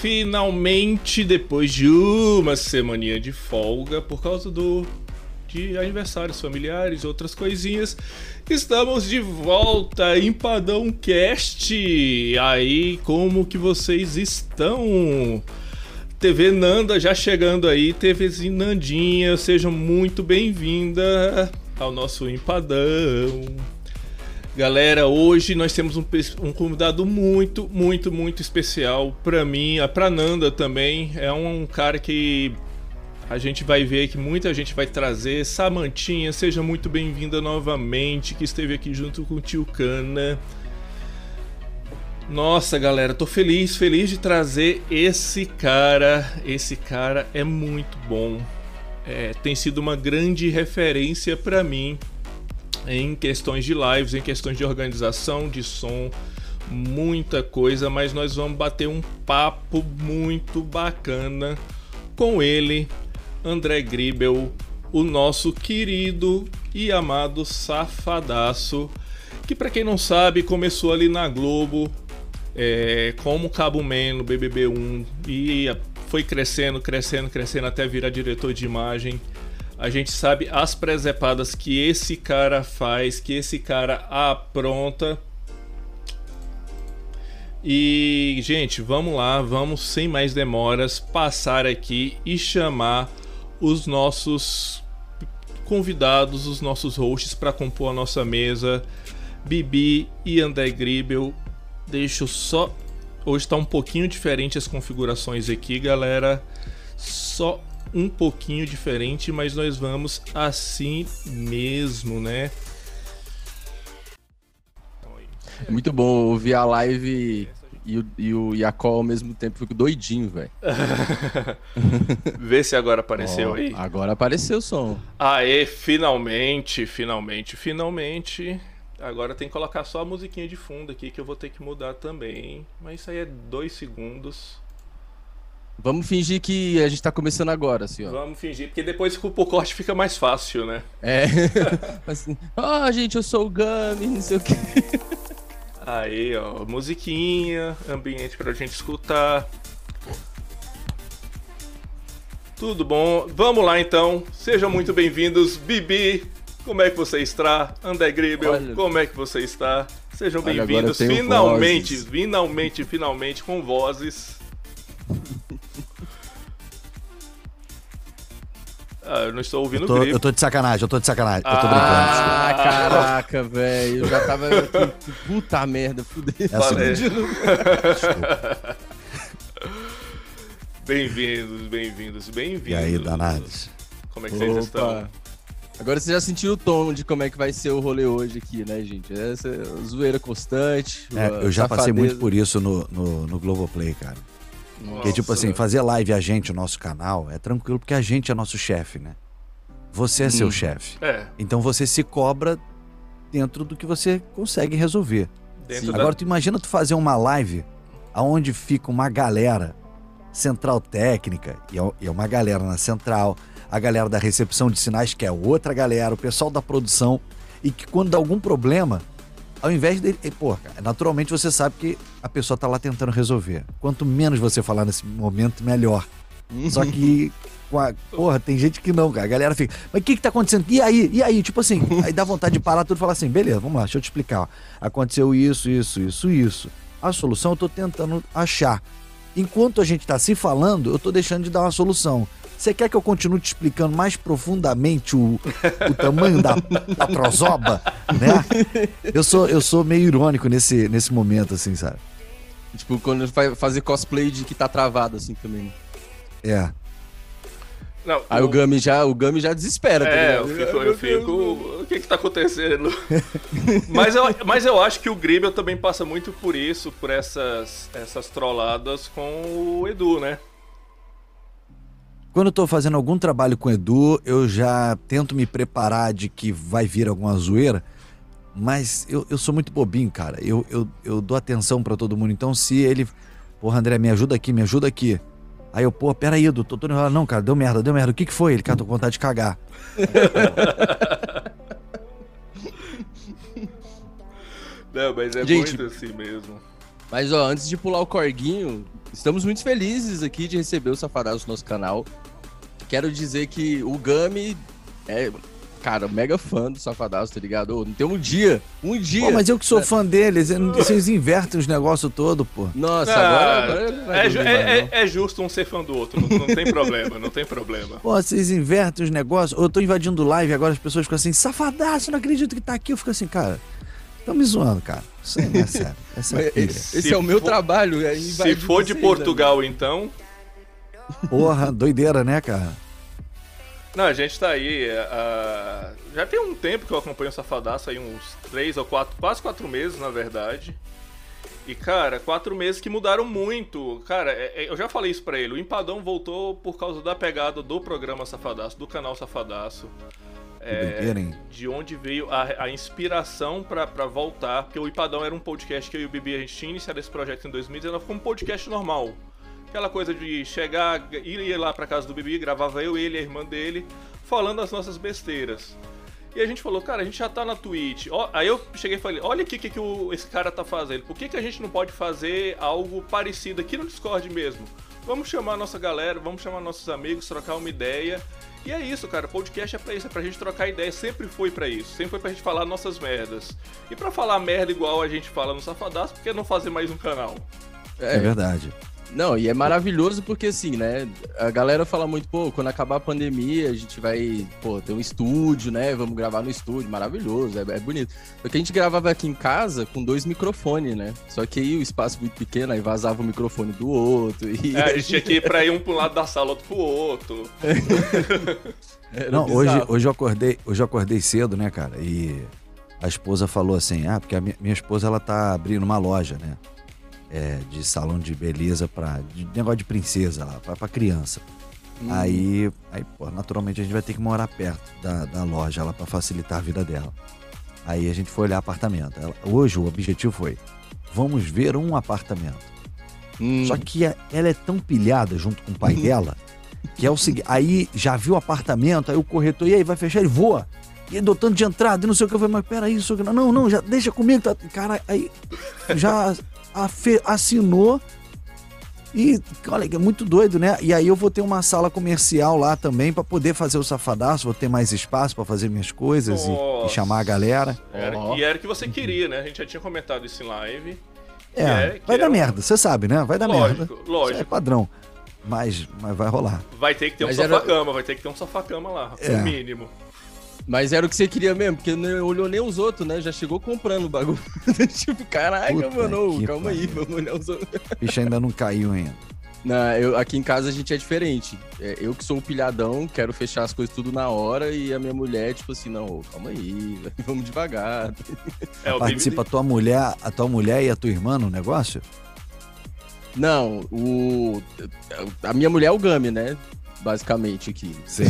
finalmente, depois de uma semaninha de folga, por causa do de aniversários familiares, outras coisinhas, estamos de volta em Padão Cast. Aí, como que vocês estão? TV Nanda já chegando aí, TVzinha Nandinha, seja muito bem-vinda ao nosso Empadão. Galera, hoje nós temos um, um convidado muito, muito, muito especial para mim, para Nanda também. É um cara que a gente vai ver que muita gente vai trazer. Samantinha, seja muito bem-vinda novamente, que esteve aqui junto com o Tio Cana. Nossa, galera, tô feliz, feliz de trazer esse cara. Esse cara é muito bom. É, tem sido uma grande referência para mim em questões de lives, em questões de organização de som, muita coisa, mas nós vamos bater um papo muito bacana com ele, André Gribel, o nosso querido e amado safadaço, que para quem não sabe começou ali na Globo é, como Cabo Man no BBB1 e foi crescendo, crescendo, crescendo até virar diretor de imagem a gente sabe as presepadas que esse cara faz, que esse cara apronta. E, gente, vamos lá, vamos sem mais demoras passar aqui e chamar os nossos convidados, os nossos hosts para compor a nossa mesa. Bibi e André Gribel. Deixa eu só. Hoje está um pouquinho diferente as configurações aqui, galera. Só um pouquinho diferente, mas nós vamos assim mesmo, né? É muito bom ouvir a live e o, e o Yacol ao mesmo tempo. Fico doidinho, velho. Vê se agora apareceu oh, aí. Agora apareceu o som. Aê, finalmente, finalmente, finalmente. Agora tem que colocar só a musiquinha de fundo aqui que eu vou ter que mudar também. Mas isso aí é dois segundos. Vamos fingir que a gente tá começando agora, assim, ó. Vamos fingir, porque depois o corte fica mais fácil, né? É. assim, ó, oh, gente, eu sou o Gami, não sei o quê. Aí, ó, musiquinha, ambiente pra gente escutar. Tudo bom? Vamos lá então. Sejam muito bem-vindos, Bibi. Como é que você está? André Gribel, Olha... como é que você está? Sejam bem-vindos. Finalmente, finalmente, finalmente com vozes. Ah, eu não estou ouvindo eu tô, eu tô de sacanagem, eu tô de sacanagem. Ah, eu tô brincando. Ah, caraca, velho. Eu já tava. Puta merda, fudeu. É assim Bem-vindos, bem-vindos, bem-vindos. E aí, danados? Como é que Opa. vocês estão? Agora você já sentiu o tom de como é que vai ser o rolê hoje aqui, né, gente? Essa é zoeira constante. É, eu já safadeza. passei muito por isso no, no, no Globoplay, cara. Nossa. Porque, tipo assim, fazer live a gente, o nosso canal, é tranquilo porque a gente é nosso chefe, né? Você é hum. seu chefe. É. Então você se cobra dentro do que você consegue resolver. Agora, tu imagina tu fazer uma live aonde fica uma galera central técnica, é e é uma galera na central, a galera da recepção de sinais, que é outra galera, o pessoal da produção, e que quando dá algum problema, ao invés dele. Pô, naturalmente você sabe que a pessoa tá lá tentando resolver. Quanto menos você falar nesse momento, melhor. Só que. Porra, tem gente que não, cara. A galera fica. Mas o que que tá acontecendo? E aí? E aí? Tipo assim, aí dá vontade de parar tudo e falar assim: beleza, vamos lá, deixa eu te explicar. Aconteceu isso, isso, isso, isso. A solução eu tô tentando achar. Enquanto a gente tá se falando, eu tô deixando de dar uma solução. Você quer que eu continue te explicando mais profundamente o, o tamanho da, da trozoba, né? Eu sou, eu sou meio irônico nesse, nesse momento, assim, sabe? Tipo, quando vai fazer cosplay de que tá travado, assim, também. Né? É. Não, Aí o... o Gami já, o Gami já desespera. Tá é, eu fico, eu fico, o que que tá acontecendo? mas, eu, mas eu acho que o Gribel também passa muito por isso, por essas, essas trolladas com o Edu, né? Quando eu tô fazendo algum trabalho com o Edu, eu já tento me preparar de que vai vir alguma zoeira, mas eu, eu sou muito bobinho, cara. Eu, eu, eu dou atenção para todo mundo. Então, se ele. Porra, André, me ajuda aqui, me ajuda aqui. Aí eu, pô, peraí, Edu, tô todo enrolado. Não, cara, deu merda, deu merda. O que que foi? Ele, cara, tô com vontade de cagar. Não, mas é Gente, muito assim mesmo. Mas, ó, antes de pular o corguinho, Estamos muito felizes aqui de receber o Safadaço no nosso canal. Quero dizer que o Gami é cara, mega fã do Safadaço, tá ligado? não tem um dia, um dia. Pô, mas eu que sou fã deles, vocês invertem os negócios todos, pô. Nossa, ah, agora, agora é, é, é, é, justo um ser fã do outro, não, não tem problema, não tem problema. Pô, vocês invertem os negócios. Eu tô invadindo live agora, as pessoas ficam assim, Safadaço, não acredito que tá aqui. Eu fico assim, cara, Tão me zoando, cara. Isso aí não é sério. Essa é esse, esse é o meu for, trabalho. É se for de Portugal, então. Porra, doideira, né, cara? Não, a gente tá aí. Uh, já tem um tempo que eu acompanho o Safadaço, aí uns três ou quatro, quase quatro meses, na verdade. E, cara, quatro meses que mudaram muito. Cara, é, é, eu já falei isso pra ele. O Empadão voltou por causa da pegada do programa Safadaço, do canal Safadaço. É, de onde veio a, a inspiração para voltar, porque o Ipadão era um podcast que eu e o Bibi a gente tinha iniciado esse projeto em 2019 como um podcast normal. Aquela coisa de chegar, ir lá pra casa do Bibi, gravava eu, ele e a irmã dele, falando as nossas besteiras. E a gente falou, cara, a gente já tá na Twitch. Ó, aí eu cheguei e falei, olha o que, que, que o, esse cara tá fazendo. Por que, que a gente não pode fazer algo parecido aqui no Discord mesmo? Vamos chamar a nossa galera, vamos chamar nossos amigos, trocar uma ideia. E é isso, cara. Podcast é pra isso, é pra gente trocar ideia. Sempre foi para isso. Sempre foi pra gente falar nossas merdas. E pra falar merda igual a gente fala no Safadaço, por que não fazer mais um canal? É, é verdade. Não, e é maravilhoso porque assim, né? A galera fala muito, pô, quando acabar a pandemia, a gente vai, pô, ter um estúdio, né? Vamos gravar no estúdio, maravilhoso, é, é bonito. Só que a gente gravava aqui em casa com dois microfones, né? Só que aí o espaço muito pequeno, aí vazava o microfone do outro. E... É, a gente tinha que ir pra ir um pro lado da sala, outro pro outro. Não, hoje, hoje, eu acordei, hoje eu acordei cedo, né, cara? E a esposa falou assim: ah, porque a minha, minha esposa ela tá abrindo uma loja, né? É, de salão de beleza para de negócio de princesa lá, pra, pra criança. Hum. Aí, aí pô, naturalmente a gente vai ter que morar perto da, da loja lá para facilitar a vida dela. Aí a gente foi olhar apartamento. Ela, hoje o objetivo foi: vamos ver um apartamento. Hum. Só que ela é tão pilhada junto com o pai dela que é o seguinte: aí já viu o apartamento, aí o corretor, e aí vai fechar, ele voa. E dou tanto de entrada, e não sei o que. Eu falei, mas peraí, isso aqui. Não, não, já deixa comigo. Tá, cara, aí já assinou. E olha, é muito doido, né? E aí eu vou ter uma sala comercial lá também para poder fazer o safadaço, vou ter mais espaço para fazer minhas coisas e, e, chamar a galera. Era, E era o que você queria, né? A gente já tinha comentado isso em live. É, é vai dar um... merda, você sabe, né? Vai dar lógico, merda. Lógico, Isso é padrão. Mas, mas vai rolar. Vai ter que ter mas um sofá-cama, era... vai ter que ter um sofá-cama lá, é. no mínimo. Mas era o que você queria mesmo, porque não olhou nem os outros, né? Já chegou comprando o bagulho. tipo, caraca, Puta mano, calma aí, vamos olhar os outros. Bicho ainda não caiu ainda. Não, eu, aqui em casa a gente é diferente. É, eu que sou o pilhadão, quero fechar as coisas tudo na hora e a minha mulher, tipo assim, não, calma aí, vamos devagar. É, Participa a tua mulher, a tua mulher e a tua irmã no negócio? Não, o a minha mulher é o Gami, né? Basicamente aqui. Sim.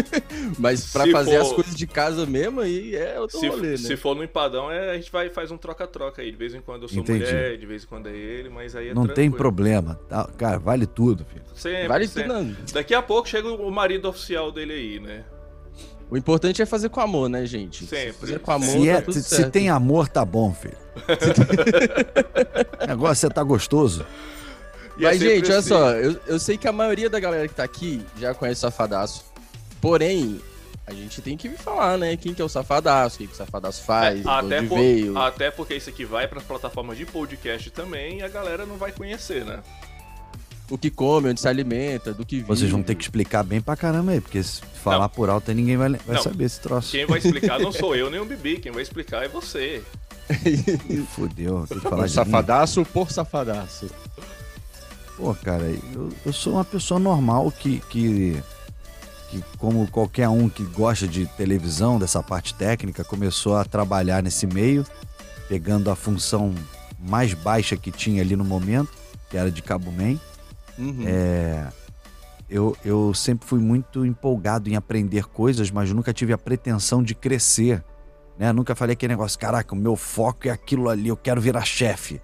Mas para fazer for... as coisas de casa mesmo, aí é outro se, rolê, né? Se for no empadão, é, a gente vai faz um troca-troca aí. De vez em quando eu sou Entendi. mulher, de vez em quando é ele, mas aí é Não tranquilo. tem problema. Tá? Cara, vale tudo, filho. Sempre, vale sempre. tudo. Daqui a pouco chega o marido oficial dele aí, né? O importante é fazer com amor, né, gente? Sempre. Se fazer com amor, se, tá é, se, se tem amor, tá bom, filho. Agora você tá gostoso. Mas, gente, olha assim. só, eu, eu sei que a maioria da galera que tá aqui já conhece o Safadaço. Porém, a gente tem que falar, né? Quem que é o Safadaço, o que, que o Safadaço faz, é, até onde por, veio. Até porque isso aqui vai para as plataformas de podcast também e a galera não vai conhecer, né? O que come, onde se alimenta, do que vive. Vocês vão ter que explicar bem pra caramba aí, porque se falar não. por alto aí ninguém vai, vai saber esse troço. Quem vai explicar não sou eu nem o Bibi, quem vai explicar é você. Fudeu, tem que falar de Safadaço mim. por safadaço. Pô, cara, eu, eu sou uma pessoa normal que, que, que, como qualquer um que gosta de televisão, dessa parte técnica, começou a trabalhar nesse meio, pegando a função mais baixa que tinha ali no momento, que era de Cabo Man. Uhum. É, eu, eu sempre fui muito empolgado em aprender coisas, mas nunca tive a pretensão de crescer. Né? Nunca falei aquele negócio, caraca, o meu foco é aquilo ali, eu quero virar chefe.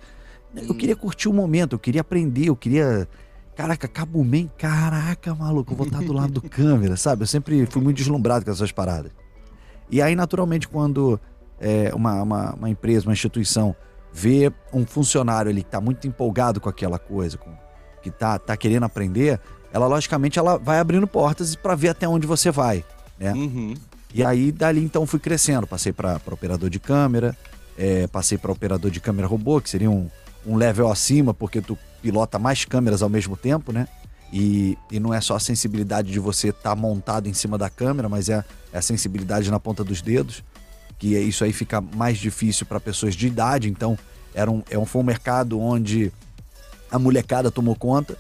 Eu queria curtir o momento, eu queria aprender, eu queria. Caraca, Cabo Man, caraca, maluco, eu vou estar do lado do câmera, sabe? Eu sempre fui muito deslumbrado com essas paradas. E aí, naturalmente, quando é, uma, uma, uma, empresa, uma instituição vê um funcionário ali que está muito empolgado com aquela coisa, com, que tá, tá querendo aprender, ela logicamente ela vai abrindo portas para ver até onde você vai, né? Uhum. E aí dali então fui crescendo, passei para operador de câmera, é, passei para operador de câmera robô, que seria um, um level acima, porque tu pilota mais câmeras ao mesmo tempo, né? E, e não é só a sensibilidade de você estar tá montado em cima da câmera, mas é, é a sensibilidade na ponta dos dedos, que é, isso aí fica mais difícil para pessoas de idade. Então, era um, é um, foi um mercado onde a molecada tomou conta,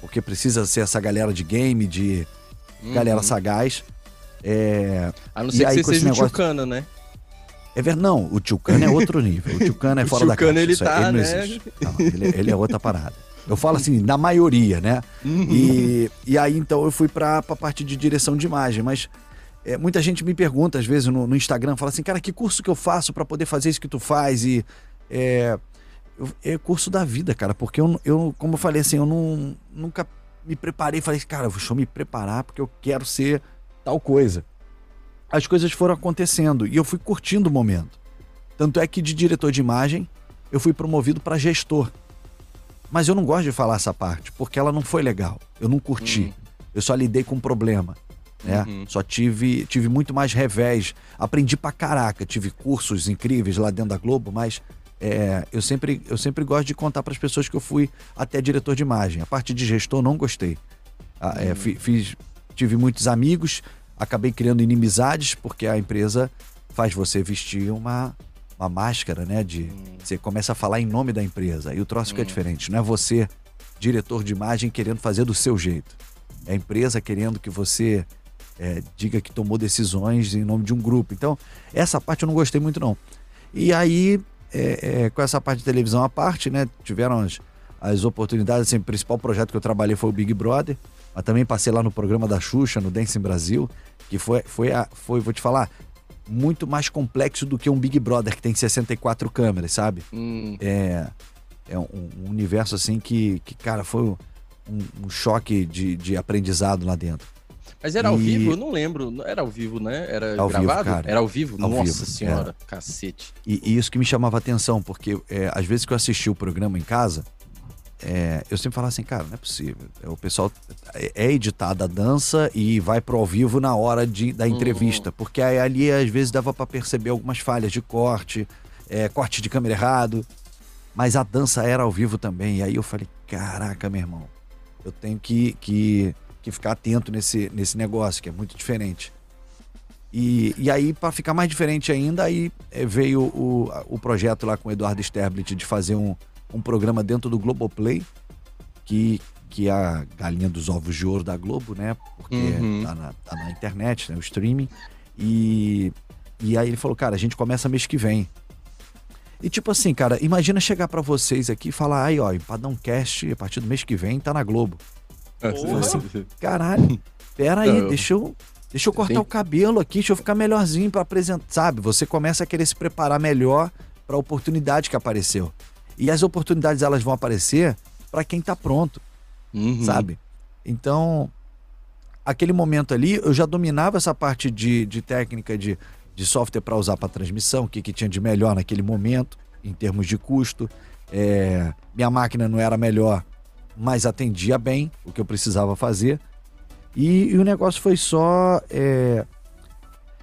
porque precisa ser essa galera de game, de uhum. galera sagaz. É, a não ser que você seja negócio... o né? É verdade, não, o Tchucana é outro nível. O Tchucana é fora da caixa. Ele tá, ele né? Não, ele, ele, é outra parada. Eu falo assim, na maioria, né? Uhum. E, e aí então eu fui para a parte de direção de imagem, mas é, muita gente me pergunta às vezes no, no, Instagram, fala assim, cara, que curso que eu faço para poder fazer isso que tu faz? E é, é curso da vida, cara, porque eu, eu, como eu falei assim, eu não, nunca me preparei, falei, cara, deixa eu me preparar porque eu quero ser tal coisa. As coisas foram acontecendo e eu fui curtindo o momento. Tanto é que de diretor de imagem eu fui promovido para gestor. Mas eu não gosto de falar essa parte, porque ela não foi legal. Eu não curti. Uhum. Eu só lidei com um problema. Né? Uhum. Só tive, tive muito mais revés. Aprendi pra caraca. Tive cursos incríveis lá dentro da Globo, mas é, eu, sempre, eu sempre gosto de contar para as pessoas que eu fui até diretor de imagem. A parte de gestor não gostei. Ah, é, uhum. fiz, tive muitos amigos, acabei criando inimizades, porque a empresa faz você vestir uma, uma máscara, né? De hum. você começa a falar em nome da empresa e o troço fica hum. diferente. Não é você, diretor de imagem, querendo fazer do seu jeito. É a empresa querendo que você é, diga que tomou decisões em nome de um grupo. Então, essa parte eu não gostei muito, não. E aí, é, é, com essa parte de televisão à parte, né? Tiveram as, as oportunidades. Assim, o principal projeto que eu trabalhei foi o Big Brother. Mas também passei lá no programa da Xuxa, no Dance em Brasil, que foi, foi, a, foi vou te falar, muito mais complexo do que um Big Brother que tem 64 câmeras, sabe? Hum. É, é um, um, universo assim que, que cara, foi um, um choque de, de aprendizado lá dentro. Mas era ao vivo? Eu não lembro. Era ao vivo, né? Era ao gravado? Vivo. Era ao vivo? Ao Nossa vivo, senhora, é. cacete. E, e, isso que me chamava atenção, porque é, às vezes que eu assisti o programa em casa, é, eu sempre falava assim, cara, não é possível. O pessoal é, é editada a dança e vai pro ao vivo na hora de, da entrevista. Uhum. Porque aí, ali, às vezes, dava para perceber algumas falhas de corte, é, corte de câmera errado. Mas a dança era ao vivo também. E aí eu falei, caraca, meu irmão, eu tenho que, que, que ficar atento nesse, nesse negócio, que é muito diferente. E, e aí, para ficar mais diferente ainda, aí é, veio o, o projeto lá com o Eduardo Sterblit de fazer um, um programa dentro do Globoplay, que, que é a galinha dos ovos de ouro da Globo, né? Porque uhum. tá, na, tá na internet, né? O streaming. E, e aí ele falou, cara, a gente começa mês que vem. E tipo assim, cara, imagina chegar para vocês aqui e falar, aí, ó, Empadão Cast, a partir do mês que vem, tá na Globo. Eu assim, caralho, pera aí, deixa eu, deixa eu cortar tem... o cabelo aqui, deixa eu ficar melhorzinho para apresentar, sabe? Você começa a querer se preparar melhor para a oportunidade que apareceu. E as oportunidades elas vão aparecer para quem está pronto, uhum. sabe? Então, aquele momento ali, eu já dominava essa parte de, de técnica de, de software para usar para transmissão, o que, que tinha de melhor naquele momento, em termos de custo. É, minha máquina não era melhor, mas atendia bem o que eu precisava fazer. E, e o negócio foi só é,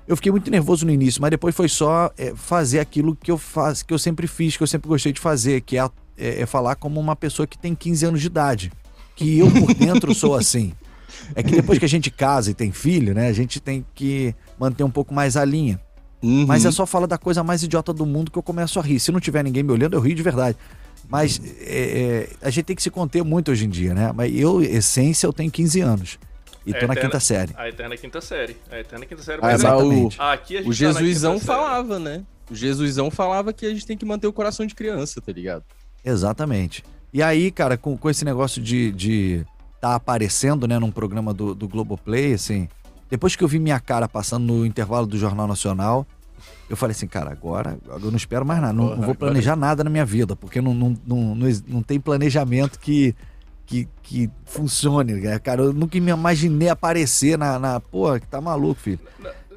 eu fiquei muito nervoso no início, mas depois foi só é, fazer aquilo que eu faz, que eu sempre fiz, que eu sempre gostei de fazer, que é, é, é falar como uma pessoa que tem 15 anos de idade. Que eu por dentro sou assim. É que depois que a gente casa e tem filho, né, a gente tem que manter um pouco mais a linha. Uhum. Mas é só falar da coisa mais idiota do mundo que eu começo a rir. Se não tiver ninguém me olhando, eu rio de verdade. Mas é, é, a gente tem que se conter muito hoje em dia, né? Mas eu, essência, eu tenho 15 anos. E tô na quinta série. A eterna quinta série. A eterna quinta série. Ah, mas o, aqui o tá Jesuizão tá falava, né? O Jesuizão falava que a gente tem que manter o coração de criança, tá ligado? Exatamente. E aí, cara, com, com esse negócio de, de tá aparecendo, né, num programa do, do Globoplay, assim, depois que eu vi minha cara passando no intervalo do Jornal Nacional, eu falei assim, cara, agora eu não espero mais nada, não, não vou planejar nada na minha vida, porque não, não, não, não, não tem planejamento que que, que funcione, cara. Eu nunca me imaginei aparecer na. na pô, que tá maluco, filho.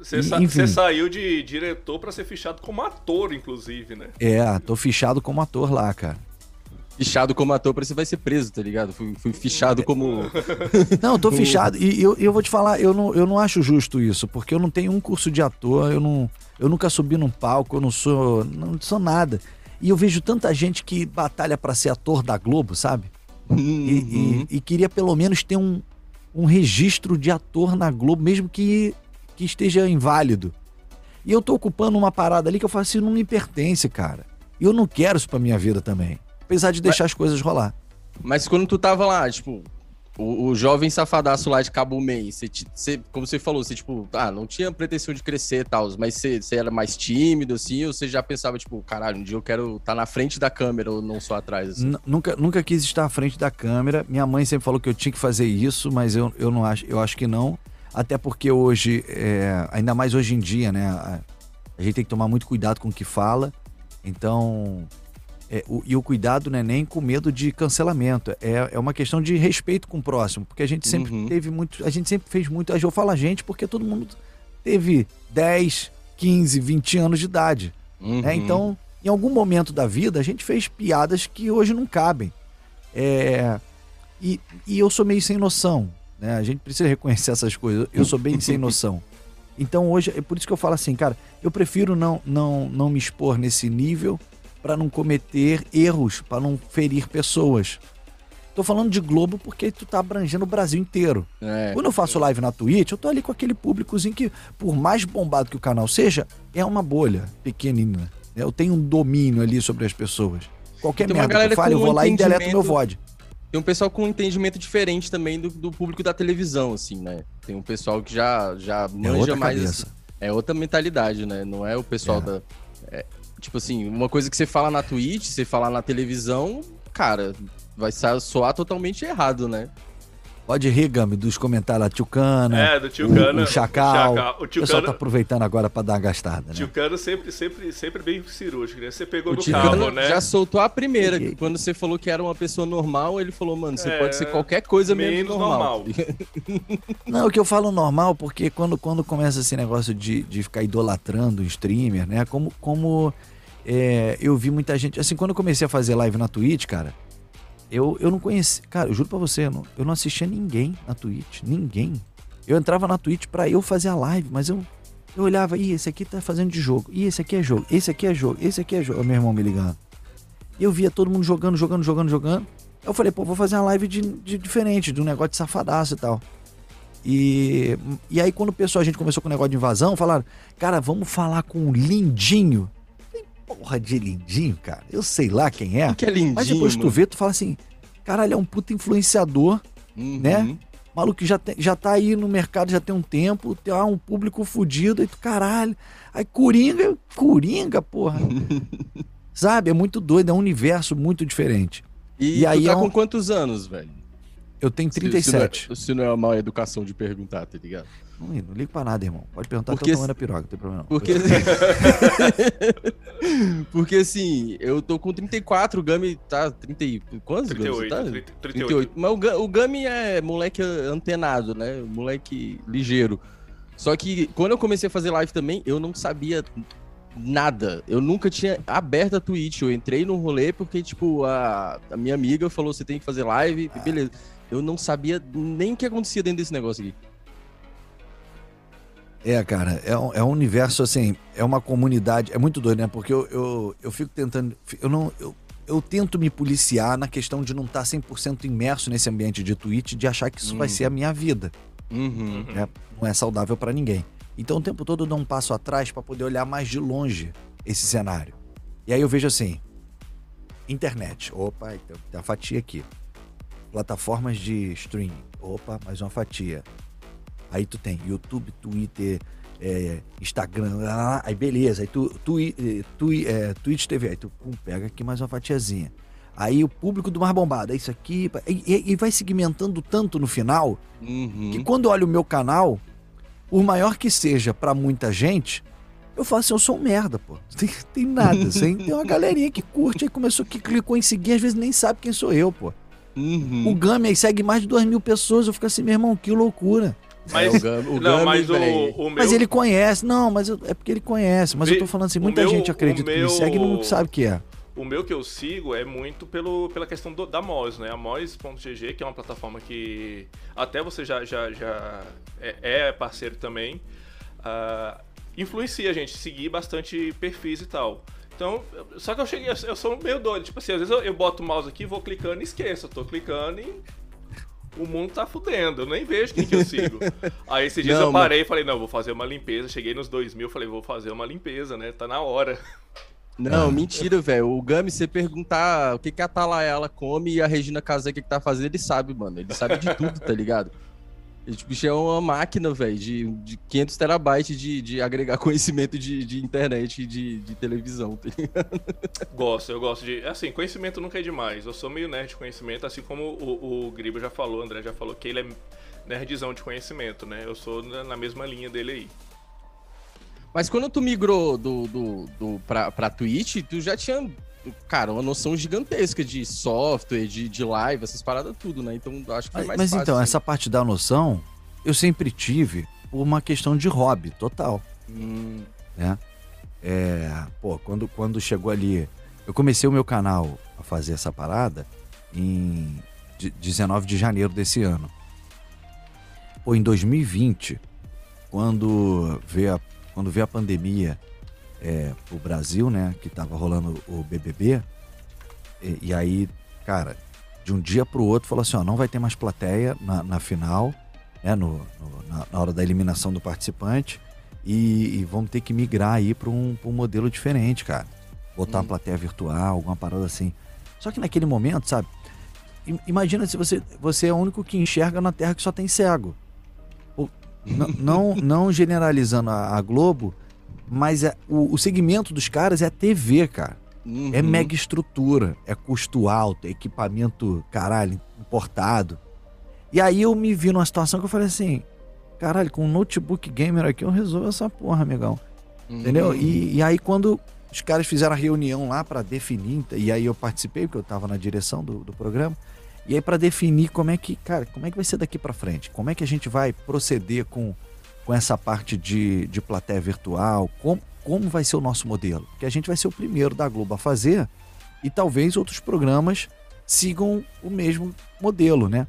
Você, sa saiu de diretor para ser fichado como ator, inclusive, né? É, tô fichado como ator lá, cara. fichado como ator, pra você vai ser preso, tá ligado? Fui, fui fichado como. Não, eu tô fichado. E eu, eu vou te falar, eu não, eu não acho justo isso, porque eu não tenho um curso de ator, eu, não, eu nunca subi num palco, eu não sou. não sou nada. E eu vejo tanta gente que batalha para ser ator da Globo, sabe? Uhum. E, e, e, queria pelo menos ter um, um registro de ator na Globo, mesmo que, que esteja inválido. E eu tô ocupando uma parada ali que eu faço assim, não me pertence, cara. E eu não quero isso pra minha vida também apesar de deixar mas, as coisas rolar. Mas quando tu tava lá, tipo, o, o jovem safadaço lá de Cabo May, você, você, como você falou, você, tipo, ah, não tinha pretensão de crescer e tal, mas você, você, era mais tímido, assim, ou você já pensava, tipo, caralho, um dia eu quero estar tá na frente da câmera ou não só atrás, assim? Nunca, nunca quis estar à frente da câmera. Minha mãe sempre falou que eu tinha que fazer isso, mas eu, eu não acho, eu acho que não. Até porque hoje, é, ainda mais hoje em dia, né, a, a gente tem que tomar muito cuidado com o que fala. Então, é, o, e o cuidado não é nem com medo de cancelamento, é, é uma questão de respeito com o próximo, porque a gente sempre uhum. teve muito, a gente sempre fez muito, eu falo a gente porque todo mundo teve 10, 15, 20 anos de idade. Né? Uhum. Né? Então, em algum momento da vida, a gente fez piadas que hoje não cabem. É, e, e eu sou meio sem noção, né? A gente precisa reconhecer essas coisas. Eu sou bem sem noção. Então hoje, é por isso que eu falo assim, cara, eu prefiro não, não, não me expor nesse nível para não cometer erros, para não ferir pessoas. Tô falando de Globo porque tu tá abrangendo o Brasil inteiro. É. Quando eu faço live na Twitch, eu tô ali com aquele públicozinho que, por mais bombado que o canal seja, é uma bolha pequenina. Né? Eu tenho um domínio ali sobre as pessoas. Qualquer merda que eu fale, eu vou lá e deleto meu VOD. Tem um pessoal com um entendimento diferente também do, do, público da televisão, assim, né? Tem um pessoal que já, já é manja mais. Cabeça. É outra mentalidade, né? Não é o pessoal é. da. É, Tipo assim, uma coisa que você fala na Twitch, você fala na televisão, cara, vai soar totalmente errado, né? Pode rir, Gami, dos comentários da Tchucana. É, do Tchucana. O, o Chacal. O, Chacal. o, Tchucana, pessoal tá aproveitando agora pra dar uma gastada, né? Tchucana sempre, sempre, sempre bem cirúrgico, né? Você pegou o no carro, né? já soltou a primeira. Quando você falou que era uma pessoa normal, ele falou, mano, você é... pode ser qualquer coisa menos, menos normal. normal. Não, o que eu falo normal, porque quando, quando começa esse negócio de, de ficar idolatrando o streamer, né? Como, como é, eu vi muita gente. Assim, quando eu comecei a fazer live na Twitch, cara, eu, eu não conhecia. Cara, eu juro pra você, eu não, eu não assistia ninguém na Twitch. Ninguém. Eu entrava na Twitch pra eu fazer a live, mas eu, eu olhava, ih, esse aqui tá fazendo de jogo. Ih, esse aqui é jogo. Esse aqui é jogo. Esse aqui é jogo. Meu irmão me ligando. E eu via todo mundo jogando, jogando, jogando, jogando. Eu falei, pô, vou fazer uma live de, de diferente, de um negócio de safadaço e tal. E, e aí, quando o pessoal, a gente começou com o negócio de invasão, falaram, cara, vamos falar com o Lindinho porra de lindinho, cara. Eu sei lá quem é. Que é lindinho? Mas depois tu vê, tu fala assim, caralho, é um puta influenciador, uhum. né? Maluco que já, já tá aí no mercado já tem um tempo, tem um público fudido, aí tu, caralho. Aí Coringa, Coringa, porra. Sabe? É muito doido, é um universo muito diferente. E, e aí tá é um... com quantos anos, velho? Eu tenho 37. Se, se, não é, se não é uma educação de perguntar, tá ligado? Não, não ligo pra nada, irmão. Pode perguntar porque, que eu tomando a piroga, não tem problema não. Porque, porque assim, eu tô com 34, o Gami tá 30 e... Quantos? 38, tá? 30, 38. 38. Mas o, o Gami é moleque antenado, né? Moleque ligeiro. Só que quando eu comecei a fazer live também, eu não sabia nada. Eu nunca tinha aberto a Twitch. Eu entrei no rolê porque, tipo, a, a minha amiga falou: você tem que fazer live, ah. beleza. Eu não sabia nem o que acontecia dentro desse negócio aqui. É, cara, é um, é um universo assim, é uma comunidade, é muito doido, né? Porque eu, eu, eu fico tentando, eu não, eu, eu tento me policiar na questão de não estar 100% imerso nesse ambiente de Twitch, de achar que isso uhum. vai ser a minha vida. Uhum. É, não é saudável para ninguém. Então o tempo todo eu dou um passo atrás para poder olhar mais de longe esse cenário. E aí eu vejo assim, internet, opa, tem uma fatia aqui. Plataformas de streaming, opa, mais uma fatia Aí tu tem YouTube, Twitter, é, Instagram, aí beleza. Aí tu, tu, eh, tu, é, Twitch TV, aí tu pum, pega aqui mais uma fatiazinha. Aí o público do mais bombado, é isso aqui. E, e vai segmentando tanto no final uhum. que quando eu olho o meu canal, por maior que seja para muita gente, eu falo assim, eu sou um merda, pô. Tem, tem nada, assim. Tem uma galerinha que curte, aí começou, que clicou em seguir, às vezes nem sabe quem sou eu, pô. Uhum. O Gami aí segue mais de duas mil pessoas, eu fico assim, meu irmão, que loucura. Mas, é, o Gami, o não, mas, o, o meu... mas ele conhece. Não, mas eu, é porque ele conhece. Mas eu tô falando assim, muita meu, gente acredita meu... que me segue e não sabe o que é. O meu que eu sigo é muito pelo, pela questão do, da Moz, né? A Moz.gg, que é uma plataforma que até você já, já, já é, é parceiro também, uh, influencia a gente, seguir bastante perfis e tal. Então, só que eu cheguei, eu sou meio doido. Tipo assim, às vezes eu, eu boto o mouse aqui, vou clicando e esqueço. Eu tô clicando e o mundo tá fudendo. Eu nem vejo quem que eu sigo. Aí esses dias não, eu parei e falei, não, vou fazer uma limpeza. Cheguei nos 2000, falei, vou fazer uma limpeza, né? Tá na hora. Não, mentira, velho. O Gami, você perguntar o que, que a Talayala come e a Regina Casé o que, que tá fazendo, ele sabe, mano. Ele sabe de tudo, tá ligado? Ele, tipo, é uma máquina, velho, de, de 500 terabytes de, de agregar conhecimento de, de internet e de, de televisão, tá ligado? Gosto, eu gosto de. Assim, conhecimento nunca é demais. Eu sou meio nerd de conhecimento, assim como o, o Gribo já falou, o André já falou, que ele é nerdzão de conhecimento, né? Eu sou na mesma linha dele aí. Mas quando tu migrou do, do, do, pra, pra Twitch, tu já tinha, cara, uma noção gigantesca de software, de, de live, essas paradas tudo, né? Então acho que foi mais Mas fácil, então, assim. essa parte da noção, eu sempre tive por uma questão de hobby, total. Hum. Né? É, pô, quando, quando chegou ali. Eu comecei o meu canal a fazer essa parada em 19 de janeiro desse ano. Pô, em 2020, quando veio a quando veio a pandemia é, pro Brasil, né, que tava rolando o BBB, e, e aí, cara, de um dia pro outro falou assim, ó, não vai ter mais plateia na, na final, né, no, no na, na, hora da eliminação do participante, e, e vamos ter que migrar aí para um, um modelo diferente, cara. Botar hum. uma plateia virtual, alguma parada assim. Só que naquele momento, sabe, imagina se você, você é o único que enxerga na Terra que só tem cego não, não generalizando a, a Globo, mas é, o, o, segmento dos caras é a TV, cara. Uhum. É mega estrutura, é custo alto, é equipamento, caralho, importado. E aí eu me vi numa situação que eu falei assim, caralho, com um notebook gamer aqui eu resolvo essa porra, amigão. Uhum. Entendeu? E, e, aí quando os caras fizeram a reunião lá para definir, e aí eu participei, porque eu tava na direção do, do programa, e aí para definir como é que, cara, como é que vai ser daqui para frente? Como é que a gente vai proceder com, com essa parte de, de plateia virtual? Como, como vai ser o nosso modelo? Porque a gente vai ser o primeiro da Globo a fazer e talvez outros programas sigam o mesmo modelo, né?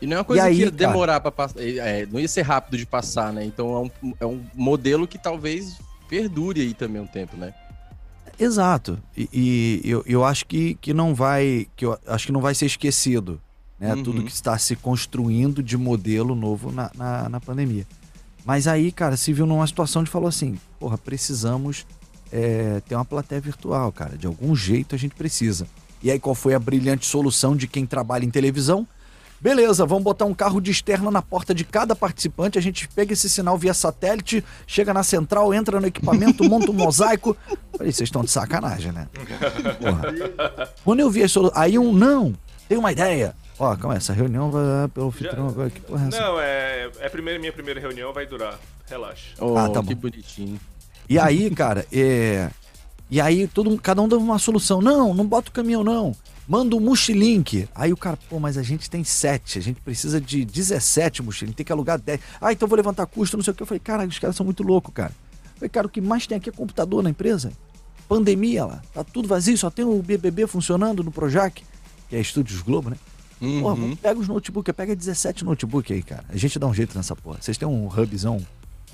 E não é uma coisa aí, que ia demorar para passar, é, não ia ser rápido de passar, né? Então é um, é um modelo que talvez perdure aí também um tempo, né? Exato. E, e, eu, eu acho que, que não vai. Que eu acho que não vai ser esquecido. Né? Uhum. Tudo que está se construindo de modelo novo na, na, na, pandemia. Mas aí, cara, se viu numa situação de falou assim, porra, precisamos é, ter uma plateia virtual, cara. De algum jeito a gente precisa. E aí, qual foi a brilhante solução de quem trabalha em televisão? Beleza, vamos botar um carro de externa na porta de cada participante. A gente pega esse sinal via satélite, chega na central, entra no equipamento, monta um mosaico. Falei, vocês estão de sacanagem, né? Porra. Quando eu vi isso, aí um não, tem uma ideia. Ó, calma aí, essa reunião vai pelo anfitrião agora. Que porra é essa? Não, é, é a primeira, minha primeira reunião, vai durar. Relaxa. Oh, ah, tá bom. Que bonitinho. E aí, cara, é. E aí, todo, cada um dava uma solução. Não, não bota o caminhão, não. Manda um mochilink. Aí o cara, pô, mas a gente tem sete, a gente precisa de 17 mochilinhos, tem que alugar 10. Ah, então vou levantar custo, não sei o que. Eu falei, cara, os caras são muito loucos, cara. Eu falei, cara, o que mais tem aqui é computador na empresa. Pandemia lá, tá tudo vazio, só tem o BBB funcionando no Projac, que é Estúdios Globo, né? Uhum. Porra, pega os notebooks, pega 17 notebooks aí, cara. A gente dá um jeito nessa porra. Vocês têm um hubzão,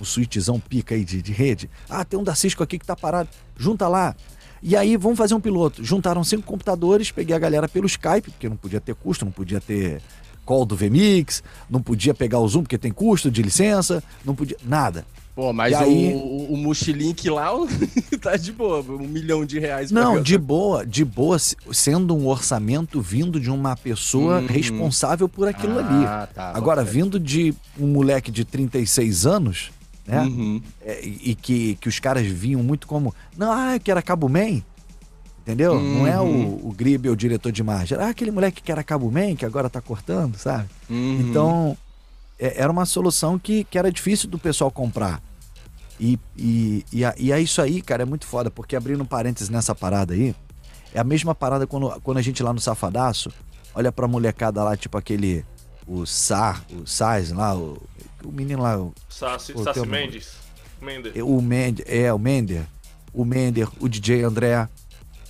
um switchzão pica aí de, de rede? Ah, tem um da Cisco aqui que tá parado. Junta lá. E aí, vamos fazer um piloto. Juntaram cinco computadores, peguei a galera pelo Skype, porque não podia ter custo, não podia ter call do VMix, não podia pegar o Zoom porque tem custo de licença, não podia. Nada. Pô, mas o, aí... o, o Mochilink lá tá de boa, um milhão de reais. Não, de boa, de boa, sendo um orçamento vindo de uma pessoa uhum. responsável por aquilo ah, ali. Tá, Agora, vindo de um moleque de 36 anos, né? Uhum. É, e que, que os caras vinham muito como, não, ah, que era Cabo Man, entendeu? Uhum. Não é o, uhum. o Gribel, o diretor de margem, ah, aquele moleque que era Cabo Man, que agora tá cortando, sabe? Uhum. Então, é, era uma solução que, que era difícil do pessoal comprar. E, e, e, e é isso aí, cara, é muito foda, porque abrindo um parênteses nessa parada aí, é a mesma parada quando, quando a gente lá no Safadaço olha pra molecada lá, tipo aquele. O Sar, o Sais lá, o, o menino lá. O, Sassi, o, Sassi Mendes. Mender. O Mender, é, o Mender. O Mender, o DJ André.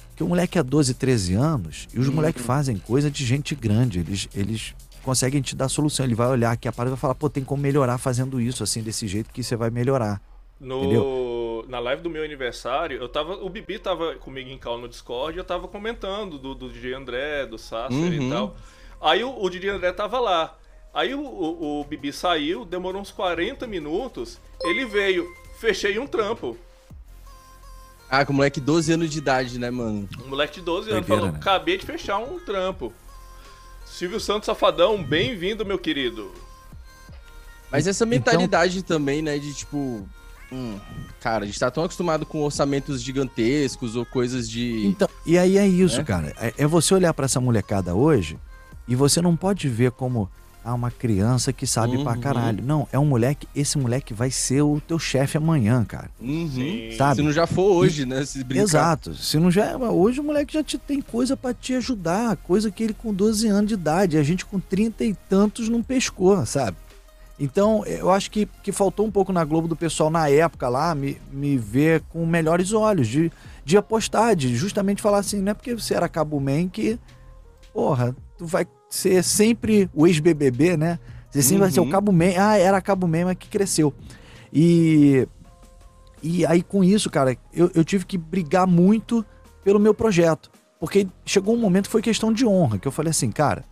Porque o moleque é 12, 13 anos e os uhum. moleques fazem coisa de gente grande. Eles, eles conseguem te dar solução. Ele vai olhar aqui a parada e vai falar, pô, tem como melhorar fazendo isso, assim, desse jeito que você vai melhorar. No... Entendeu? Na live do meu aniversário, eu tava. O Bibi tava comigo em call no Discord e eu tava comentando do, do DJ André, do Sasser uhum. e tal. Aí o, o DJ André tava lá. Aí o, o, o Bibi saiu, demorou uns 40 minutos, ele veio, fechei um trampo. Ah, com moleque de 12 anos de idade, né, mano? Um moleque de 12 anos falou: né? acabei de fechar um trampo. Silvio Santos Safadão, bem-vindo, meu querido. Mas essa então- mentalidade então... também, né, de tipo. Hum, cara, a gente tá tão acostumado com orçamentos gigantescos ou coisas de. Então, e aí é isso, é? cara. É, é você olhar para essa molecada hoje e você não pode ver como ah, uma criança que sabe uhum. pra caralho. Não, é um moleque, esse moleque vai ser o teu chefe amanhã, cara. Uhum. Sabe? Se não já for hoje, e, né? Se brincar. Exato. Se não já. Hoje o moleque já te, tem coisa para te ajudar, coisa que ele com 12 anos de idade, a gente com 30 e tantos não pescou, sabe? Então, eu acho que, que faltou um pouco na Globo do pessoal na época lá me, me ver com melhores olhos, de, de apostar, de justamente falar assim, não é porque você era Cabo Man que, porra, tu vai ser sempre o ex-BBB, né? Você sempre uhum. vai ser o uhum. Cabo Man. Ah, era Cabo Man, mas que cresceu. E, e aí com isso, cara, eu, eu tive que brigar muito pelo meu projeto. Porque chegou um momento que foi questão de honra, que eu falei assim, cara,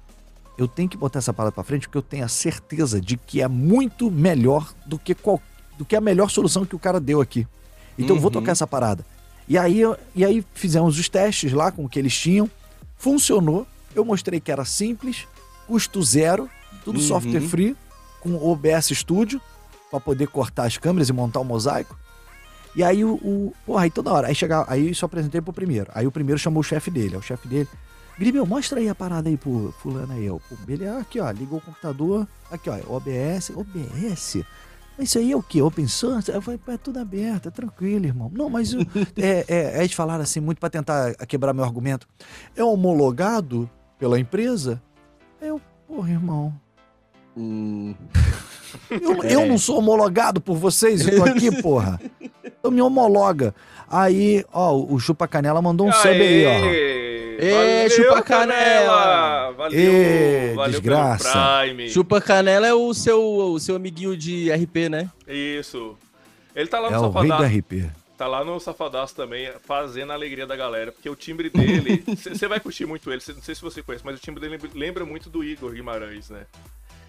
eu tenho que botar essa parada para frente porque eu tenho a certeza de que é muito melhor do que qual, do que a melhor solução que o cara deu aqui. Então uhum. eu vou uhum. tocar essa parada. E aí, e aí fizemos os testes lá com o que eles tinham, funcionou. Eu mostrei que era simples, custo zero, tudo uhum. software free, com OBS Studio, para poder cortar as câmeras e montar o mosaico. E aí o, o porra, aí toda hora, aí chegava, aí só apresentei pro primeiro. Aí o primeiro chamou o chefe dele, é o chefe dele. Gribel, mostra aí a parada aí pro fulano aí. Ó. Ele, aqui ó, ligou o computador, aqui ó, OBS, OBS? Isso aí é o que? Open source? Eu falei, é tudo aberto, é tranquilo, irmão. Não, mas é, é, eles falaram assim, muito para tentar quebrar meu argumento. É homologado pela empresa? Eu, porra, irmão. Hum. Eu, é. eu não sou homologado por vocês, eu tô aqui, porra. Então me homologa. Aí, ó, o Chupa Canela mandou um Aê. sub aí, ó. Ê, chupa canela! Valeu, Ê, valeu desgraça. Chupa canela é o seu, o seu amiguinho de RP, né? Isso. Ele tá lá no é Safadaço. o rei do RP. Tá lá no Safadaço também, fazendo a alegria da galera. Porque o timbre dele, você vai curtir muito ele, não sei se você conhece, mas o timbre dele lembra muito do Igor Guimarães, né?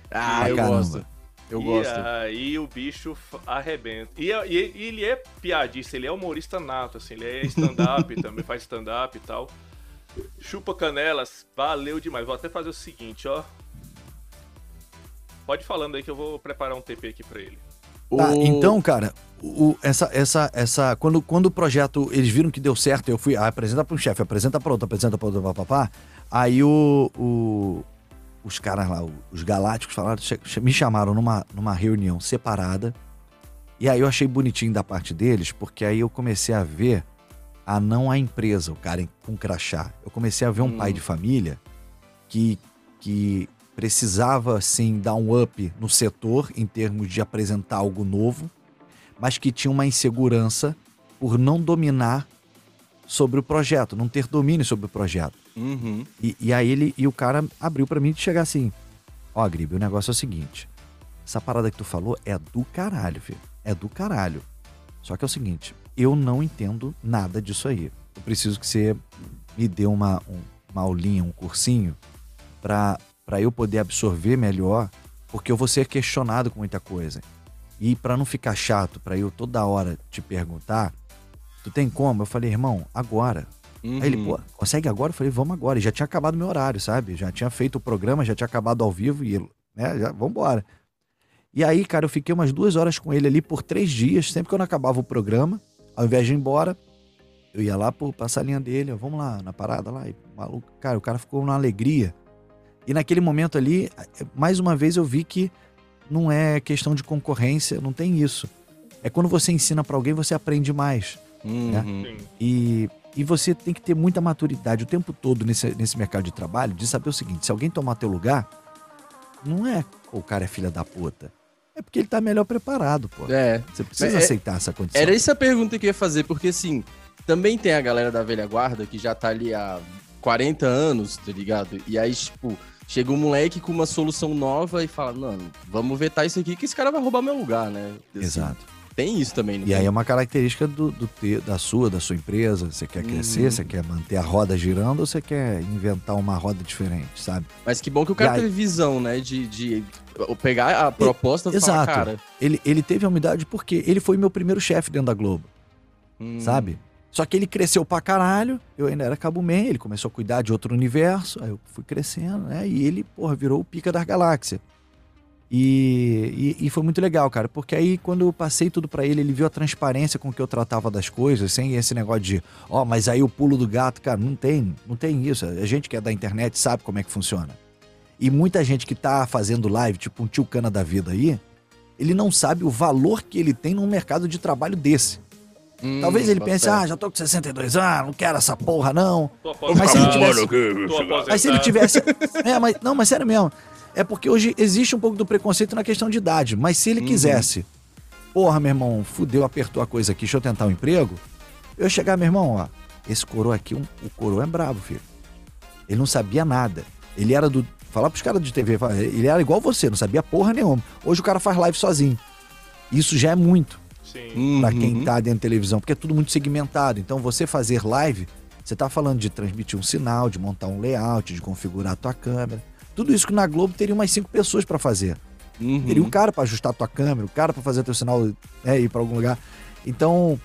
Ah, e eu caramba. gosto. Eu e gosto. aí o bicho arrebenta. E, e, e, ele é piadista, ele é humorista nato, assim, ele é stand-up também, faz stand-up e tal. Chupa canelas, valeu demais. Vou até fazer o seguinte, ó. Pode falando aí que eu vou preparar um TP aqui para ele. Tá, o... então, cara, o, essa, essa, essa, quando, quando o projeto, eles viram que deu certo, eu fui, ah, apresenta para um chefe, apresenta para outro, apresenta para outro, papapá. Aí o, o, os caras lá, os galácticos falaram, me chamaram numa, numa reunião separada. E aí eu achei bonitinho da parte deles, porque aí eu comecei a ver a não a empresa, o cara com crachá. Eu comecei a ver um hum. pai de família que, que precisava, sim, dar um up no setor em termos de apresentar algo novo, mas que tinha uma insegurança por não dominar sobre o projeto, não ter domínio sobre o projeto. Uhum. E, e, aí ele e o cara abriu para mim de chegar assim: Ó, oh, Gribe, o negócio é o seguinte. Essa parada que tu falou é do caralho, filho. É do caralho. Só que é o seguinte, eu não entendo nada disso aí. Eu preciso que você me dê uma, um, uma aulinha, um cursinho, para eu poder absorver melhor, porque eu vou ser questionado com muita coisa. E para não ficar chato, para eu toda hora te perguntar, tu tem como? Eu falei, irmão, agora. Uhum. Aí ele, uhum. pô, consegue agora? Eu falei, vamos agora. E já tinha acabado meu horário, sabe? Já tinha feito o programa, já tinha acabado ao vivo e, né, já, vambora. E aí, cara, eu fiquei umas duas horas com ele ali por três dias, sempre que eu não acabava o programa. Ao invés de ir embora, eu ia lá pô, passar a linha dele, ó, vamos lá, na parada lá. E, maluco, cara, o cara ficou numa alegria. E naquele momento ali, mais uma vez eu vi que não é questão de concorrência, não tem isso. É quando você ensina para alguém, você aprende mais. Uhum. Né? E, e você tem que ter muita maturidade o tempo todo nesse, nesse mercado de trabalho de saber o seguinte: se alguém tomar teu lugar, não é o cara é filha da puta. É porque ele tá melhor preparado, pô. É. Você precisa é, aceitar essa condição. Era essa a pergunta que eu ia fazer, porque assim, também tem a galera da velha guarda que já tá ali há 40 anos, tá ligado? E aí, tipo, chega um moleque com uma solução nova e fala, mano, vamos vetar isso aqui que esse cara vai roubar meu lugar, né? Assim, Exato. Tem isso também, E aí é uma característica do, do da sua, da sua empresa. Você quer crescer, uhum. você quer manter a roda girando ou você quer inventar uma roda diferente, sabe? Mas que bom que o cara teve visão, né? De, de pegar a proposta e, Exato. Falar, cara... Ele, ele teve a humildade porque ele foi meu primeiro chefe dentro da Globo. Hum. Sabe? Só que ele cresceu pra caralho, eu ainda era Cabo Man, ele começou a cuidar de outro universo, aí eu fui crescendo, né? E ele, porra, virou o pica das galáxias. E, e, e, foi muito legal, cara, porque aí quando eu passei tudo para ele, ele viu a transparência com que eu tratava das coisas, sem esse negócio de, ó, oh, mas aí o pulo do gato, cara, não tem, não tem isso. A gente que é da internet sabe como é que funciona. E muita gente que tá fazendo live, tipo um tio cana da vida aí, ele não sabe o valor que ele tem num mercado de trabalho desse. Hum, Talvez ele pense, ah, já tô com 62 anos, não quero essa porra, não. Mas se ele tivesse. Mas se ele tivesse. É, mas, não, mas sério mesmo. É porque hoje existe um pouco do preconceito na questão de idade. Mas se ele uhum. quisesse, porra, meu irmão, fudeu, apertou a coisa aqui, deixa eu tentar um emprego. Eu chegar, meu irmão, ó, esse coroa aqui, um, o coroa é brabo, filho. Ele não sabia nada. Ele era do. Falar pros caras de TV, ele era igual você, não sabia porra nenhuma. Hoje o cara faz live sozinho. Isso já é muito. Pra quem uhum. tá dentro da televisão, porque é tudo muito segmentado. Então você fazer live, você tá falando de transmitir um sinal, de montar um layout, de configurar a tua câmera. Tudo isso que na Globo teria umas cinco pessoas para fazer. Uhum. Teria um cara para ajustar a tua câmera, um cara para fazer teu sinal é, ir para algum lugar. Então,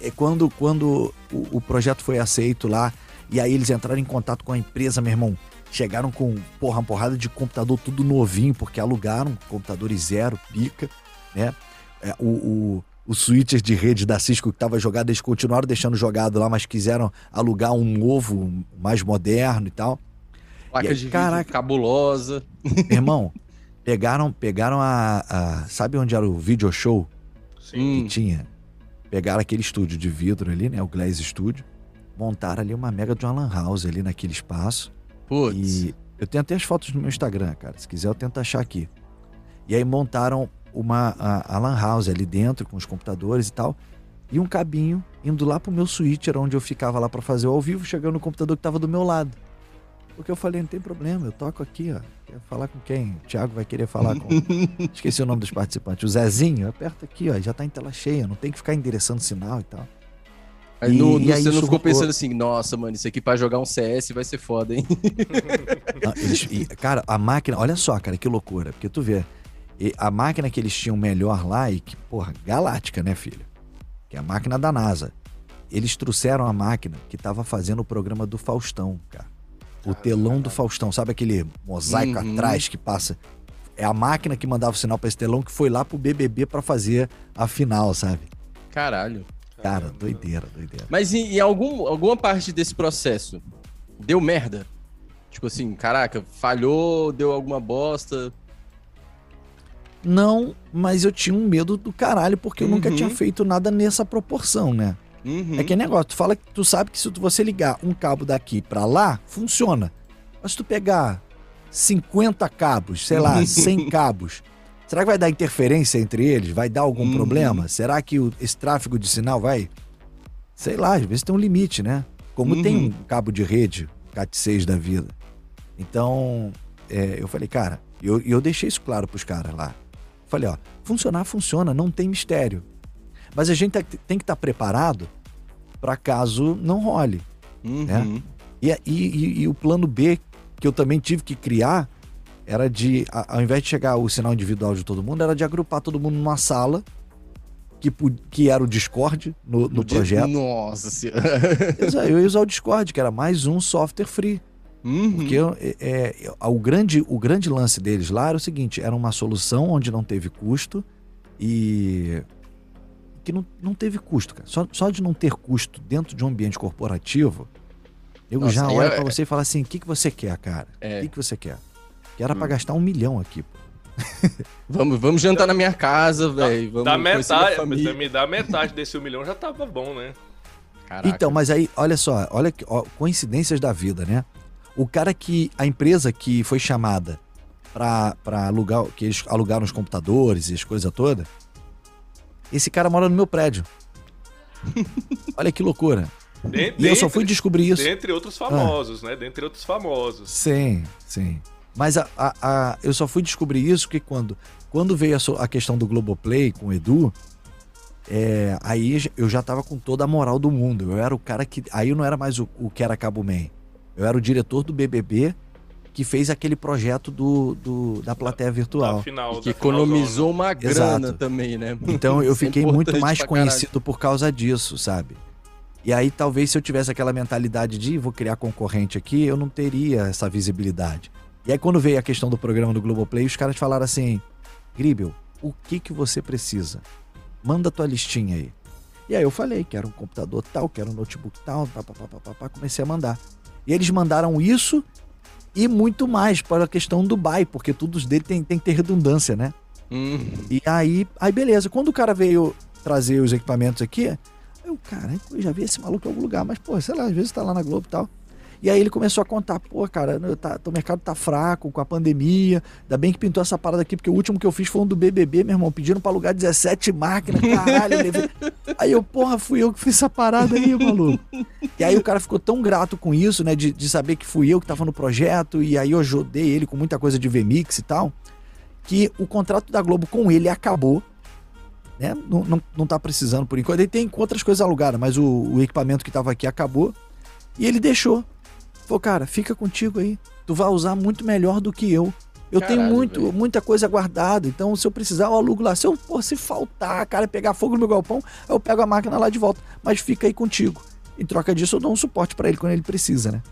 é quando, quando o, o, projeto foi aceito lá, e aí eles entraram em contato com a empresa, meu irmão, chegaram com porra, uma porrada de computador tudo novinho, porque alugaram computadores zero, pica, né? É, o, o, o switcher de rede da Cisco que estava jogado, eles continuaram deixando jogado lá, mas quiseram alugar um novo, mais moderno e tal. Placa aí, de caraca, cabulosa. Irmão, pegaram, pegaram a, a, Sabe onde era o video show? Sim. Que tinha. Pegaram aquele estúdio de vidro ali, né? O Glaze Studio. Montaram ali uma mega de uma lan house ali naquele espaço. Putz. E eu tenho até as fotos no meu Instagram, cara. Se quiser, eu tento achar aqui. E aí montaram uma a, a lan house ali dentro, com os computadores e tal. E um cabinho indo lá pro meu switcher, onde eu ficava lá para fazer o ao vivo, chegando no computador que tava do meu lado. Porque eu falei, não tem problema, eu toco aqui, ó. Quer falar com quem? O Thiago vai querer falar com. Esqueci o nome dos participantes. O Zezinho, aperta aqui, ó. Já tá em tela cheia, não tem que ficar endereçando sinal e tal. Aí, no, e, no, aí você não ficou pensando assim, nossa, mano, isso aqui pra jogar um CS vai ser foda, hein? Não, eles, e, cara, a máquina, olha só, cara, que loucura. Porque tu vê, a máquina que eles tinham melhor lá, e que, porra, galáctica, né, filho? Que é a máquina da NASA. Eles trouxeram a máquina que tava fazendo o programa do Faustão, cara o telão do Faustão, sabe aquele mosaico uhum. atrás que passa? É a máquina que mandava o sinal para esse telão que foi lá pro BBB para fazer a final, sabe? Caralho. Cara, doideira, doideira. Mas em, em algum, alguma parte desse processo, deu merda? Tipo assim, caraca, falhou, deu alguma bosta? Não, mas eu tinha um medo do caralho, porque eu uhum. nunca tinha feito nada nessa proporção, né? Uhum. É que é negócio, tu fala que tu sabe que se você ligar um cabo daqui para lá, funciona. Mas se tu pegar 50 cabos, sei lá, 100 cabos, será que vai dar interferência entre eles? Vai dar algum uhum. problema? Será que o, esse tráfego de sinal vai. Sei lá, às vezes tem um limite, né? Como uhum. tem um cabo de rede, CAT6 da vida. Então, é, eu falei, cara, e eu, eu deixei isso claro pros caras lá. Falei, ó, funcionar, funciona, não tem mistério. Mas a gente tem que estar tá preparado para caso não role. Uhum. Né? E, e, e, o plano B, que eu também tive que criar, era de, ao invés de chegar o sinal individual de todo mundo, era de agrupar todo mundo numa sala, que, que era o Discord no, no projeto. Nossa senhora. Eu ia usar o Discord, que era mais um software free. Uhum. Porque é, é, o, grande, o grande lance deles lá era o seguinte: era uma solução onde não teve custo e que não, não teve custo, cara. Só, só de não ter custo dentro de um ambiente corporativo, eu Nossa, já olho é, para você e falo assim: o que, que você quer, cara? O é. que, que você quer? Que era hum. para gastar um milhão aqui, pô. vamos, vamos jantar na minha casa, velho. Dá metade, me dá metade desse um milhão já tava bom, né? Caraca. Então, mas aí, olha só, olha ó, coincidências da vida, né? O cara que. A empresa que foi chamada para alugar, que eles alugaram os computadores e as coisas todas, esse cara mora no meu prédio. Olha que loucura. e eu só fui descobrir isso. Dentre outros famosos, ah. né? Dentre outros famosos. Sim, sim. Mas a, a, a, eu só fui descobrir isso que quando, quando veio a, a questão do Globoplay com o Edu, é, aí eu já tava com toda a moral do mundo. Eu era o cara que. Aí eu não era mais o, o que era Cabo Man. Eu era o diretor do BBB que fez aquele projeto do, do da plateia virtual. Da final, que economizou uma grana Exato. também, né? Então eu é fiquei é muito mais conhecido por causa disso, sabe? E aí talvez se eu tivesse aquela mentalidade de vou criar concorrente aqui, eu não teria essa visibilidade. E aí quando veio a questão do programa do Globoplay, os caras falaram assim: Gribel, o que que você precisa? Manda tua listinha aí. E aí eu falei que era um computador tal, que era um notebook tal, pá, pá, pá, pá, pá, comecei a mandar. E eles mandaram isso e muito mais para a questão do buy, porque todos dele tem, tem que ter redundância, né? Uhum. E aí, aí beleza. Quando o cara veio trazer os equipamentos aqui, eu, cara, eu já vi esse maluco em algum lugar, mas, pô, sei lá, às vezes tá lá na Globo e tal. E aí ele começou a contar, pô, cara, tá, o mercado tá fraco com a pandemia. Ainda bem que pintou essa parada aqui, porque o último que eu fiz foi um do BBB, meu irmão, pedindo pra alugar 17 máquinas, caralho. aí eu, porra, fui eu que fiz essa parada aí, maluco. E aí o cara ficou tão grato com isso, né, de, de saber que fui eu que tava no projeto, e aí eu ajudei ele com muita coisa de VMix e tal, que o contrato da Globo com ele acabou. Né? Não, não, não tá precisando por enquanto. Ele tem outras coisas alugadas, mas o, o equipamento que tava aqui acabou. E ele deixou. Falou, cara, fica contigo aí. Tu vai usar muito melhor do que eu. Eu Caralho, tenho muito, muita coisa guardada, então se eu precisar, eu alugo lá. Se eu pô, se faltar, cara, pegar fogo no meu galpão, eu pego a máquina lá de volta. Mas fica aí contigo. Em troca disso, eu dou um suporte para ele quando ele precisa, né?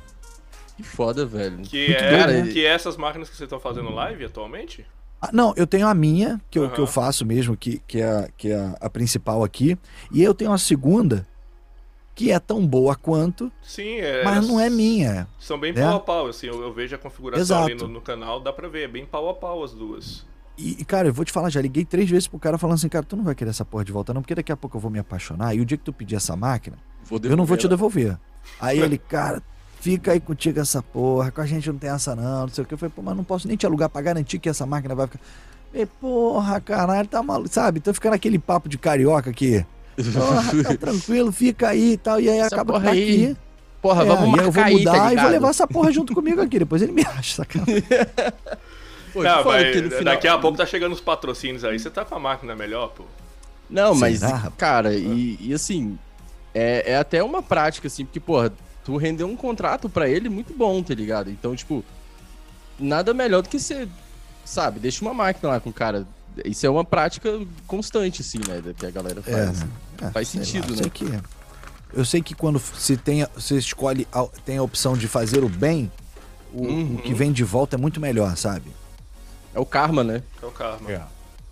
Que foda, velho. Que, é, cara, né? que é essas máquinas que vocês estão fazendo live atualmente? Ah, não, eu tenho a minha, que, uhum. eu, que eu faço mesmo, que, que é, que é a, a principal aqui. E eu tenho a segunda, que é tão boa quanto, Sim, é, mas não é minha. São bem né? pau a pau, assim, eu, eu vejo a configuração Exato. ali no, no, canal, dá pra ver, é bem pau a pau as duas. E, cara, eu vou te falar, já liguei três vezes pro cara falando assim, cara, tu não vai querer essa porra de volta não, porque daqui a pouco eu vou me apaixonar, e o dia que tu pedir essa máquina, eu não vou te devolver. Aí ele, cara, fica aí contigo essa porra, com a gente não tem essa não, não sei o que. Eu falei, pô, mas não posso nem te alugar pra garantir que essa máquina vai ficar... E, porra, caralho, tá maluco, sabe? Então fica naquele papo de carioca que Porra, tá tranquilo, fica aí e tal. E aí essa acaba porra aí. aqui. Porra, é, vamos marcar eu vou mudar aí, tá e vou levar essa porra junto comigo aqui. Depois ele me acha, sacanagem. Pô, não, mas final... daqui a pouco tá chegando os patrocínios aí. Você tá com a máquina melhor, pô. Não, mas, cara, e, e, assim, é, é até uma prática, assim, porque, porra, tu rendeu um contrato para ele muito bom, tá ligado? Então, tipo, nada melhor do que você, sabe, deixa uma máquina lá com o cara isso é uma prática constante, assim, né? Que a galera faz. É, é, faz sentido, lá, né? Que, é. eu sei que quando se tem, você escolhe, tem a opção de fazer o bem, o, uhum. o, que vem de volta é muito melhor, sabe? É o karma, né? É o karma. É.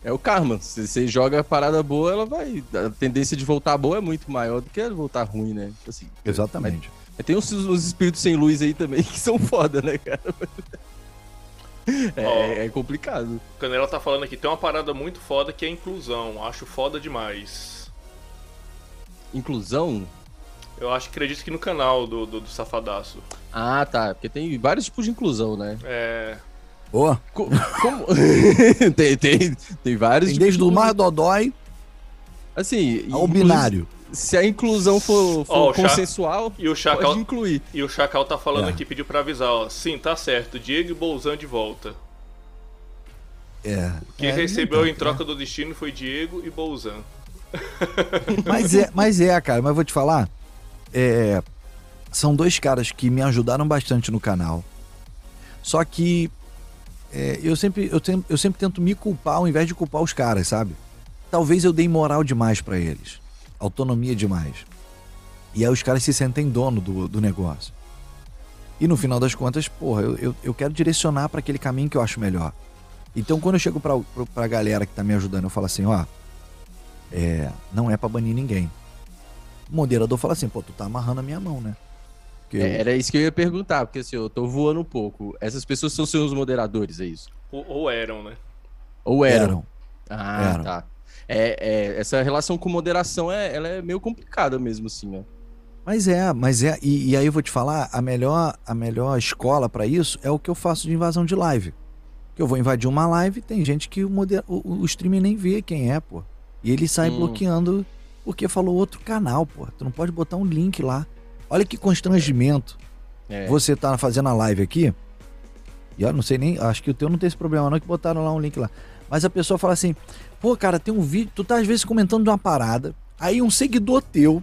É o karma. Se você joga a parada boa, ela vai. A tendência de voltar boa é muito maior do que voltar ruim, né? Assim, Exatamente. Mas, mas tem uns, uns espíritos sem luz aí também que são foda, né, cara? É, é complicado. O Canela tá falando aqui, tem uma parada muito foda que é inclusão. Acho foda demais. Inclusão? Eu acho que acredito que no canal do, do, do Safadaço. Ah, tá. Porque tem vários tipos de inclusão, né? É. Boa. Co como? tem, tem, tem vários. Tem desde o Mar Dodói. Assim. Ao binário se a inclusão for, for oh, consensual, e o Chacal, pode incluir. E o Chacal tá falando é. aqui, pediu pra avisar, ó. Sim, tá certo. Diego e Bolzan de volta. É. Quem é, recebeu em troca do destino foi Diego e Bolzan. Mas é, mas é, cara, mas vou te falar. É, são dois caras que me ajudaram bastante no canal. Só que é, eu, sempre, eu, sempre, eu sempre tento me culpar ao invés de culpar os caras, sabe? Talvez eu dei moral demais para eles autonomia demais. E aí os caras se sentem dono do, do negócio. E no final das contas, porra, eu, eu, eu quero direcionar para aquele caminho que eu acho melhor. Então quando eu chego pra, pra, pra galera que tá me ajudando, eu falo assim, ó, é, não é para banir ninguém. O moderador fala assim, pô, tu tá amarrando a minha mão, né? Eu... É, era isso que eu ia perguntar, porque assim, eu tô voando um pouco. Essas pessoas são seus moderadores, é isso? Ou, ou eram, né? Ou eram. eram. Ah, eram. tá é, é, essa relação com moderação é, ela é meio complicada mesmo, assim, né? Mas é, mas é. E, e aí eu vou te falar, a melhor, a melhor escola para isso é o que eu faço de invasão de live. Que eu vou invadir uma live, tem gente que o, o, o streaming nem vê quem é, pô. E ele sai hum. bloqueando porque falou outro canal, pô. Tu não pode botar um link lá. Olha que constrangimento. É. Você tá fazendo a live aqui, e eu não sei nem, acho que o teu não tem esse problema não, que botaram lá um link lá. Mas a pessoa fala assim, pô, cara, tem um vídeo, tu tá às vezes comentando de uma parada, aí um seguidor teu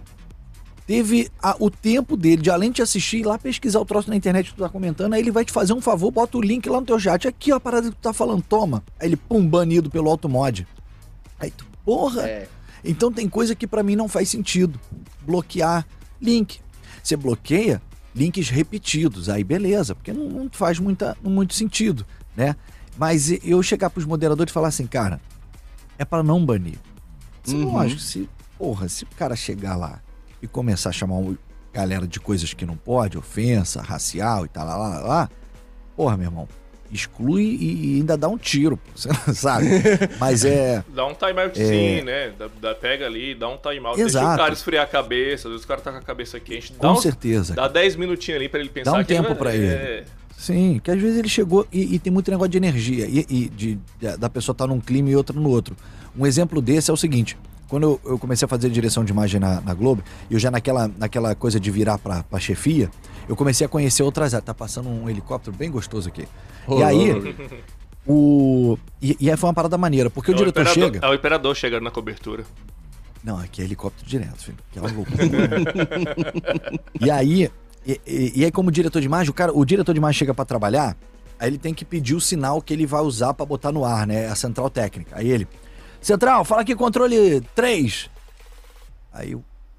teve a, o tempo dele de, além de assistir, ir lá pesquisar o troço na internet que tu tá comentando, aí ele vai te fazer um favor, bota o link lá no teu chat. Aqui, ó, a parada que tu tá falando, toma. Aí ele, pum, banido pelo automod. Aí tu, porra. É. Então tem coisa que para mim não faz sentido. Bloquear link. Você bloqueia links repetidos, aí beleza, porque não, não faz muita, muito sentido, né? Mas eu chegar pros moderadores e falar assim, cara, é para não banir. Uhum. Lógico, se, porra, se o cara chegar lá e começar a chamar uma galera de coisas que não pode, ofensa, racial e tal, lá, lá, lá, porra, meu irmão, exclui e, ainda dá um tiro, sabe? Mas é. Dá um timeout é... sim, né? Dá, dá, pega ali, dá um timeout, deixa o cara esfriar a cabeça, às vezes o cara tá com a cabeça quente. Com um, certeza. Dá 10 minutinhos ali para ele pensar. Dá um tempo para é... ele. Sim, que às vezes ele chegou e, e tem muito negócio de energia e, e de, da pessoa estar tá num clima e outra no outro. Um exemplo desse é o seguinte: quando eu, eu, comecei a fazer direção de imagem na, na Globo, eu já naquela, naquela coisa de virar pra, pra chefia, eu comecei a conhecer outras áreas. Tá passando um helicóptero bem gostoso aqui. Oh, e aí. O... E, e aí foi uma parada maneira, porque é o, o diretor chega. É o operador chegando na cobertura. Não, aqui é helicóptero direto, filho. Que é loucura. e aí, e, e, e, aí, como diretor de imagem, o, cara, o diretor de imagem chega para trabalhar, aí ele tem que pedir o sinal que ele vai usar para botar no ar, né? A central técnica. Aí ele. Central, fala aqui controle 3. Aí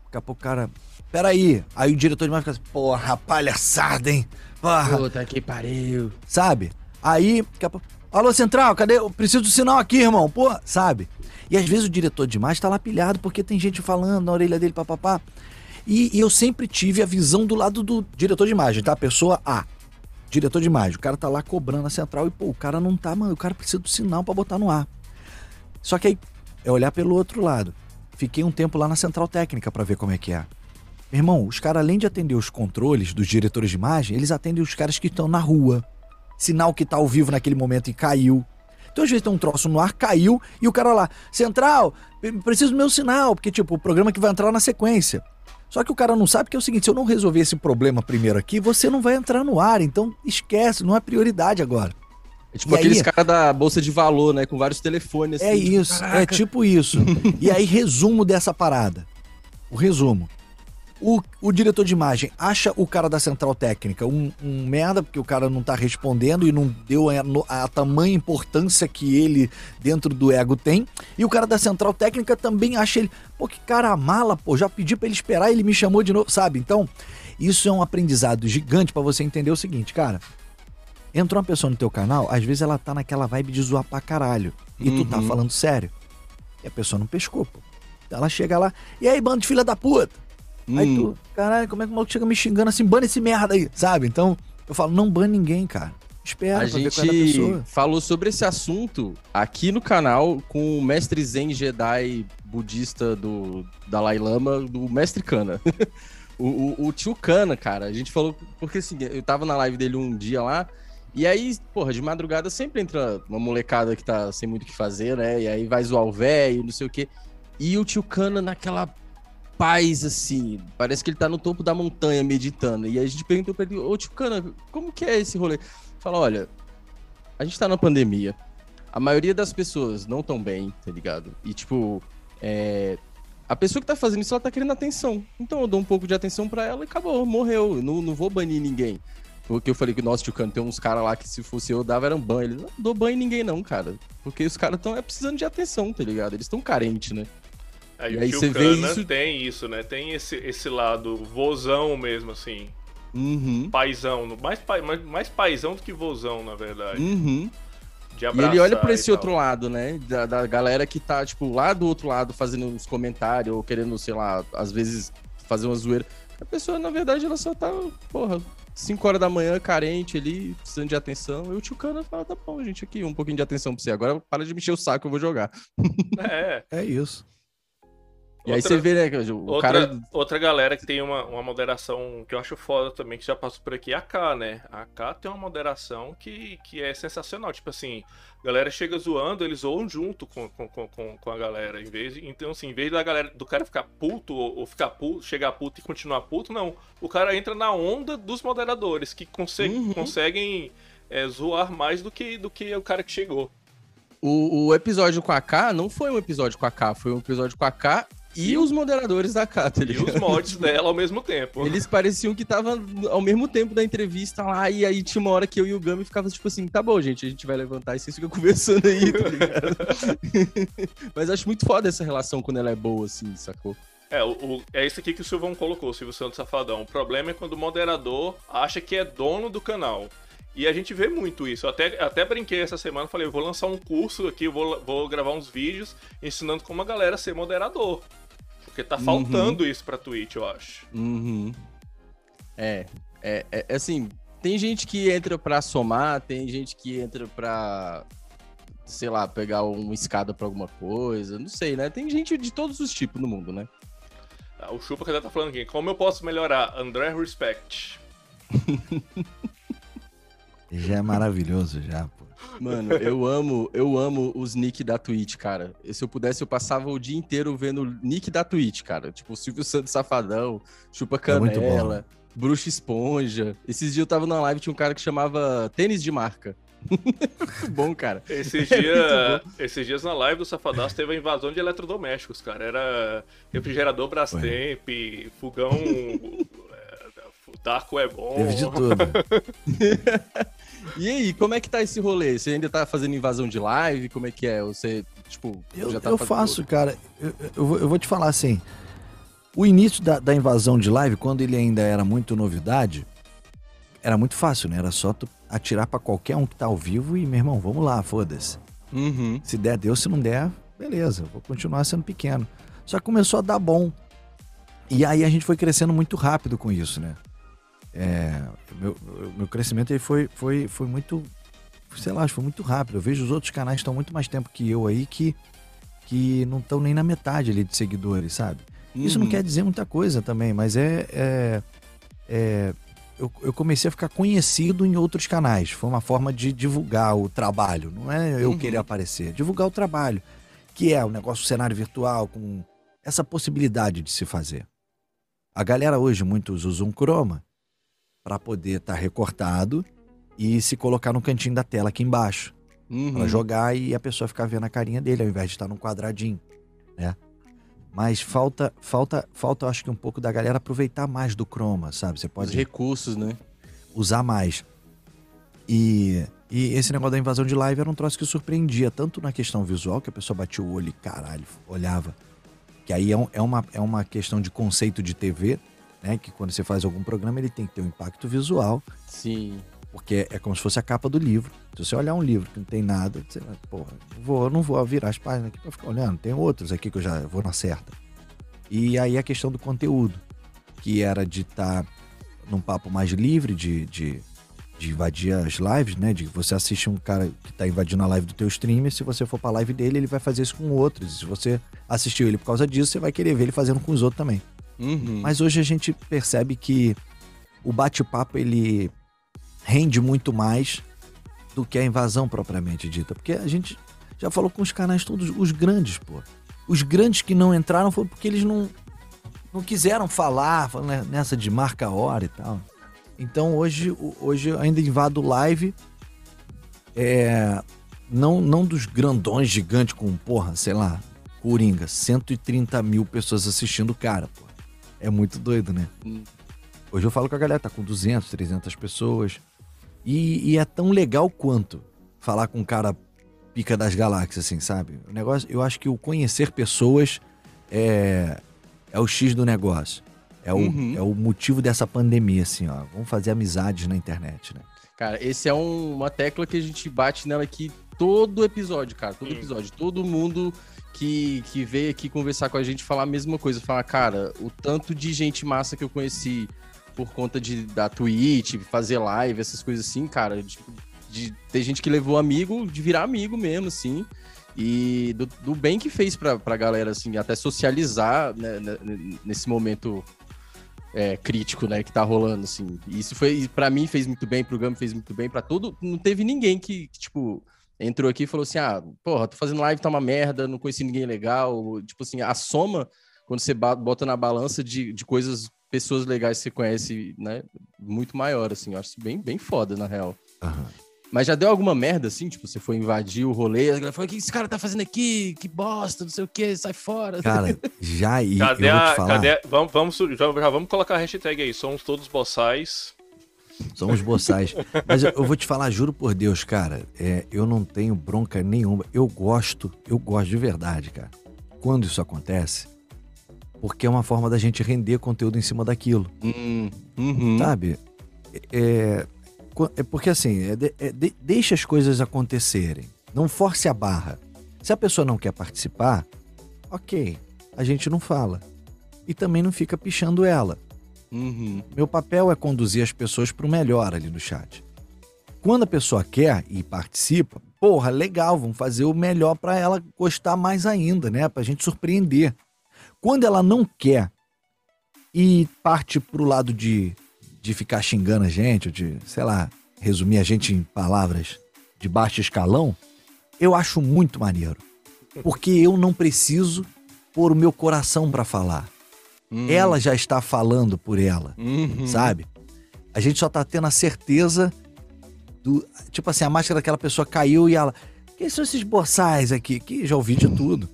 daqui a pouco o cara. Peraí. Aí o diretor de imagem fica assim, porra, palhaçada, hein? Porra. Puta que pariu. Sabe? Aí, daqui a pouco. Alô, Central, cadê? Eu preciso do sinal aqui, irmão. Pô, sabe? E às vezes o diretor de imagem tá lá pilhado porque tem gente falando na orelha dele, papapá. E, e eu sempre tive a visão do lado do diretor de imagem, tá? Pessoa A. Diretor de imagem. O cara tá lá cobrando a central e, pô, o cara não tá, mano. O cara precisa do sinal para botar no ar. Só que aí é olhar pelo outro lado. Fiquei um tempo lá na central técnica para ver como é que é. Irmão, os caras, além de atender os controles dos diretores de imagem, eles atendem os caras que estão na rua. Sinal que tá ao vivo naquele momento e caiu. Então, às vezes tem um troço no ar, caiu, e o cara lá, central, preciso do meu sinal, porque, tipo, o programa que vai entrar na sequência. Só que o cara não sabe que é o seguinte: se eu não resolver esse problema primeiro aqui, você não vai entrar no ar. Então, esquece, não é prioridade agora. É tipo e aqueles caras da bolsa de valor, né? Com vários telefones. É assim, é tipo, isso, caraca. é tipo isso. e aí, resumo dessa parada. O resumo. O, o, diretor de imagem acha o cara da central técnica um, um, merda, porque o cara não tá respondendo e não deu a, a, tamanha importância que ele dentro do ego tem. E o cara da central técnica também acha ele, pô, que cara mala, pô, já pedi para ele esperar, ele me chamou de novo, sabe? Então, isso é um aprendizado gigante para você entender o seguinte, cara. Entrou uma pessoa no teu canal, às vezes ela tá naquela vibe de zoar pra caralho. E uhum. tu tá uhum. falando sério. E a pessoa não pescou, pô. Ela chega lá, e aí, bando de filha da puta? Hum. Aí tu, caralho, como é que o maluco chega me xingando assim, bane esse merda aí, sabe? Então, eu falo, não bane ninguém, cara. Espera a gente falou sobre esse assunto aqui no canal com o mestre Zen Jedi budista do Dalai Lama, do mestre Kana. o, o, o tio Kana, cara, a gente falou, porque assim, eu tava na live dele um dia lá, e aí, porra, de madrugada sempre entra uma molecada que tá sem muito o que fazer, né? E aí vai zoar o velho, não sei o quê. E o tio Kana naquela paz, assim. Parece que ele tá no topo da montanha meditando. E a gente perguntou pra ele, ô tio Cana, como que é esse rolê? Fala, olha, a gente tá na pandemia. A maioria das pessoas não tão bem, tá ligado? E, tipo, é... a pessoa que tá fazendo isso, ela tá querendo atenção. Então eu dou um pouco de atenção para ela e acabou, morreu. Não, não vou banir ninguém. Porque eu falei que, nossa, tio Cano, tem uns caras lá que se fosse eu dava era um banho. Ele não dou banho em ninguém, não, cara. Porque os caras estão é, precisando de atenção, tá ligado? Eles estão carentes, né? Aí e o aí você vê isso... tem isso, né? Tem esse, esse lado vozão mesmo, assim. Uhum. Paizão. Mais, mais, mais paizão do que vozão, na verdade. Uhum. e ele olha para esse outro lado, né? Da, da, galera que tá, tipo, lá do outro lado fazendo uns comentários ou querendo, sei lá, às vezes fazer uma zoeira. A pessoa, na verdade, ela só tá, porra, 5 horas da manhã, carente ali, precisando de atenção. E o tio Cana fala: tá bom, gente, aqui, um pouquinho de atenção pra você. Agora para de mexer o saco, eu vou jogar. É. É isso. E aí você vê, né, o outra, cara... Outra galera que tem uma, uma moderação que eu acho foda também, que já passou por aqui, é a K, né? A K tem uma moderação que, que é sensacional. Tipo assim, a galera chega zoando, eles zoam junto com, com, com, com a galera. Em vez, então, assim, em vez da galera, do cara ficar puto ou, ou ficar puto, chegar puto e continuar puto, não. O cara entra na onda dos moderadores, que consegue, uhum. conseguem é, zoar mais do que, do que o cara que chegou. O, o, episódio com a K não foi um episódio com a K, foi um episódio com a K e os moderadores da K, tá E os mods dela ao mesmo tempo. Eles pareciam que tava ao mesmo tempo da entrevista lá, e aí tinha uma hora que eu e o Gami ficava tipo assim, tá bom, gente, a gente vai levantar e vocês ficam conversando aí, tá ligado? Mas acho muito foda essa relação quando ela é boa, assim, sacou? É, o, o, é isso aqui que o Silvão colocou, o Silvio Santos Safadão. O problema é quando o moderador acha que é dono do canal. E a gente vê muito isso. Eu até, até brinquei essa semana, falei, eu vou lançar um curso aqui, vou, vou gravar uns vídeos ensinando como a galera ser moderador. Porque tá faltando uhum. isso pra Twitch, eu acho. Uhum. É, é, é, assim, tem gente que entra pra somar, tem gente que entra pra, sei lá, pegar uma escada pra alguma coisa, não sei, né? Tem gente de todos os tipos no mundo, né? Ah, o Chupa que tá falando aqui, como eu posso melhorar? André Respect. Já é maravilhoso, já. Mano, eu amo, eu amo os nick da Twitch, cara. Se eu pudesse, eu passava o dia inteiro vendo nick da Twitch, cara. Tipo, Silvio Santos Safadão, Chupa é Canela, é Bruxa Esponja. Esses dias eu tava na live, tinha um cara que chamava Tênis de Marca. muito bom, cara. Esses, dia, esses dias na live do Safadaço teve a invasão de eletrodomésticos, cara. Era refrigerador Brastemp, Foi. fogão Darko é bom. Teve de tudo. e aí, como é que tá esse rolê? Você ainda tá fazendo invasão de live? Como é que é? Você, tipo, eu, já tá Eu faço, tudo? cara. Eu, eu, vou, eu, vou, te falar assim. O início da, da invasão de live, quando ele ainda era muito novidade, era muito fácil, né? Era só tu atirar para qualquer um que tá ao vivo e, meu irmão, vamos lá, foda-se. Uhum. Se der, deu. Se não der, beleza. Vou continuar sendo pequeno. Só que começou a dar bom. E aí a gente foi crescendo muito rápido com isso, né? É, meu, meu crescimento aí foi, foi, foi muito, sei lá, foi muito rápido. Eu vejo os outros canais que estão muito mais tempo que eu aí que, que não estão nem na metade ali de seguidores, sabe? Uhum. Isso não uhum. quer dizer muita coisa também, mas é. é, é eu, eu, comecei a ficar conhecido em outros canais. Foi uma forma de divulgar o trabalho, não é eu uhum. querer aparecer, divulgar o trabalho, que é o negócio do cenário virtual, com essa possibilidade de se fazer. A galera hoje muitos usam Chroma para poder estar tá recortado e se colocar no cantinho da tela aqui embaixo. Uhum. Para jogar e a pessoa ficar vendo a carinha dele ao invés de estar num quadradinho, né? Mas falta, falta, falta, acho que um pouco da galera aproveitar mais do Chroma, sabe? Você pode. Os recursos, né? Usar mais. E, e esse negócio da invasão de live era um troço que surpreendia, tanto na questão visual, que a pessoa batia o olho e caralho, olhava. Que aí é, um, é, uma, é uma questão de conceito de TV, né? Que quando você faz algum programa, ele tem que ter um impacto visual. Sim. Porque é como se fosse a capa do livro. Se você olhar um livro que não tem nada, você vai, porra, vou, eu não vou virar as páginas aqui pra ficar olhando. Tem outros aqui que eu já vou na certa. E aí a questão do conteúdo, que era de estar tá num papo mais livre, de, de, de, invadir as lives, né? De você assiste um cara que tá invadindo a live do teu streamer, se você for pra live dele, ele vai fazer isso com outros. Se você assistiu ele por causa disso, você vai querer ver ele fazendo com os outros também. Uhum. Mas hoje a gente percebe que o bate-papo ele rende muito mais do que a invasão propriamente dita. Porque a gente já falou com os canais todos, os grandes, pô. Os grandes que não entraram foi porque eles não, não quiseram falar né, nessa de marca hora e tal. Então hoje, hoje eu ainda invado live. É, não, não dos grandões gigantes com, porra, sei lá, Coringa, 130 mil pessoas assistindo o cara, pô. É muito doido, né? Hum. Hoje eu falo com a galera, tá com 200, 300 pessoas. E, e, é tão legal quanto falar com um cara pica das galáxias, assim, sabe? O negócio, eu acho que o conhecer pessoas é, é o X do negócio. É o, uhum. é o motivo dessa pandemia, assim, ó. Vamos fazer amizades na internet, né? Cara, esse é um, uma tecla que a gente bate nela aqui todo episódio, cara. Todo episódio. Todo mundo que, que veio aqui conversar com a gente falar a mesma coisa. Falar, cara, o tanto de gente massa que eu conheci por conta de, da Twitch, fazer live, essas coisas assim, cara. De, de ter gente que levou amigo, de virar amigo mesmo, assim. E do, do bem que fez pra, pra galera, assim, até socializar né, né nesse momento é, crítico, né, que tá rolando, assim. E isso foi, para mim, fez muito bem, pro Gami fez muito bem, para todo. Não teve ninguém que, que, tipo, entrou aqui e falou assim: ah, porra, tô fazendo live, tá uma merda, não conheci ninguém legal. Tipo assim, a soma, quando você bota na balança de, de coisas, pessoas legais que você conhece, né, muito maior, assim. Eu acho bem, bem foda, na real. Uhum. Mas já deu alguma merda, assim? Tipo, você foi invadir o rolê, a galera falou, o que esse cara tá fazendo aqui? Que bosta, não sei o que, sai fora. Cara, já aí, cadê a, Cadê, vamos, vamos, já, já, vamos colocar a hashtag aí, somos todos boçais. Somos boçais. Mas eu, eu, vou te falar, juro por Deus, cara, é, eu não tenho bronca nenhuma. Eu gosto, eu gosto de verdade, cara. Quando isso acontece, porque é uma forma da gente render conteúdo em cima daquilo. Hum, uhum. Sabe? É, é porque assim, é de, é de, deixa as coisas acontecerem. Não force a barra. Se a pessoa não quer participar, ok, a gente não fala. E também não fica pichando ela. Uhum. Meu papel é conduzir as pessoas para o melhor ali no chat. Quando a pessoa quer e participa, porra, legal, vamos fazer o melhor para ela gostar mais ainda, né? Para a gente surpreender. Quando ela não quer e parte para o lado de de ficar xingando a gente, de, sei lá, resumir a gente em palavras de baixo escalão, eu acho muito maneiro. Porque eu não preciso pôr o meu coração para falar. Hum. Ela já está falando por ela, uhum. sabe? A gente só tá tendo a certeza do. Tipo assim, a máscara daquela pessoa caiu e ela. Quem são esses boçais aqui? Que já ouvi de tudo.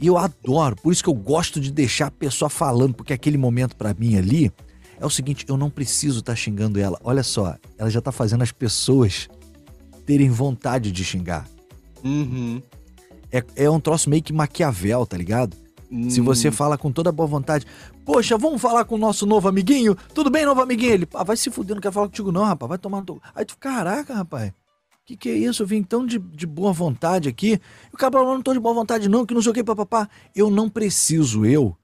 E eu adoro, por isso que eu gosto de deixar a pessoa falando, porque aquele momento para mim ali é o seguinte, eu não preciso estar tá xingando ela. Olha só, ela já tá fazendo as pessoas terem vontade de xingar. Uhum. É, é um troço meio que Maquiavel, tá ligado? Se você fala com toda boa vontade, poxa, vamos falar com o nosso novo amiguinho? Tudo bem, novo amiguinho? Ele, ah, vai se fuder, não quer falar contigo não, rapaz, vai tomar no... Aí tu, caraca, rapaz, que que é isso? Eu vim tão de, de boa vontade aqui. E o cara não tô de boa vontade não, que não sei o que, papapá. Eu não preciso, eu,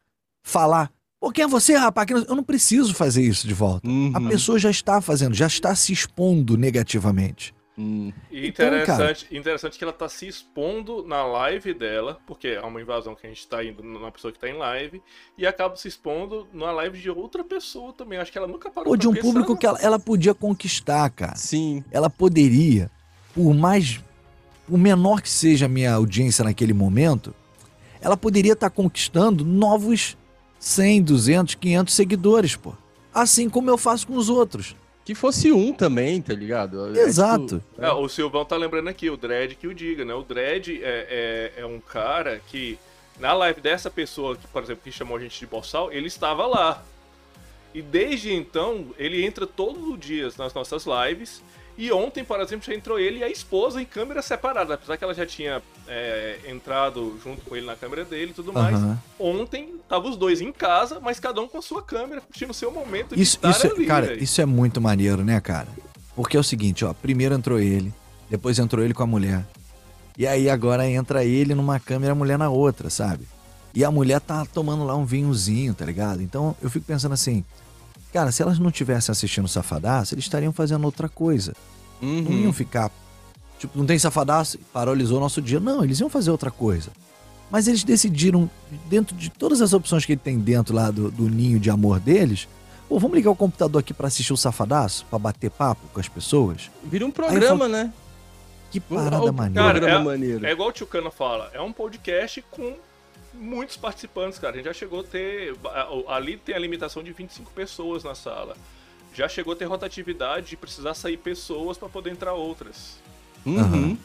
falar Pô, quem é você, rapaz? Eu não preciso fazer isso de volta. Uhum. A pessoa já está fazendo, já está se expondo negativamente. Hum. E interessante, então, interessante que ela está se expondo na live dela, porque é uma invasão que a gente está indo numa pessoa que está em live, e acaba se expondo na live de outra pessoa também. Acho que ela nunca parou Ou de um pensar, público que ela, ela, podia conquistar, cara. Sim. Ela poderia, por mais. Por menor que seja a minha audiência naquele momento, ela poderia estar tá conquistando novos 100, 200, 500 seguidores, pô. Assim como eu faço com os outros. Que fosse um também, tá ligado? É, Exato. É, tipo, é, o Silvão tá lembrando aqui, o Dredd que o diga, né? O Dredd é, é, é, um cara que, na live dessa pessoa, que, por exemplo, que chamou a gente de bossal, ele estava lá. E desde então, ele entra todos os dias nas nossas lives e ontem, por exemplo, já entrou ele e a esposa em câmera separada, apesar que ela já tinha é, entrado junto com ele na câmera dele e tudo mais. Uhum. Ontem tava os dois em casa, mas cada um com a sua câmera, curtindo o seu momento de isso, estar isso, é, ali. Cara, véio. isso é muito maneiro, né, cara? Porque é o seguinte, ó, primeiro entrou ele, depois entrou ele com a mulher. E aí agora entra ele numa câmera e a mulher na outra, sabe? E a mulher tá tomando lá um vinhozinho, tá ligado? Então eu fico pensando assim, Cara, se elas não tivessem assistindo Safadaço, eles estariam fazendo outra coisa. Uhum. Não iam ficar. Tipo, não tem Safadaço, paralisou nosso dia. Não, eles iam fazer outra coisa. Mas eles decidiram, dentro de todas as opções que ele tem dentro lá do, do ninho de amor deles, pô, vamos ligar o computador aqui para assistir o Safadaço? para bater papo com as pessoas? Vira um programa, né? Que parada maneira. Cara, é, é igual o Tio Cano fala, é um podcast com muitos participantes, cara. A gente já chegou a ter. Ali tem a limitação de 25 pessoas na sala. Já chegou a ter rotatividade de precisar sair pessoas para poder entrar outras. Uhum.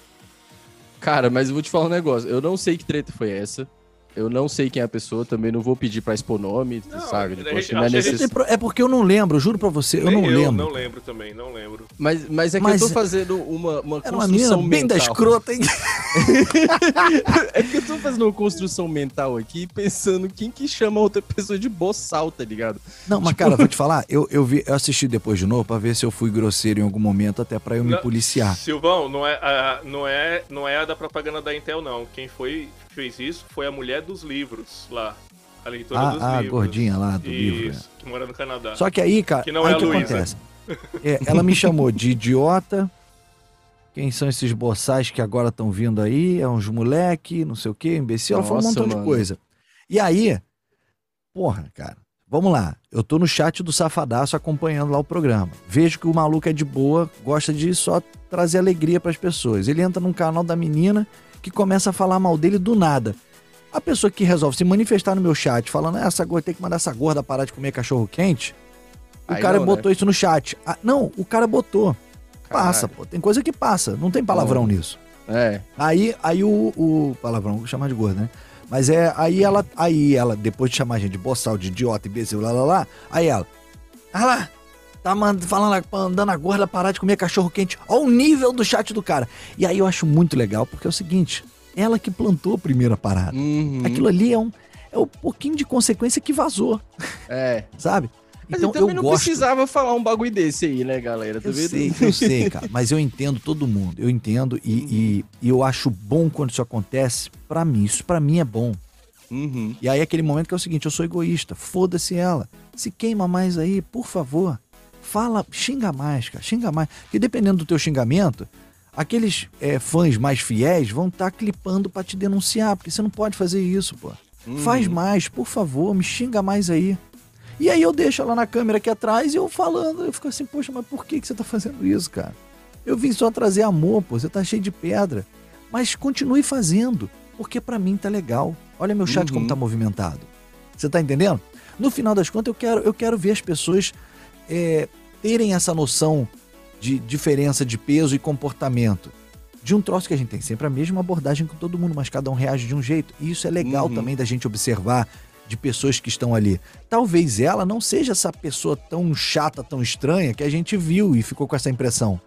Cara, mas eu vou te falar um negócio. Eu não sei que treta foi essa. Eu não sei quem é a pessoa, também não vou pedir pra expor nome, não, sabe? Gente, não é, necess... é porque eu não lembro, juro pra você, eu não eu lembro. não lembro também, não lembro. Mas, mas é que mas... eu tô fazendo uma, uma construção uma menina mental. bem da escrota, hein? é que eu tô fazendo uma construção mental aqui, pensando quem que chama outra pessoa de boçal, tá ligado? Não, tipo... mas cara, vou te falar, eu, eu, vi, eu assisti depois de novo pra ver se eu fui grosseiro em algum momento, até pra eu me policiar. Silvão, não é, a, não, é, não é a da propaganda da Intel, não. Quem foi fez isso foi a mulher dos livros lá. A leitora ah, dos a livros. gordinha lá do isso, livro. Isso, que mora no Canadá. Só que aí, cara, que não aí é que acontece? É, ela me chamou de idiota, Quem são esses boçais que agora estão vindo aí? É uns moleque, não sei o quê, imbecil. Ela falou um montão mano. de coisa. E aí, porra, cara, vamos lá. Eu tô no chat do Safadaço acompanhando lá o programa. Vejo que o maluco é de boa, gosta de só trazer alegria para as pessoas. Ele entra num canal da menina que começa a falar mal dele do nada. A pessoa que resolve se manifestar no meu chat falando, ah, essa gorda tem que mandar essa gorda parar de comer cachorro quente. O Aí cara não, botou né? isso no chat. Ah, não, o cara botou. Passa, pô. Tem coisa que passa. Não tem palavrão nisso. É. Aí, aí o, o palavrão, vou chamar de gordo, né? Mas é, aí ela, aí ela, depois de chamar a gente de boçal, de idiota, imbecil, lá, lá, lá, aí ela, ah lá, tá mandando, falando, mandando a gorda parar de comer cachorro quente. Olha o nível do chat do cara. E aí eu acho muito legal, porque é o seguinte, ela que plantou a primeira parada. Uhum. Aquilo ali é um, é um pouquinho de consequência que vazou. É. Sabe? Mas então, também eu não gosto... precisava falar um bagulho desse aí, né, galera? Tá eu vendo? sei, eu sei, cara. Mas eu entendo todo mundo. Eu entendo e, uhum. e, e eu acho bom quando isso acontece. para mim, isso para mim é bom. Uhum. E aí aquele momento que é o seguinte, eu sou egoísta. Foda-se ela. Se queima mais aí, por favor. Fala, xinga mais, cara. Xinga mais. Porque dependendo do teu xingamento, aqueles é, fãs mais fiéis vão estar tá clipando para te denunciar. Porque você não pode fazer isso, pô. Uhum. Faz mais, por favor, me xinga mais aí. E aí eu deixo ela na câmera aqui atrás e eu falando, eu fico assim, poxa, mas por que, que você tá fazendo isso, cara? Eu vim só trazer amor, pô, você tá cheio de pedra. Mas continue fazendo, porque para mim tá legal. Olha meu chat uhum. como tá movimentado. Você tá entendendo? No final das contas, eu quero, eu quero ver as pessoas é, terem essa noção de diferença de peso e comportamento. De um troço que a gente tem sempre a mesma abordagem com todo mundo, mas cada um reage de um jeito. E isso é legal uhum. também da gente observar de pessoas que estão ali. Talvez ela não seja essa pessoa tão chata, tão estranha que a gente viu e ficou com essa impressão.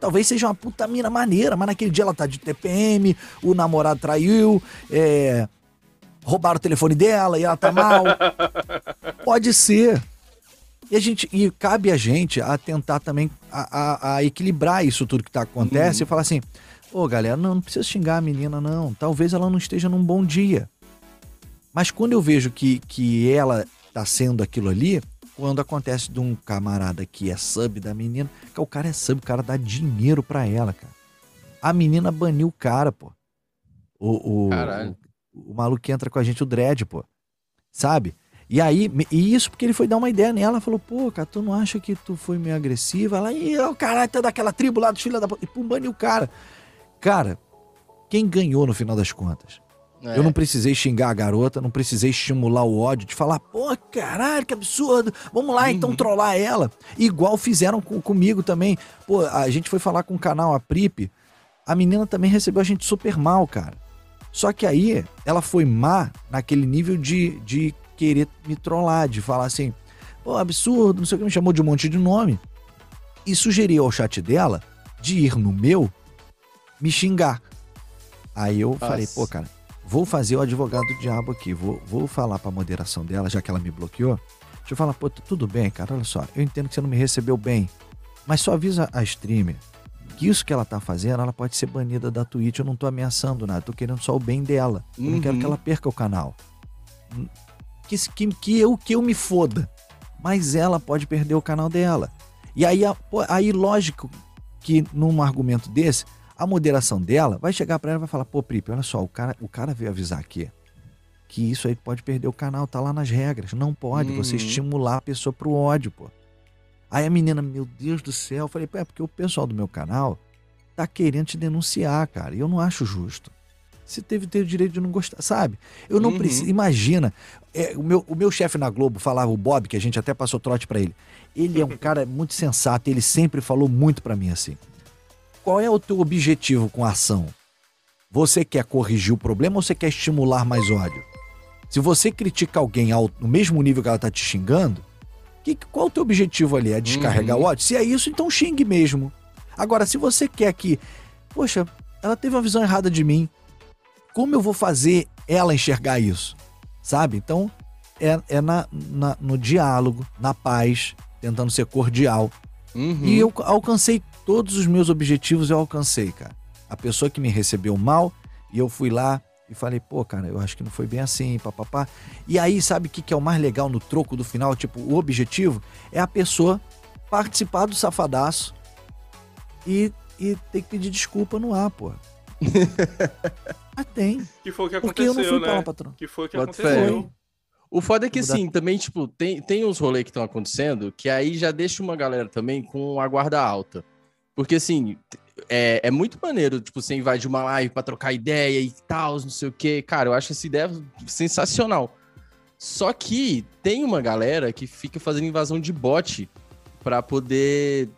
Talvez seja uma puta mina maneira, mas naquele dia ela tá de TPM, o namorado traiu, é, roubaram o telefone dela e ela tá mal. Pode ser. E a gente e cabe a gente a tentar também a, a, a equilibrar isso tudo que tá acontece uhum. e falar assim: "Ô, galera, não, não precisa xingar a menina não. Talvez ela não esteja num bom dia. Mas quando eu vejo que, que ela tá sendo aquilo ali, quando acontece de um camarada que é sub da menina, que o cara é sub, o cara dá dinheiro para ela, cara. A menina baniu o cara, pô. O, o, o, o maluco que entra com a gente, o Dredd, pô. Sabe? E aí, e isso porque ele foi dar uma ideia nela, falou, pô, cara, tu não acha que tu foi meio agressiva? Ela, e o caralho, tá daquela tribo lá dos filhos da E pum, baniu o cara. Cara, quem ganhou no final das contas? É. Eu não precisei xingar a garota, não precisei estimular o ódio, de falar, pô, caralho, que absurdo, vamos lá então uhum. então trollar ela. Igual fizeram com, comigo também. Pô, a gente foi falar com o canal, a Prip, a menina também recebeu a gente super mal, cara. Só que aí ela foi má naquele nível de, de querer me trollar, de falar assim, pô, absurdo, não sei o que, me chamou de um monte de nome. E sugeriu ao chat dela de ir no meu me xingar. Aí eu Nossa. falei, pô, cara, Vou fazer o advogado do diabo aqui. Vou, vou falar pra moderação dela, já que ela me bloqueou. Deixa eu falar, pô, tudo bem, cara. Olha só, eu entendo que você não me recebeu bem. Mas só avisa a streamer que isso que ela tá fazendo, ela pode ser banida da Twitch. Eu não tô ameaçando nada, tô querendo só o bem dela. Eu uhum. não quero que ela perca o canal. Que, que, que, eu, que eu me foda. Mas ela pode perder o canal dela. E aí, aí lógico que num argumento desse, a moderação dela vai chegar para ela e vai falar: pô, Pripe, olha só, o cara, o cara veio avisar aqui que isso aí pode perder o canal, tá lá nas regras. Não pode uhum. você estimular a pessoa pro ódio, pô. Aí a menina, meu Deus do céu, eu falei, pô, é porque o pessoal do meu canal tá querendo te denunciar, cara. E eu não acho justo. Você teve ter o direito de não gostar, sabe? Eu não uhum. preciso. Imagina, é, o meu, o meu chefe na Globo falava, o Bob, que a gente até passou trote para ele. Ele é um cara muito sensato, ele sempre falou muito para mim assim qual é o teu objetivo com a ação? Você quer corrigir o problema ou você quer estimular mais ódio? Se você critica alguém ao, no mesmo nível que ela tá te xingando, que, qual o teu objetivo ali? É descarregar uhum. o ódio? Se é isso, então xingue mesmo. Agora, se você quer que, poxa, ela teve uma visão errada de mim, como eu vou fazer ela enxergar isso? Sabe? Então, é, é na, na, no diálogo, na paz, tentando ser cordial. Uhum. E eu alcancei todos os meus objetivos, eu alcancei, cara. A pessoa que me recebeu mal, e eu fui lá e falei, pô, cara, eu acho que não foi bem assim, papapá. E aí, sabe o que, que é o mais legal no troco do final? Tipo, o objetivo é a pessoa participar do safadaço e, e ter que pedir desculpa no ar, pô. ah, tem. Que foi o que aconteceu, Porque eu não fui né? pra patrão. Que foi o que aconteceu. O foda é que, assim, também, tipo, tem, tem uns rolês que estão acontecendo que aí já deixa uma galera também com a guarda alta. Porque, assim, é, é muito maneiro, tipo, você invadir uma live pra trocar ideia e tal, não sei o quê. Cara, eu acho essa ideia sensacional. Só que tem uma galera que fica fazendo invasão de bot para poder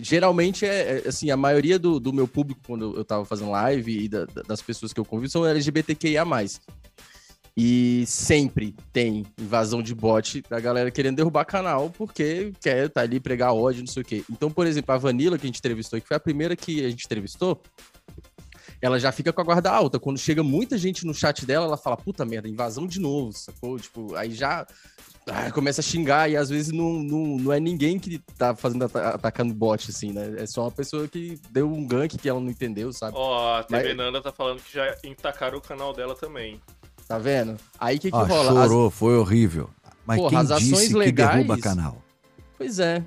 geralmente é, é, assim, a maioria do, do meu público, quando eu tava fazendo live e da, das pessoas que eu convido, são LGBTQIA. E sempre tem invasão de bot da galera querendo derrubar canal porque quer tá ali pregar ódio, não sei o quê. Então, por exemplo, a Vanilla que a gente entrevistou, que foi a primeira que a gente entrevistou, ela já fica com a guarda alta. Quando chega muita gente no chat dela, ela fala, puta merda, invasão de novo, sacou? Tipo, aí já ah, começa a xingar e às vezes não, não, não é ninguém que tá fazendo atacando bot, assim, né? É só uma pessoa que deu um gank que ela não entendeu, sabe? Ó, oh, a TV Mas... Nanda tá falando que já entacaram o canal dela também. Tá vendo? Aí que que ah, rola? Chorou, as... foi horrível. Mas Porra, quem disse legais... que derruba canal? Pois é.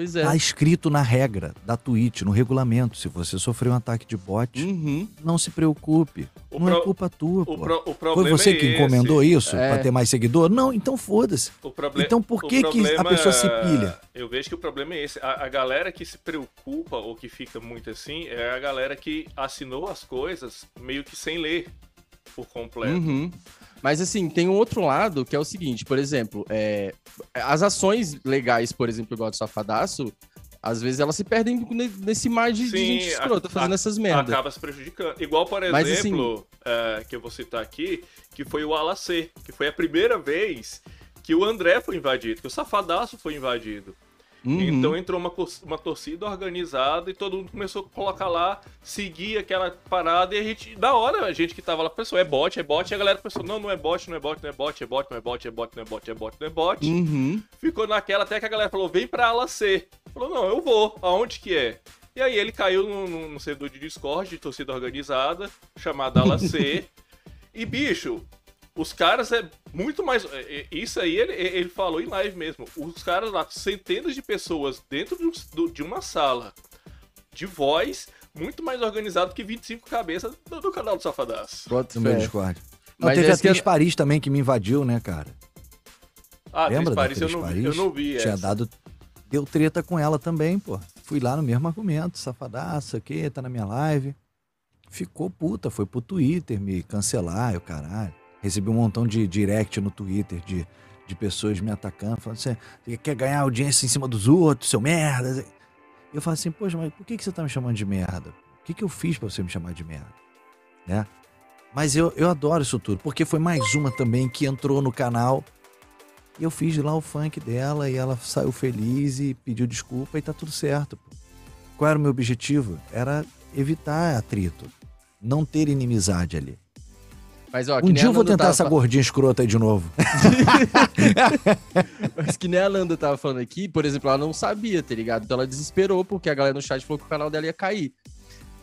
Pois é. Tá escrito na regra da Twitch, no regulamento. Se você sofreu um ataque de bot, uhum. não se preocupe. O não é pro... é culpa tua, pô. Pro... Foi você é que encomendou esse. isso é. pra ter mais seguidor? Não, então foda-se. Proble... Então por que, que a pessoa se pilha? Eu vejo que o problema é esse. A, a, galera que se preocupa ou que fica muito assim é a galera que assinou as coisas meio que sem ler por completo. Uhum. Mas assim, tem um outro lado que é o seguinte, por exemplo, é, as ações legais, por exemplo, igual do Safadaço, às vezes elas se perdem nesse mar de, Sim, gente escrota a, fazendo a, essas merdas. Acaba se prejudicando. Igual, por exemplo, Mas, assim, é, que eu vou citar aqui, que foi o Alacê, que foi a primeira vez que o André foi invadido, que o Safadaço foi invadido. Uhum. Então entrou uma, uma torcida organizada e todo mundo começou a colocar lá, seguir aquela parada e a gente, da hora, a gente que tava lá pensou, é bot, é bot, e a galera pensou, não, não é bot, não é bot, não é bot, é bot, não é bot, é bot, não é bot, é bot, não é bot. Uhum. Ficou naquela até que a galera falou, vem pra ala C. Falou, não, eu vou, aonde que é? E aí ele caiu no, no servidor de Discord de torcida organizada, chamada ala C. e bicho, os caras é muito mais. É, é, isso aí ele, ele falou em live mesmo. Os caras lá, centenas de pessoas dentro de uma sala de voz, muito mais organizado que 25 cabeças do, do canal do Safadaço. Pronto, no meu Discord. Não, Mas teve a Três Paris também que me invadiu, né, cara? Ah, Lembra Paris, Três eu não, Paris? eu não vi. Tinha essa. dado. Deu treta com ela também, pô. Fui lá no mesmo argumento, safadaça, aqui, tá na minha live. Ficou puta, foi pro Twitter me cancelar, o caralho. Recebi um montão de direct no Twitter de, de pessoas me atacando, falando assim: você quer ganhar audiência em cima dos outros, seu merda. Eu falo assim: poxa, mas por que, que você tá me chamando de merda? O que, que eu fiz para você me chamar de merda? Né? Mas eu, eu adoro isso tudo, porque foi mais uma também que entrou no canal. E eu fiz lá o funk dela e ela saiu feliz e pediu desculpa e tá tudo certo. Qual era o meu objetivo? Era evitar atrito, não ter inimizade ali. Mas, ó, um dia eu vou tentar essa gordinha escrota aí de novo. Mas que nem a Landa tava falando aqui, por exemplo, ela não sabia, tá ligado? Então ela desesperou porque a galera no chat falou que o canal dela ia cair.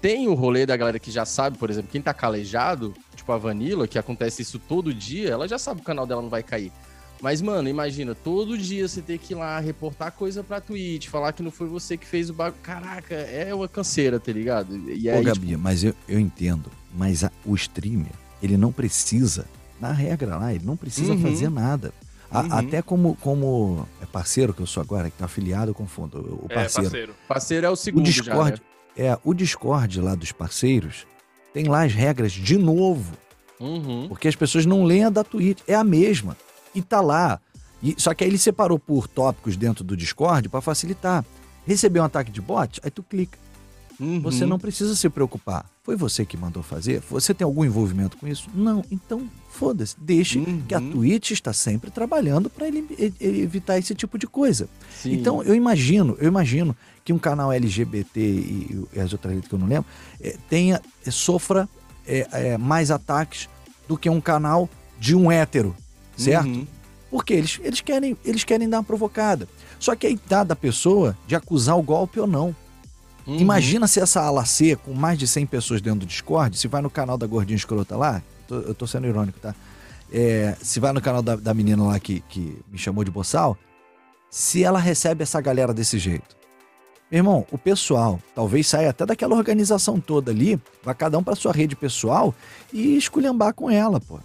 Tem o rolê da galera que já sabe, por exemplo, quem tá calejado, tipo a Vanilla, que acontece isso todo dia, ela já sabe que o canal dela não vai cair. Mas, mano, imagina, todo dia você ter que ir lá reportar coisa pra Twitch, falar que não foi você que fez o bagulho. Caraca, é uma canseira, tá ligado? E aí, Ô, Gabi, tipo... mas eu, eu entendo. Mas a, o streamer, ele não precisa, na regra lá, ele não precisa uhum. fazer nada. A, uhum. Até como, como é parceiro que eu sou agora, que tá afiliado, eu confundo. O parceiro. É, parceiro. Parceiro é o segundo. O Discord, já, né? é, o Discord lá dos parceiros tem lá as regras de novo. Uhum. Porque as pessoas não leem a da Twitch. É a mesma. E tá lá. E, só que aí ele separou por tópicos dentro do Discord para facilitar. Recebeu um ataque de bot, aí tu clica. Uhum. Você não precisa se preocupar. Foi você que mandou fazer? Você tem algum envolvimento com isso? Não. Então, foda-se. Deixe uhum. que a Twitch está sempre trabalhando para evitar esse tipo de coisa. Sim. Então, eu imagino, eu imagino que um canal LGBT e, e as outras que eu não lembro, é, tenha, é, sofra é, é, mais ataques do que um canal de um hétero, certo? Uhum. Porque eles, eles, querem, eles querem dar uma provocada. Só que aí dá da pessoa de acusar o golpe ou não. Uhum. Imagina se essa ala C, com mais de 100 pessoas dentro do Discord, se vai no canal da Gordinha Escrota lá, tô, eu tô sendo irônico, tá? É, se vai no canal da, da menina lá que, que me chamou de boçal, se ela recebe essa galera desse jeito, Meu irmão, o pessoal talvez saia até daquela organização toda ali, vai cada um para sua rede pessoal e esculhambar com ela, pô.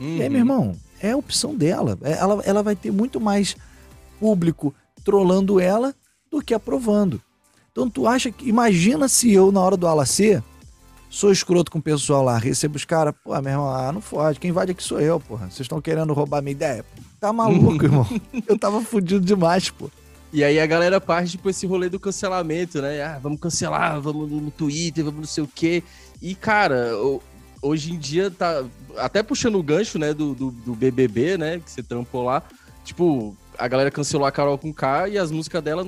Uhum. E aí, meu uhum. irmão, é a opção dela. É, ela, ela vai ter muito mais público trolando ela do que aprovando. Então tu acha que. Imagina se eu, na hora do ala C, sou escroto com o pessoal lá, recebo os caras, pô, meu irmão, ah, não fode, quem invade aqui sou eu, porra. Vocês estão querendo roubar minha ideia? Tá maluco, irmão. Eu tava fudido demais, pô. E aí a galera parte, tipo, esse rolê do cancelamento, né? Ah, vamos cancelar, vamos no Twitter, vamos não sei o quê. E, cara, hoje em dia tá. Até puxando o gancho, né, do, do, do BBB, né, que você trampou lá. Tipo, a galera cancelou a Carol com K e as músicas dela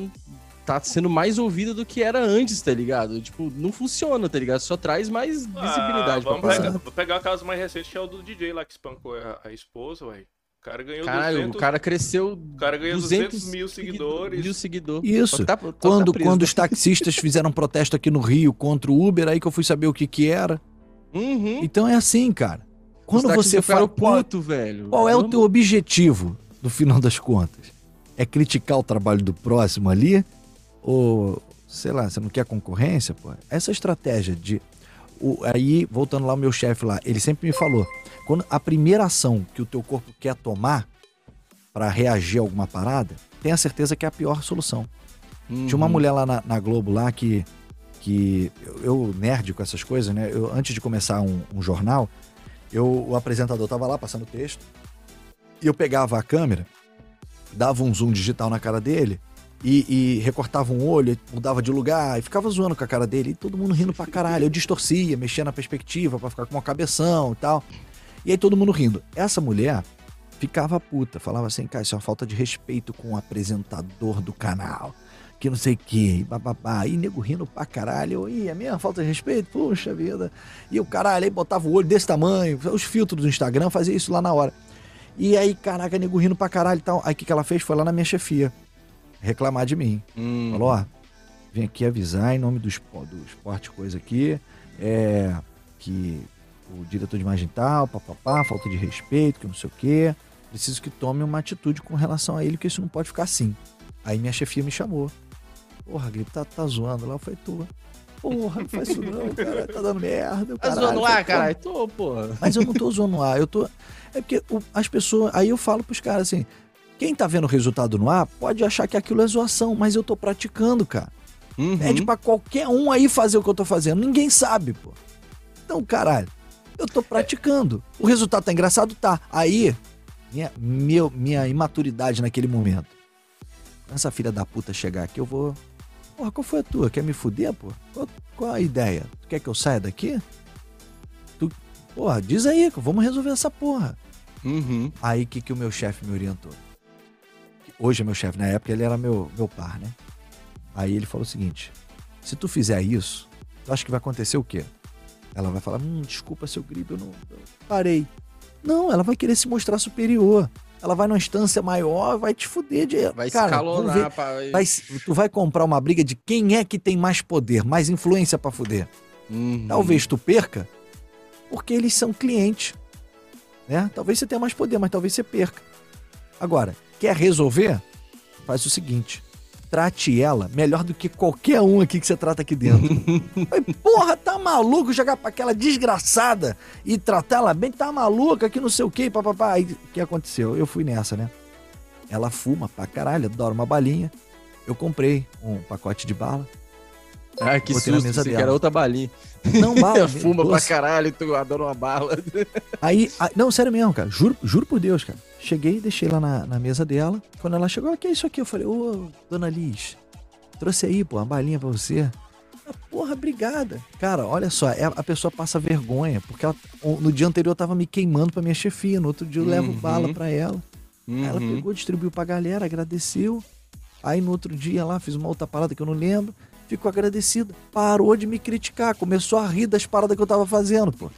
tá sendo mais ouvida do que era antes, tá ligado? Tipo, não funciona, tá ligado? Só traz mais ah, visibilidade ah, vamos pegar, Vou pegar o caso mais recente, que é o do DJ lá que espancou a, a esposa, ué. O cara ganhou Caralho, 200... o cara cresceu. O cara ganhou 200, 200 mil seguidores. Mil seguidores. Isso. Tá, tá, quando, tá quando os taxistas fizeram protesto aqui no Rio contra o Uber, aí que eu fui saber o que que era. Uhum. Então é assim, cara. Quando você fala. Puto, velho. Qual é o teu objetivo, no final das contas? É criticar o trabalho do próximo ali? Ou, sei lá, você não quer concorrência? Pô? Essa estratégia de. O, aí, voltando lá, o meu chefe lá, ele sempre me falou: quando a primeira ação que o teu corpo quer tomar para reagir a alguma parada, tenha certeza que é a pior solução. Uhum. Tinha uma uhum. mulher lá na, na, Globo lá que, que eu, eu, nerd com essas coisas, né? Eu, antes de começar um, um jornal, eu, o apresentador tava lá passando texto e eu pegava a câmera, dava um zoom digital na cara dele e, e, recortava um olho, mudava de lugar e ficava zoando com a cara dele. E todo mundo rindo pra caralho. Eu distorcia, mexia na perspectiva para ficar com uma cabeção e tal. E aí todo mundo rindo. Essa mulher ficava puta, falava assim, cara, isso é uma falta de respeito com o apresentador do canal. Que não sei o que, bababá. E nego rindo pra caralho. E a minha falta de respeito, puxa vida. E o caralho, aí botava o olho desse tamanho, os filtros do Instagram, fazia isso lá na hora. E aí, caraca, nego rindo pra caralho e tal. Aí o que, que ela fez? Foi lá na minha chefia reclamar de mim. Hum. Falou, ó, vem aqui avisar em nome do, do esporte coisa aqui, é, que o diretor de imagem tal, papapá, falta de respeito, que não sei o quê. Preciso que tome uma atitude com relação a ele, que isso não pode ficar assim. Aí minha chefia me chamou. Porra, Gripe, tá, tá zoando lá? Eu falei, tô. Porra, não faz isso não, cara. Tá dando merda. Tá zoando lá, caralho? Tô, porra. Mas eu não tô zoando lá. Eu tô. É porque as pessoas. Aí eu falo pros caras assim: quem tá vendo o resultado no ar pode achar que aquilo é zoação, mas eu tô praticando, cara. Uhum. Pede pra qualquer um aí fazer o que eu tô fazendo. Ninguém sabe, pô. Então, caralho, eu tô praticando. O resultado tá engraçado? Tá. Aí, minha, meu, minha imaturidade naquele momento. Essa filha da puta chegar aqui, eu vou. Porra, qual foi a tua? Quer me fuder, pô? Qual, qual a ideia? Tu quer que eu saia daqui? Tu, porra, diz aí, vamos resolver essa porra. Uhum. Aí, o que, que o meu chefe me orientou? Hoje é meu chefe, na época ele era meu, meu par, né? Aí ele falou o seguinte: se tu fizer isso, tu acha que vai acontecer o quê? Ela vai falar: hum, desculpa seu gripe, eu não eu parei. Não, ela vai querer se mostrar superior. Ela vai numa instância maior, vai te fuder de. Vai Cara, escalonar, pra... vai, Tu vai comprar uma briga de quem é que tem mais poder, mais influência para fuder. Uhum. Talvez tu perca, porque eles são clientes. Né? Talvez você tenha mais poder, mas talvez você perca. Agora, Quer resolver? Faz o seguinte: trate ela melhor do que qualquer um aqui que você trata aqui dentro. Porra, tá maluco jogar pra aquela desgraçada e tratar ela bem? Tá maluca que não sei o que, papapá. Aí o que aconteceu? Eu fui nessa, né? Ela fuma pra caralho, adora uma balinha. Eu comprei um pacote de bala. Ah, que susto, na mesa dela. que era outra balinha. Não, bala. Fuma doce. pra caralho, tu adora uma bala. Aí, aí, não, sério mesmo, cara. Juro, juro por Deus, cara. Cheguei, deixei lá na, na mesa dela. Quando ela chegou, o que é isso aqui? Eu falei, ô, dona Liz, trouxe aí, pô, uma balinha pra você. Ah, porra, obrigada. Cara, olha só, é, a pessoa passa vergonha, porque ela, no dia anterior eu tava me queimando pra minha chefia, no outro dia eu uhum. levo bala pra ela. Uhum. Ela pegou, distribuiu pra galera, agradeceu. Aí no outro dia lá, fiz uma outra parada que eu não lembro ficou agradecida. Parou de me criticar, começou a rir das paradas que eu tava fazendo, pô.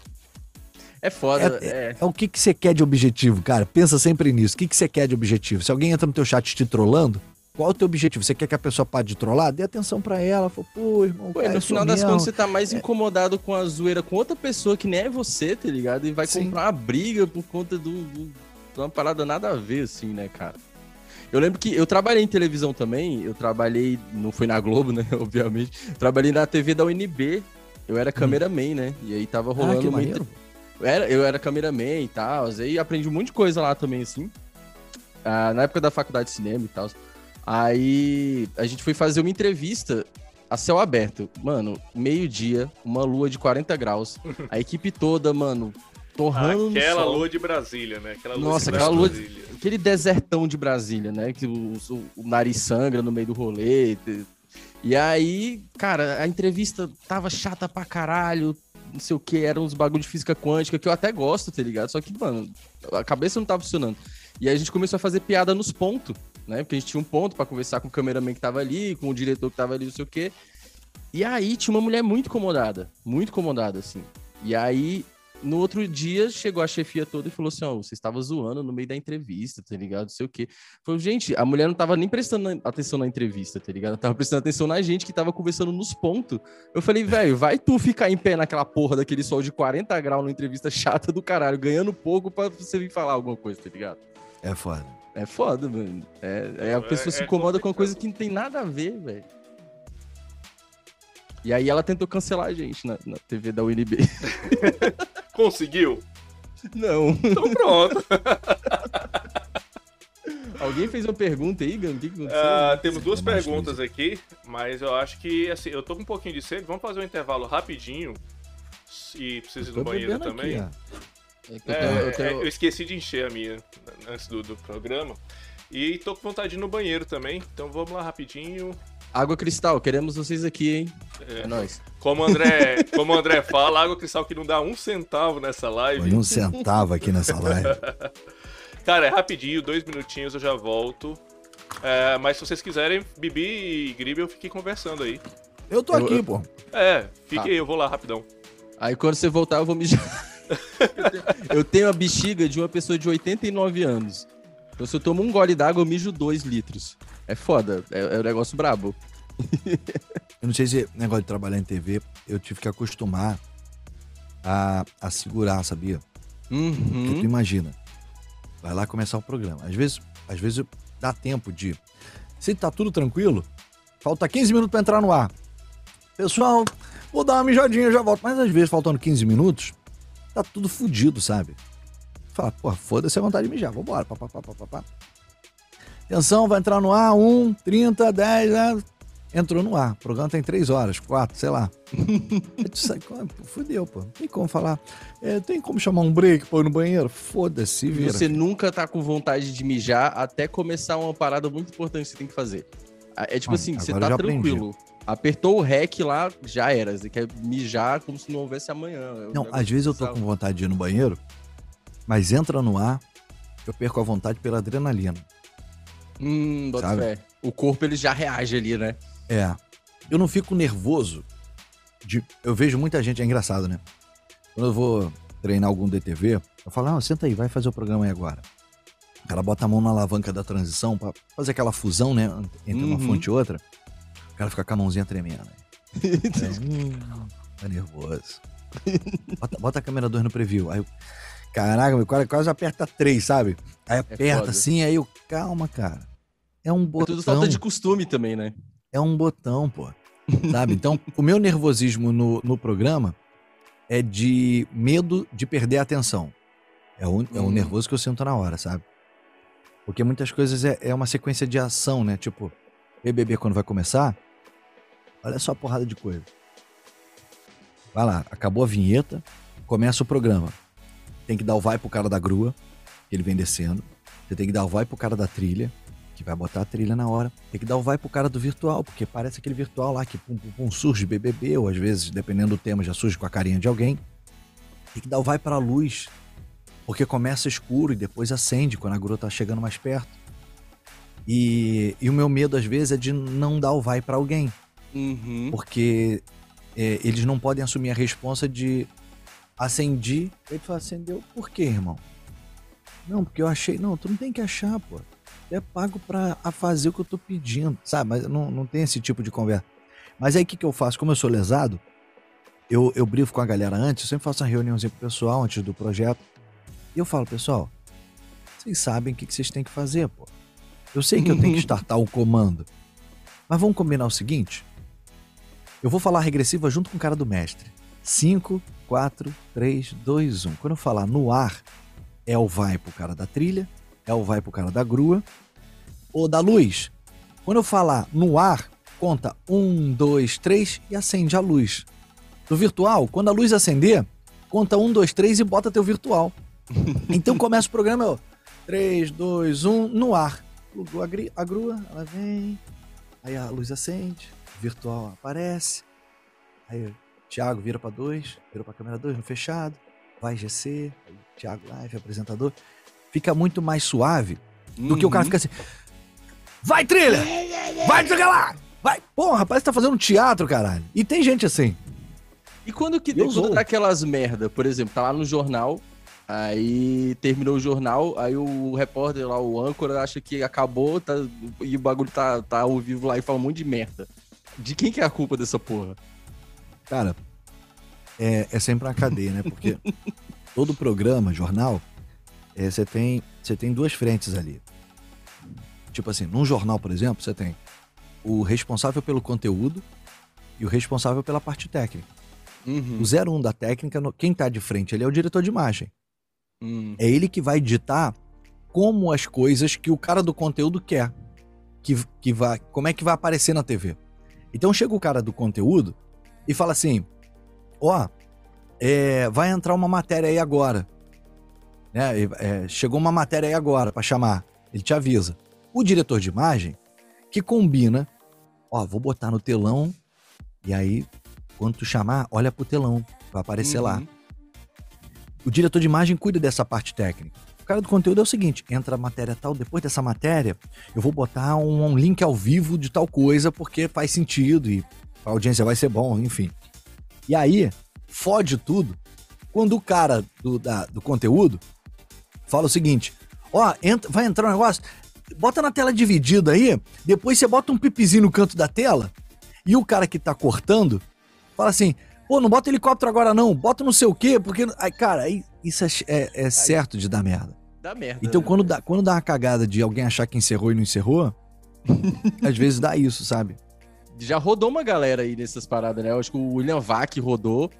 É foda. É, é. é o que, que você quer de objetivo, cara? Pensa sempre nisso. O que, que você quer de objetivo? Se alguém entra no teu chat te trollando, qual é o teu objetivo? Você quer que a pessoa pare de trollar? Dê atenção para ela. Fala, pô, irmão. Pô, cara, no final das contas, você tá mais é. incomodado com a zoeira com outra pessoa que nem é você, tá ligado? E vai Sim. comprar uma briga por conta do, do, de uma parada nada a ver, assim, né, cara? Eu lembro que eu trabalhei em televisão também, eu trabalhei, não foi na Globo, né, obviamente, trabalhei na TV da UNB, eu era hum. cameraman, né, e aí tava rolando... Ah, que. Eu era, eu era cameraman e tal, aí aprendi um monte de coisa lá também, assim, ah, na época da faculdade de cinema e tal. Aí a gente foi fazer uma entrevista a céu aberto. Mano, meio-dia, uma lua de 40 graus. A equipe toda, mano, torrando Aquela lua de Brasília, né? Aquela lua Nossa, aquela lua. De... Aquele desertão de Brasília, né? Que o, o, o, nariz sangra no meio do rolê. E aí, cara, a entrevista tava chata pra caralho. Não sei o que, eram uns bagulho de física quântica que eu até gosto, tá ligado? Só que, mano, a cabeça não tava funcionando. E aí a gente começou a fazer piada nos pontos né? Porque a gente tinha um ponto para conversar com o cameraman que tava ali, com o diretor que tava ali, não sei o quê. E aí tinha uma mulher muito incomodada, muito incomodada, assim. E aí, no outro dia, chegou a chefia toda e falou assim: Ó, oh, você estava zoando no meio da entrevista, tá ligado? Não sei o quê. Falou, gente, a mulher não tava nem prestando atenção na entrevista, tá ligado? Ela tava prestando atenção na gente que tava conversando nos pontos. Eu falei, velho, vai tu ficar em pé naquela porra daquele sol de 40 graus numa entrevista chata do caralho, ganhando pouco pra você vir falar alguma coisa, tá ligado? É foda. É foda, mano. É, é a pessoa é, se incomoda é com uma coisa que não tem nada a ver, velho. E aí ela tentou cancelar a gente na, na TV da UNB. Conseguiu? Não. Então pronto. Alguém fez uma pergunta aí, Gano? O que, que aconteceu? Uh, temos duas perguntas aqui, mas eu acho que, assim, eu tô com um pouquinho de sede. Vamos fazer um intervalo rapidinho. E preciso ir no banheiro também. Aqui, é, eu, tenho, eu, é, eu, esqueci de encher a minha antes do, do programa. E tô com vontade de ir no banheiro também. Então vamos lá rapidinho. Água Cristal, queremos vocês aqui, hein? É, é nóis. Como o André, como André fala, Água Cristal que não dá um centavo nessa live. Foi um centavo aqui nessa live. Cara, é rapidinho, dois minutinhos eu já volto. É, mas se vocês quiserem, Bibi e Gribe, eu fiquei conversando aí. Eu tô eu, aqui, eu... pô. É, fique tá. aí, eu vou lá rapidão. Aí quando você voltar, eu vou mijar. eu tenho a bexiga de uma pessoa de 89 anos. Então, se eu tomo um gole d'água, eu mijo 2 litros. É foda, é, é um negócio brabo. eu não sei se negócio de trabalhar em TV, eu tive que acostumar a, a segurar, sabia? Uhum. Porque tu imagina, vai lá começar o programa. Às vezes, às vezes dá tempo de. Se tá tudo tranquilo, falta 15 minutos para entrar no ar. Pessoal, vou dar uma mijadinha já volto. Mas às vezes, faltando 15 minutos, tá tudo fudido, sabe? Fala, pô, foda-se a vontade de mijar, vambora, papapá, papapá. Atenção, vai entrar no ar, 1, 30, 10, né? entrou no ar. O programa tem 3 horas, 4, sei lá. Fudeu, pô. Tem como falar. É, tem como chamar um break, pô, no banheiro? Foda-se, vira. Você nunca tá com vontade de mijar até começar uma parada muito importante que você tem que fazer. É tipo ah, assim, você tá tranquilo. Aprendi. Apertou o REC lá, já era. Você quer mijar como se não houvesse amanhã. É não, às vezes eu tô com vontade de ir no banheiro, mas entra no ar, eu perco a vontade pela adrenalina. Hum, bota fé. O corpo ele já reage ali, né? É. Eu não fico nervoso. De... Eu vejo muita gente, é engraçado, né? Quando eu vou treinar algum DTV, eu falo, não, senta aí, vai fazer o programa aí agora. O cara bota a mão na alavanca da transição para fazer aquela fusão, né? Entre uhum. uma fonte e outra. O cara fica com a mãozinha tremendo. é, tá nervoso. Bota, bota, a câmera 2 no preview. Aí eu, caraca, meu quase, quase aperta 3, sabe? Aí é aperta é assim, aí eu, calma, cara. É um botão. É tudo falta de costume também, né? É um botão, pô. Sabe? Então, o meu nervosismo no, no programa é de medo de perder a atenção. É o, é o hum. nervoso que eu sinto na hora, sabe? Porque muitas coisas é, é uma sequência de ação, né? Tipo, BBB quando vai começar, olha só a porrada de coisa. Vai lá, acabou a vinheta, começa o programa. Tem que dar o vai pro cara da grua, que ele vem descendo. Você tem que dar o vai pro cara da trilha, que vai botar a trilha na hora. Tem que dar o vai pro cara do virtual, porque parece aquele virtual lá que pum, pum, pum, surge BBB, ou às vezes, dependendo do tema, já surge com a carinha de alguém. Tem que dar o vai pra luz, porque começa escuro e depois acende quando a grua tá chegando mais perto. E, e o meu medo, às vezes, é de não dar o vai para alguém. Uhum. Porque é, eles não podem assumir a responsa de acendi. Ele fala, acendeu por quê, irmão? Não, porque eu achei. Não, tu não tem que achar, pô. É pago pra fazer o que eu tô pedindo, sabe? Mas não, não tem esse tipo de conversa. Mas aí o que, que eu faço? Como eu sou lesado, eu, eu briefo com a galera antes, eu sempre faço uma reuniãozinha pro pessoal antes do projeto. E eu falo, pessoal, vocês sabem o que, que vocês têm que fazer, pô. Eu sei que eu tenho que startar o comando. Mas vamos combinar o seguinte? Eu vou falar regressiva junto com o cara do mestre. 5, 4, 3, 2, 1. Quando eu falar no ar, é o vai pro cara da trilha, é o vai pro cara da grua, ou da luz. Quando eu falar no ar, conta 1, 2, 3 e acende a luz. No virtual, quando a luz acender, conta 1, 2, 3 e bota teu virtual. Então começa o programa, ó, 3, 2, 1, no ar. Plugou a grua, ela vem, aí a luz acende, o virtual aparece, aí o Thiago vira para 2, vira para câmera 2 no fechado, vai GC, Thiago Live, apresentador. Fica muito mais suave do uhum. que o cara uhum. fica assim. Vai, trilha! Vai, jogar lá! Vai! Porra, rapaz, tá fazendo teatro, caralho. E tem gente assim. E quando que quando dá aquelas merda, por exemplo, tá lá no jornal, aí terminou o jornal, aí o repórter lá, o âncora, acha que acabou tá, e o bagulho tá, tá ao vivo lá e fala um monte de merda. De quem que é a culpa dessa porra? Cara, é, é sempre uma cadeia, né? Porque todo programa, jornal, você é, tem, tem duas frentes ali. Tipo assim, num jornal, por exemplo, você tem o responsável pelo conteúdo e o responsável pela parte técnica. Uhum. O 01 da técnica, quem tá de frente ele é o diretor de imagem. Uhum. É ele que vai ditar como as coisas que o cara do conteúdo quer. Que, que vai, como é que vai aparecer na TV. Então chega o cara do conteúdo e fala assim: Ó, oh, é, vai entrar uma matéria aí agora. Né? É, chegou uma matéria aí agora para chamar. Ele te avisa. O diretor de imagem que combina, ó, vou botar no telão e aí quando tu chamar, olha pro telão, vai aparecer uhum. lá. O diretor de imagem cuida dessa parte técnica. O cara do conteúdo é o seguinte: entra a matéria tal, depois dessa matéria, eu vou botar um, um link ao vivo de tal coisa porque faz sentido e a audiência vai ser bom, enfim. E aí, fode tudo quando o cara do, da, do conteúdo fala o seguinte: ó, entra, vai entrar um negócio, bota na tela dividida aí, depois você bota um pipizinho no canto da tela, e o cara que tá cortando fala assim: pô, não bota helicóptero agora não, bota não sei o quê, porque. Aí, cara, aí, isso é, é, é certo de dar merda. Dá merda. Então, né? quando, dá, quando dá uma cagada de alguém achar que encerrou e não encerrou, às vezes dá isso, sabe? Já rodou uma galera aí nessas paradas, né? Eu acho que o William Vac rodou.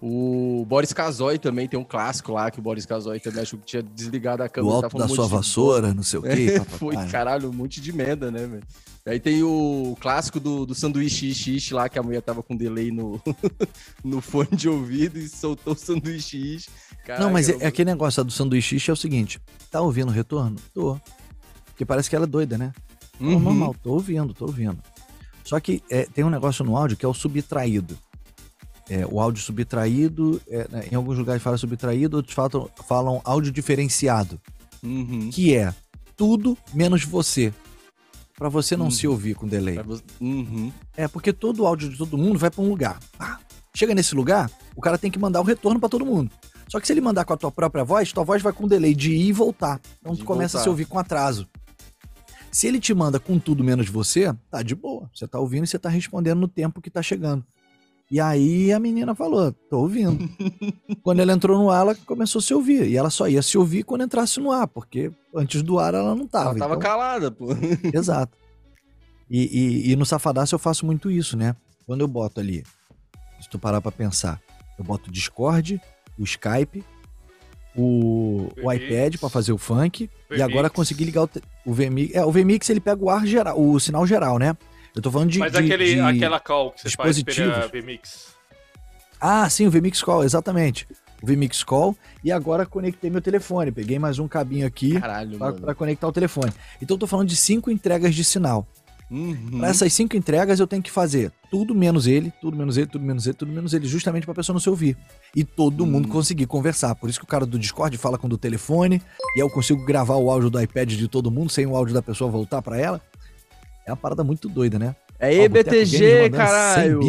O Boris Casoy também tem um clássico lá, que o Boris Casoy também achou que tinha desligado a câmera. O alto da um sua vassoura, não sei o quê. É, foi, caralho, um monte de merda, né, velho? Aí tem o clássico do, do sanduíche ishi lá, que a mulher tava com delay no, no fone de ouvido e soltou o sanduíche ishi. não, mas é, é, aquele negócio do sanduíche ishi é o seguinte, tá ouvindo o retorno? Tô. Porque parece que ela é doida, né? Uhum. Normal, tô ouvindo, tô ouvindo. Só que é, tem um negócio no áudio que é o subtraído. É, o áudio subtraído, é, né, em alguns lugares fala subtraído, outros falam, falam áudio diferenciado. Uhum. Que é tudo menos você. para você não uhum. se ouvir com delay. Uhum. É, porque todo o áudio de todo mundo vai para um lugar. Ah, chega nesse lugar, o cara tem que mandar o retorno para todo mundo. Só que se ele mandar com a tua própria voz, tua voz vai com delay de ir e voltar. Então de tu começa voltar. a se ouvir com atraso. Se ele te manda com tudo menos você, tá de boa. Você tá ouvindo e você tá respondendo no tempo que tá chegando. E aí a menina falou: tô ouvindo. quando ela entrou no ar, ela começou a se ouvir. E ela só ia se ouvir quando entrasse no ar, porque antes do ar ela não tava. Ela tava então... calada, pô. Exato. E, e, e, no Safadaço eu faço muito isso, né? Quando eu boto ali, se tu parar pra pensar, eu boto o Discord, o Skype, o, o iPad para fazer o funk, VMix. e agora consegui ligar o, o VMix. É, o VMix ele pega o ar geral, o sinal geral, né? Eu tô falando de. Mas de, aquele, de aquela call que você faz pela VMix. Ah, sim, o VMix Call, exatamente. O VMix Call. E agora conectei meu telefone. Peguei mais um cabinho aqui para conectar o telefone. Então eu tô falando de cinco entregas de sinal. Uhum. Para essas cinco entregas eu tenho que fazer tudo menos ele, tudo menos ele, tudo menos ele, tudo menos ele, justamente para a pessoa não se ouvir. E todo uhum. mundo conseguir conversar. Por isso que o cara do Discord fala com o do telefone, e aí eu consigo gravar o áudio do iPad de todo mundo sem o áudio da pessoa voltar para ela. É uma parada muito doida, né? É aí, BTG, caralho.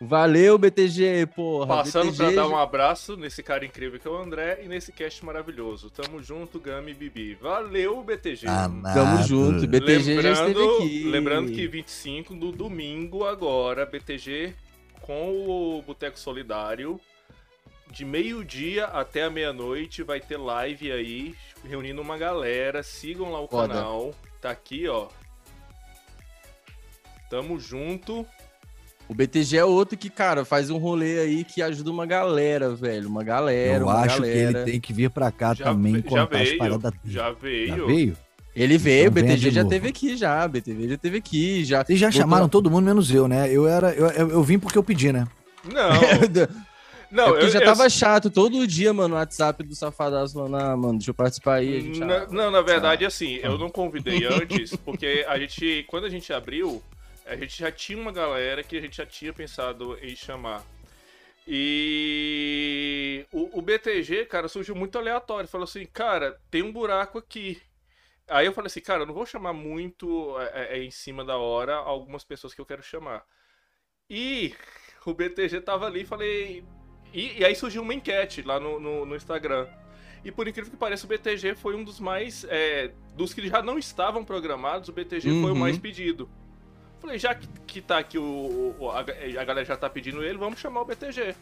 Valeu, BTG, porra. Passando BTG... pra dar um abraço nesse cara incrível que é o André e nesse cast maravilhoso. Tamo junto, Gami e Bibi. Valeu, BTG. Ah, Tamo junto, BTG lembrando, já esteve aqui. Lembrando que 25 do domingo agora, BTG com o Boteco Solidário. De meio-dia até a meia-noite vai ter live aí, reunindo uma galera. Sigam lá o Foda. canal. Tá aqui, ó. Tamo junto. O BTG é outro que, cara, faz um rolê aí que ajuda uma galera, velho. Uma galera. Eu uma acho galera. que ele tem que vir pra cá Já também ve- já contar as veio, paradas dele. Já veio. Já veio? Ele veio, Então o BTG já novo. teve aqui, já. O BTG já teve aqui, já. Vocês já Botou- chamaram todo mundo, menos eu, né? Eu era. Eu, eu, eu vim porque eu pedi, né? Não, não, é porque eu já eu- tava chato todo dia, mano, no WhatsApp do Safadaço falando, ah, mano, deixa eu participar aí. A gente, Na- ah, não, na verdade, assim, eu não convidei antes, porque a gente, quando a gente abriu, a gente já tinha uma galera que a gente já tinha pensado em chamar. E o, o BTG, cara, surgiu muito aleatório. Falou assim, cara, tem um buraco aqui. Aí eu falei assim, cara, eu não vou chamar muito é, é, em cima da hora algumas pessoas que eu quero chamar. E o BTG tava ali, falei. E, e aí surgiu uma enquete lá no, no, no Instagram. E por incrível que pareça, o BTG foi um dos mais. é, dos que já não estavam programados, o BTG foi o Uhum. mais pedido. Falei, já que, que tá aqui o. o- a, a galera já tá pedindo ele, vamos chamar o BTG.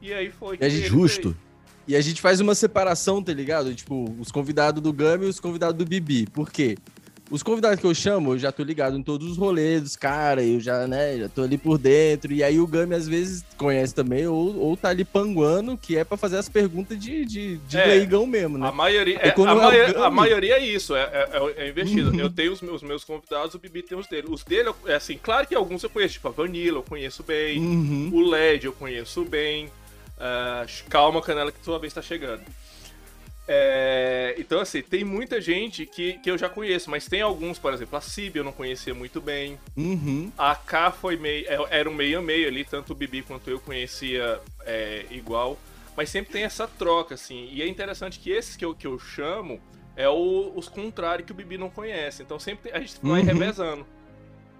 E aí foi. que É ele justo. veio. E a gente faz uma separação, tá ligado? Tipo, os convidados do Gami e os convidados do Bibi. Por quê? Os convidados que eu chamo, eu já tô ligado em todos os rolês dos caras, eu já, né, já tô ali por dentro. E aí o Gami às vezes conhece também, ou, ou tá ali panguando, que é pra fazer as perguntas de, de, de É, leigão mesmo, né? A maioria, é, quando a, é maio- Gami- a maioria é isso, é, é- é- é investido. Eu tenho os meus, meus convidados, o Bibi tem os dele. Os dele, é assim, claro que alguns eu conheço, tipo a Vanilla, eu conheço bem. Uhum. O LED eu conheço bem. Ah, calma, Canela, que sua vez tá chegando. É, então, assim, tem muita gente que, que eu já conheço, mas tem alguns, por exemplo, a Cib eu não conhecia muito bem. Uhum. A K foi meio. é- Era um meio a meio ali, tanto o Bibi quanto eu conhecia é, igual. Mas sempre tem essa troca, assim. E é interessante que esses que eu, que eu chamo é o- os contrários que o Bibi não conhece. Então sempre tem- a gente vai Uhum. revezando.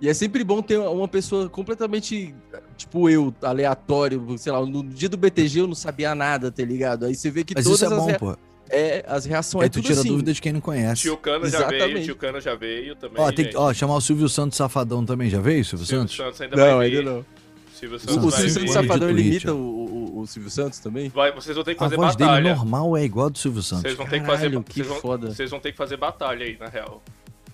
E é sempre bom ter uma pessoa completamente, tipo eu, aleatório, sei lá, no dia do BTG eu não sabia nada, tá ligado? Aí você vê que Mas todas isso é as, bom, pô. É, as reações Aí é tu tudo tira assim. dúvida de quem não conhece. Tio Cano já veio, Exatamente. tio Cano já veio também. Ó, tem que, ó, chamar o Silvio Santos Safadão também. Já veio, Silvio, Silvio Santos? Santos ainda Não, ainda não. Silvio O, Santos o vai Silvio. Santos Santos Safadão ele imita o, o- o Silvio Santos também? Vai, vocês vão ter que A fazer voz batalha. dele normal é igual a do Silvio Santos. Vocês vão ter que fazer. Que vocês, vão, foda. vocês vão ter que fazer batalha aí, na real.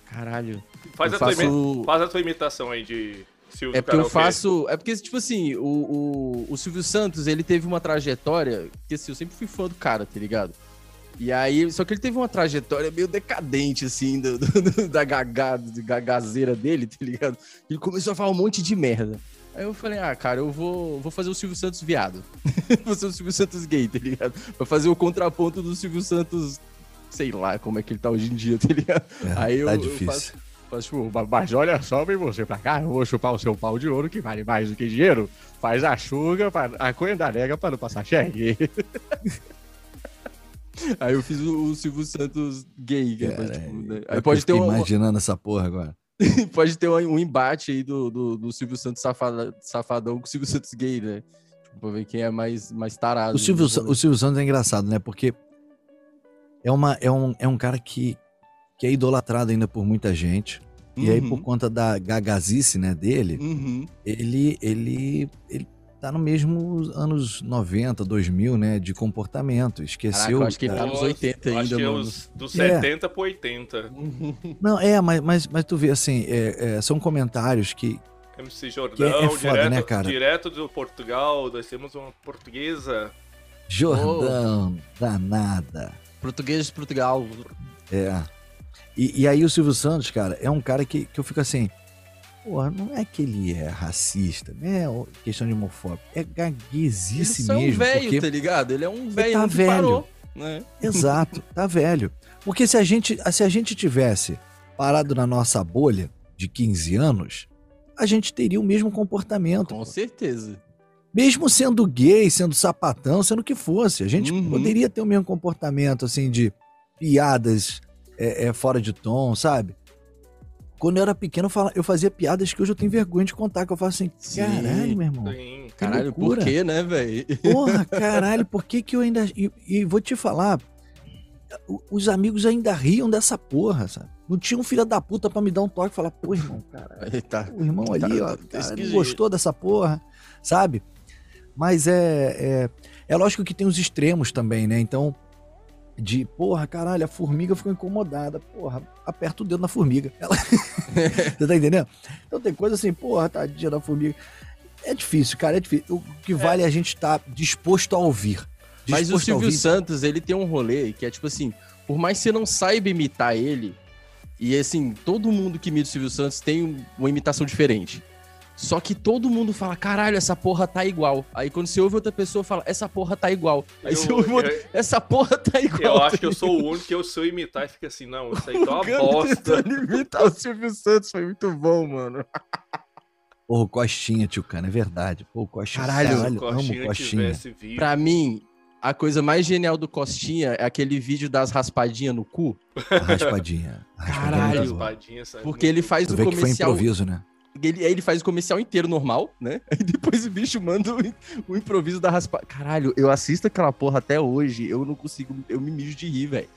Caralho. Faz, a, tua, faço- imi- faz a tua imitação aí de Silvio É porque eu faço. É porque, tipo assim, o, o, o Silvio Santos, ele teve uma trajetória. Que assim, eu sempre fui fã do cara, tá ligado? E aí, só que ele teve uma trajetória meio decadente, assim, do, do- da gaga, gagazeira dele, tá ligado? Ele começou a falar um monte de merda. Aí eu falei, ah, cara, eu vou, vou fazer o Silvio Santos viado. vou fazer o Silvio Santos gay, tá ligado? Pra fazer o contraponto do Silvio Santos, sei lá como é que ele tá hoje em dia, tá ligado? É, Aí eu, tá eu difícil. faço, faço tipo, "Mas- olha só, vem você pra cá, eu vou chupar o seu pau de ouro, que vale mais do que dinheiro. Faz a chuga, a coisa da nega pra não passar cheque. Aí eu fiz o, o Silvio Santos gay, é pra, Caralho. tipo, né? É Aí pode eu ter, uma, imaginando essa porra agora. pode ter um, embate aí do, do, do Silvio Santos safada- safadão com o Silvio Santos gay, né? Tipo, pra ver quem é mais, mais tarado. O Silvio, o Silvio Santos é engraçado, né? Porque é, uma, é, um, é um cara que, que é idolatrado ainda por muita gente. E aí, Uhum, por conta da gagazice né, dele, uhum. ele, ele, ele tá no mesmo anos 90, 2000, né? De comportamento. Esqueceu. Caraca, eu acho que ele tá nos 80 Acho ainda, que é os dos É. 70 pro 80. Não, é, mas, mas, mas tu vê assim, é, é, são comentários que. MC Que Jordão, é foda, direto, né, cara? direto do Portugal, nós temos uma portuguesa. Jordão, danada. Português de Portugal. É. E, e aí o Silvio Santos, cara, é um cara que, que eu fico assim. Porra, não é que ele é racista, não é questão de homofóbico. É gaguezice Ele é um mesmo. velho, tá ligado? Ele é um velho tá que velho. parou, né? Exato, tá velho. Porque se a gente, se a gente tivesse parado na nossa bolha de 15 anos, a gente teria o mesmo comportamento. Com certeza. Mesmo sendo gay, sendo sapatão, sendo o que fosse. A gente Uhum. poderia ter o mesmo comportamento, assim, de piadas é, é, fora de tom, sabe? Quando eu era pequeno, eu, fazia piadas que hoje eu tenho vergonha de contar, que eu falo assim, Sim. caralho, meu irmão. Sim. Que Caralho, por quê, né, velho? Porra, caralho, por que que eu ainda... E, e vou te falar, os amigos ainda riam dessa porra, sabe? Não tinha um filho da puta pra me dar um toque e falar, pô, irmão, caralho. Tá. O irmão Tá, ali, ó, tá cara, não gostou dessa porra, sabe? Mas é, é, é lógico que tem os extremos também, né? Então, de, porra, caralho, a formiga ficou incomodada. Porra, aperta o dedo na formiga. Ela... Você tá entendendo? Então tem coisa assim, porra, tadinha da formiga. É difícil, cara, é difícil. O que vale é, é a gente estar tá disposto a ouvir. Disposto Mas o Silvio ouvir. Santos, ele tem um rolê que é tipo assim, por mais que você não saiba imitar ele, e assim, todo mundo que imita o Silvio Santos tem uma imitação diferente. Só que todo mundo fala, caralho, essa porra tá igual. Aí quando você ouve outra pessoa, fala, essa porra tá igual. Aí eu, você ouve outra, eu, essa porra tá igual. Eu acho que eu sou o único que eu sei imitar e fica assim, não, isso aí tá uma bosta. imitar o Silvio Santos foi muito bom, mano. Porra, o Costinha, tio Cano, é verdade. Pô, o Costinha. Caralho, caralho Costinha amo Costinha. Pra mim, a coisa mais genial do Costinha é aquele vídeo das raspadinhas no cu. A raspadinha. A raspadinha Caralho. Raspadinha, porque ele faz tu o comercial. Que foi improviso, né? Ele, aí ele faz o comercial inteiro normal, né? Aí depois o bicho manda o, o improviso da raspa. Caralho, eu assisto aquela porra até hoje, eu não consigo, eu me mijo de rir, velho.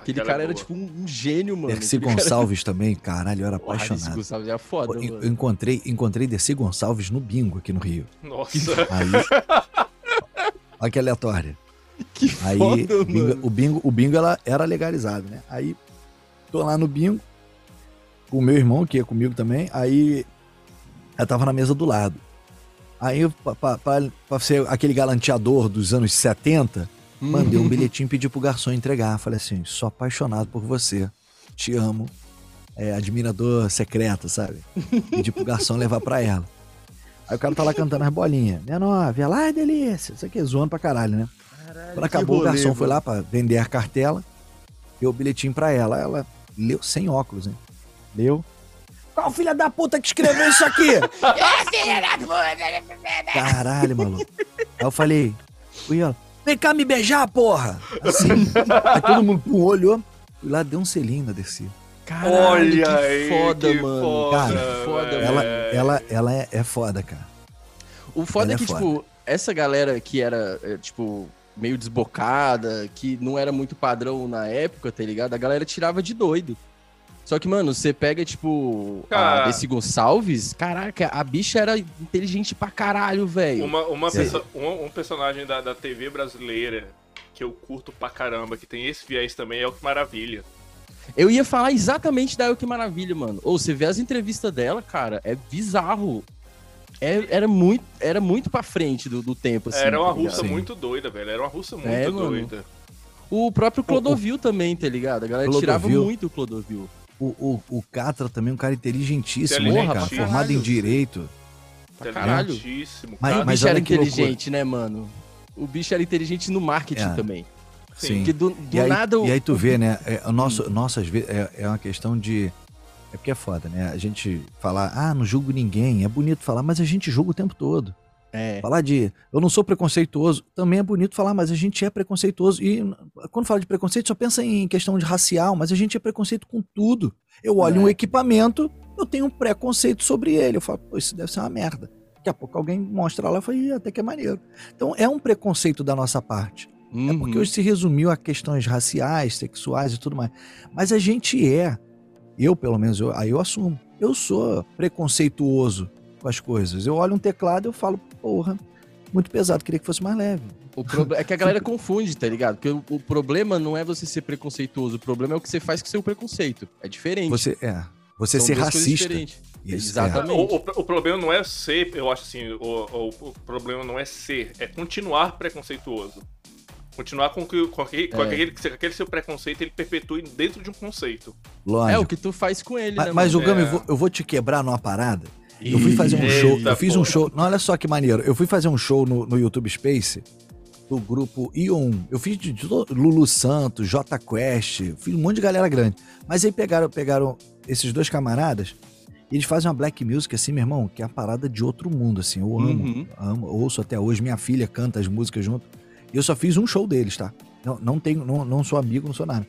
Aquele cara é era tipo um, um gênio, mano. Dercy Gonçalves cara... também, caralho, eu era Porra, apaixonado. Dercy Gonçalves é foda, eu, mano. Eu encontrei, encontrei Dercy Gonçalves no bingo aqui no Rio. Nossa. Aí, olha que aleatória. Que aí, foda, bingo, mano. O bingo, o bingo ela era legalizado, né? Aí, tô lá no bingo, com o meu irmão, que ia comigo também, aí ela tava na mesa do lado. Aí, pra ser aquele galanteador dos anos 70, mandei um uhum. bilhetinho e pedi pro garçom entregar. Falei assim: sou apaixonado por você, te amo, é, admirador secreto, sabe? Pedi pro garçom levar pra ela. Aí o cara tá lá cantando as bolinhas. Minha nova, lá é delícia. Isso aqui é zoando pra caralho, né? Caralho, Quando acabou, o garçom foi lá pra vender a cartela, deu o bilhetinho pra ela. Ela leu sem óculos, hein? Leu. Qual filha da puta que escreveu isso aqui? é filha da puta! Caralho, maluco. Aí eu falei, fui ela, vem cá me beijar, porra! Assim. aí todo mundo pum, olhou, fui lá, deu um selinho na descida. Caralho, Olha que aí, foda, que mano. Foda, cara, foda, ela, ela, ela é, é, foda, cara. O foda ela é, é que, foda. tipo, essa galera que era, é, tipo, meio desbocada, que não era muito padrão na época, tá ligado? A galera tirava de doido. Só que, mano, você pega, tipo, Cara... a Desi Gonçalves, caraca, a bicha era inteligente pra caralho, velho. Uma, uma perso um, um, personagem da, da TV brasileira que eu curto pra caramba, que tem esse viés também, é o que maravilha. Eu ia falar exatamente da El Que Maravilha, mano. Ou você vê as entrevistas dela, cara, é bizarro. É, era, muito, era muito pra frente do, do tempo, assim. Era uma tá russa muito doida, velho. Era uma russa muito é, doida. O próprio Clodovil o, o... também, tá ligado? A galera Clodovil. tirava muito o Clodovil. O, o, o Catra também, um cara inteligentíssimo, né, cara? Formado em direito. Caralho. Mas, o bicho era inteligente, né, mano? O bicho era inteligente no marketing é. também. Sim. Porque do, do e aí, nada. E aí tu vê, né? É, o nosso, hum. nossas vezes é, é uma questão de. É porque é foda, né? A gente falar, ah, não julgo ninguém. É bonito falar, mas a gente julga o tempo todo. É. Falar de eu não sou preconceituoso também é bonito falar, mas a gente é preconceituoso. E quando fala de preconceito, só pensa em questão de racial, mas a gente é preconceito com tudo. Eu olho é. um equipamento, eu tenho um preconceito sobre ele. Eu falo, pô, isso deve ser uma merda. Daqui a pouco alguém mostra lá e fala, até que é maneiro. Então é um preconceito da nossa parte. Uhum. É porque uhum. hoje se resumiu a questões raciais, sexuais e tudo mais. Mas a gente é, eu pelo menos, eu, aí eu assumo, eu sou preconceituoso com as coisas. Eu olho um teclado e eu falo, porra, muito pesado, queria que fosse mais leve. O pro... É que a galera confunde, tá ligado? Porque o, o, problema não é você ser preconceituoso, o problema é o que você faz com seu preconceito. É diferente. Você é. Você São ser racista. Isso, Exatamente. É. O, o, o, problema não é ser, eu acho assim, o, o, problema não é ser, é continuar preconceituoso. Continuar com, que, com, aquele, é. com aquele, aquele, seu preconceito, ele perpetue dentro de um conceito. Lógico. É o que tu faz com ele, mas, né? Mas, o Gami, é. eu, vou, eu vou te quebrar numa parada eu fui fazer um Eita show. Eu fiz um show. Não, olha só que maneiro. Eu fui fazer um show no, no YouTube Space do grupo Ion. Eu fiz de, de Lulu Santos, J Quest, fiz um monte de galera grande. Mas aí pegaram, pegaram esses dois camaradas e eles fazem uma black music assim, meu irmão, que é a parada de outro mundo, assim. Eu amo, uhum. amo, ouço até hoje. Minha filha canta as músicas junto. E eu só fiz um show deles, tá? Não, não tenho, não, não sou amigo, não sou nada.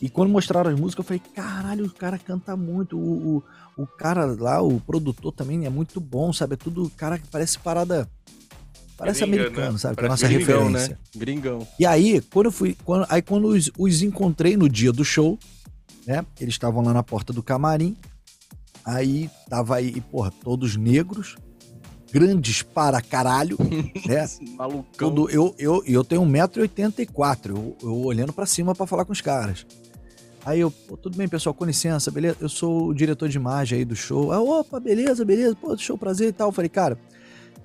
E quando mostraram as músicas, eu falei, caralho, o cara canta muito. O, o, o cara lá, o produtor também é muito bom, sabe? É tudo cara que parece parada. Parece Gringa, americano, né? sabe? Que é a nossa gringão, referência. Né? Gringão. E aí, quando eu fui. Quando, aí, quando os, os encontrei no dia do show, né? Eles estavam lá na porta do camarim. Aí tava aí, porra, todos negros, grandes para caralho, né? Malucão. Quando eu, eu, eu tenho 1,84m, eu, eu olhando para cima para falar com os caras. Aí eu, tudo bem, pessoal, com licença, beleza? Eu sou o diretor de imagem aí do show. Ah, opa, beleza, beleza, pô, show, prazer e tal. Eu falei, cara,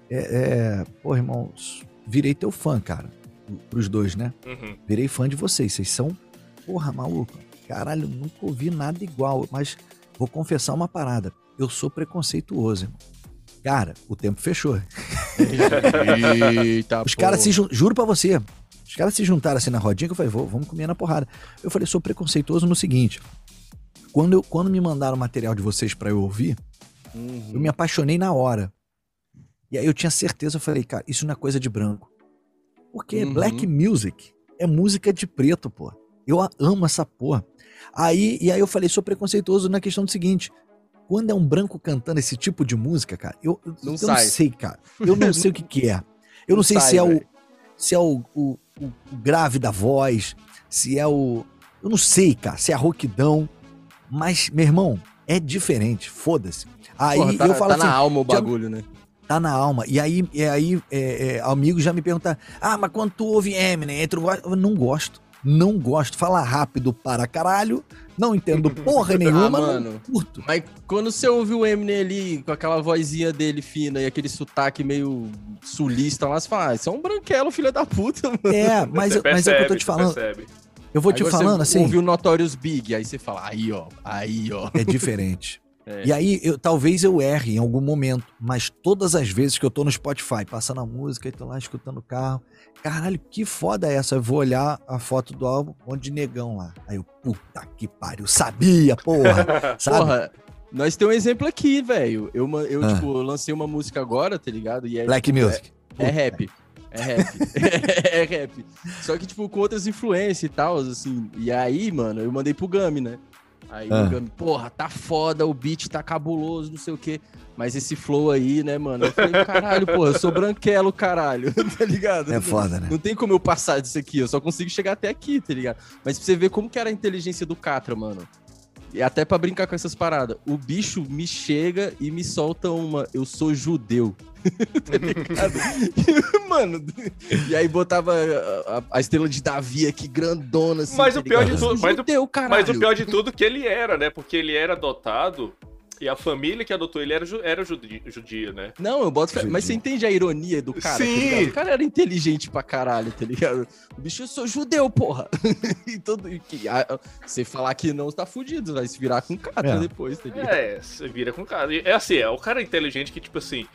é, é, pô, irmão, virei teu fã, cara. Pros dois, né? Uhum. Virei fã de vocês. Vocês são, porra, maluco. Caralho, nunca ouvi nada igual. Mas vou confessar uma parada. Eu sou preconceituoso, irmão. Cara, o tempo fechou. Eita, Os caras se juro pra você. Os caras se juntaram assim na rodinha que eu falei, vamos comer na porrada. Eu falei, sou preconceituoso no seguinte. Quando, eu, quando me mandaram o material de vocês para eu ouvir, uhum. eu me apaixonei na hora. E aí eu tinha certeza, eu falei, cara, isso não é coisa de branco. Porque uhum. black music é música de preto, pô. Eu amo essa porra. Aí, e aí eu falei, sou preconceituoso na questão do seguinte. Quando é um branco cantando esse tipo de música, cara, eu não, eu não sei, cara. Eu não sei o que, que é. Eu não, não sei sai, se é o se é o, o, o, grave da voz, se é o. Eu não sei, cara, se é a rouquidão. Mas, meu irmão, é diferente. Foda-se. Aí Porra, tá, eu falo tá assim, na alma o bagulho, né? Tá na alma. E aí, e aí é, é, amigos já me perguntam: ah, mas quando tu ouve Eminem, entre eu não gosto. Não gosto. Fala rápido para caralho. Não entendo porra nenhuma, ah, mano. curto. Mas quando você ouve o Eminem ali, com aquela vozinha dele fina e aquele sotaque meio sulista lá, você fala, ah, isso é um branquelo, filho da puta, mano. É, mas, percebe, mas é o que eu tô te falando. Percebe. Eu vou aí te falando assim. Ouviu o Notorious Big, aí você fala, aí ó, aí ó. É diferente. É. E aí, eu, talvez eu erre em algum momento, mas todas as vezes que eu tô no Spotify, passando a música e tô lá escutando o carro, caralho, que foda é essa? Eu vou olhar a foto do álbum, onde negão lá. Aí eu, puta que pariu, sabia, porra, sabe? Porra, nós temos um exemplo aqui, velho. Eu, eu ah. tipo, lancei uma música agora, tá ligado? E é, Black tipo, Music. É, é rap. É rap. é rap. Só que, tipo, com outras influências e tal, assim. E aí, mano, eu mandei pro Gami, né? Aí ah. o Gami, porra, tá foda, o beat tá cabuloso, não sei o quê. Mas esse flow aí, né, mano? Eu falei, caralho, pô, eu sou branquelo, caralho, tá ligado? É foda, né? Não tem como eu passar disso aqui, eu só consigo chegar até aqui, tá ligado? Mas pra você ver como que era a inteligência do Catra, mano. E até para brincar com essas paradas. O bicho me chega e me solta uma, eu sou judeu. Tá? Mano, e aí botava a, a, estrela de Davi aqui grandona assim. Mas tá o pior de tudo, mas, judeu, o, mas o pior de tudo que ele era, né? Porque ele era adotado e a família que adotou ele era, era judia, judia, né? Não, eu boto. Judia. Mas você entende a ironia do cara? Tá Sim. Tá o cara era inteligente pra caralho, tá ligado? O bicho, eu sou judeu, porra. e todo. Que, a, você falar que não, tá fudido. Vai se virar com cara é. depois, tá ligado? É, você vira com cara. É assim, é o cara inteligente que, tipo assim.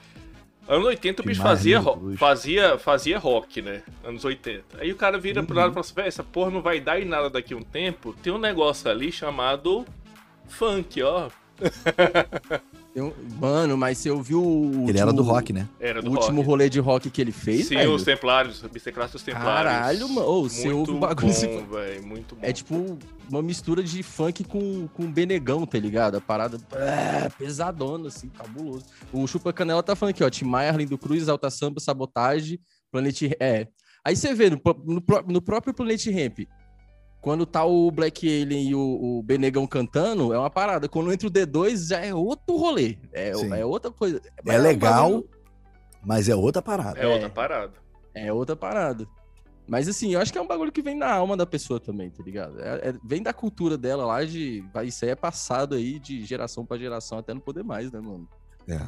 Anos 80 o bicho fazia, fazia, fazia rock, né? Anos 80. Aí o cara vira uhum. pro lado e fala assim: essa porra não vai dar em nada daqui a um tempo. Tem um negócio ali chamado funk, ó. Eu, mano, mas você ouviu o. Ele último, era do rock, né? Era do o rock. último rolê de rock que ele fez? Sim, velho? os Templários, Bicicleta dos Templários. Caralho, mano. Oh, você ouve o bagulho. Bom, véio, muito bom. É tipo uma mistura de funk com, com Benegão, tá ligado? A parada é, pesadona, assim, cabuloso. O Chupa Canela tá falando aqui, ó. Tim Maia, Arlindo Cruz, Alta Samba, Sabotagem, Planet. É. Aí você vê, no, no, no próprio Planet Ramp, quando tá o Black Alien e o, o Benegão cantando, é uma parada. Quando entra o D2, já é outro rolê. É, é outra coisa. É, é legal, mas é outra parada. É, outra parada. É outra parada. Mas assim, eu acho que é um bagulho que vem na alma da pessoa também, tá ligado? É, é, vem da cultura dela lá de. Isso aí é passado aí de geração para geração até não poder mais, né, mano? É.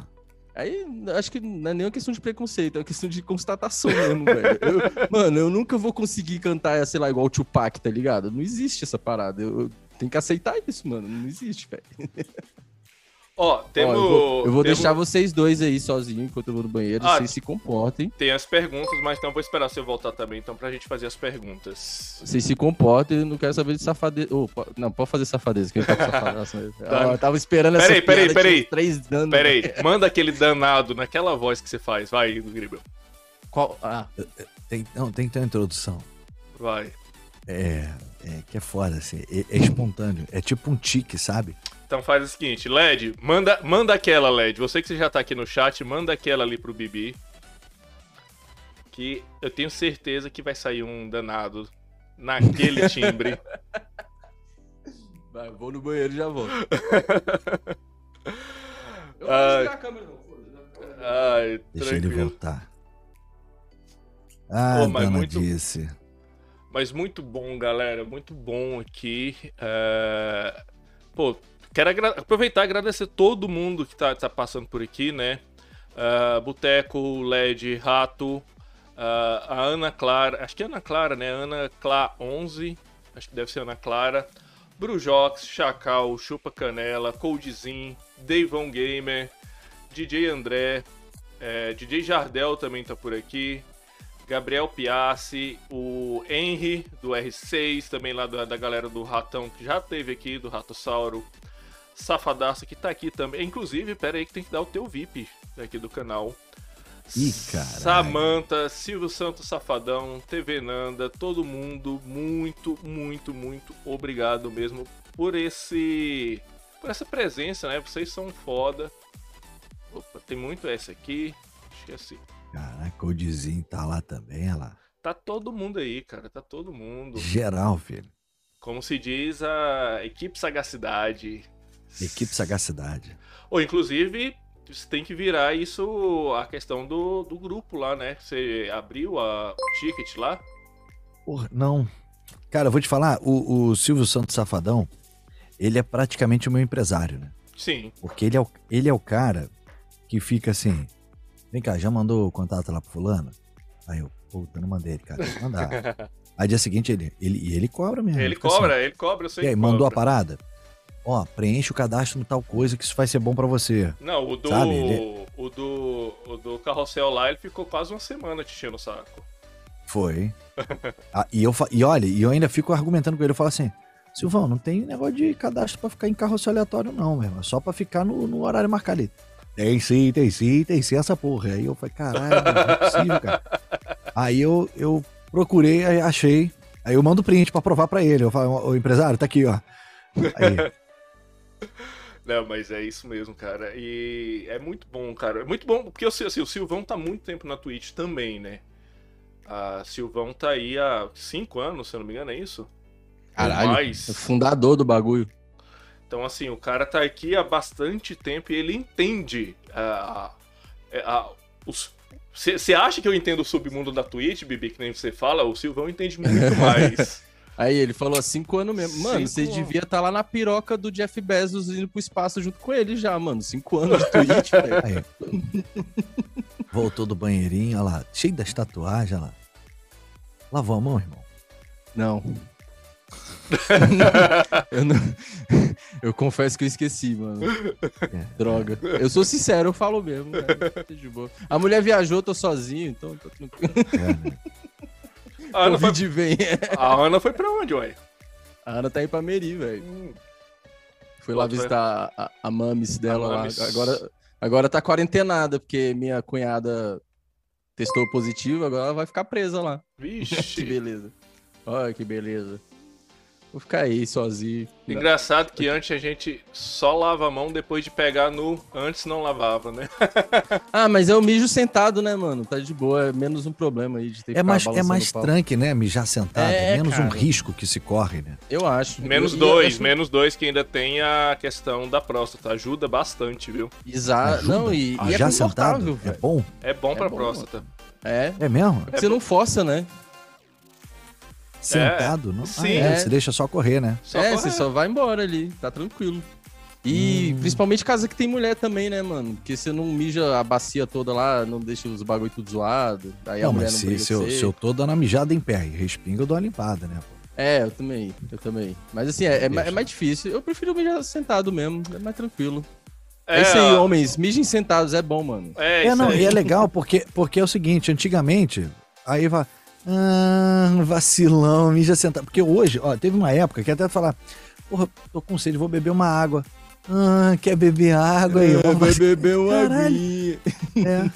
Aí, acho que não é nem uma questão de preconceito, é uma questão de constatação mesmo, velho. Eu, mano, eu nunca vou conseguir cantar, sei lá, igual o Tupac, tá ligado? Não existe essa parada. Eu, eu tenho que aceitar isso, mano. Não existe, velho. Ó, temos. Ó, eu vou, eu vou temos... deixar vocês dois aí sozinhos enquanto eu vou no banheiro. Ah, vocês se comportem. Tem as perguntas, mas então vou esperar você voltar também, então, pra gente fazer as perguntas. Vocês se comportem, não quero saber de safadeza. Oh, não, pode fazer safadeza, que eu, safadeza. tá. eu tava esperando essa Peraí, peraí, peraí. Três. Peraí, manda aquele danado naquela voz que você faz. Vai, Gribel. Qual? Ah. Tem, não, tem que ter uma introdução. Vai. É, é que é foda, assim. É, é espontâneo. É tipo um tique, sabe? Então faz o seguinte, LED, manda, manda aquela, LED. Você que já tá aqui no chat, manda aquela ali pro Bibi. Que eu tenho certeza que vai sair um danado naquele timbre. Vai, vou no banheiro e já vou. eu vou uh... a câmera, não. Ai, Deixa tranquilo. ele voltar. Ah, Pô, mas muito- disse. Mas muito bom, galera. Muito bom aqui. É, Pô, quero aproveitar e agradecer todo mundo que tá, tá passando por aqui, né? Ah, Boteco, LED, Rato, ah, a Ana Clara. Acho que é Ana Clara, né? Ana Clá 11. Acho que deve ser Ana Clara. Brujox, Chacal, Chupa Canela, Coldzin, Deivão Gamer, DJ André, é, DJ Jardel também tá por aqui. Gabriel Piassi, o Henry do R6, também lá da, da galera do Ratão que já teve aqui, do Ratossauro. Safadaço que tá aqui também. Inclusive, pera aí que tem que dar o teu VIP aqui do canal. Ih, caralho. Samanta, Silvio Santos Safadão, TV Nanda, todo mundo, muito, muito, muito obrigado mesmo por esse. por essa presença, né? Vocês são foda. Opa, tem muito essa aqui. Esqueci. Caraca, o Dizinho tá lá também, olha lá. Tá todo mundo aí, cara. Tá todo mundo. Geral, filho. Como se diz a equipe Sagacidade. Equipe Sagacidade. Ou, inclusive, você tem que virar isso a questão do, do grupo lá, né? Você abriu a, o ticket lá? Porra, não. Cara, eu vou te falar, o, o Silvio Santos Safadão, ele é praticamente o meu empresário, né? Sim. Porque ele é o, ele é o cara que fica assim. Vem cá, já mandou o contato lá pro fulano? Aí eu, puta, não mandei ele, cara. Mandar. Aí dia seguinte ele, ele, e ele cobra mesmo. Ele assim, cobra, ele cobra, eu sei e aí, mandou a parada? Ó, preenche o cadastro no tal coisa que isso vai ser bom pra você. Não, o do, Sabe, ele- o do. O do carrossel lá, ele ficou quase uma semana te enchendo o saco. Foi. Ah, e, eu, e olha, e eu ainda fico argumentando com ele. Eu falo assim: Silvão, não tem negócio de cadastro pra ficar em carrossel aleatório, não, meu irmão. É só pra ficar no, no horário marcado ali. Tem sim, tem sim, tem sim essa porra. Aí eu falei: caralho, não é possível, cara. Aí eu, eu procurei, aí achei. Aí eu mando print pra provar pra ele. Eu falo: Ô empresário, tá aqui, ó. Aí, Não, mas é isso mesmo, cara. E é muito bom, cara. É muito bom, porque assim, o Silvão tá muito tempo na Twitch também, né? A Silvão tá aí há cinco anos, se eu não me engano, é isso? Caralho. É mais. o fundador do bagulho. Então, assim, o cara tá aqui há bastante tempo e ele entende a. a, a- os. Você acha que eu entendo o submundo da Twitch, Bibi, que nem você fala? O Silvão entende muito mais. Aí ele falou há cinco anos mesmo. Mano, você devia estar lá na piroca do Jeff Bezos indo pro espaço junto com ele já, mano. Cinco anos de Twitch, velho. Voltou do banheirinho, olha lá, cheio das tatuagens, olha lá. Lavou a mão, irmão. Não. eu, não... eu confesso que eu esqueci, mano. É. Droga. Eu sou sincero, eu falo mesmo. cara. Tá de boa. A mulher viajou, eu tô sozinho, então tô tranquilo. É, né? A Ana, foi, Covid vem. a Ana foi pra onde, ué? A Ana tá indo pra Meri, velho. Fui lá Bota fé. visitar a, a mames dela lá. mames. Agora, agora tá quarentenada, porque minha cunhada testou positivo, agora ela vai ficar presa lá. que Vixe. beleza. Olha que beleza. Vou ficar aí sozinho. Engraçado que antes a gente só lava a mão depois de pegar no. Antes não lavava, né? Ah, mas é o mijo sentado, né, mano? Tá de boa, é menos um problema aí de ter que É mais, é mais tranque, né? Mijar sentado. É, É, menos um cara. risco que se corre, né? Eu acho. Menos Eu- dois, eu menos dois que ainda tem a questão da próstata. Ajuda bastante, viu? Exato. Não, e, Ah, e é sentado? É velho. bom? É bom pra bom, próstata. É. É mesmo? Você não força, né? Sentado? Não? sim. Ah, é, É. Você deixa só correr, né? Só é, correr. você só vai embora ali, tá tranquilo. E Hum. principalmente casa que tem mulher também, né, mano? Porque você não mija a bacia toda lá, não deixa os bagulho tudo zoado. Aí a não, mulher mas não se, se, eu, se eu tô dando a mijada em pé e respinga, eu dou uma limpada, né? pô? É, eu também, eu também. Mas assim, é, é é mais difícil. Eu prefiro mijar sentado mesmo, é mais tranquilo. É, É, isso aí, homens, mijem sentados, é bom, mano. É, É, isso não, aí. e é legal porque, porque é o seguinte, antigamente, aí vai. Ah, vacilão, mija sentado. Porque hoje, ó, teve uma época que até falar, porra, tô com sede, vou beber uma água. Ah, quer beber água aí? É, vai beber uma aguinha. É.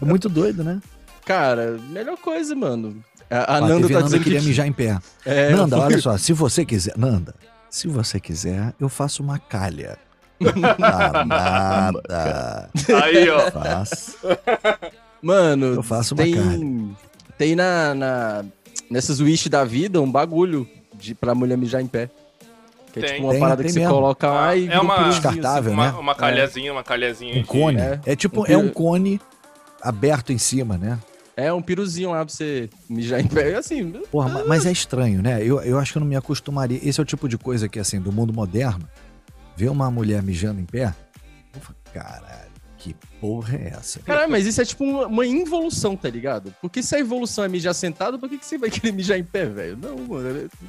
É muito doido, né? Cara, melhor coisa, mano. A, a Ó, Nanda tá Nanda dizendo queria que... mijar em pé. É, Nanda, olha só, se você quiser. Nanda, se você quiser, eu faço uma calha. Nada. Aí, ó. Faço. Mano, Eu faço uma tem, tem na, na- nessas wish da vida um bagulho de, pra mulher mijar em pé. Que é tipo uma tem, parada tem que mesmo. você coloca lá ah, e. É uma descartável, assim, né? Uma, uma calhazinha, uma calhazinha. Um cone. É, é tipo, um é um cone aberto em cima, né? É um piruzinho lá pra você mijar em pé, assim. Porra, ah. mas é estranho, né? Eu, eu acho que eu não me acostumaria. Esse é o tipo de coisa que, assim, do mundo moderno, ver uma mulher mijando em pé, caralho, que porra é essa? Caralho, mas isso é tipo uma, involução, tá ligado? Porque se a evolução é mijar sentado, por que, que você vai querer mijar em pé, velho? Não, mano. É,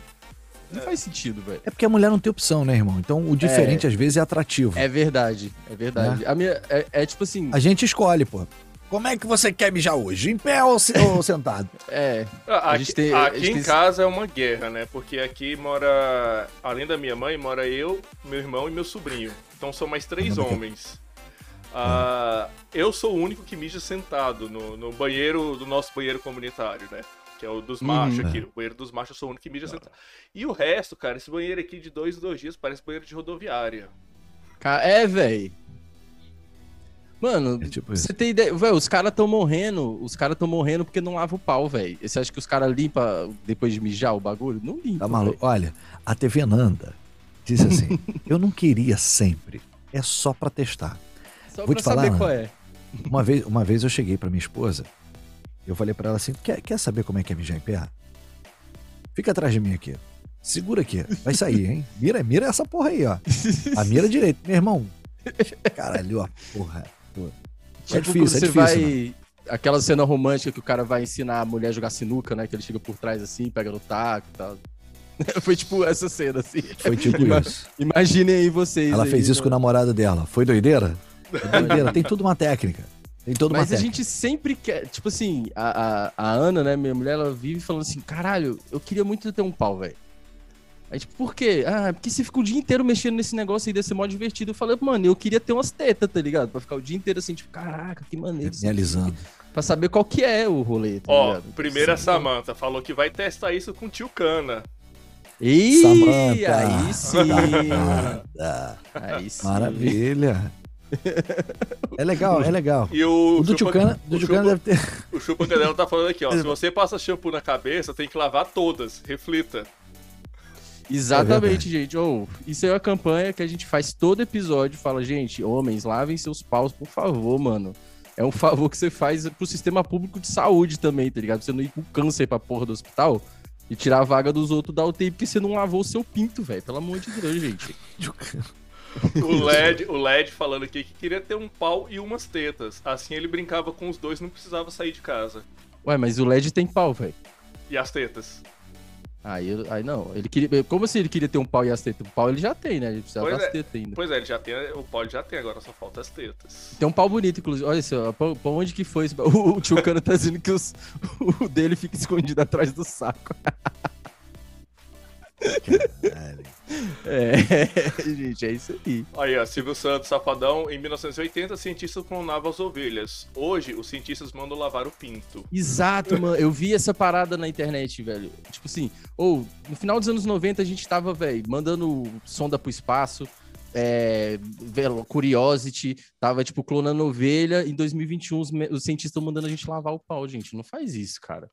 não faz sentido, velho. É porque a mulher não tem opção, né, irmão? Então o diferente é, às vezes é atrativo. É verdade, é verdade. É. A minha, é, é tipo assim. A gente escolhe, pô. Como é que você quer mijar hoje? Em pé ou, ou sentado? É. Ah, aqui, tem, aqui em tem... casa é uma guerra, né? Porque aqui mora, além da minha mãe, mora eu, meu irmão e meu sobrinho. Então são mais três homens. Ah, eu sou o único que mija sentado no, no banheiro do nosso banheiro comunitário, né? Que é o dos machos uhum. aqui. O banheiro dos machos eu sou o único que mija sentado. E o resto, cara, esse banheiro aqui de dois em dois dias parece banheiro de rodoviária. É, velho. Mano, é tipo você tem ideia. Véio, os caras tão morrendo. Os caras tão morrendo porque não lava o pau, velho. Você acha que os caras limpam depois de mijar o bagulho? Não limpa. Tá maluco? Olha, a TV Nanda disse assim: eu não queria sempre. É só pra testar. Só Vou pra te falar, saber qual é. Uma vez, uma vez eu cheguei pra minha esposa. Eu falei para ela assim: quer, quer saber como é que é mijar em pé? Fica atrás de mim aqui. Segura aqui. Vai sair, hein? Mira, mira essa porra aí, ó. A mira direito. Meu irmão. Caralho, a porra. É tipo, difícil, é difícil, vai. Né? Aquela cena romântica que o cara vai ensinar a mulher a jogar sinuca, né? Que ele chega por trás assim, pega no taco e tal. Foi tipo essa cena, assim. Foi tipo isso. Imaginem aí vocês. Ela aí, fez isso né? com o namorado dela. Foi doideira? Foi doideira. Tem tudo uma técnica. Tem toda Mas a gente sempre quer. Tipo assim, a, a, a, Ana, né, minha mulher, ela vive falando assim: caralho, eu queria muito ter um pau, velho. Aí, tipo, por quê? Ah, porque você fica o dia inteiro mexendo nesse negócio aí desse modo divertido. Eu falei, mano, eu queria ter umas tetas, tá ligado? Pra ficar o dia inteiro assim, tipo, caraca, que maneiro. Realizando. Pra saber qual que é o rolê, tá Ó, ligado? primeiro a Samantha falou que vai testar isso com o tio Cana. Ih, Samantha. aí sim. aí sim. Maravilha. É legal, é legal. E o, o do deve ter. O Chupa Canela tá falando aqui, ó. Se você passa shampoo na cabeça, tem que lavar todas. Reflita. Exatamente, é gente. Oh, isso é uma campanha que a gente faz todo episódio. Fala, gente, homens, lavem seus paus, por favor, mano. É um favor que você faz pro sistema público de saúde também, tá ligado? Você não ir com câncer pra porra do hospital e tirar a vaga dos outros da UTI porque você não lavou o seu pinto, velho. Pelo amor de Deus, gente. o LED, o LED falando aqui que queria ter um pau e umas tetas. Assim ele brincava com os dois, não precisava sair de casa. Ué, mas o LED tem pau, velho. E as tetas? Aí, aí não, ele queria. Como assim ele queria ter um pau e as tetas? O pau ele já tem, né? Ele precisa pois das é, tetas ainda. Pois é, ele já tem. O pau ele já tem, agora só falta as tetas. Tem um pau bonito, inclusive. Olha só, pra, pra onde que foi isso? O, o tio Cano tá dizendo que os, o dele fica escondido atrás do saco. É, gente, é isso aí. Aí, ó, Silvio Santos, safadão. Em 1980, cientistas clonavam as ovelhas. Hoje, os cientistas mandam lavar o pinto. Exato, mano. Eu vi essa parada na internet, velho. Tipo assim, ou no final dos anos 90 a gente tava, velho, mandando sonda pro espaço é, Curiosity, tava, tipo, clonando ovelha. Em 2021, os, os cientistas estão mandando a gente lavar o pau, gente. Não faz isso, cara.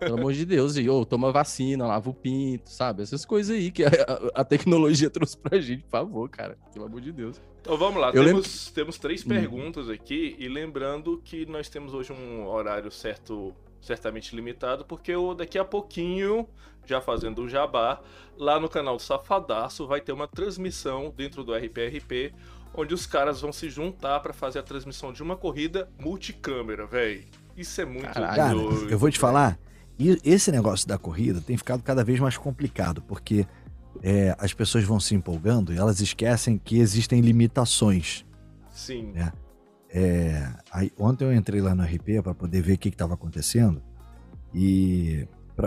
Pelo amor de Deus. E, oh, toma vacina, lava o pinto, sabe? Essas coisas aí que a, a, a, tecnologia trouxe pra gente, por favor, cara. Pelo amor de Deus. Então vamos lá, temos, temos três hum. perguntas aqui, e lembrando que nós temos hoje um horário certo certamente limitado, porque eu, daqui a pouquinho, já fazendo o jabá, lá no canal do Safadaço vai ter uma transmissão dentro do RPRP, onde os caras vão se juntar para fazer a transmissão de uma corrida multicâmera, velho. Isso é muito Cara, eu vou te falar, esse negócio da corrida tem ficado cada vez mais complicado, porque é, as pessoas vão se empolgando e elas esquecem que existem limitações. Sim. Né? É, aí, ontem eu entrei lá no RP para poder ver o que estava acontecendo e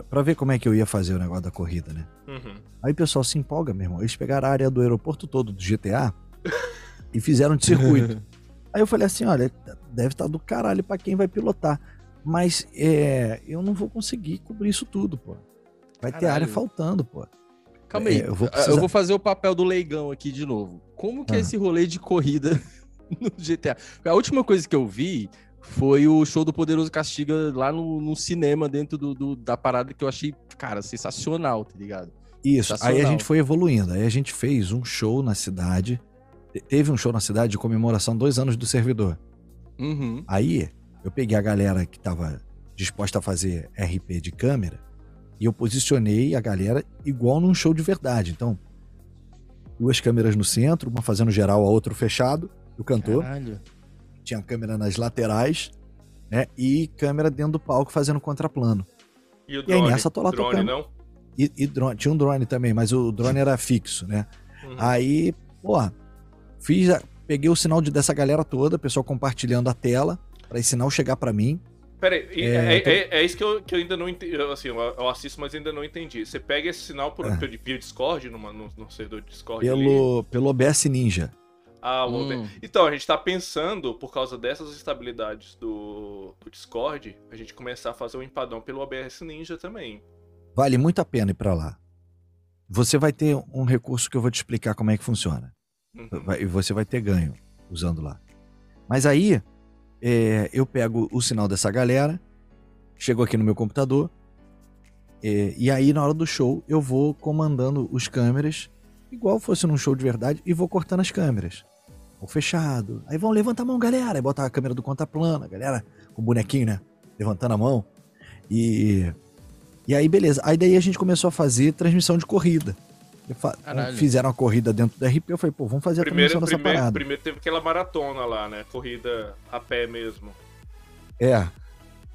para ver como é que eu ia fazer o negócio da corrida, né? Uhum. Aí o pessoal se empolga, meu irmão. Eles pegaram a área do aeroporto todo do GTA e fizeram de circuito. Aí eu falei assim: olha, deve estar tá do caralho para quem vai pilotar. Mas é, eu não vou conseguir cobrir isso tudo, pô. Vai caralho. ter área faltando, pô. Calma aí, é, eu, vou precisar... eu, vou fazer o papel do leigão aqui de novo. Como que é ah. é esse rolê de corrida no GTA. A última coisa que eu vi foi o show do Poderoso Castiga lá no, no cinema, dentro do, do, da parada que eu achei, cara, sensacional, tá ligado? Isso, aí a gente foi evoluindo. Aí a gente fez um show na cidade. Teve um show na cidade de comemoração dois anos do servidor. Uhum. Aí eu peguei a galera que tava disposta a fazer RP de câmera e eu posicionei a galera igual num show de verdade. Então, duas câmeras no centro, uma fazendo geral, a outra fechado, o cantor. Caralho. Tinha câmera nas laterais, né? E câmera dentro do palco fazendo contraplano. E o drone? E aí nessa tô lá drone, tocando. não? E, e drone, tinha um drone também, mas o drone era fixo, né? Uhum. Aí, pô, fiz, peguei o sinal de, dessa galera toda, pessoal compartilhando a tela, para esse sinal chegar para mim. Peraí, é, é, então... é, é, isso que eu, que eu ainda não entendi. Assim, eu assisto, mas ainda não entendi. Você pega esse sinal por, é. via Discord, numa, no, no servidor de Discord? Pelo, ali? pelo OBS Ninja. Ah, o hum. Então, a gente tá pensando, por causa dessas estabilidades do, do Discord, a gente começar a fazer o um empadão pelo OBS Ninja também. Vale muito a pena ir para lá. Você vai ter um recurso que eu vou te explicar como é que funciona. Uhum. E você vai ter ganho usando lá. Mas aí, é, eu pego o sinal dessa galera, chego aqui no meu computador, é, e aí na hora do show eu vou comandando os câmeras, igual fosse num show de verdade, e vou cortando as câmeras. O fechado. Aí vão, levanta a mão, galera. Aí bota a câmera do conta plana, galera, com o bonequinho, né? Levantando a mão. E. E aí, beleza. Aí daí a gente começou a fazer transmissão de corrida. Fizeram a corrida dentro do RP, eu falei, pô, vamos fazer a primeiro, transmissão dessa primeiro, parada. Primeiro teve aquela maratona lá, né? Corrida a pé mesmo. É.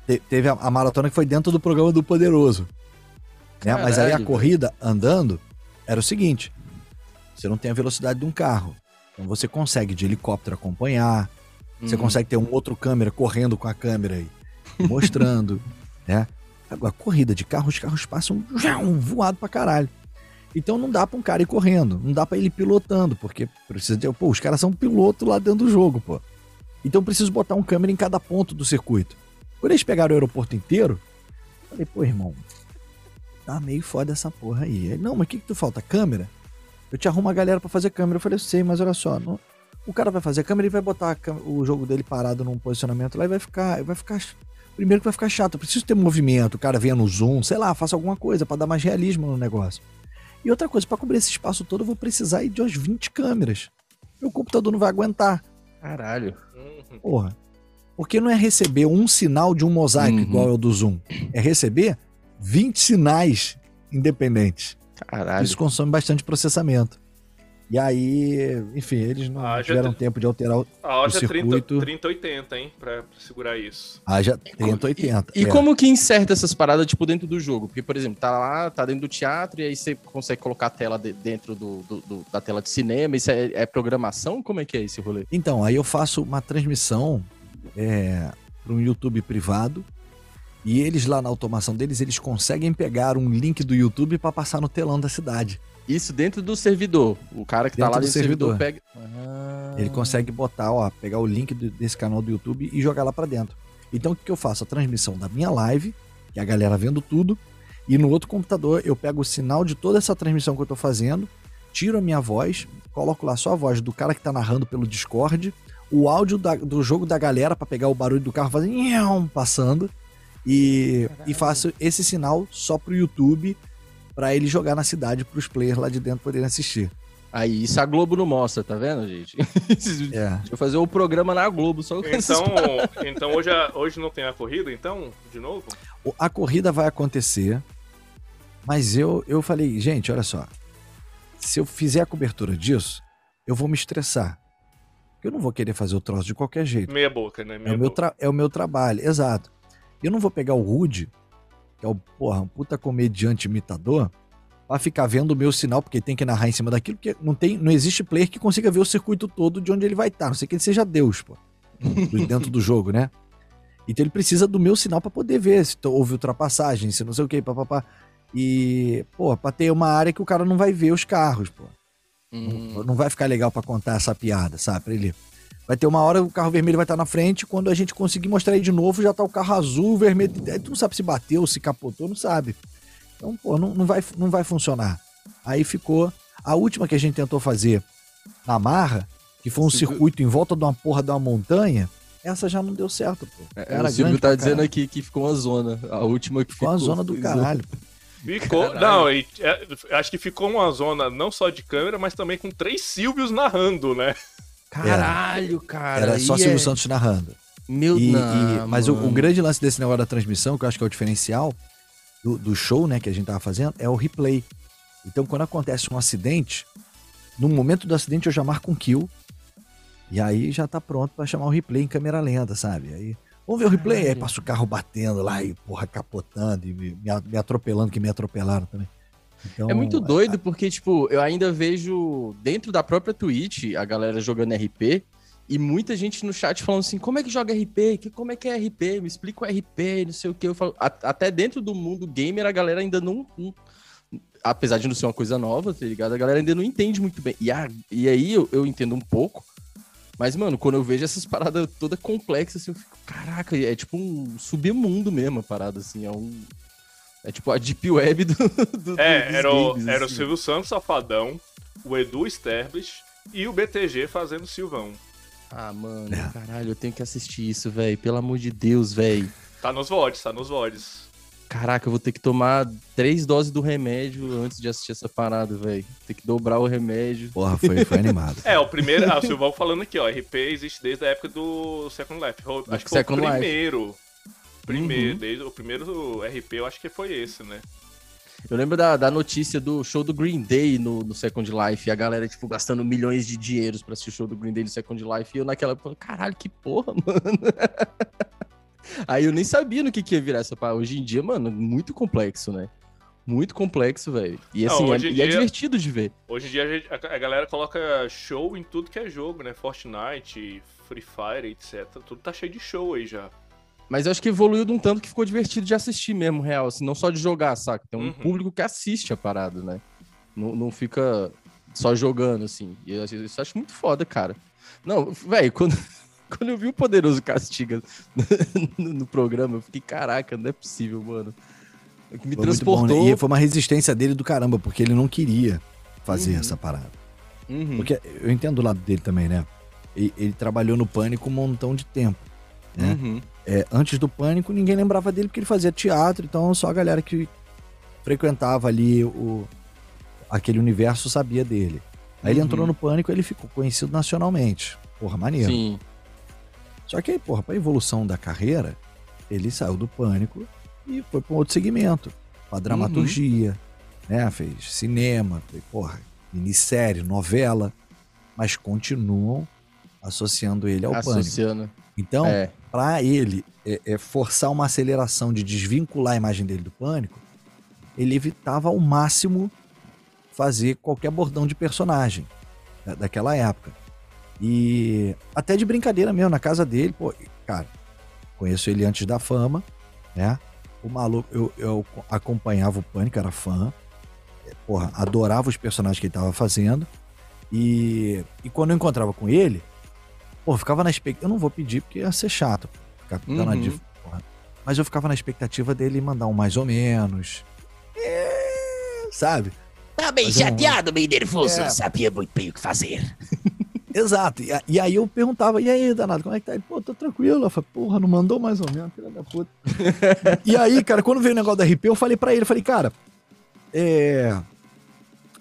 Te, teve a, a, maratona que foi dentro do programa do Poderoso. Né? Mas aí a corrida, andando, era o seguinte: você não tem a velocidade de um carro. Então você consegue de helicóptero acompanhar, uhum. você consegue ter um outro câmera correndo com a câmera aí, mostrando, né? Agora, corrida de carro, os carros passam um voado pra caralho. Então não dá para um cara ir correndo, não dá para ele ir pilotando, porque precisa ter, pô, os caras são piloto lá dentro do jogo, pô. Então preciso botar um câmera em cada ponto do circuito. Quando eles pegaram o aeroporto inteiro, falei, pô, irmão, tá meio foda essa porra aí. Ele, não, mas o que que tu falta? Câmera? Eu te arrumo a galera para fazer câmera. Eu falei, eu sei, mas olha só, não... o cara vai fazer a câmera e vai botar o jogo dele parado num posicionamento lá e vai ficar, vai ficar primeiro que vai ficar chato. Eu preciso ter movimento, o cara venha no zoom, sei lá, faça alguma coisa para dar mais realismo no negócio. E outra coisa, para cobrir esse espaço todo, eu vou precisar de umas 20 câmeras. Meu computador não vai aguentar. Caralho. Porra. Porque não é receber um sinal de um mosaico uhum. igual é o do Zoom. É receber 20 sinais independentes. Caralho. Isso consome bastante processamento. E aí, enfim, eles não ah, tiveram tempo de alterar o, ah, o circuito. 3080, hein, pra, pra segurar isso. Haja 3080. E, e, é. como que inserta essas paradas, tipo, dentro do jogo? Porque, por exemplo, tá lá, tá dentro do teatro, e aí você consegue colocar a tela de, dentro do, do, do, da tela de cinema. Isso é, é, programação? Como é que é esse rolê? Então, aí eu faço uma transmissão é, para um YouTube privado. E eles lá na automação deles, eles conseguem pegar um link do YouTube para passar no telão da cidade. Isso dentro do servidor. O cara que tá dentro tá lá dentro do servidor, servidor pega. Ah. Ele consegue botar, ó, pegar o link desse canal do YouTube e jogar lá para dentro. Então o que, que eu faço? A transmissão da minha live, que é a galera vendo tudo, e no outro computador eu pego o sinal de toda essa transmissão que eu tô fazendo, tiro a minha voz, coloco lá só a voz do cara que tá narrando pelo Discord, o áudio da, do jogo da galera para pegar o barulho do carro fazendo passando e, e faço esse sinal só pro YouTube para ele jogar na cidade para os players lá de dentro poderem assistir. Aí, isso a Globo não mostra, tá vendo, gente? É. Deixa eu fazer o um programa na Globo, só Então, então hoje, hoje não tem a corrida, então, de novo? A corrida vai acontecer, mas eu, eu falei, gente, olha só. Se eu fizer a cobertura disso, eu vou me estressar. Eu não vou querer fazer o troço de qualquer jeito. Meia boca, né? Meia é, o meu é o meu trabalho, exato. Eu não vou pegar o Rude que é o, porra, um puta comediante imitador, pra ficar vendo o meu sinal, porque tem que narrar em cima daquilo, porque não, tem, não existe player que consiga ver o circuito todo de onde ele vai estar, não sei que ele seja Deus, pô, dentro do jogo, né? Então ele precisa do meu sinal para poder ver se houve ultrapassagem, se não sei o que, papapá. E, pô, pra ter uma área que o cara não vai ver os carros, pô. Hum. Não, não vai ficar legal para contar essa piada, sabe? Pra ele Vai ter uma hora o carro vermelho vai estar na frente, quando a gente conseguir mostrar ele de novo, já tá o carro azul, vermelho. Aí tu não sabe se bateu, se capotou, não sabe. Então, pô, não, não, vai, não vai funcionar. Aí ficou. A última que a gente tentou fazer na marra, que foi um circuito em volta de uma porra de uma montanha, essa já não deu certo, pô. É, Era o Silvio tá dizendo aqui que ficou uma zona. A última que ficou. Ficou uma zona do caralho. Ficou. Caralho. Não, e, é, acho que ficou uma zona não só de câmera, mas também com três Silvios narrando, né? Caralho, cara. Era só Silvio é... Santos narrando. Meu e, não, e, Mas o, o, grande lance desse negócio da transmissão, que eu acho que é o diferencial do, do show, né, que a gente tava fazendo, é o replay. Então, quando acontece um acidente, no momento do acidente eu já marco um kill. E aí já tá pronto para chamar o replay em câmera lenta, sabe? Aí, vamos ver o replay? Aí passa o carro batendo lá e, porra, capotando e me, me atropelando, que me atropelaram também. Então, é muito doido, porque, tipo, eu ainda vejo dentro da própria Twitch a galera jogando RP e muita gente no chat falando assim: como é que joga RP? Que, como é que é RP? Me explica o RP, não sei o que. Eu falo, até dentro do mundo gamer a galera ainda não, não apesar de não ser uma coisa nova, tá ligado? A galera ainda não entende muito bem. E, a, e aí eu, eu entendo um pouco. Mas, mano, quando eu vejo essas paradas toda complexas, assim, eu fico, caraca, é tipo um submundo mesmo a parada, assim, é um. É tipo a deep web do. do é, era, o, games, era assim. o Silvio Santos Safadão, o Edu Sterblich e o BTG fazendo Silvão. Ah, mano, é. caralho, eu tenho que assistir isso, velho. Pelo amor de Deus, velho. Tá nos VODs, tá nos VODs. Caraca, eu vou ter que tomar três doses do remédio antes de assistir essa parada, velho. Tem que dobrar o remédio. Porra, foi, foi animado. é, o primeiro. Ah, o Silvão falando aqui, ó. RP existe desde a época do Second Life. Acho, acho que, foi o primeiro. Life. Primeiro, uhum. desde o primeiro RP, eu acho que foi esse, né? Eu lembro da, da notícia do show do Green Day no, no Second Life, e a galera, tipo, gastando milhões de dinheiros pra assistir o show do Green Day no Second Life, e eu naquela época, caralho, que porra, mano. Aí eu nem sabia no que, que ia virar essa parada. Hoje em dia, mano, muito complexo, né? Muito complexo, velho. E assim, Não, é, dia, é, divertido de ver. Hoje em dia a, gente, a, galera coloca show em tudo que é jogo, né? Fortnite, Free Fire, etc. Tudo tá cheio de show aí já. Mas eu acho que evoluiu de um tanto que ficou divertido de assistir mesmo, real. Assim, não só de jogar, saca? Tem um uhum. público que assiste a parada, né? Não, não fica só jogando, assim. E eu, eu acho muito foda, cara. Não, velho, quando. Quando eu vi o Poderoso Castiga no, no, programa, eu fiquei, caraca, não é possível, mano. Me foi transportou. Bom, né? E foi uma resistência dele do caramba, porque ele não queria fazer uhum. essa parada. Uhum. Porque eu entendo o lado dele também, né? Ele, ele, trabalhou no Pânico um montão de tempo. Né? Uhum. É, antes do Pânico, ninguém lembrava dele porque ele fazia teatro, então só a galera que frequentava ali o, aquele universo sabia dele. Aí ele uhum. entrou no Pânico ele ficou conhecido nacionalmente. Porra, maneiro. Sim. Só que aí, porra, pra evolução da carreira, ele saiu do pânico e foi para um outro segmento. Pra dramaturgia, uhum. né? Fez cinema, foi, porra, minissérie, novela. Mas continuam associando ele ao associando. pânico. Então, é. para ele é, é, forçar uma aceleração de desvincular a imagem dele do pânico, ele evitava ao máximo fazer qualquer bordão de personagem da, daquela época. E até de brincadeira mesmo, na casa dele, pô, cara, conheço ele antes da fama, né? O maluco, eu, eu acompanhava o Pânico, era fã, porra, adorava os personagens que ele tava fazendo. E, e quando eu encontrava com ele, pô, ficava na expectativa. Eu não vou pedir porque ia ser chato, ficar uhum. na div... Mas eu ficava na expectativa dele mandar um mais ou menos. É, sabe? Tá bem chateado, um... bem nervoso, é. sabia muito bem o que fazer. Exato. E, e, aí eu perguntava, e aí, danado, como é que tá? Ele, pô, tô tranquilo. Eu falei, porra, não mandou mais ou menos, filha da puta. e aí, cara, quando veio o negócio da RP, eu falei para ele, eu falei, cara, é.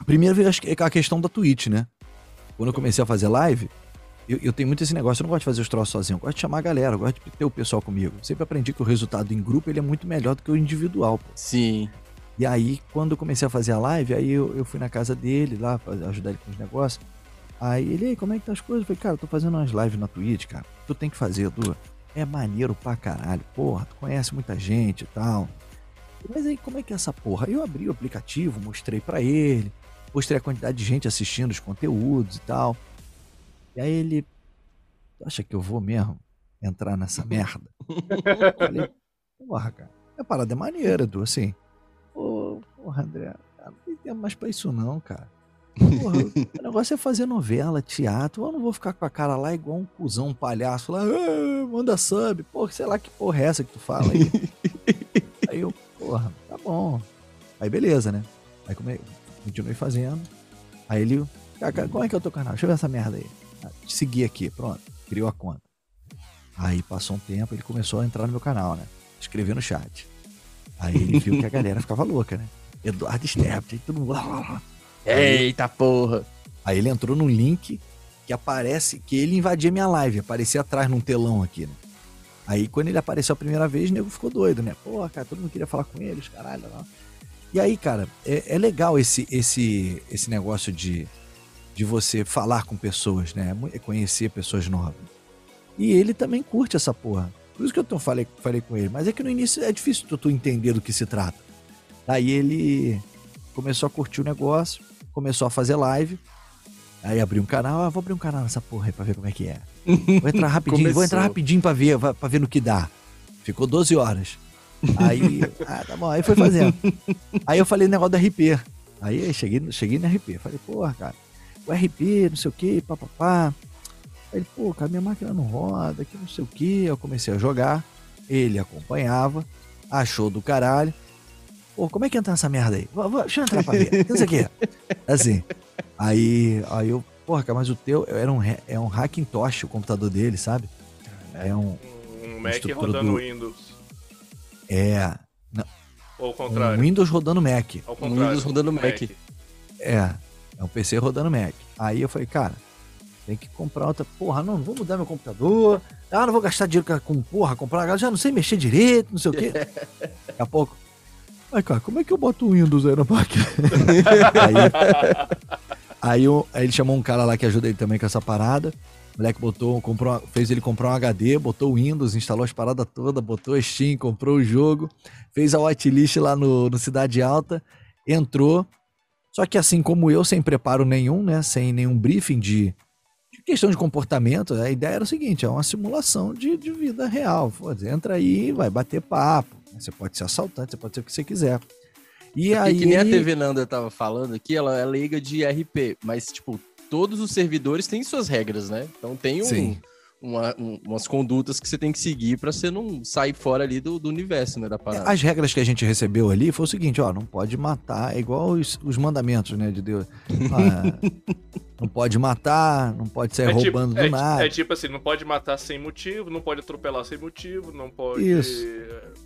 Primeiro veio a questão da Twitch, né? Quando eu comecei a fazer live, eu, eu, tenho muito esse negócio, eu não gosto de fazer os troços sozinho, eu gosto de chamar a galera, eu gosto de ter o pessoal comigo. sempre aprendi que o resultado em grupo ele é muito melhor do que o individual. Pô. Sim. E aí, quando eu comecei a fazer a live, aí eu, eu fui na casa dele lá, ajudar ele com os negócios. Aí ele, como é que tá as coisas? Eu falei, cara, eu tô fazendo umas lives na Twitch, cara. Tu tem que fazer, Edu. É maneiro pra caralho. Porra, tu conhece muita gente e tal. Mas aí, como é que é essa porra? Eu abri o aplicativo, mostrei para ele, mostrei a quantidade de gente assistindo os conteúdos e tal. E aí ele, acha que eu vou mesmo entrar nessa merda? eu falei, porra, cara, a parada é maneira, Edu, assim. Porra, André, não tem tempo mais pra isso não, cara. Porra, o negócio é fazer novela, teatro. Eu não vou ficar com a cara lá igual um cuzão, um palhaço lá, ah, manda sub. Porra, sei lá que porra é essa que tu fala aí. aí eu, porra, tá bom. Aí beleza, né? Aí como é, continuei fazendo. Aí ele, cara, como é que é o teu canal? Deixa eu ver essa merda aí. Te segui aqui, pronto. Criou a conta. Aí passou um tempo, ele começou a entrar no meu canal, né? Escrever no chat. Aí ele viu que a galera ficava louca, né? Eduardo Sterbit. Aí todo mundo. Eita porra! Aí ele entrou num link que aparece que ele invadia minha live, aparecia atrás num telão aqui, né? Aí quando ele apareceu a primeira vez, o nego ficou doido, né? Pô, cara, todo mundo queria falar com eles, caralho. Não. E aí, cara, é, é, legal esse, esse, esse negócio de, de você falar com pessoas, né? Conhecer pessoas novas. E ele também curte essa porra. Por isso que eu tô, falei, falei com ele. Mas é que no início é difícil tu, tu entender do que se trata. Aí ele começou a curtir o negócio, começou a fazer live. Aí abriu um canal, ah, vou abrir um canal nessa porra aí pra ver como é que é. Vou entrar rapidinho, vou entrar rapidinho pra ver, pra ver no que dá. Ficou 12 horas. Aí, ah, tá bom, aí foi fazendo. Aí eu falei negócio da RP. Aí cheguei, cheguei na RP. Falei, porra, cara, o RP, não sei o que, papapá. Aí ele, pô, cara, minha máquina não roda, que não sei o que. Eu comecei a jogar, ele acompanhava, achou do caralho. Pô, como é que entra nessa merda aí? Vou, vou, deixa eu entrar pra ver. Não sei o que. Assim. Aí, aí eu, porra, cara, mas o teu era um, é um Hackintosh, o computador dele, sabe? É um. Um Mac rodando do... Windows. É. Não. Ou ao contrário. Um Windows rodando Mac. Ao contrário. Um Windows rodando Mac. Mac. É. É um PC rodando Mac. Aí eu falei, cara, tem que comprar outra. Porra, não, não vou mudar meu computador. Ah, não vou gastar dinheiro com, porra, comprar. Já não sei mexer direito, não sei o quê. Daqui a pouco. Ai, cara, como é que eu boto o Windows aí na máquina? aí, aí, eu, aí, ele chamou um cara lá que ajuda ele também com essa parada. O moleque botou, comprou, fez ele comprar um HD, botou o Windows, instalou as paradas todas, botou a Steam, comprou o jogo, fez a whitelist lá no, no Cidade Alta, entrou. Só que assim como eu, sem preparo nenhum, né? Sem nenhum briefing de, de questão de comportamento, a ideia era o seguinte: é uma simulação de, de vida real. Pô, entra aí, vai bater papo você pode ser assaltante, você pode ser o que você quiser. E aí... Que nem a TV Nanda tava falando aqui, ela é leiga de RP, mas, tipo, todos os servidores têm suas regras, né? Então tem um, Sim uma, um, umas condutas que você tem que seguir para você não sair fora ali do, do universo, né, da parada. As regras que a gente recebeu ali foi o seguinte, ó, não pode matar, é igual os, os mandamentos, né, de Deus. Ah, não pode matar, não pode sair é tipo, roubando tipo, do é, nada. É tipo assim, não pode matar sem motivo, não pode atropelar sem motivo, não pode... Isso.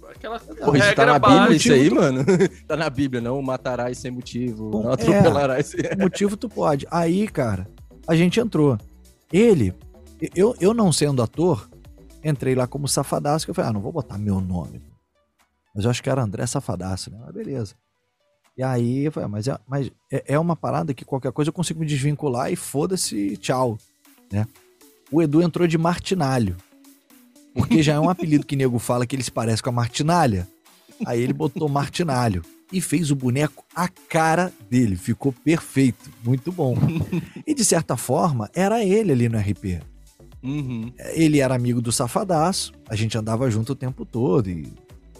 Aquela Porra, isso tá na Bíblia isso aí, tu... mano? tá na Bíblia, não matarás sem motivo, Bom, não atropelarás é, sem... motivo tu pode. Aí, cara, a gente entrou. Ele eu, eu não sendo ator, entrei lá como safadaço, que eu falei, ah, não vou botar meu nome. Mas eu acho que era André Safadaço, né? Mas beleza. E aí eu falei, ah, mas, é, mas é, é uma parada que qualquer coisa eu consigo me desvincular e foda-se, tchau. Né? O Edu entrou de Martinalho. Porque já é um apelido que nego fala que ele se parece com a Martinalha. Aí ele botou Martinalho e fez o boneco a cara dele. Ficou perfeito, muito bom. E de certa forma, era ele ali no RP. Uhum. Ele era amigo do Safadaço, a gente andava junto o tempo todo e,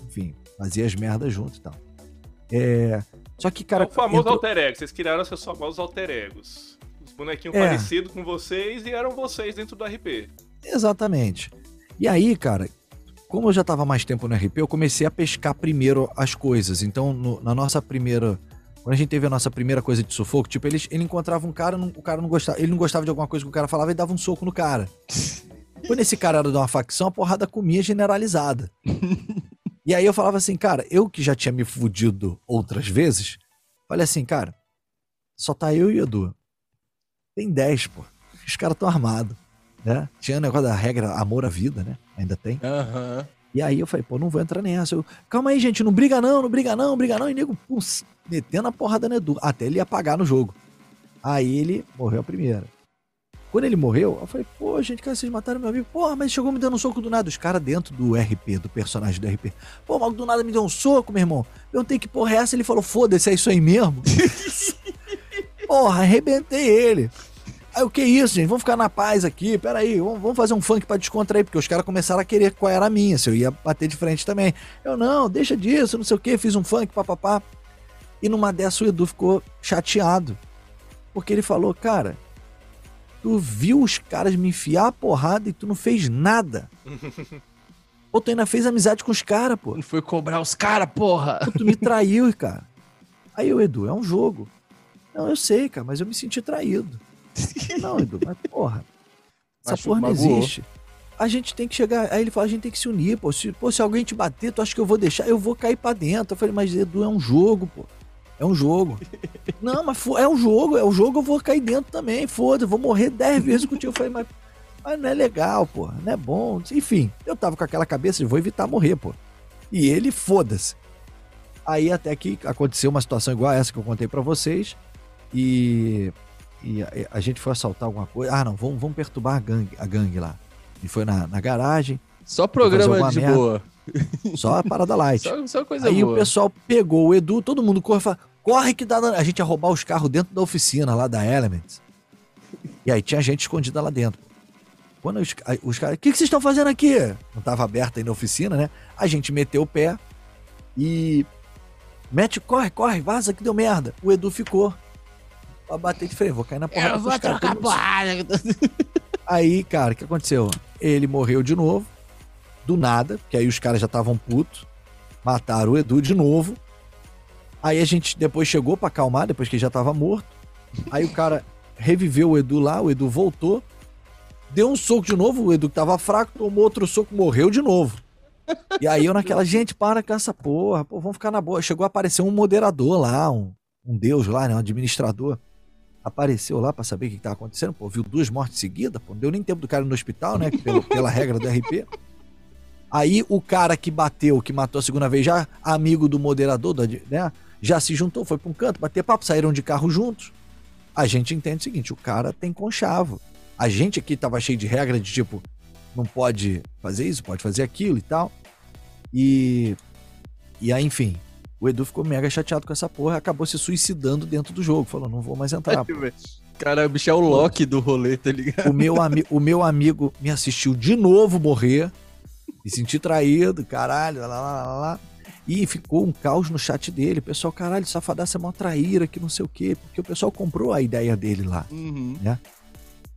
enfim, fazia as merdas junto e tal. É... Só que, cara. É o famoso entrou... alter ego, vocês criaram seus famosos alter egos. Os bonequinhos é. parecidos com vocês e eram vocês dentro do RP. Exatamente. E aí, cara, como eu já tava mais tempo no RP, eu comecei a pescar primeiro as coisas. Então, no, na nossa primeira quando a gente teve a nossa primeira coisa de sufoco, tipo, ele, ele encontrava um cara, não, o cara não gostava, ele não gostava de alguma coisa que o cara falava e dava um soco no cara. Quando esse cara era de uma facção, a porrada comia generalizada. e aí eu falava assim, cara, eu que já tinha me fudido outras vezes, falei assim, cara, só tá eu e o Edu. Tem 10, pô. Os caras tão armados. Né? Tinha o negócio da regra amor à vida, né? Ainda tem. Uhum. E aí eu falei, pô, não vou entrar nessa. Eu, Calma aí, gente, não briga não, não briga não, não briga não. E nego, pum, metendo a porrada no Edu, até ele apagar no jogo. Aí ele morreu a primeira. Quando ele morreu, eu falei, pô, gente, cara, vocês mataram meu amigo. Pô, mas chegou me dando um soco do nada. Os caras dentro do RP, do personagem do RP. Pô, mal do nada me deu um soco, meu irmão. Eu tenho que porra é essa. Ele falou, foda-se, é isso aí mesmo. porra, arrebentei ele. Aí o que é isso, gente? Vamos ficar na paz aqui. Pera aí, vamos, vamos fazer um funk pra descontrair, porque os caras começaram a querer qual era a minha, se eu ia bater de frente também. Eu, não, deixa disso, não sei o que, fiz um funk, papapá. E numa dessa o Edu ficou chateado. Porque ele falou, cara, tu viu os caras me enfiar a porrada e tu não fez nada. Pô, tu ainda fez amizade com os caras, pô. Não foi cobrar os caras, porra. Pô, tu me traiu, cara. Aí o Edu, é um jogo. Não, eu sei, cara, mas eu me senti traído. Não, Edu, mas porra. Essa porra não existe. A gente tem que chegar. Aí ele fala, a gente tem que se unir, pô. Se, pô, se alguém te bater, tu acha que eu vou deixar? Eu vou cair pra dentro. Eu falei, mas Edu é um jogo, pô. É um jogo. Não, mas é um jogo, é um jogo, eu vou cair dentro também. Foda-se, vou morrer dez vezes contigo. Eu falei, mas, mas não é legal, pô. Não é bom. Enfim, eu tava com aquela cabeça de vou evitar morrer, pô. E ele, foda-se. Aí até que aconteceu uma situação igual a essa que eu contei para vocês. E, e a, a, gente foi assaltar alguma coisa. Ah, não, vamos, vamos perturbar a gangue, a gangue lá. E foi na, na garagem. Só programa de merda. boa. Só a parada light. só, só coisa Aí boa. o pessoal pegou o Edu, todo mundo corre fala, corre que dá. A gente ia roubar os carros dentro da oficina lá da Elements. E aí tinha gente escondida lá dentro. Quando os, os caras, o que, que vocês estão fazendo aqui? Não estava aberta aí na oficina, né? A gente meteu o pé e. Mete, corre, corre, vaza que deu merda. O Edu ficou. Pra bater de frente, vou cair na porrada. Eu vou trocar porrada. Aí, cara, o que aconteceu? Ele morreu de novo do nada, que aí os caras já estavam putos, mataram o Edu de novo. Aí a gente depois chegou para acalmar, depois que ele já tava morto. Aí o cara reviveu o Edu lá, o Edu voltou, deu um soco de novo, o Edu que tava fraco, tomou outro soco, morreu de novo. E aí eu naquela, gente, para com essa porra, pô, vamos ficar na boa. Chegou a aparecer um moderador lá, um, um deus lá, né, um administrador. Apareceu lá para saber o que, que tava acontecendo, pô, viu duas mortes seguidas, pô, não deu nem tempo do cara no hospital, né, pela, pela regra do RP. Aí o cara que bateu, que matou a segunda vez, já amigo do moderador, né? Já se juntou, foi para um canto, bater papo, saíram de carro juntos. A gente entende o seguinte: o cara tem conchavo. A gente aqui tava cheio de regra de tipo, não pode fazer isso, pode fazer aquilo e tal. E. E aí, enfim, o Edu ficou mega chateado com essa porra acabou se suicidando dentro do jogo. Falou, não vou mais entrar. Cara, o bicho é o Loki do rolê, tá ligado? O meu, o meu amigo me assistiu de novo morrer. Me senti traído, caralho, lá, lá, lá, lá. E ficou um caos no chat dele. O pessoal, caralho, safadaça é mó traíra, que não sei o quê. Porque o pessoal comprou a ideia dele lá, uhum. né?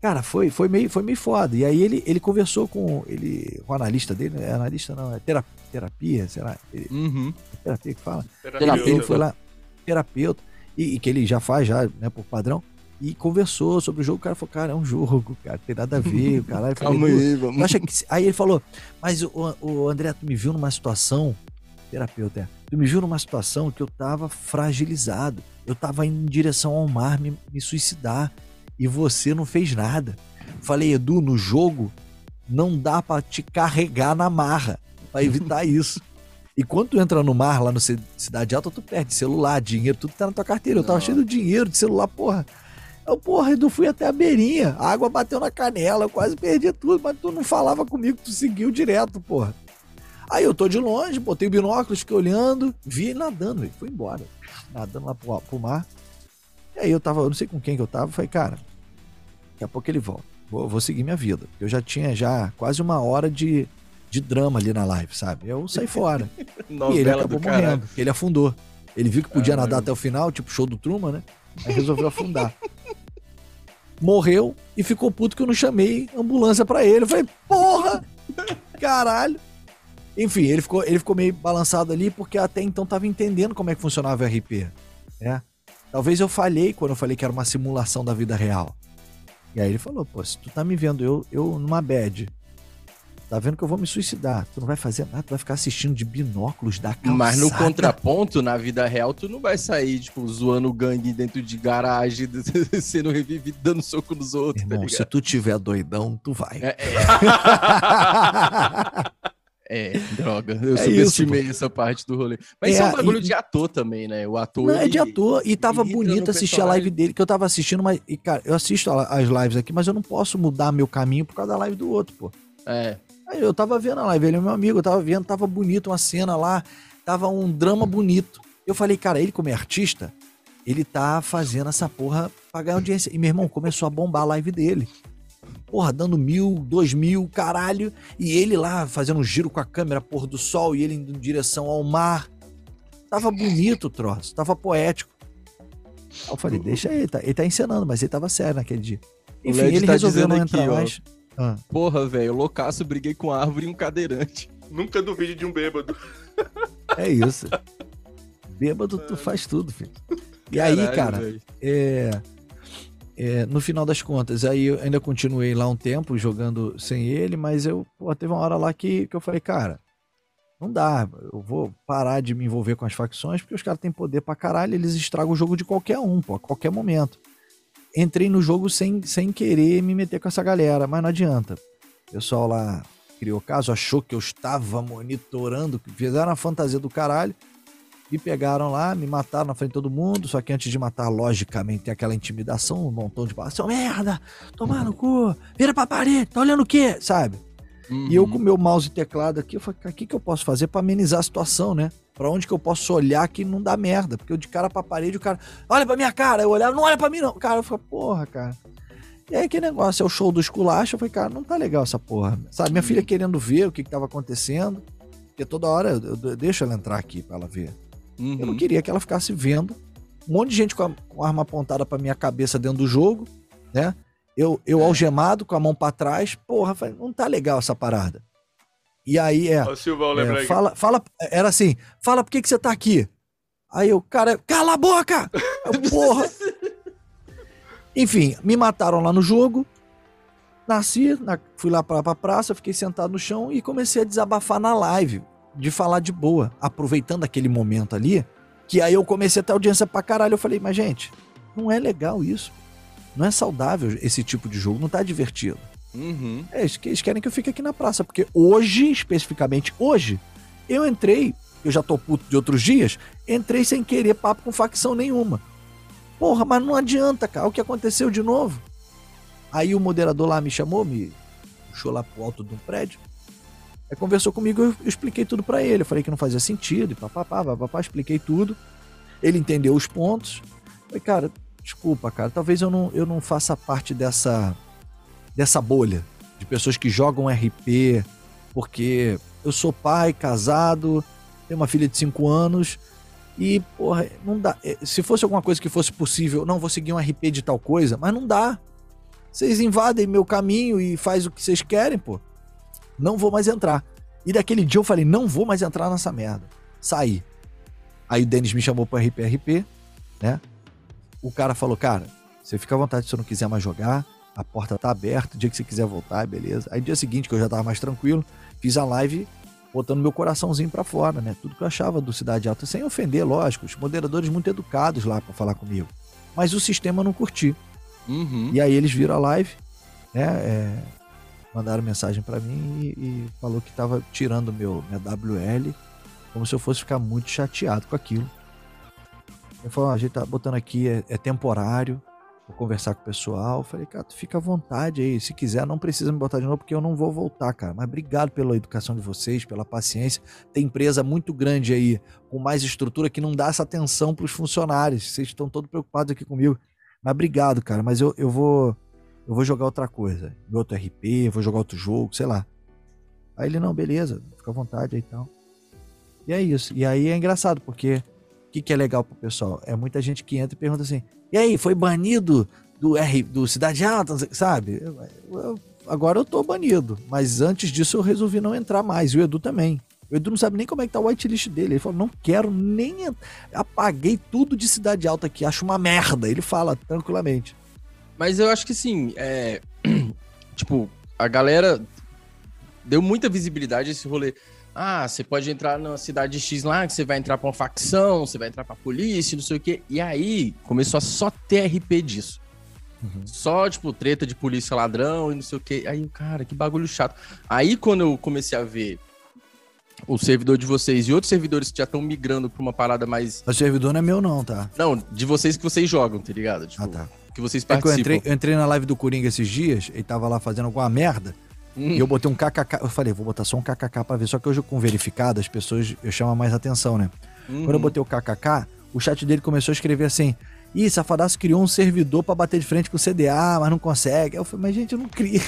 Cara, foi, foi, meio, foi meio foda. E aí ele, ele conversou com ele, o analista dele, é analista não, é terapia, terapia será? Ele, uhum. é terapia que fala? Terapeuta. Ele foi lá, terapeuta, e, e, que ele já faz, já, né, por padrão e conversou sobre o jogo. O cara falou, cara, é um jogo, cara, tem nada a ver. Caralho, Calma aí, vamos. Acha que... Aí ele falou, mas o, o André, tu me viu numa situação, terapeuta, é, tu me viu numa situação que eu tava fragilizado. Eu tava indo em direção ao mar me, me suicidar e você não fez nada. Falei, Edu, no jogo não dá para te carregar na marra para evitar isso. E quando tu entra no mar, lá no Cidade Alta, tu perde celular, dinheiro, tudo tá na tua carteira. Eu tava cheio de dinheiro, de celular, porra. Eu, porra, Edu, fui até a beirinha. A água bateu na canela, eu quase perdi tudo, mas tu não falava comigo, tu seguiu direto, porra. Aí eu tô de longe, botei o binóculos, fiquei olhando, vi ele nadando, ele foi embora. Nadando lá pro, pro mar. E aí eu tava, eu não sei com quem que eu tava, falei, cara, daqui a pouco ele volta. Vou, vou seguir minha vida. Eu já tinha já quase uma hora de, de drama ali na live, sabe? Eu saí fora. e ele acabou morrendo, ele afundou. Ele viu que podia nadar até o final, tipo show do Truman, né? Aí resolveu afundar morreu e ficou puto que eu não chamei ambulância para ele. Eu falei, porra! Caralho! Enfim, ele ficou, ele ficou meio balançado ali porque até então tava entendendo como é que funcionava o RP. Né? Talvez eu falhei quando eu falei que era uma simulação da vida real. E aí ele falou, pô, se tu tá me vendo eu, eu numa bad, Tá vendo que eu vou me suicidar. Tu não vai fazer nada, tu vai ficar assistindo de binóculos da calçada. Mas no contraponto, na vida real, tu não vai sair, tipo, zoando gangue dentro de garagem, sendo revivido, dando soco nos outros. Tá Irmão, tá se tu tiver doidão, tu vai. É, é... é droga. Eu é subestimei isso, essa parte do rolê. Mas é, isso é um bagulho e... de ator também, né? O ator. Não, ele... é de ator. E tava bonito assistir a live dele, que eu tava assistindo, mas. E, cara, eu assisto as lives aqui, mas eu não posso mudar meu caminho por causa da live do outro, pô. É. Aí eu tava vendo a live, ele é meu amigo, eu tava vendo, tava bonito uma cena lá, tava um drama bonito. Eu falei, cara, ele como é artista, ele tá fazendo essa porra pra ganhar audiência. E meu irmão começou a bombar a live dele. Porra, dando mil, dois mil, caralho. E ele lá fazendo um giro com a câmera, pôr do sol, e ele indo em direção ao mar. Tava bonito o troço, tava poético. Aí eu falei, deixa ele, tá, ele tá encenando, mas ele tava sério naquele dia. Enfim, ele tá resolveu não entrar aqui, mais. Ó ah. Porra, velho, loucaço, briguei com a árvore e um cadeirante. Nunca duvide de um bêbado. É isso. Bêbado, tu faz tudo, filho. E Caralho, aí, cara, é, é, no final das contas, aí eu ainda continuei lá um tempo jogando sem ele, mas eu, pô, teve uma hora lá que, que eu falei, cara, Não dá. Eu vou parar de me envolver com as facções porque os caras têm poder pra caralho, eles estragam o jogo de qualquer um, pô, a qualquer momento. Entrei no jogo sem, sem querer me meter com essa galera, mas não adianta. O pessoal lá criou caso, achou que eu estava monitorando, fizeram a fantasia do caralho, me pegaram lá, me mataram na frente de todo mundo, só que antes de matar, logicamente, tem aquela intimidação, um montão de palavras, seu merda, tomar no cu, vira pra parede, tá olhando o quê, sabe? Uhum. E eu com meu mouse e teclado aqui, eu falei, o que, que eu posso fazer para amenizar a situação, né? Pra onde que eu posso olhar que não dá merda? Porque eu de cara pra parede, o cara, olha pra minha cara, eu olhava, não olha pra mim não. Cara, eu falei, porra, cara. E aí que negócio, é o show do esculacho, eu falei, cara, não tá legal essa porra. Sabe, minha filha querendo ver o que que tava acontecendo, porque toda hora eu, eu deixo ela entrar aqui pra ela ver. Uhum. Eu não uhum. queria que ela ficasse vendo um monte de gente com a, com a arma apontada pra minha cabeça dentro do jogo, né? Eu, eu é. algemado com a mão para trás, porra, não tá legal essa parada. E aí é. O Silvão, é fala, fala, era assim, fala por que, que você tá aqui. Aí o cara, cala a boca! Eu, porra! Enfim, me mataram lá no jogo. Nasci, na, fui lá pra, pra praça, fiquei sentado no chão e comecei a desabafar na live, de falar de boa, aproveitando aquele momento ali, que aí eu comecei a ter audiência pra caralho. Eu falei, mas gente, não é legal isso. Não é saudável esse tipo de jogo, não tá divertido. Uhum. É, eles querem que eu fique aqui na praça, porque hoje, especificamente hoje, eu entrei, eu já tô puto de outros dias, entrei sem querer papo com facção nenhuma. Porra, mas não adianta, cara. O que aconteceu de novo? Aí o moderador lá me chamou, me puxou lá pro alto de um prédio. Aí conversou comigo, eu expliquei tudo para ele. Eu falei que não fazia sentido, e papapá, papapá, expliquei tudo. Ele entendeu os pontos. falei, cara, desculpa, cara, talvez eu não, eu não faça parte dessa, dessa bolha de pessoas que jogam RP, porque eu sou pai, casado, tenho uma filha de 5 anos e, porra, não dá. É, se fosse alguma coisa que fosse possível, não, vou seguir um RP de tal coisa, mas não dá. Vocês invadem meu caminho e faz o que vocês querem, pô. Não vou mais entrar. E daquele dia eu falei, não vou mais entrar nessa merda. Saí. Aí o Denis me chamou para RP, RP, né? o cara falou, cara, você fica à vontade se você não quiser mais jogar, a porta tá aberta, o dia que você quiser voltar, beleza. Aí dia seguinte, que eu já tava mais tranquilo, fiz a live botando meu coraçãozinho para fora, né? Tudo que eu achava do Cidade Alta, sem ofender, lógico, os moderadores muito educados lá para falar comigo. Mas o sistema não curti. Uhum. E aí eles viram a live, né? É, mandaram mensagem para mim e, e, falou que tava tirando meu minha WL, como se eu fosse ficar muito chateado com aquilo. Ele falou, ah, a gente tá botando aqui, é, é, temporário, vou conversar com o pessoal. Eu falei, cara, tu fica à vontade aí, se quiser não precisa me botar de novo porque eu não vou voltar, cara. Mas obrigado pela educação de vocês, pela paciência. Tem empresa muito grande aí, com mais estrutura, que não dá essa atenção pros funcionários. Vocês estão todos preocupados aqui comigo. Mas obrigado, cara, mas eu, eu vou eu vou jogar outra coisa. Outro RP, vou jogar outro jogo, sei lá. Aí ele, não, beleza, fica à vontade aí então. E é isso. E aí é engraçado, porque o que, que é legal pro pessoal? É muita gente que entra e pergunta assim: e aí, foi banido do, R, do Cidade Alta, sabe? Eu, eu, agora eu tô banido, mas antes disso eu resolvi não entrar mais, e o Edu também. O Edu não sabe nem como é que tá o whitelist dele. Ele falou: não quero nem. Apaguei tudo de Cidade Alta aqui, acho uma merda. Ele fala tranquilamente. Mas eu acho que sim, é. tipo, a galera deu muita visibilidade a esse rolê. Ah, você pode entrar na cidade X lá, que você vai entrar pra uma facção, você vai entrar pra polícia, não sei o quê. E aí começou a só ter RP disso. Uhum. Só, tipo, treta de polícia ladrão e não sei o quê. Aí, cara, que bagulho chato. Aí, quando eu comecei a ver o servidor de vocês e outros servidores que já estão migrando pra uma parada mais. O servidor não é meu, não, tá? Não, de vocês que vocês jogam, tá ligado? Tipo, ah, tá. Que vocês participam. É que eu, entrei, eu entrei na live do Coringa esses dias, ele tava lá fazendo alguma merda. Hum. E eu botei um kkk. Eu falei, vou botar só um kkk pra ver. Só que hoje com verificado, as pessoas eu chamo mais atenção, né? Uhum. Quando eu botei o kkk, o chat dele começou a escrever assim: Ih, Safadaço criou um servidor para bater de frente com o CDA, mas não consegue. Eu falei, mas gente, eu não crio.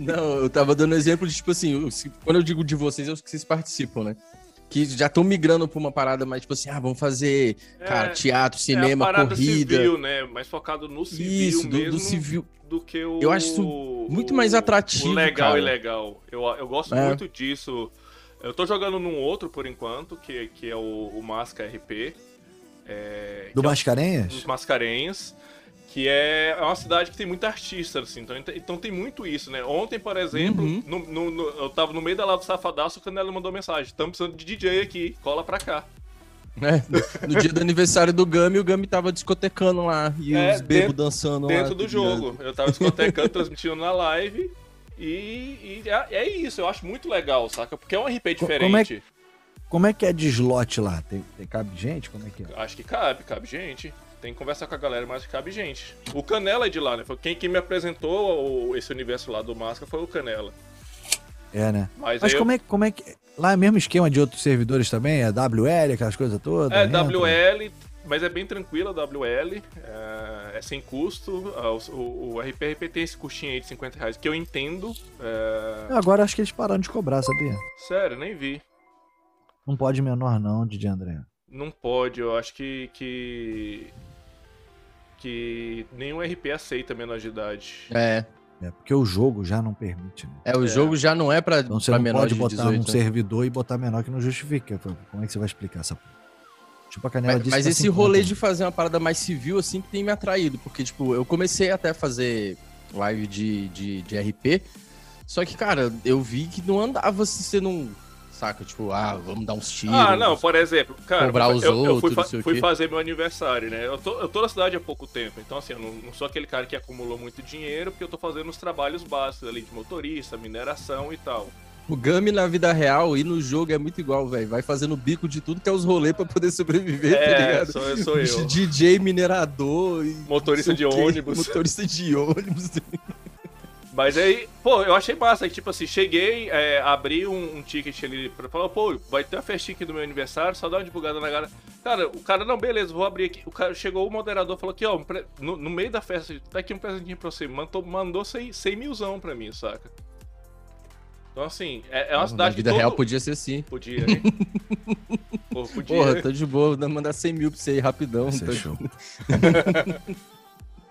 Não, eu tava dando exemplo de, tipo assim, quando eu digo de vocês, é os que vocês participam, né? Que já estão migrando para uma parada mais tipo assim, ah, vamos fazer, é, cara, teatro, cinema, é a corrida. civil, né? Mais focado no civil Isso, do, mesmo. Do civil. Do que o. Eu acho isso muito mais atrativo. O legal cara. e legal. Eu, eu gosto é. muito disso. Eu tô jogando num outro por enquanto, que, que é o, o Masca RP. É, do é Mascarenhas? Dos Mascarenhas. Que é uma cidade que tem muita artista, assim. Então, então tem muito isso, né? Ontem, por exemplo, uhum. no, no, no, eu tava no meio da lá do Safadaço, o Canela mandou mensagem. Estamos precisando de DJ aqui, cola pra cá. É, no dia do aniversário do Gami, o Gami tava discotecando lá e é, os bebos dançando dentro lá. Dentro do jogo. Eu tava discotecando, transmitindo na live. E, e é, é, isso, eu acho muito legal, saca? Porque é um RP diferente. Como é, que, como é que é de slot lá? Tem, tem, cabe gente? Como é que é? Acho que cabe, cabe gente. Tem que conversar com a galera, mas cabe gente. O Canela é de lá, né? Foi quem, quem me apresentou esse universo lá do Máscara foi o Canela. É, né? Mas, mas como, eu... é, como é que. Lá é o mesmo esquema de outros servidores também? É WL, aquelas coisas todas? É, entra. WL, mas é bem tranquila a WL. É, é sem custo. O, o, o RPRP tem esse custinho aí de 50 reais, que eu entendo. É... Agora acho que eles pararam de cobrar, sabia? Sério, nem vi. Não pode menor, não, Didi André. Não pode, eu acho que. que... Que nenhum RP aceita menor de idade. É. É, porque o jogo já não permite. Né? É, o é. jogo já não é para então, você não pode botar 18, um né? servidor e botar menor que não justifica. Como é que você vai explicar essa Tipo, a Canela mas, disse Mas esse rolê de fazer uma parada mais civil, assim, que tem me atraído. Porque, tipo, eu comecei até a fazer live de, de, de RP. Só que, cara, eu vi que não andava se você não saca? Tipo, ah, vamos dar uns tiros. Ah, não, por exemplo, cara, cobrar os eu, outros, eu fui, fa fui fazer meu aniversário, né? Eu tô, eu tô na cidade há pouco tempo, então assim, eu não, não, sou aquele cara que acumulou muito dinheiro, porque eu tô fazendo os trabalhos básicos ali de motorista, mineração e tal. O Gami na vida real e no jogo é muito igual, velho. Vai fazendo bico de tudo que é os rolês pra poder sobreviver, tá é, tá ligado? Sou, sou eu. DJ minerador e. Motorista de ônibus. Motorista de ônibus. Mas aí, pô, eu achei massa. Aí, tipo assim, cheguei, é, abri um, um, ticket ali pra falar, pô, vai ter uma festinha aqui do meu aniversário, só dá uma divulgada na galera. Cara, o cara, não, beleza, vou abrir aqui. O cara chegou, o moderador falou aqui, ó, no, no meio da festa, tá aqui um presentinho pra você. Mandou, mandou 100, 100 milzão pra mim, saca? Então, assim, é, é uma cidade. Na vida todo... real podia ser assim. Podia, né? Pô, podia. Porra, tô de boa, mandar 100 mil pra você aí rapidão. Você tá...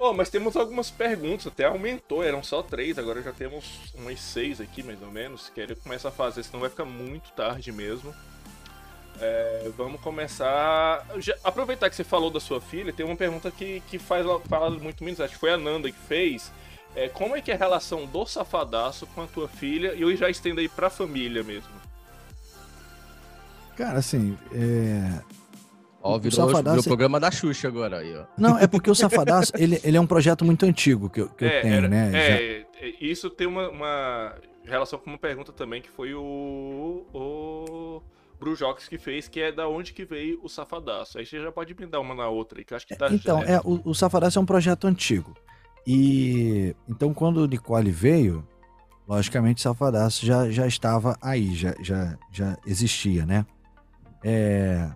Oh, mas temos algumas perguntas, até aumentou, eram só três, agora já temos umas seis aqui, mais ou menos. Quero começar a fazer, senão vai ficar muito tarde mesmo. É, vamos começar. Já, aproveitar que você falou da sua filha, tem uma pergunta que, que faz fala muito menos, acho que foi a Nanda que fez. É, como é que é a relação do safadaço com a tua filha? E eu já estendo aí pra família mesmo. Cara, assim, é Ó, virou, o Safadaço... virou o programa da Xuxa agora aí, ó. Não, é porque o Safadaço, ele, ele é um projeto muito antigo que eu, que é, eu tenho, era, né? É, Já... É, isso tem uma, uma, relação com uma pergunta também que foi o, o Brujox que fez, que é da onde que veio o Safadaço. Aí você já pode me dar uma na outra aí, que acho que tá... Então, é, o, o Safadaço é um projeto antigo. E então quando o Nicole veio, logicamente o Safadaço já, já estava aí, já, já, já existia, né? É,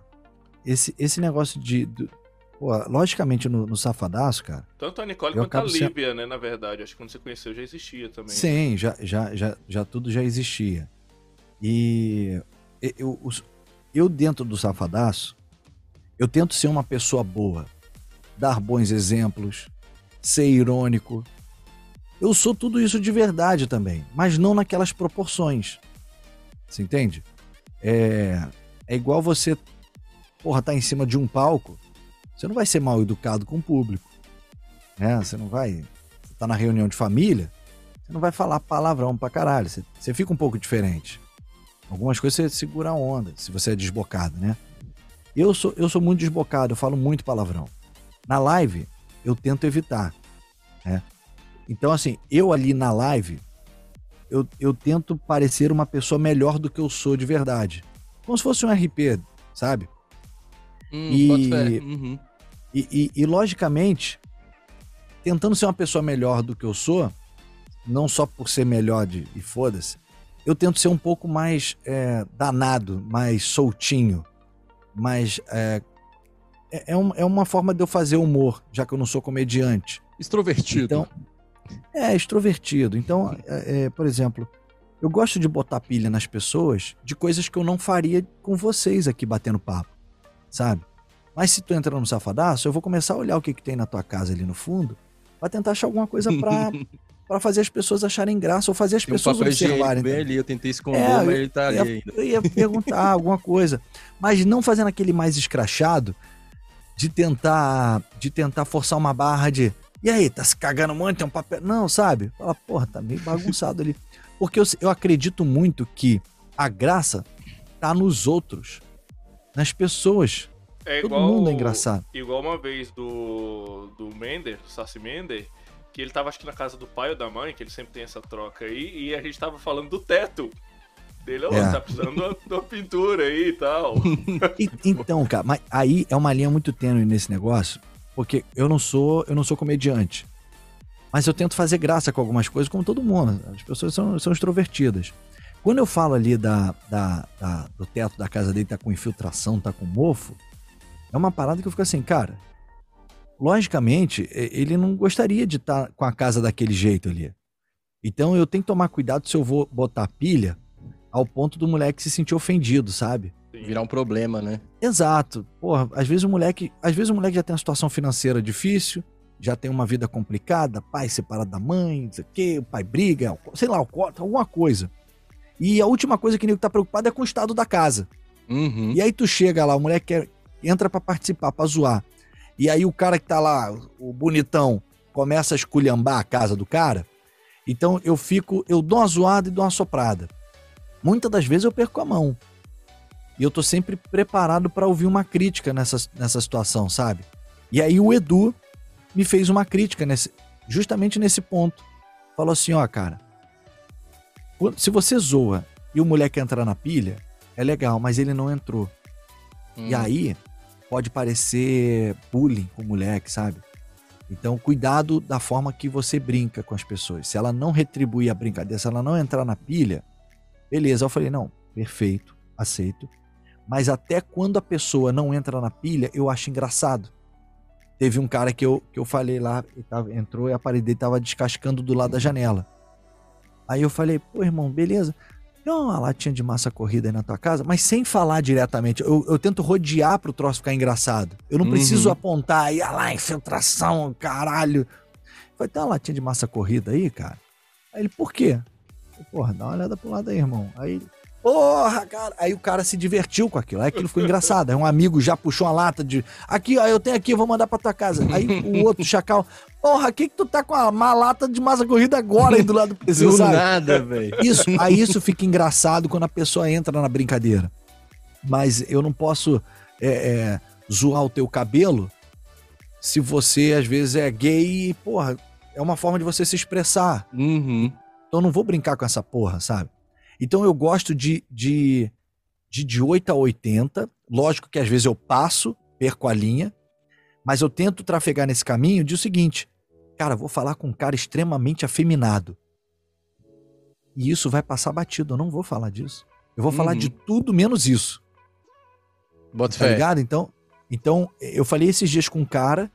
esse, esse negócio de. Do, pô, logicamente, no, no, Safadaço, cara. Tanto a Nicole quanto a Lívia, né? Na verdade. Acho que quando você conheceu já existia também. Sim, já, já, já, já tudo já existia. E eu, eu, eu, dentro do Safadaço, eu tento ser uma pessoa boa, dar bons exemplos, ser irônico. Eu sou tudo isso de verdade também, mas não naquelas proporções. Você entende? É, é igual você porra, tá em cima de um palco, você não vai ser mal educado com o público. Né? Você não vai. Você tá na reunião de família, você não vai falar palavrão pra caralho. Você, você fica um pouco diferente. Algumas coisas você segura a onda, se você é desbocado, né? Eu sou, eu sou muito desbocado, eu falo muito palavrão. Na live, eu tento evitar. Né? Então, assim, eu ali na live, eu, eu tento parecer uma pessoa melhor do que eu sou de verdade. Como se fosse um RP, sabe? Hum, e, uhum. e, e, e, logicamente, tentando ser uma pessoa melhor do que eu sou, não só por ser melhor de, e foda-se, eu tento ser um pouco mais é, danado, mais soltinho, mais. É, é, é, um, é uma forma de eu fazer humor, já que eu não sou comediante. Extrovertido. Então, é, extrovertido. Então, é, é, por exemplo, eu gosto de botar pilha nas pessoas de coisas que eu não faria com vocês aqui batendo papo sabe? Mas se tu entrar no safadaço, eu vou começar a olhar o que, que tem na tua casa ali no fundo, pra tentar achar alguma coisa pra, pra fazer as pessoas acharem graça ou fazer as tem pessoas um observarem. Bem ali, eu tentei esconder, é, mas ele tá ali ainda. Eu ia perguntar alguma coisa, mas não fazendo aquele mais escrachado de tentar, de tentar forçar uma barra de E aí, tá se cagando muito, tem um papel. Não, sabe? Fala, porra, tá meio bagunçado ali. Porque eu, eu acredito muito que a graça tá nos outros, nas pessoas. É Todo igual, mundo é engraçado. Igual uma vez do, do Mender, Sassi Mender, que ele tava acho que na casa do pai ou da mãe, que ele sempre tem essa troca aí, e a gente tava falando do teto dele, ó, É. tá precisando de uma, de uma pintura aí e tal. Então, cara, mas aí é uma linha muito tênue nesse negócio, porque eu não sou, eu não sou comediante. Mas eu tento fazer graça com algumas coisas, como todo mundo. As pessoas são, são extrovertidas. Quando eu falo ali da, da- da- do teto da casa dele tá com infiltração, tá com mofo, é uma parada que eu fico assim, cara. Logicamente, ele não gostaria de estar com a casa daquele jeito ali. Então eu tenho que tomar cuidado se eu vou botar pilha ao ponto do moleque se sentir ofendido, sabe? Virar um problema, né? Exato. Porra, às vezes o moleque, às vezes o moleque já tem uma situação financeira difícil, já tem uma vida complicada, pai separado da mãe, não sei o quê, o pai briga, sei lá, alguma coisa. E a última coisa que o nego tá preocupado é com o estado da casa. Uhum. E aí tu chega lá, o moleque quer- entra pra participar, pra zoar. E aí o cara que tá lá, o bonitão, começa a esculhambar a casa do cara. Então eu fico, eu dou uma zoada e dou uma soprada. Muitas das vezes eu perco a mão. E eu tô sempre preparado pra ouvir uma crítica nessa, nessa situação, sabe? E aí o Edu me fez uma crítica nesse, justamente nesse ponto. Falou assim, ó, cara, se você zoa e o moleque entrar na pilha, é legal, mas ele não entrou. Hum. E aí pode parecer bullying com o moleque, sabe? Então, cuidado da forma que você brinca com as pessoas. Se ela não retribuir a brincadeira, se ela não entrar na pilha, beleza. Eu falei, não, perfeito, aceito. Mas até quando a pessoa não entra na pilha, eu acho engraçado. Teve um cara que eu, que eu falei lá, tava- entrou e a parede dele tava descascando do lado da janela. Aí eu falei, pô, irmão, beleza. Não, uma latinha de massa corrida aí na tua casa, mas sem falar diretamente. Eu, eu tento rodear pro troço ficar engraçado. Eu não Uhum. preciso apontar aí, ah lá, infiltração, caralho. Vai ter uma latinha de massa corrida aí, cara? Aí ele, por quê? Porra, dá uma olhada pro lado aí, irmão. Aí porra, cara. Aí o cara se divertiu com aquilo. Aí aquilo ficou engraçado. Aí um amigo já puxou uma lata de. Aqui, ó, eu tenho aqui, eu vou mandar pra tua casa. Aí o outro chacal, porra, que que tu tá com a- uma lata de massa corrida agora aí do lado do PC, Do sabe? nada, velho. Isso, aí isso fica engraçado quando a pessoa entra na brincadeira. Mas eu não posso é, é, zoar o teu cabelo se você às vezes é gay e, porra, é uma forma de você se expressar. Uhum. Então eu não vou brincar com essa porra, sabe? Então eu gosto de, de, de, de 8 a 80. Lógico que às vezes eu passo, perco a linha, mas eu tento trafegar nesse caminho de o seguinte: cara, vou falar com um cara extremamente afeminado. E isso vai passar batido, eu não vou falar disso. Eu vou falar Uhum. de tudo menos isso. Bota Tá fé. ligado? Então, então, eu falei esses dias com um cara,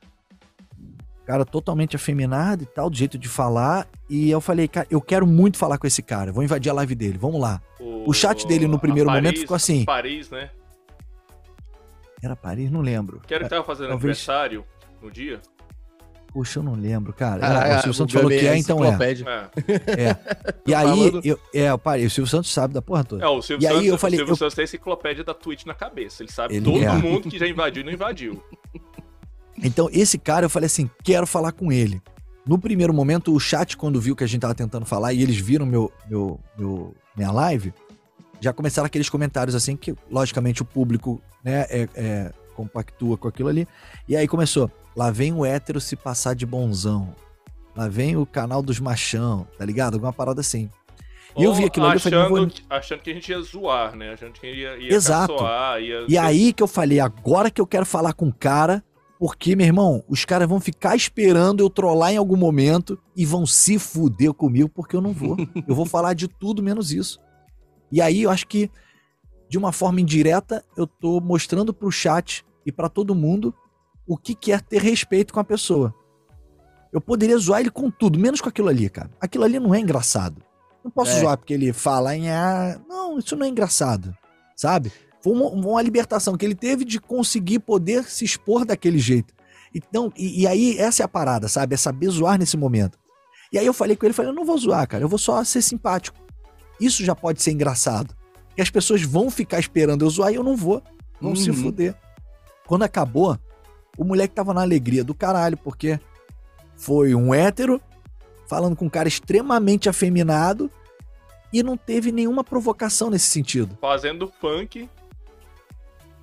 cara totalmente afeminado e tal, do jeito de falar, e eu falei, cara, eu quero muito falar com esse cara, vou invadir a live dele, vamos lá. O chat dele no primeiro Paris- momento ficou assim. Paris, né? Era Paris? Não lembro. Que era que tava fazendo Talvez- aniversário no dia. Poxa, eu não lembro, cara. Ah, o Silvio Santos falou que é, então é. enciclopédia. É. E aí, falando. eu, é, eu parei, o Silvio Santos sabe da porra toda. É, o Silvio E aí Santos, eu falei, o Silvio eu- Santos tem a enciclopédia da Twitch na cabeça. Ele sabe Ele todo é. mundo que já invadiu e não invadiu. Então, esse cara, eu falei assim, quero falar com ele. No primeiro momento, o chat, quando viu que a gente tava tentando falar e eles viram meu, meu, meu- minha live, já começaram aqueles comentários assim, que logicamente o público, né, é, é, compactua com aquilo ali. E aí começou, lá vem o hétero se passar de bonzão. Lá vem o canal dos machão, tá ligado? Alguma parada assim. E eu vi aquilo ali, eu falei, achando, vou... que- achando que a gente ia zoar, né? Achando que ia, ia Exato. caçoar, ia... E aí que eu falei, agora que eu quero falar com o cara, porque, meu irmão, os caras vão ficar esperando eu trollar em algum momento e vão se fuder comigo, porque eu não vou. Eu vou falar de tudo menos isso. E aí eu acho que, de uma forma indireta, eu tô mostrando pro chat e pra todo mundo o que que é ter respeito com a pessoa. Eu poderia zoar ele com tudo, menos com aquilo ali, cara. Aquilo ali não é engraçado. Não posso É. zoar porque ele fala em ah, não, isso não é engraçado, sabe? Foi uma, uma libertação que ele teve de conseguir poder se expor daquele jeito. Então, e, e aí essa é a parada, sabe? É saber zoar nesse momento. E aí eu falei com ele, falei, eu não vou zoar, cara, eu vou só ser simpático. Isso já pode ser engraçado. E as pessoas vão ficar esperando eu zoar e eu não vou. Vão se Uhum. fuder. Quando acabou, o moleque tava na alegria do caralho, porque foi um hétero falando com um cara extremamente afeminado e não teve nenhuma provocação nesse sentido. Fazendo funk.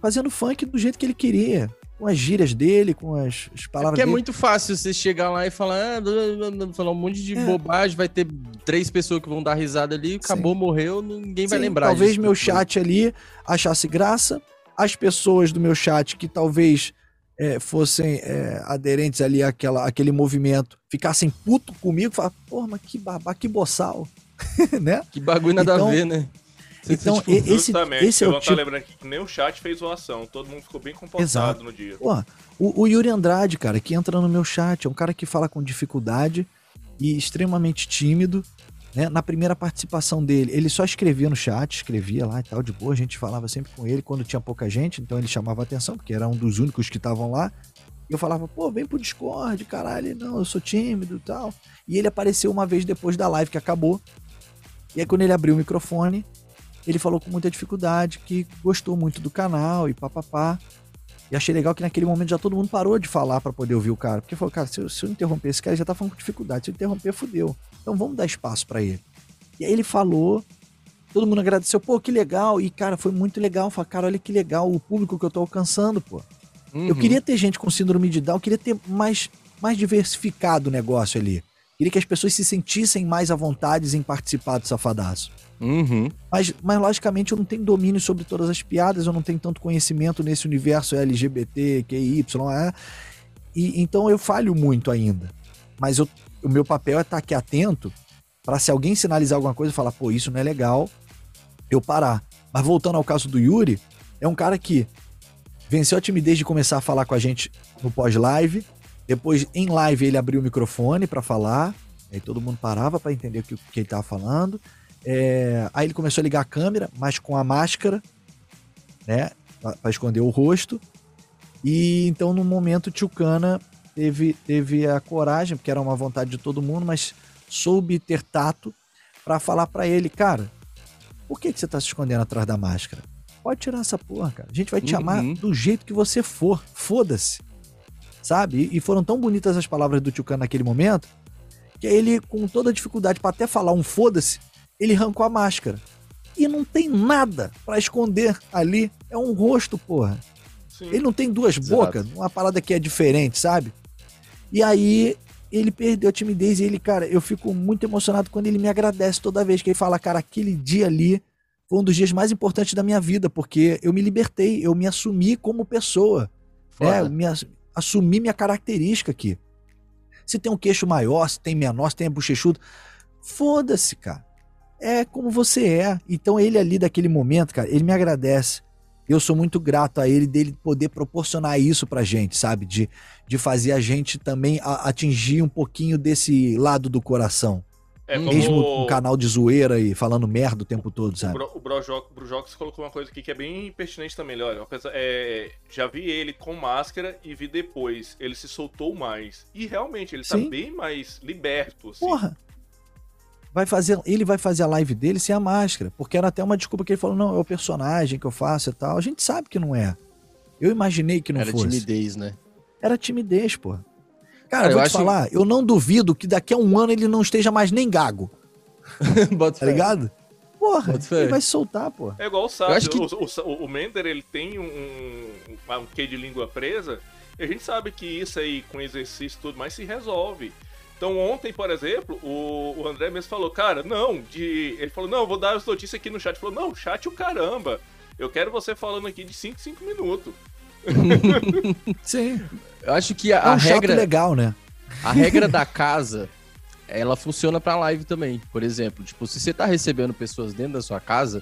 Fazendo funk do jeito que ele queria. Com as gírias dele, com as, as palavras é, é dele. muito fácil você chegar lá e falar, ah, falar um monte de é. bobagem, vai ter três pessoas que vão dar risada ali, acabou, Sim. morreu, ninguém Sim, vai lembrar Talvez disso, meu chat ali achasse graça, as pessoas do meu chat que talvez é, fossem é, aderentes ali àquela, àquele movimento ficassem puto comigo, falar, porra, mas que babá, que boçal. né? Que bagulho nada então, a ver, né? então, esse, justamente, esse é o tá tipo... lembrando que nem o chat fez zoação, todo mundo ficou bem comportado Exato. no dia. Pô, o, o Yuri Andrade, cara, que entra no meu chat, é um cara que fala com dificuldade e extremamente tímido. Né? Na primeira participação dele, ele só escrevia no chat, escrevia lá e tal, de boa, a gente falava sempre com ele quando tinha pouca gente, então ele chamava atenção, porque era um dos únicos que estavam lá. E eu falava, pô, vem pro Discord, caralho, não, eu sou tímido e tal. E ele apareceu uma vez depois da live que acabou. E aí quando ele abriu o microfone, ele falou com muita dificuldade que gostou muito do canal e papapá. E achei legal que naquele momento já todo mundo parou de falar para poder ouvir o cara. Porque falou, cara, se eu, se eu interromper esse cara, ele já tá falando com dificuldade. Se eu interromper, fudeu. Então vamos dar espaço para ele. E aí ele falou, todo mundo agradeceu, pô, que legal. E, cara, foi muito legal. Falei, cara, olha que legal o público que eu tô alcançando, pô. Uhum. Eu queria ter gente com síndrome de Down, eu queria ter mais, mais diversificado o negócio ali. Queria que as pessoas se sentissem mais à vontade em participar do Safadaço. Uhum. Mas, mas, logicamente, eu não tenho domínio sobre todas as piadas, eu não tenho tanto conhecimento nesse universo LGBT, QI, é. E, então eu falho muito ainda. Mas eu, o meu papel é estar aqui atento para se alguém sinalizar alguma coisa e falar, pô, isso não é legal, eu parar. Mas voltando ao caso do Yuri, é um cara que venceu a timidez de começar a falar com a gente no pós-live. Depois, em live, ele abriu o microfone para falar. Aí todo mundo parava para entender o que, que ele estava falando. É, aí ele começou a ligar a câmera, mas com a máscara, né? Para esconder o rosto. E então, no momento, o Tio Cana teve, teve a coragem, porque era uma vontade de todo mundo, mas soube ter tato para falar para ele, cara, por que, que você tá se escondendo atrás da máscara? Pode tirar essa porra, cara. A gente vai te uhum. amar do jeito que você for. Foda-se. Sabe? E foram tão bonitas as palavras do Tio Cana naquele momento que ele, com toda a dificuldade para até falar um foda-se, ele arrancou a máscara. E não tem nada para esconder ali. É um rosto, porra. Sim. Ele não tem duas Exato. bocas, uma parada que é diferente, sabe? E aí ele perdeu a timidez e ele, cara, eu fico muito emocionado quando ele me agradece toda vez que ele fala, cara, aquele dia ali foi um dos dias mais importantes da minha vida, porque eu me libertei, eu me assumi como pessoa. Né? Eu me assumi minha característica aqui. Se tem um queixo maior, se tem menor, se tem bochechudo, foda-se, cara é como você é. Então ele ali daquele momento, cara, ele me agradece. Eu sou muito grato a ele dele poder proporcionar isso pra gente, sabe? De, de fazer a gente também atingir um pouquinho desse lado do coração. É, como... Mesmo um canal de zoeira e falando merda o tempo todo, sabe? O, Bro, o Brojox colocou uma coisa aqui que é bem pertinente também. Olha, é, já vi ele com máscara e vi depois. Ele se soltou mais. E realmente, ele tá Sim. tá bem mais liberto. Assim. Porra! Vai fazer, ele vai fazer a live dele sem a máscara, porque era até uma desculpa que ele falou, não, é o personagem que eu faço e tal. A gente sabe que não é. Eu imaginei que não era fosse. Era timidez, né? Era timidez, pô. Cara, eu vou te falar, eu não duvido que daqui a um ano ele não esteja mais nem gago. tá ligado? Porra, ele vai soltar, pô. É igual o Sábio, que... o, o, o, Mender, ele tem um, um, um quê de língua presa, e a gente sabe que isso aí, com exercício e tudo mais, se resolve. Então ontem, por exemplo, o, o André mesmo falou, cara, não, de. Ele falou, não, vou dar as notícias aqui no chat. Ele falou, não, chat o caramba. Eu quero você falando aqui de 5 5 minutos. Sim. Eu acho que a, é um a regra. legal, né? A regra da casa, ela funciona pra live também. Por exemplo, tipo, se você tá recebendo pessoas dentro da sua casa,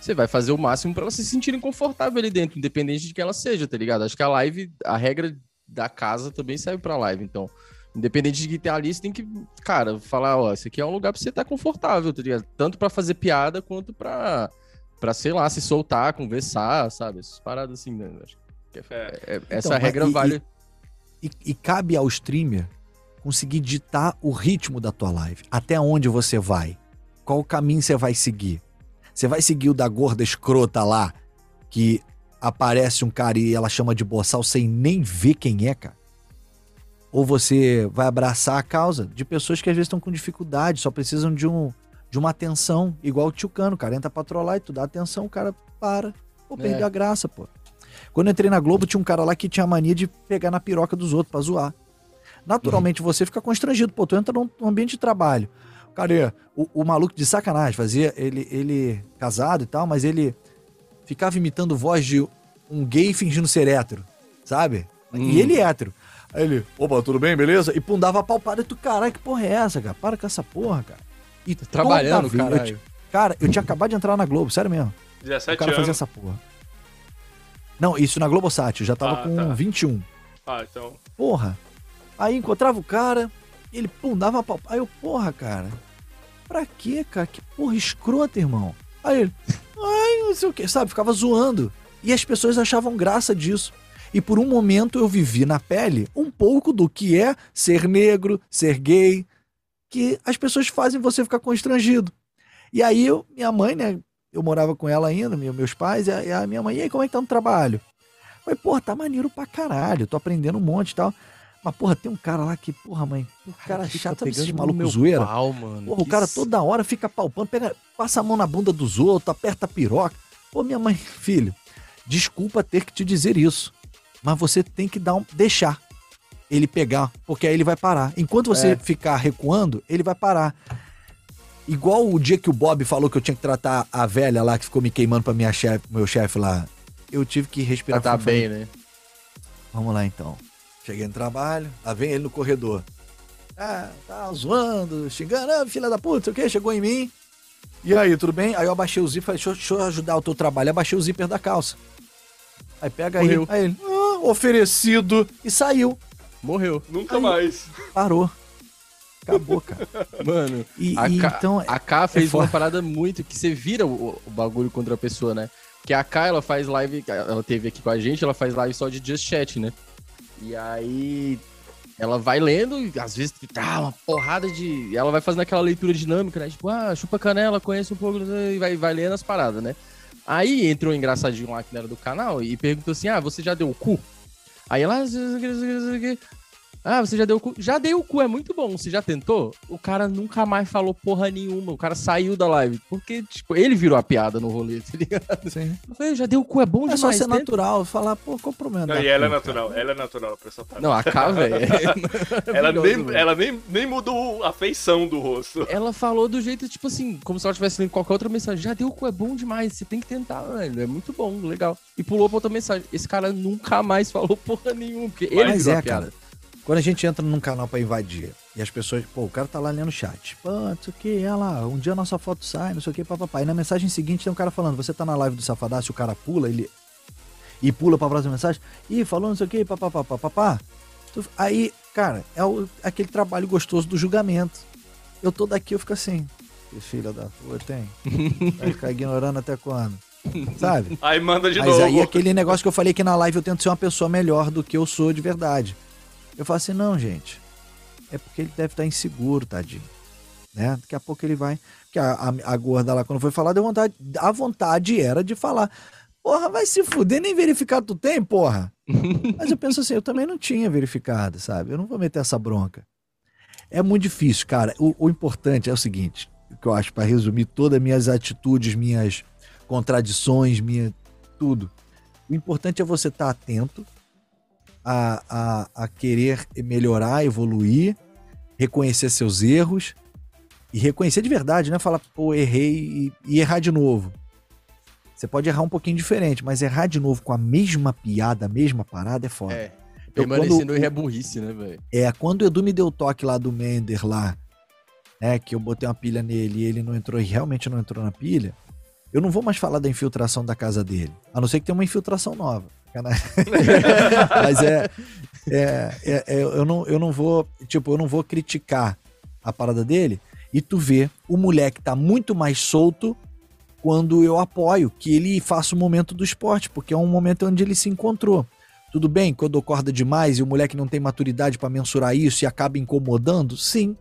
você vai fazer o máximo para elas se sentirem confortáveis ali dentro, independente de quem ela seja, tá ligado? Acho que a live, a regra da casa também serve pra live. Então, Independente de ali, você tem que, cara, falar, ó, esse aqui é um lugar pra você estar tá confortável, tá ligado? Tanto pra fazer piada quanto pra, pra sei lá, se soltar, conversar, sabe? Essas paradas assim, né? Acho que é, é, é, então, essa regra e, vale. E, e, cabe ao streamer conseguir ditar o ritmo da tua live. Até onde você vai? Qual o caminho você vai seguir? Você vai seguir o da gorda escrota lá, que aparece um cara e ela chama de boçal sem nem ver quem é, cara? Ou você vai abraçar a causa de pessoas que às vezes estão com dificuldade, só precisam de um de uma atenção, igual o tio Cano, o cara entra pra trollar e tu dá atenção, o cara para. Pô, perdeu é. a graça, pô. Quando eu entrei na Globo, tinha um cara lá que tinha mania de pegar na piroca dos outros pra zoar. Naturalmente uhum. você fica constrangido, pô, tu entra num ambiente de trabalho. Cara, o, o maluco de sacanagem, fazia ele, ele casado e tal, mas ele ficava imitando voz de um gay fingindo ser hétero, sabe? Hum. E ele é hétero. Aí ele, opa, tudo bem, beleza? E pum, dava a palpada e tu, caralho, que porra é essa, cara? Para com essa porra, cara. E Trabalhando, cara. Cara, eu tinha acabado de entrar na Globo, sério mesmo. 17 o cara anos. fazia essa porra. Não, isso na Globosat, eu já tava ah, com tá. 21. Ah, então. Porra. Aí encontrava o cara, ele, pum, dava a palpada. Aí eu, porra, cara. Pra quê, cara? Que porra escrota, irmão. Aí ele, ai, não sei o que, sabe? Ficava zoando. E as pessoas achavam graça disso. E por um momento eu vivi na pele um pouco do que é ser negro, ser gay, que as pessoas fazem você ficar constrangido. E aí eu, minha mãe, né? Eu morava com ela ainda, meus pais, e a minha mãe, e aí, como é que tá no trabalho? Eu falei, porra, tá maneiro pra caralho, tô aprendendo um monte e tal. Mas, porra, tem um cara lá que, porra, mãe, o cara, chato, sabe esses malucos zoeira? Pau, mano, porra, o cara toda hora fica palpando, pega, passa a mão na bunda dos outros, aperta a piroca. Pô, minha mãe, filho, desculpa ter que te dizer isso mas você tem que dar um, deixar ele pegar, porque aí ele vai parar. Enquanto você é. ficar recuando, ele vai parar. Igual o dia que o Bob falou que eu tinha que tratar a velha lá que ficou me queimando para minha chefe, meu chefe lá. Eu tive que respirar. Tá bem, né? Vamos lá então. Cheguei no trabalho, lá vem ele no corredor. Ah, tá zoando, xingando, ah, filha da puta, o que? Chegou em mim. E aí, tudo bem? Aí eu abaixei o zíper, falei, deixa, deixa eu ajudar o teu trabalho. Abaixei o zíper da calça. Aí pega aí, aí ele, oferecido e saiu. Morreu. Nunca Aí, mais. Parou. Acabou, cara. Mano, e, a, e, K, então, a K fez é uma parada muito que você vira o, o, bagulho contra a pessoa, né? Que a K, ela faz live, ela teve aqui com a gente, ela faz live só de Just Chat, né? E aí ela vai lendo, e às vezes tá uma porrada de. Ela vai fazendo aquela leitura dinâmica, né? Tipo, ah, chupa canela, conhece um pouco, e vai, vai lendo as paradas, né? Aí entrou um engraçadinho lá que era do canal e perguntou assim: Ah, você já deu o cu? Aí ela. Ah, você já deu o cu? Já dei o cu, é muito bom. Você já tentou? O cara nunca mais falou porra nenhuma. O cara saiu da live. Porque, tipo, ele virou a piada no rolê, tá ligado? Sim. Eu falei, já deu o cu, é bom é demais. É só ser natural, falar, pô, qual o problema? Não, e ela é natural, cara. ela é natural, a pessoa tá. Não, a K, velho. É ela nem, ela nem, nem mudou a feição do rosto. Ela falou do jeito, tipo assim, como se ela tivesse lendo qualquer outra mensagem. Já deu o cu, é bom demais. Você tem que tentar, velho. É muito bom, legal. E pulou pra outra mensagem. Esse cara nunca mais falou porra nenhuma. Porque Mas ele virou é, a piada. Cara. Quando a gente entra num canal para invadir e as pessoas, pô, o cara tá lá lendo o chat. Pô, não sei o que, olha lá, um dia a nossa foto sai, não sei o que, papapá. E na mensagem seguinte tem um cara falando, você tá na live do Safadaço, o cara pula, ele. E pula pra próxima mensagem. Ih, falou não sei o que, papapá, papapá. Aí, cara, é o, aquele trabalho gostoso do julgamento. Eu tô daqui, eu fico assim. Que filha da puta, tem. Vai ficar ignorando até quando? Sabe? Aí manda de Mas novo. Mas aí aquele negócio que eu falei que na live eu tento ser uma pessoa melhor do que eu sou de verdade. Eu falo assim, não, gente, é porque ele deve estar inseguro, tadinho. Né? Daqui a pouco ele vai. Porque a, a, a gorda lá, quando foi falar, deu vontade. A vontade era de falar. Porra, vai se fuder, nem verificado tu tem, porra. Mas eu penso assim, eu também não tinha verificado, sabe? Eu não vou meter essa bronca. É muito difícil, cara. O, o importante é o seguinte, que eu acho, para resumir todas as minhas atitudes, minhas contradições, minha tudo. O importante é você estar tá atento a, a, a querer melhorar, evoluir, reconhecer seus erros e reconhecer de verdade, né? Falar, pô, errei e, e, errar de novo. Você pode errar um pouquinho diferente, mas errar de novo com a mesma piada, a mesma parada é foda. É, permanecendo erro é burrice, né, velho? É, quando o Edu me deu o toque lá do Mender lá, né, que eu botei uma pilha nele e ele não entrou, e realmente não entrou na pilha, eu não vou mais falar da infiltração da casa dele, a não ser que tenha uma infiltração nova. Mas é, é, é, é, eu, não, eu não vou, tipo, eu não vou criticar a parada dele e tu vê o moleque tá muito mais solto quando eu apoio que ele faça o momento do esporte, porque é um momento onde ele se encontrou. Tudo bem, quando ocorre demais e o moleque não tem maturidade para mensurar isso e acaba incomodando? Sim.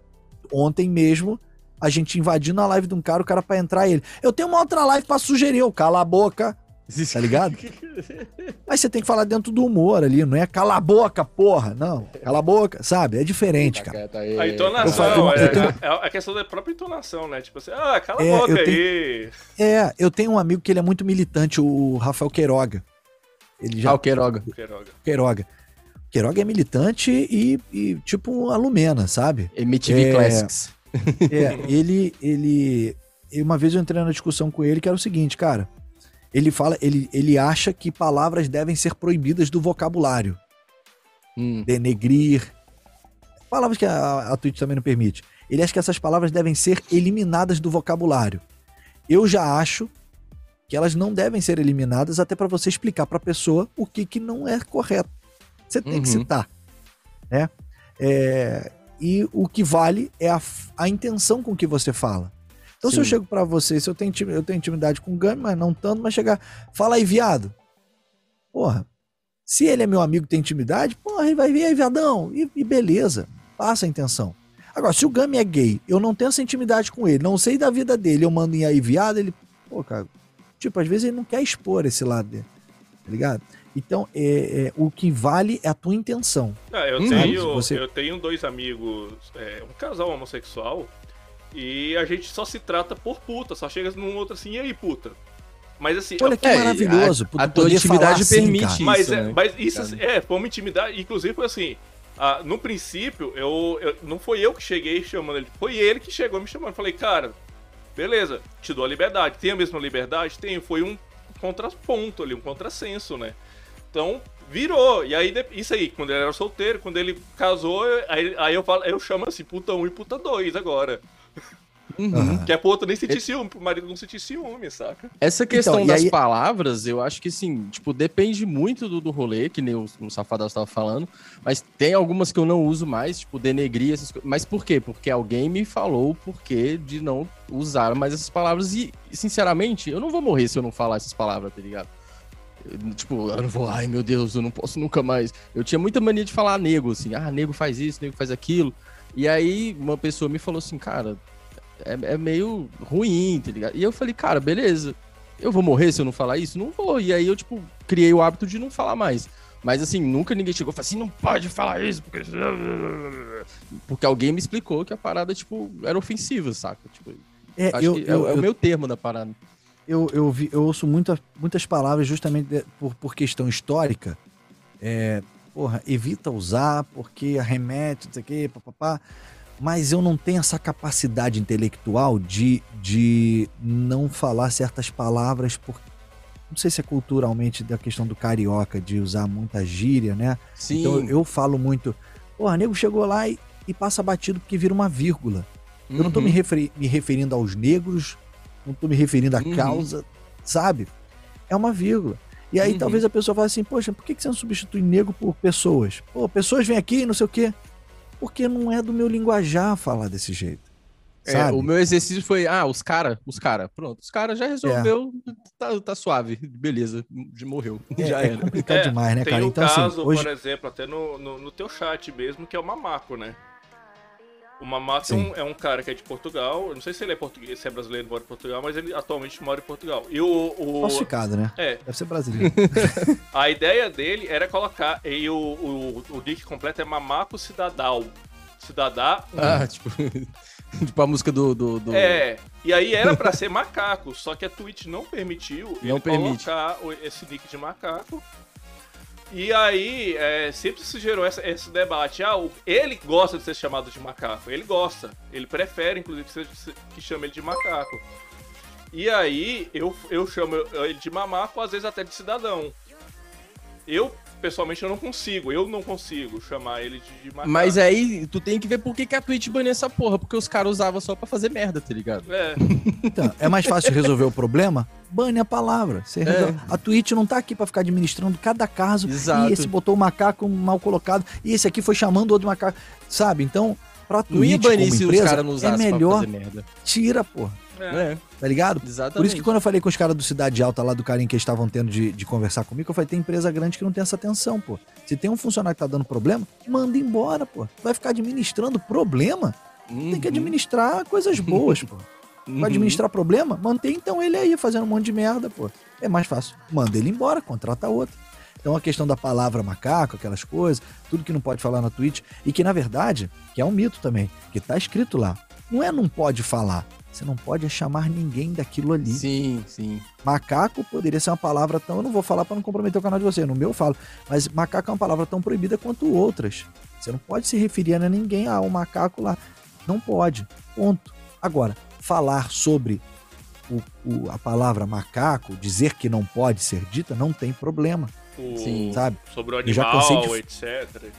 Ontem mesmo, a gente invadindo a live de um cara, o cara para entrar ele. Eu tenho uma outra live para sugerir, eu cala a boca, Tá ligado? Mas você tem que falar dentro do humor ali, não é cala a boca, porra. Não, cala a boca, sabe? É diferente, cara. A entonação, eu, eu, eu tenho... é, a questão da própria entonação, né? Tipo assim, ah, cala é, a boca aí. É, eu tenho um amigo que ele é muito militante, o Rafael Queiroga. Ele já... Ah, o Queiroga. Queiroga. Queiroga. Queiroga é militante e, e tipo a Lumena, sabe? MTV é, Classics. É, ele, ele. Uma vez eu entrei na discussão com ele que era o seguinte, cara. Ele fala, ele, ele acha que palavras devem ser proibidas do vocabulário. Hum. Denegrir. Palavras que a, a Twitch também não permite. Ele acha que essas palavras devem ser eliminadas do vocabulário. Eu já acho que elas não devem ser eliminadas até para você explicar para a pessoa o que, que não é correto. Você tem uhum. que citar. Né? É, e o que vale é a, a intenção com que você fala. Então, Sim. se eu chego para você, se eu tenho, eu tenho intimidade com o Gami, mas não tanto, mas chegar, fala aí, viado. Porra, se ele é meu amigo tem intimidade, porra, ele vai vir aí, viadão, e, e beleza, passa a intenção. Agora, se o Gami é gay, eu não tenho essa intimidade com ele, não sei da vida dele, eu mando em aí, viado, ele, pô, cara, tipo, às vezes ele não quer expor esse lado dele, tá ligado? Então, é, é, o que vale é a tua intenção. Ah, eu, tenho, você... eu tenho dois amigos, é, um casal homossexual, e a gente só se trata por puta, só chega num outro assim, e aí, puta? Mas assim. Olha que é, maravilhoso. A, a tua intimidade assim, permite assim, isso. Mas, é, né? mas isso assim, é, foi uma intimidade. Inclusive, foi assim. Ah, no princípio, eu, eu, não foi eu que cheguei chamando ele, foi ele que chegou me chamando. Falei, cara, beleza, te dou a liberdade. Tem a mesma liberdade? Tem. Foi um contraponto ali, um contrassenso, né? Então, virou. E aí, isso aí, quando ele era solteiro, quando ele casou, aí, aí eu, falo, eu chamo assim, puta 1 e puta 2 agora. Uhum. Que é pro outro nem sentir ciúme, pro marido não sentir ciúme, saca? Essa questão então, das aí... palavras, eu acho que sim, tipo, depende muito do, do rolê, que nem o, o Safadão estava falando, mas tem algumas que eu não uso mais, tipo, denegrir essas coisas. Mas por quê? Porque alguém me falou o porquê de não usar mais essas palavras e, sinceramente, eu não vou morrer se eu não falar essas palavras, tá ligado? Tipo, eu não vou, ai meu Deus, eu não posso nunca mais. Eu tinha muita mania de falar nego, assim, ah, nego faz isso, nego faz aquilo. E aí uma pessoa me falou assim, cara, é, é meio ruim, tá ligado? E eu falei, cara, beleza, eu vou morrer se eu não falar isso? Não vou. E aí eu, tipo, criei o hábito de não falar mais. Mas assim, nunca ninguém chegou e falou assim, não pode falar isso, porque. Porque alguém me explicou que a parada, tipo, era ofensiva, saca? Tipo, é, eu, eu, é, eu, é, o meu termo da parada eu, eu, vi, eu ouço muita, muitas palavras justamente por, por questão histórica. É, porra, evita usar porque arremete, não sei o quê, papapá. Mas eu não tenho essa capacidade intelectual de, de não falar certas palavras por não sei se é culturalmente da questão do carioca, de usar muita gíria, né? Sim. Então eu, falo muito. Porra, nego chegou lá e, e passa batido porque vira uma vírgula. Uhum. Eu não tô me, uhum. referi me referindo aos negros, não tô me referindo à uhum. causa, sabe? É uma vírgula. E aí uhum. talvez a pessoa fale assim, poxa, por que você não substitui negro por pessoas? Pô, pessoas vêm aqui e não sei o quê. Porque não é do meu linguajar falar desse jeito. É, o meu exercício foi, ah, os cara, os cara, pronto, os cara já resolveu, é. tá, tá suave, beleza, morreu, é, já é era. É complicado demais, né, tem cara? Um então, assim, caso, assim, hoje... por exemplo, até no, no, no teu chat mesmo, que é o mamaco, né? O Mamato é um cara que é de Portugal. Eu não sei se ele é português, se é brasileiro mora em Portugal, mas ele atualmente mora em Portugal. E o. o... Falsificado, né? É. Deve ser brasileiro. a ideia dele era colocar. E o, o, o nick completo é Mamaco Cidadal. Cidadá. Ah, tipo. tipo a música do, do, do, É. E aí era para ser macaco, só que a Twitch não permitiu não ele permite. colocar esse nick de macaco. E aí, é, sempre se gerou essa, esse debate. Ah, o, ele gosta de ser chamado de macaco. Ele gosta. Ele prefere, inclusive, que, chame ele de macaco. E aí, eu, eu chamo ele de mamaco, às vezes até de cidadão. Eu pessoalmente eu não consigo, eu não consigo chamar ele de, de macaco. Mas aí tu tem que ver por que, que a Twitch baniu essa porra, porque os caras usavam só pra fazer merda, tá ligado? É. então, é mais fácil resolver o problema? Bane a palavra. Você é. A Twitch não tá aqui pra ficar administrando cada caso. Exato. E esse botou o macaco mal colocado, e esse aqui foi chamando outro macaco. Sabe? Então, pra Twitch, não ia banir como se empresa, os é melhor tira, porra. É. Tá ligado? Exatamente. Por isso que quando eu falei com os caras do Cidade Alta lá do carinho que eles estavam tendo de, de conversar comigo, eu falei, tem empresa grande que não tem essa atenção, pô. Se tem um funcionário que tá dando problema, manda embora, pô. Vai ficar administrando problema? Uhum. Tem que uhum. administrar coisas boas, pô. Vai uhum. administrar problema? Mantém então ele aí fazendo um monte de merda, pô. é mais fácil. Manda ele embora, contrata outro. Então a questão da palavra macaco, aquelas coisas, tudo que não pode falar na Twitch, e que na verdade, que é um mito também, que tá escrito lá. Não é não pode falar, você não pode chamar ninguém daquilo ali. Sim, sim. Macaco poderia ser uma palavra tão. Eu não vou falar para não comprometer o canal de você, no meu eu falo. Mas macaco é uma palavra tão proibida quanto outras. Você não pode se referir a ninguém, ah, o macaco lá. Não pode. Ponto. Agora, falar sobre o, o, a palavra macaco, dizer que não pode ser dita, não tem problema. O... Sim. Sabe? Sobre o animal, de... etc.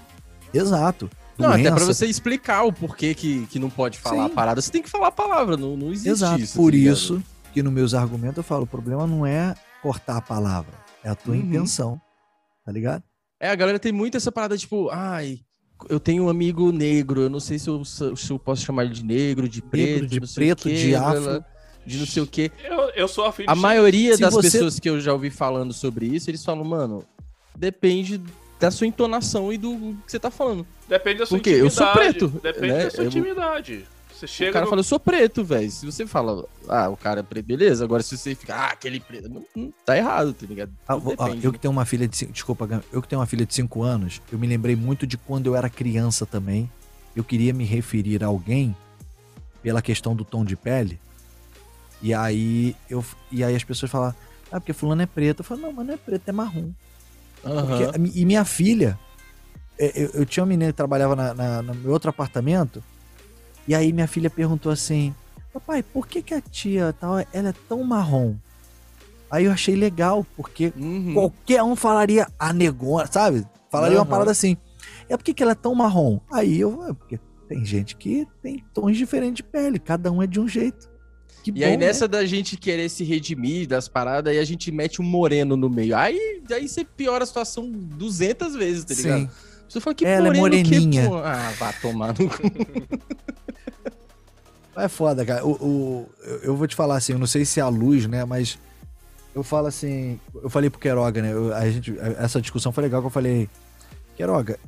Exato. Não, doença. até pra você explicar o porquê que, que não pode falar Sim. a parada, você tem que falar a palavra, não, não existe Exato. isso. Por tá isso que nos meus argumentos eu falo, o problema não é cortar a palavra, é a tua uhum. intenção, tá ligado? É, a galera tem muito essa parada, tipo, ai, eu tenho um amigo negro, eu não sei se eu, se eu posso chamar ele de negro, de preto, negro, de preto, quê, de afro. De não sei o quê. Eu, eu sou afim A maioria das você... pessoas que eu já ouvi falando sobre isso, eles falam, mano, depende da sua entonação e do que você tá falando. Depende da sua Porque intimidade. eu sou preto. Depende né? da sua intimidade. Você chega o cara no... fala, eu sou preto, velho. Se você fala, ah, o cara é preto, beleza. Agora, se você fica, ah, aquele preto, não, não tá errado, tá ligado? Ah, eu que tenho uma filha de. Desculpa, eu que tenho uma filha de 5 anos, eu me lembrei muito de quando eu era criança também. Eu queria me referir a alguém pela questão do tom de pele. E aí, eu, e aí as pessoas falam, ah, porque fulano é preto. Eu falo, não, mas não é preto, é marrom. Uhum. Porque, e minha filha, é, eu, eu, tinha uma menina que trabalhava na, na, no meu outro apartamento, e aí minha filha perguntou assim: Papai, por que, que a tia tal, ela é tão marrom? Aí eu achei legal, porque uhum. qualquer um falaria a negona, sabe? Falaria uhum. uma parada assim. É por que ela é tão marrom? Aí eu, é porque tem gente que tem tons diferentes de pele, cada um é de um jeito. Que e bom, aí nessa né? da gente querer se redimir das paradas, aí a gente mete um moreno no meio. Aí, aí você piora a situação 200 vezes, tá ligado? Sim. Você fala que Ela é moreninha. Que, ah, vá tomar no É foda, cara. O, o, eu vou te falar assim, eu não sei se é a luz, né? Mas eu falo assim. Eu falei pro Queiroga, né? Eu, a gente, essa discussão foi legal que eu falei. Queiroga,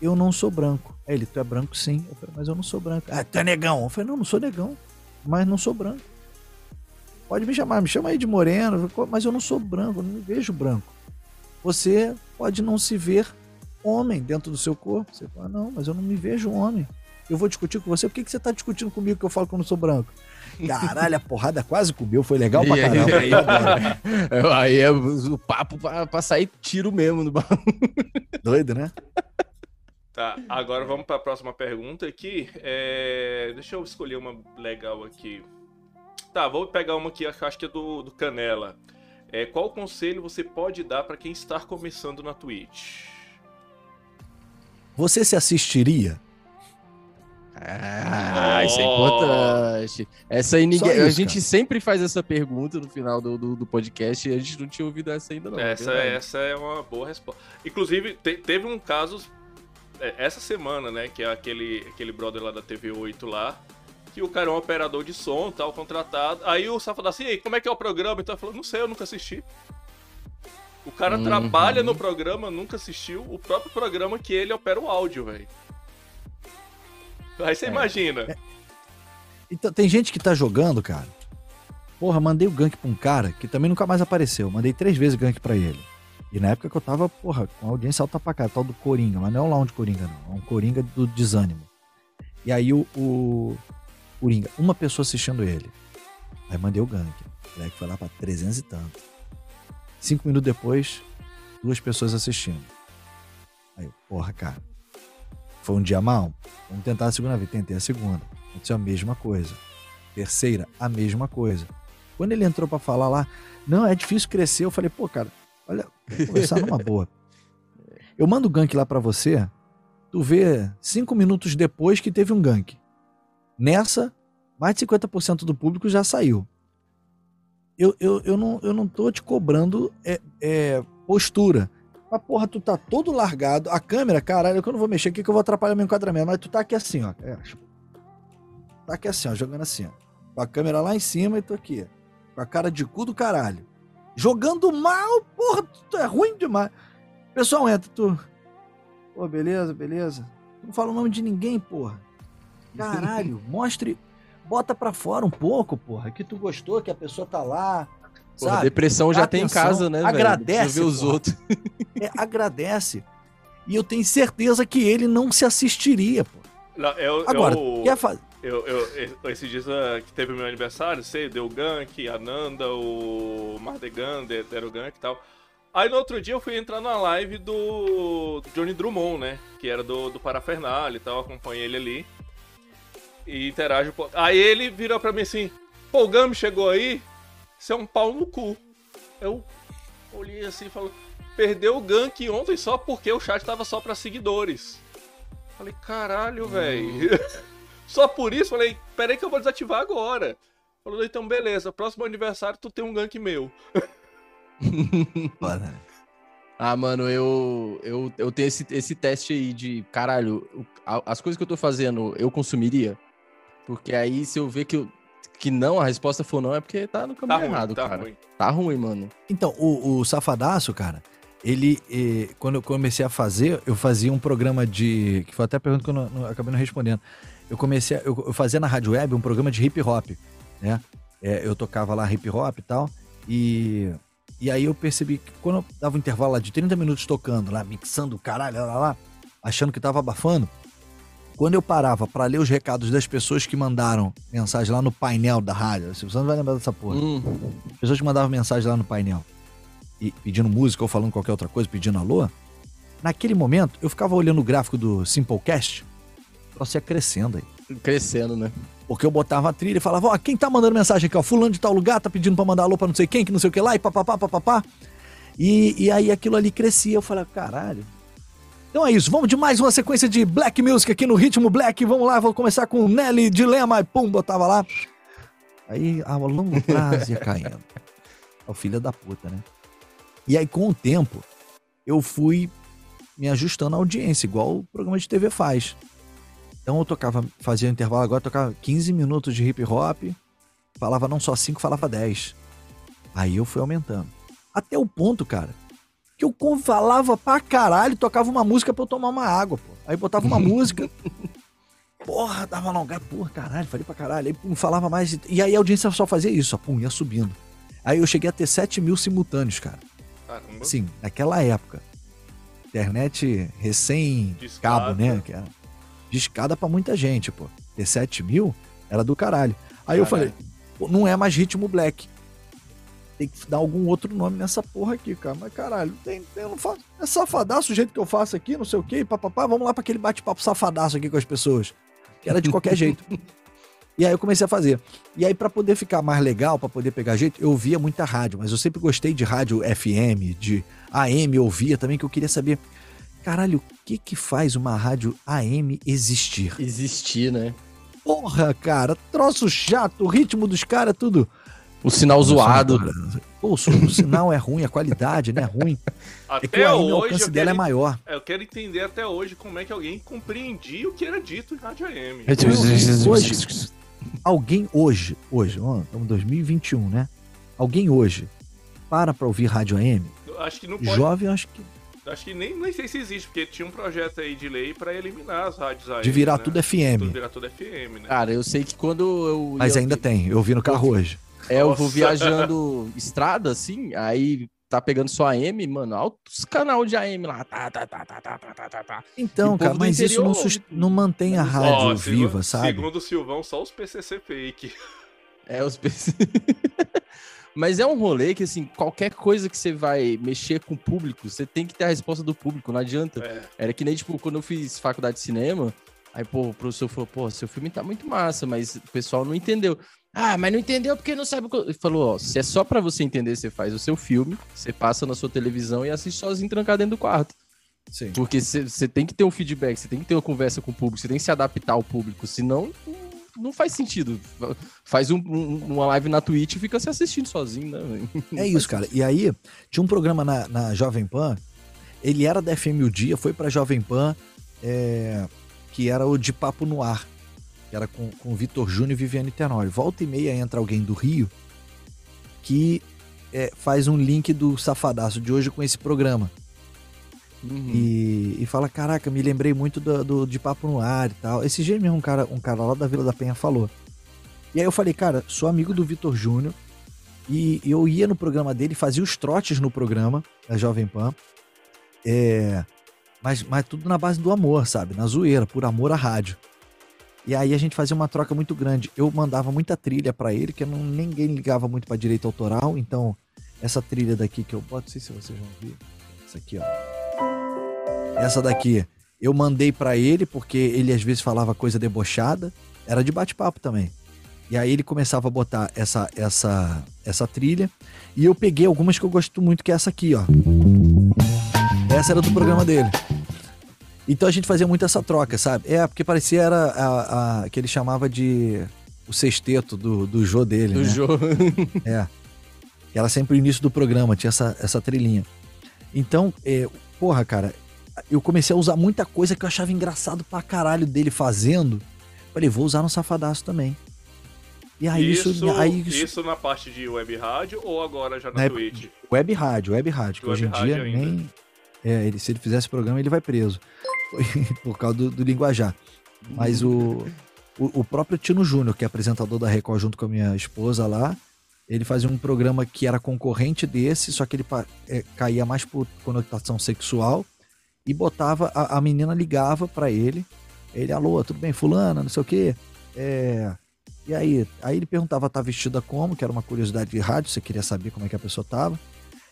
eu não sou branco. Aí ele, tu é branco sim. Eu falei, mas eu não sou branco. Ah, tu é negão. Eu falei, não, não sou negão. Mas não sou branco. Pode me chamar, me chama aí de moreno, mas eu não sou branco, eu não me vejo branco. Você pode não se ver homem dentro do seu corpo. Você fala, não, mas eu não me vejo homem. Eu vou discutir com você, por que, que você tá discutindo comigo que eu falo que eu não sou branco? Caralho, a porrada quase comeu, foi legal pra caramba. Aí, aí, aí é o papo pra, pra sair tiro mesmo no Doido, né? Tá, agora vamos para a próxima pergunta aqui. É... Deixa eu escolher uma legal aqui. Tá, vou pegar uma aqui, acho que é do, do Canela. É, qual conselho você pode dar para quem está começando na Twitch? Você se assistiria? Ah, oh. isso é importante. Essa aí ninguém. Isso, a gente cara. sempre faz essa pergunta no final do, do, do, podcast e a gente não tinha ouvido essa ainda, não. Essa, é, essa é uma boa resposta. Inclusive, te, teve um caso é, essa semana, né? Que é aquele, aquele brother lá da TV8 lá. Que o cara é um operador de som, tal, contratado. Aí o safado assim, Ei, como é que é o programa? Então falou, não sei, eu nunca assisti. O cara uhum. trabalha no programa, nunca assistiu o próprio programa que ele opera o áudio, velho. Aí você é. imagina. É. Então, tem gente que tá jogando, cara. Porra, mandei o gank pra um cara que também nunca mais apareceu. Mandei três vezes gank pra ele. E na época que eu tava, porra, com audiência alta pra cá, tal do Coringa, mas não é um Lounge Coringa, não. É um Coringa do desânimo. E aí o, o Coringa, uma pessoa assistindo ele. Aí mandei o gank. O moleque foi lá pra 300 e tanto. Cinco minutos depois, duas pessoas assistindo. Aí, porra, cara. Foi um dia mal? Vamos tentar a segunda vez. Tentei a segunda. Aconteceu a mesma coisa. Terceira, a mesma coisa. Quando ele entrou para falar lá, não, é difícil crescer. Eu falei, pô, cara, Olha, conversar numa boa. Eu mando o gank lá para você, tu vê cinco minutos depois que teve um gank. Nessa, mais de 50% do público já saiu. Eu, eu, eu, não, eu não tô te cobrando é, é, postura. Mas, porra, tu tá todo largado. A câmera, caralho, que eu não vou mexer aqui que eu vou atrapalhar meu enquadramento. Mas tu tá aqui assim, ó. É, tá aqui assim, ó, jogando assim, ó. Com a câmera lá em cima e tô aqui. Com a cara de cu do caralho. Jogando mal, porra, tu é ruim demais. Pessoal, entra, tu. Pô, beleza, beleza. Não fala o nome de ninguém, porra. Caralho, mostre. Bota pra fora um pouco, porra. Que tu gostou, que a pessoa tá lá. Porra, depressão já Atenção, tem em casa, né? Agradece. Ver os outros. É, agradece. E eu tenho certeza que ele não se assistiria, pô. Não, eu, Agora, eu, quer fazer. Eu, eu, esses dias uh, que teve meu aniversário, sei, deu Gank, Ananda, o Mardegan, deram Gank e tal. Aí no outro dia eu fui entrar na live do Johnny Drummond, né? Que era do, do Parafernália e tal, acompanhei ele ali. E interage um pouco. Aí ele virou pra mim assim: Pô, o Gami chegou aí, você é um pau no cu. Eu olhei assim e falei: Perdeu o gank ontem só porque o chat tava só pra seguidores. Falei: Caralho, velho. Hum. só por isso, falei: Peraí que eu vou desativar agora. Falou: Então beleza, próximo aniversário tu tem um gank meu. ah, mano, eu, eu, eu tenho esse, esse teste aí de caralho, as coisas que eu tô fazendo eu consumiria? Porque aí se eu ver que, eu, que não, a resposta for não, é porque tá no caminho tá errado, ruim, tá cara. Ruim. Tá ruim, mano. Então, o, o Safadaço, cara, ele, eh, quando eu comecei a fazer, eu fazia um programa de. Que foi até a pergunta que eu não, não, acabei não respondendo. Eu comecei, a, eu, eu, fazia na Rádio Web um programa de hip hop, né? É, eu tocava lá hip hop e tal. E, e aí eu percebi que quando eu dava um intervalo lá de 30 minutos tocando, lá, mixando o caralho, lá, lá, achando que tava abafando, quando eu parava para ler os recados das pessoas que mandaram mensagem lá no painel da rádio, você não vai lembrar dessa porra. Hum. Pessoas que mandavam mensagem lá no painel, e pedindo música ou falando qualquer outra coisa, pedindo alô. Naquele momento, eu ficava olhando o gráfico do Simplecast, troço ia crescendo aí. Crescendo, né? Porque eu botava a trilha e falava, ó, quem tá mandando mensagem aqui, ó, fulano de tal lugar, tá pedindo pra mandar alô pra não sei quem, que não sei o que lá, e papapá, papapá. E, e aí aquilo ali crescia, eu falei, caralho. Então é isso, vamos de mais uma sequência de Black Music aqui no Ritmo Black, vamos lá, vou começar com Nelly Dilema, e pum, botava lá. Aí a longo prazo ia caindo. É o filho da puta, né? E aí com o tempo, eu fui me ajustando à audiência, igual o programa de TV faz. Então eu tocava, fazia um intervalo agora, tocava 15 minutos de hip hop, falava não só 5, falava 10. Aí eu fui aumentando. Até o ponto, cara, que eu falava pra caralho, tocava uma música pra eu tomar uma água, pô. Aí botava uma música. Porra, dava longa, porra, caralho, falei pra caralho. Aí pum, falava mais. E aí a audiência só fazia isso, ó, pum, ia subindo. Aí eu cheguei a ter 7 mil simultâneos, cara. Caramba. Sim, naquela época. Internet recém-cabo, né? Que era discada para muita gente, pô. Ter 7 mil era do caralho. Aí caralho. eu falei, não é mais ritmo black. Tem que dar algum outro nome nessa porra aqui, cara. Mas caralho, tem, eu não faço. É safadaço o jeito que eu faço aqui, não sei o quê, papapá. Vamos lá para aquele bate-papo safadaço aqui com as pessoas. Que era de qualquer jeito. E aí eu comecei a fazer. E aí, para poder ficar mais legal, para poder pegar jeito, eu ouvia muita rádio, mas eu sempre gostei de rádio FM, de AM, eu ouvia também, que eu queria saber Caralho, o que que faz uma rádio AM existir? Existir, né? Porra, cara, troço chato, o ritmo dos caras, tudo. O sinal Nossa, zoado. Pô, o sinal é ruim, a qualidade, né? É ruim. Até é que o hoje, alcance dela é maior. Eu quero entender até hoje como é que alguém compreendia o que era dito em rádio AM. Hoje, alguém hoje, hoje, ó, estamos em 2021, né? Alguém hoje para pra ouvir rádio AM? Acho que não pode. Jovem, acho que Acho que nem, nem sei se existe, porque tinha um projeto aí de lei para eliminar as rádios aí. De virar né? tudo FM. Tudo virar tudo FM, né? Cara, eu sei que quando eu. Mas ainda tem, eu vi no carro hoje. É, eu vou viajando estrada, assim, aí tá pegando só AM, mano, altos canal de AM lá. Tá, tá, tá, tá, tá, tá, tá, tá. Então, cara, mas interior, isso não, não mantém a rádio ó, viva, segundo, sabe? Segundo o Silvão, só os PCC fake. É, os PCC. Mas é um rolê que, assim, qualquer coisa que você vai mexer com o público, você tem que ter a resposta do público, não adianta. É. Era que nem, tipo, quando eu fiz faculdade de cinema, aí, pô, o professor falou, pô, seu filme tá muito massa, mas o pessoal não entendeu. Ah, mas não entendeu porque não sabe o que... Ele falou, ó, se é só para você entender, você faz o seu filme, você passa na sua televisão e assiste sozinho trancado dentro do quarto. Sim. Porque você tem que ter um feedback, você tem que ter uma conversa com o público, você tem que se adaptar ao público, senão não faz sentido. Faz um, um, uma live na Twitch e fica se assistindo sozinho, né? É isso, cara. E aí, tinha um programa na, na Jovem Pan, ele era da FM o Dia, foi pra Jovem Pan, é, que era o De Papo no Ar, que era com, com Vitor Júnior e Viviane Tenório. Volta e meia entra alguém do Rio que é, faz um link do Safadaço de hoje com esse programa. Uhum. E, e fala: Caraca, me lembrei muito do, do, de Papo no Ar e tal. Esse dia mesmo, um cara, um cara lá da Vila da Penha falou. E aí eu falei: Cara, sou amigo do Vitor Júnior. E eu ia no programa dele, fazia os trotes no programa da Jovem Pan. É, mas, mas tudo na base do amor, sabe? Na zoeira, por amor à rádio. E aí a gente fazia uma troca muito grande. Eu mandava muita trilha para ele, que não, ninguém ligava muito para direito autoral. Então, essa trilha daqui que eu boto, não sei se vocês vão ver. Essa aqui, ó. Essa daqui eu mandei para ele, porque ele às vezes falava coisa debochada. Era de bate-papo também. E aí ele começava a botar essa, essa, essa trilha. E eu peguei algumas que eu gosto muito, que é essa aqui, ó. Essa era do programa dele. Então a gente fazia muito essa troca, sabe? É, porque parecia era a, a que ele chamava de o sexteto do, do Jô dele, do né? Jô. é. Era sempre o início do programa, tinha essa, essa trilhinha. Então, é, porra, cara, eu comecei a usar muita coisa que eu achava engraçado pra caralho dele fazendo. Falei, vou usar no Safadaço também. E aí isso, isso, aí isso... isso na parte de web rádio ou agora já na, na Twitch? Web rádio, web rádio, que hoje em dia nem. É, ele, se ele fizesse programa, ele vai preso. Por causa do, do linguajar. Mas o, o, o, próprio Tino Júnior, que é apresentador da Record junto com a minha esposa lá, ele fazia um programa que era concorrente desse, só que ele é, caía mais por conotação sexual e botava, a, a menina ligava para ele, ele, alô, tudo bem, fulana, não sei o quê, é... E aí, aí ele perguntava, tá vestida como, que era uma curiosidade de rádio, você queria saber como é que a pessoa tava.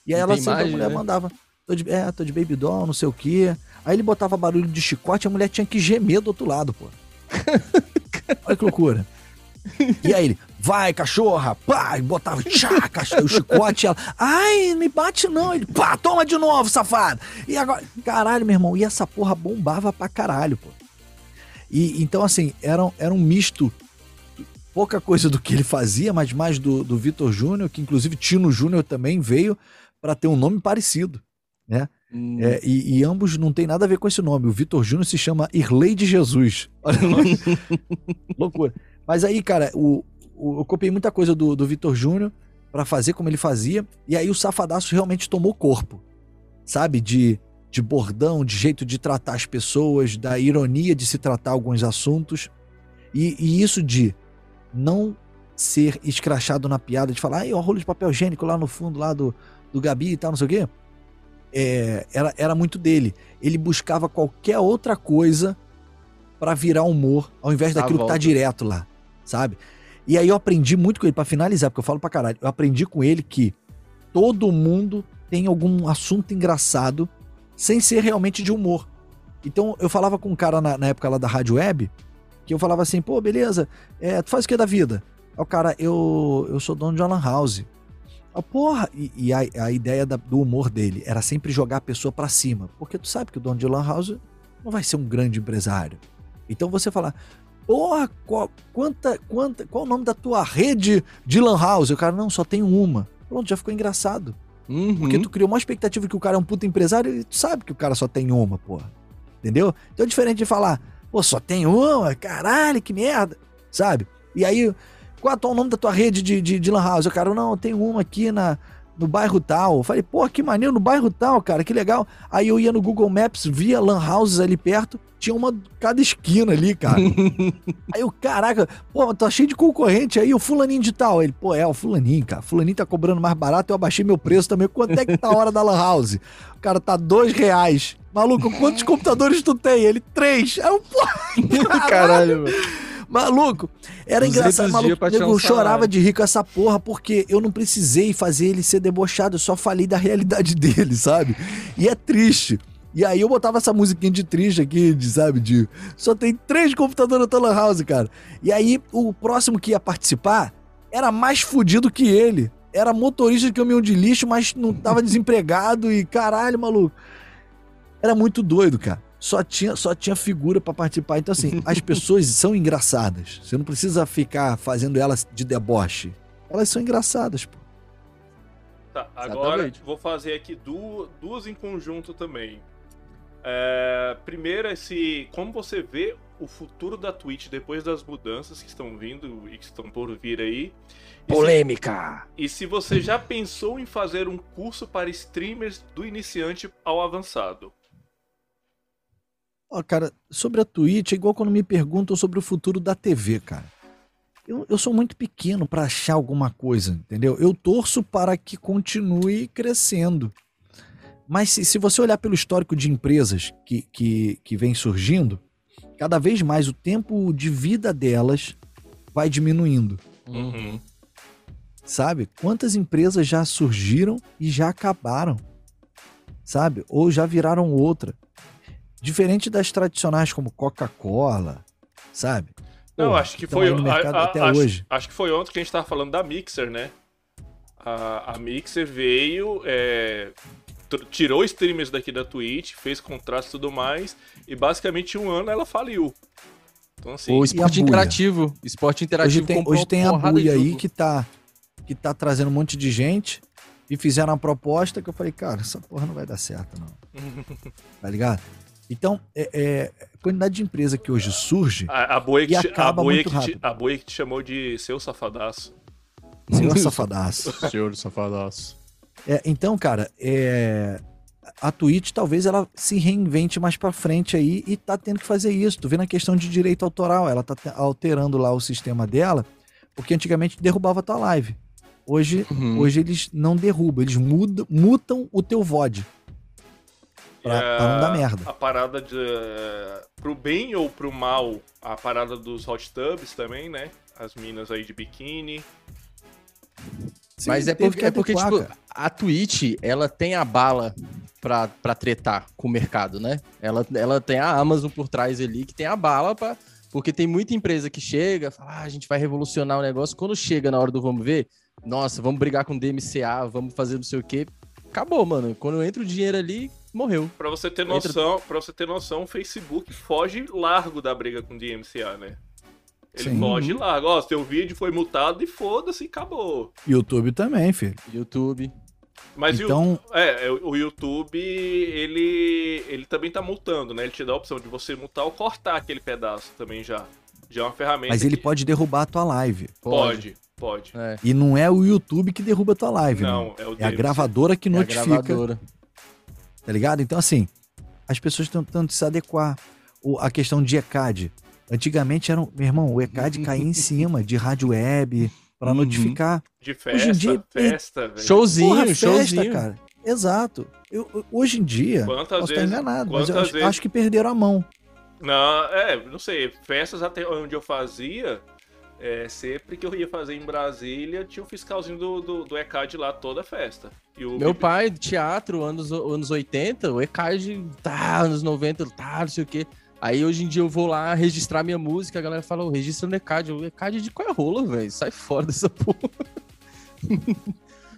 E aí ela sempre, imagem, a mulher né? mandava, tô de, é, tô de baby doll, não sei o quê. Aí ele botava barulho de chicote, a mulher tinha que gemer do outro lado, pô. Olha que loucura. E aí ele, vai, cachorra, pá, e botava tchá, cachorro, o chicote, ela, ai, me bate não, ele, pá, toma de novo, safado. E agora, caralho, meu irmão, e essa porra bombava pra caralho, pô. E então, assim, era, era um misto, pouca coisa do que ele fazia, mas mais do, do Vitor Júnior, que inclusive Tino Júnior também veio para ter um nome parecido, né? Hum. É, e, e, ambos não tem nada a ver com esse nome. O Vitor Júnior se chama Irlei de Jesus. Loucura. Mas aí, cara, o, o, eu copiei muita coisa do, do Vitor Júnior para fazer como ele fazia. E aí o Safadaço realmente tomou corpo. Sabe? De, de bordão, de jeito de tratar as pessoas, da ironia de se tratar alguns assuntos. E, e isso de não ser escrachado na piada, de falar, ai, o rolo de papel higiênico lá no fundo, lá do, do Gabi e tal, não sei o quê. É, era, era muito dele. Ele buscava qualquer outra coisa para virar humor, ao invés daquilo que tá direto lá sabe? E aí eu aprendi muito com ele, para finalizar, porque eu falo pra caralho, eu aprendi com ele que todo mundo tem algum assunto engraçado sem ser realmente de humor. Então eu falava com um cara na, na época lá da Rádio Web, que eu falava assim, pô, beleza, é, tu faz o que da vida? Aí o cara, eu, eu sou dono de uma lan house. Ah, porra, e, e a, a, ideia da, do humor dele era sempre jogar a pessoa para cima, porque tu sabe que o dono de lan house não vai ser um grande empresário. Então você falar, Porra, qual, quanta, quanta, qual o nome da tua rede de Lan House? O cara, não, só tem uma. Pronto, já ficou engraçado. Uhum. Porque tu criou uma expectativa que o cara é um puta empresário e tu sabe que o cara só tem uma, porra. Entendeu? Então é diferente de falar, pô, só tem uma, caralho, que merda. Sabe? E aí, qual é o nome da tua rede de, de, de Lan House? O cara, não, tem uma aqui na, no bairro tal. Eu falei, pô, que maneiro, no bairro tal, cara, que legal. Aí eu ia no Google Maps, via Lan Houses ali perto tinha uma cada esquina ali, cara. aí o caraca, pô, tá cheio de concorrente aí, o fulaninho de tal. Ele, pô, é, o fulaninho, cara. Fulaninho tá cobrando mais barato, eu abaixei meu preço também. Quanto é que tá a hora da Lan House? O cara tá dois reais. Maluco, quantos computadores tu tem? Ele, três. Aí eu, pô, caralho, caralho Maluco, era engraçado, maluco. Eu chorava de rir com essa porra, porque eu não precisei fazer ele ser debochado, eu só falei da realidade dele, sabe? E é triste. E aí eu botava essa musiquinha de triste aqui, de, sabe, de... Só tem três computadores na Tuller House, cara. E aí o próximo que ia participar era mais fudido que ele. Era motorista de caminhão de lixo, mas não tava desempregado e caralho, maluco. Era muito doido, cara. Só tinha, só tinha figura para participar. Então, assim, as pessoas são engraçadas. Você não precisa ficar fazendo elas de deboche. Elas são engraçadas, pô. Tá, agora Exatamente. vou fazer aqui duas, duas em conjunto também. É, primeiro é se como você vê o futuro da Twitch depois das mudanças que estão vindo e que estão por vir aí. Polêmica! E se, e se você já pensou em fazer um curso para streamers do iniciante ao avançado? Ó, oh, cara, sobre a Twitch é igual quando me perguntam sobre o futuro da TV, cara. eu, eu sou muito pequeno para achar alguma coisa, entendeu? Eu torço para que continue crescendo. Mas se, se você olhar pelo histórico de empresas que, que, que vem surgindo, cada vez mais o tempo de vida delas vai diminuindo. Uhum. Sabe? Quantas empresas já surgiram e já acabaram? Sabe? Ou já viraram outra. Diferente das tradicionais como Coca-Cola, sabe? Não, acho que foi a, a, até acho, hoje. Acho que foi ontem que a gente tava falando da Mixer, né? A, a Mixer veio, é, tirou streamers daqui da Twitch, fez contrato e tudo mais, e basicamente um ano ela faliu. Então, assim, o esporte interativo. Esporte interativo hoje tem, hoje tem a buia aí que tá, que tá trazendo um monte de gente e fizeram uma proposta que eu falei, cara, essa porra não vai dar certo, não. tá ligado? Então, é, é, a quantidade de empresa que hoje surge a, a boia que te, acaba a que rápido. Te, a que te chamou de seu safadaço. Senhor safadaço. Senhor safadaço. É, então, cara, é, a Twitch talvez ela se reinvente mais para frente aí e tá tendo que fazer isso. Tu vê na questão de direito autoral, ela tá alterando lá o sistema dela, porque antigamente derrubava tua live. Hoje, uhum. hoje eles não derrubam, eles mudam, mutam o teu VOD. Pra, a, pra, não dar merda. A parada de. Pro bem ou pro mal, a parada dos hot tubs também, né? As minas aí de biquíni. Sim, Mas é porque, é porque tipo, a Twitch, ela tem a bala pra, pra tretar com o mercado, né? Ela, ela tem a Amazon por trás ali, que tem a bala pra... Porque tem muita empresa que chega, fala, ah, a gente vai revolucionar o negócio. Quando chega na hora do vamos ver, nossa, vamos brigar com DMCA, vamos fazer não sei o quê. Acabou, mano. Quando entra o dinheiro ali, morreu. Pra você ter noção, entra... para você ter noção, o Facebook foge largo da briga com DMCA, né? Ele Sim. foge largo. Ó, seu vídeo foi multado e foda-se, acabou. YouTube também, filho. YouTube. Mas então... o, é, é, o YouTube, ele, ele também tá multando, né? Ele te dá a opção de você multar ou cortar aquele pedaço também já. Já é uma ferramenta. Mas ele que... pode derrubar a tua live. Pode, pode. É. E não é o YouTube que derruba a tua live, Não, né? é o É a gravadora que notifica. É a gravadora. Tá ligado? Então, assim, as pessoas estão tentando se adequar. O, a questão de ECAD. Antigamente era, um, meu irmão, o ECAD caía em cima de rádio web para uhum. notificar. De festa, hoje em dia, festa, velho. Showzinho, Porra, showzinho. cara. Exato. Eu, hoje em dia, Quantas posso vezes, estar enganado, mas eu acho, acho, que perderam a mão. Não, é, não sei. Festas até onde eu fazia, é, sempre que eu ia fazer em Brasília, tinha o fiscalzinho do, do, do ECAD lá toda a festa. Meu pai, teatro, anos, anos 80, o ECAD, tá, anos 90, tá, não sei o quê. Aí hoje em dia eu vou lá registrar minha música, a galera fala, oh, registra no ECAD. O ECAD de qual é rola, velho? Sai fora dessa porra.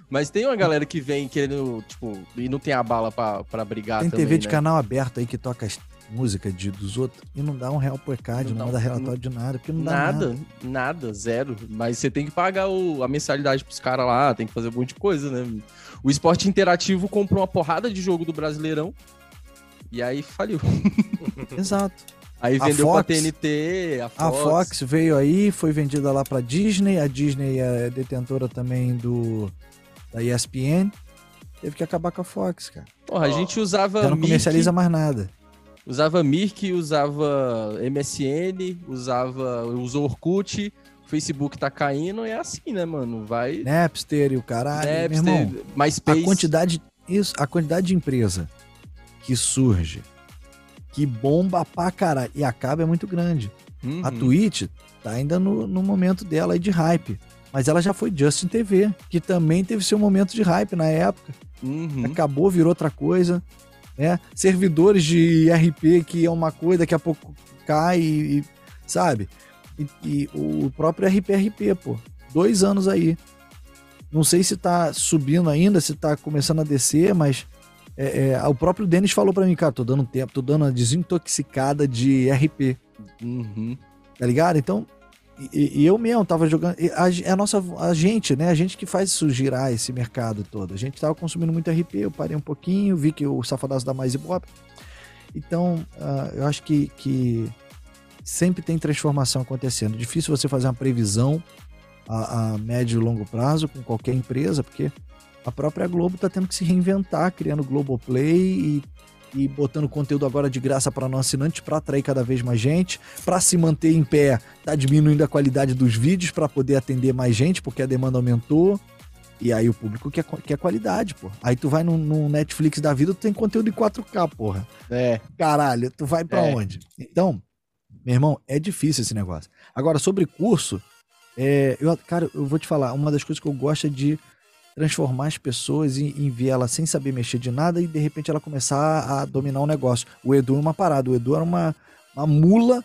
Mas tem uma galera que vem querendo, tipo, e não tem a bala pra, pra brigar tem também, TV de né? canal aberto aí que toca música de, dos outros e não dá um real por ECAD, não, não dá, relatório não, de nada, porque não dá nada. Nada, nada, zero. Mas você tem que pagar o, a mensalidade pros caras lá, tem que fazer um monte de coisa, né? O esporte interativo comprou uma porrada de jogo do Brasileirão e aí faliu. Exato. Aí vendeu a Fox, pra TNT, a Fox. A Fox veio aí, foi vendida lá pra Disney. A Disney é detentora também do da ESPN. Teve que acabar com a Fox, cara. Porra, a gente usava. Já não comercializa mais nada. Usava Mirk, usava MSN, usava. usou Orkut. Facebook tá caindo, é assim, né, mano? Vai. Napster e o caralho. Napster, meu irmão, MySpace. A quantidade, isso, a quantidade de empresa que surge, que bomba pra caralho e acaba é muito grande. Uhum. A Twitch tá ainda no, no momento dela aí de hype. Mas ela já foi Justin TV, que também teve seu momento de hype na época. Uhum. Acabou, virou outra coisa. Né? Servidores de RP, que é uma coisa, daqui a pouco cai, e, sabe? E, e, o próprio RPRP, pô. Dois anos aí. Não sei se tá subindo ainda, se tá começando a descer, mas é, é, o próprio Denis falou para mim, cara, tô dando tempo, tô dando uma desintoxicada de RP. Uhum. Tá ligado? Então, e, e, eu mesmo tava jogando. A, a, nossa, a gente, né? A gente que faz isso girar esse mercado todo. A gente tava consumindo muito RP, eu parei um pouquinho, vi que o Safadaço dá mais Ibope. Então, uh, eu acho que, que sempre tem transformação acontecendo. Difícil você fazer uma previsão a, a médio e longo prazo com qualquer empresa, porque a própria Globo está tendo que se reinventar, criando Globoplay e e botando conteúdo agora de graça para nossos assinantes para atrair cada vez mais gente, para se manter em pé, tá diminuindo a qualidade dos vídeos para poder atender mais gente, porque a demanda aumentou. E aí o público quer, quer qualidade, pô. Aí tu vai no, no Netflix da vida, tu tem conteúdo em 4K, porra. É. Caralho, tu vai para é. onde? Então, meu irmão, é difícil esse negócio. Agora, sobre curso, é, eu, cara, eu vou te falar, uma das coisas que eu gosto é de transformar as pessoas e enviar ela sem saber mexer de nada e de repente ela começar a dominar o negócio. O Edu é uma parada, o Edu era uma, uma mula,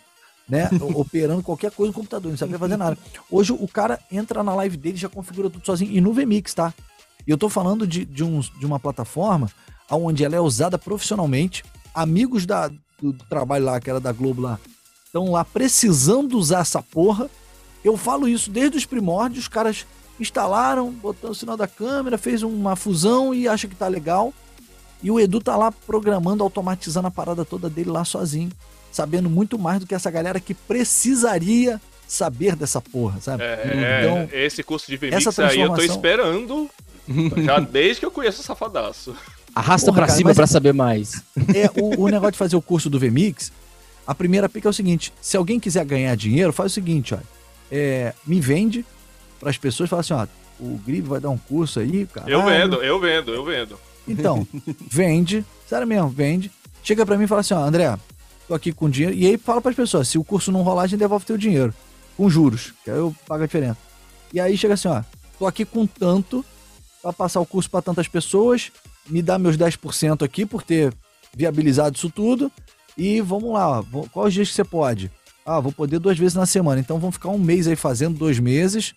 né, operando qualquer coisa no computador, não sabia fazer nada. Hoje o cara entra na live dele já configura tudo sozinho e no VMix, tá? E eu tô falando de, de, um, de uma plataforma onde ela é usada profissionalmente, amigos da, do trabalho lá, que era da Globo lá, estão lá precisando usar essa porra. Eu falo isso desde os primórdios, os caras instalaram, botou o sinal da câmera, fez uma fusão e acha que tá legal. E o Edu tá lá programando, automatizando a parada toda dele lá sozinho, sabendo muito mais do que essa galera que precisaria saber dessa porra, sabe? É, então, esse curso de VMix transformação... aí eu tô esperando já desde que eu conheço o Safadaço. Arrasta cara, cima para saber mais. É, o, o, negócio de fazer o curso do VMix, a primeira pica é o seguinte: se alguém quiser ganhar dinheiro, faz o seguinte, ó. É, me vende para as pessoas falar assim, ó, o Gribe vai dar um curso aí, cara. Eu vendo, eu vendo, eu vendo. Então, vende, sério mesmo, vende. Chega para mim e fala assim, ó, André, tô aqui com dinheiro. E aí fala para as pessoas, se o curso não rolar, a gente devolve teu dinheiro. Com juros, que aí eu pago a diferença. E aí chega assim, ó, tô aqui com tanto para passar o curso para tantas pessoas, me dá meus 10% aqui por ter viabilizado isso tudo. E vamos lá, ó, quais dias que você pode? Ah, vou poder duas vezes na semana. Então vamos ficar um mês aí fazendo dois meses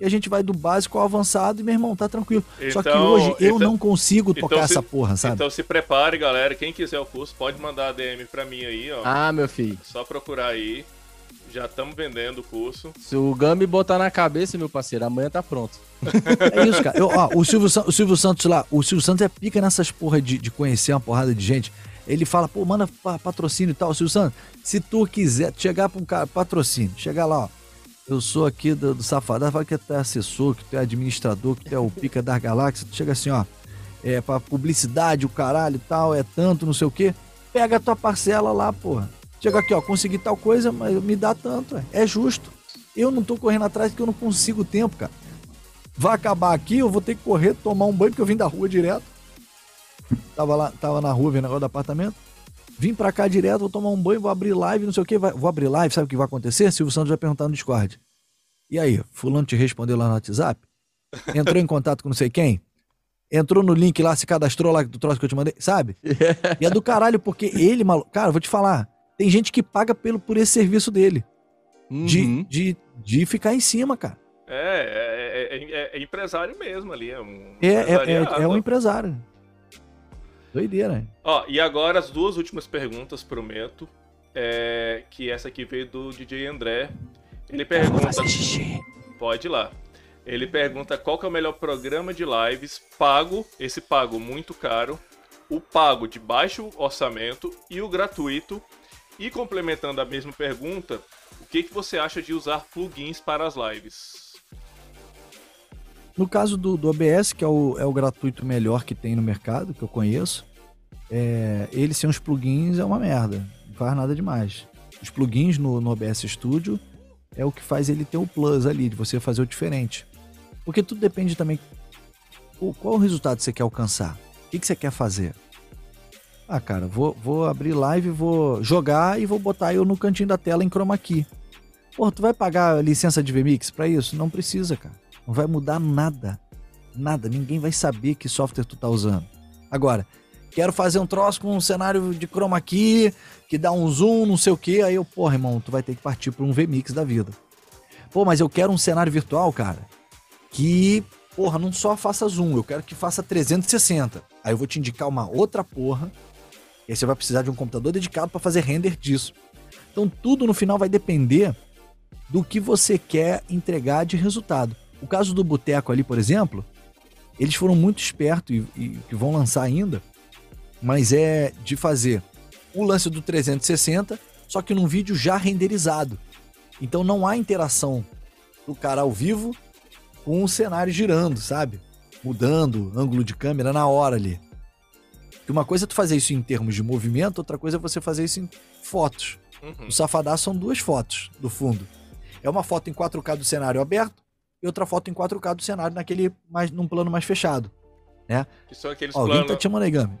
e a gente vai do básico ao avançado e, meu irmão, tá tranquilo. Então, Só que então, hoje eu então, não consigo tocar então essa porra, sabe? Então se prepare, galera. Quem quiser o curso, pode mandar a DM pra mim aí, ó. Ah, meu filho. Só procurar aí. Já estamos vendendo o curso. Se o Gami botar na cabeça, meu parceiro, amanhã tá pronto. É isso, cara. Eu, ó, o, Silvio, o Silvio Santos lá, o Silvio Santos é pica nessas porra de, de conhecer uma porrada de gente. Ele fala, pô, manda patrocínio e tal. Silvio Santos, se tu quiser chegar pra um cara, patrocínio, chegar lá, ó eu sou aqui do, do fala que tu é assessor, que tu é administrador, que tu é o pica das galáxias, tu chega assim, ó, é pra publicidade, o caralho e tal, é tanto, não sei o quê, pega a tua parcela lá, porra. Chega aqui, ó, consegui tal coisa, mas me dá tanto, é, é justo. Eu não tô correndo atrás porque eu não consigo tempo, cara. Vai acabar aqui, eu vou ter que correr, tomar um banho, porque eu vim da rua direto. Tava lá, tava na rua vendo negócio do apartamento. Vim pra cá direto, vou tomar um banho, vou abrir live, não sei o que. Vou abrir live, sabe o que vai acontecer? Silvio Santos vai perguntar no Discord. E aí, fulano te respondeu lá no WhatsApp? Entrou em contato com não sei quem? Entrou no link lá, se cadastrou lá do troço que eu te mandei, sabe? E é do caralho, porque ele, maluco. Cara, vou te falar. Tem gente que paga pelo, por esse serviço dele. Uhum. De, de, de ficar em cima, cara. É, é, é, é empresário mesmo ali. É um, é, é, é um empresário. Doideira. Ó, e agora as duas últimas perguntas, prometo. É, que essa aqui veio do DJ André. Ele pergunta. Pode ir lá. Ele pergunta qual que é o melhor programa de lives pago, esse pago muito caro, o pago de baixo orçamento e o gratuito. E complementando a mesma pergunta, o que, que você acha de usar plugins para as lives? No caso do, do OBS, que é o, é o gratuito melhor que tem no mercado, que eu conheço, é, ele sem os plugins é uma merda. Não faz nada demais. Os plugins no, no OBS Studio é o que faz ele ter o plus ali, de você fazer o diferente. Porque tudo depende também. Qual o resultado você quer alcançar? O que, que você quer fazer? Ah, cara, vou, vou abrir live, vou jogar e vou botar eu no cantinho da tela em chroma key. Pô, tu vai pagar licença de VMix para isso? Não precisa, cara. Não vai mudar nada. Nada. Ninguém vai saber que software tu tá usando. Agora, quero fazer um troço com um cenário de chroma key, que dá um zoom, não sei o que. Aí eu, porra, irmão, tu vai ter que partir para um VMix da vida. Pô, mas eu quero um cenário virtual, cara, que, porra, não só faça zoom, eu quero que faça 360. Aí eu vou te indicar uma outra porra. E aí você vai precisar de um computador dedicado para fazer render disso. Então tudo no final vai depender do que você quer entregar de resultado. O caso do Boteco ali, por exemplo, eles foram muito espertos e, e que vão lançar ainda, mas é de fazer o lance do 360, só que num vídeo já renderizado. Então não há interação do cara ao vivo com o cenário girando, sabe? Mudando ângulo de câmera na hora ali. Que uma coisa é tu fazer isso em termos de movimento, outra coisa é você fazer isso em fotos. Uhum. O Safadaço são duas fotos do fundo. É uma foto em 4K do cenário aberto e outra foto em 4K do cenário naquele mais, num plano mais fechado. Né? Que são aqueles Ó, Alguém tá te chamando aí, Gami.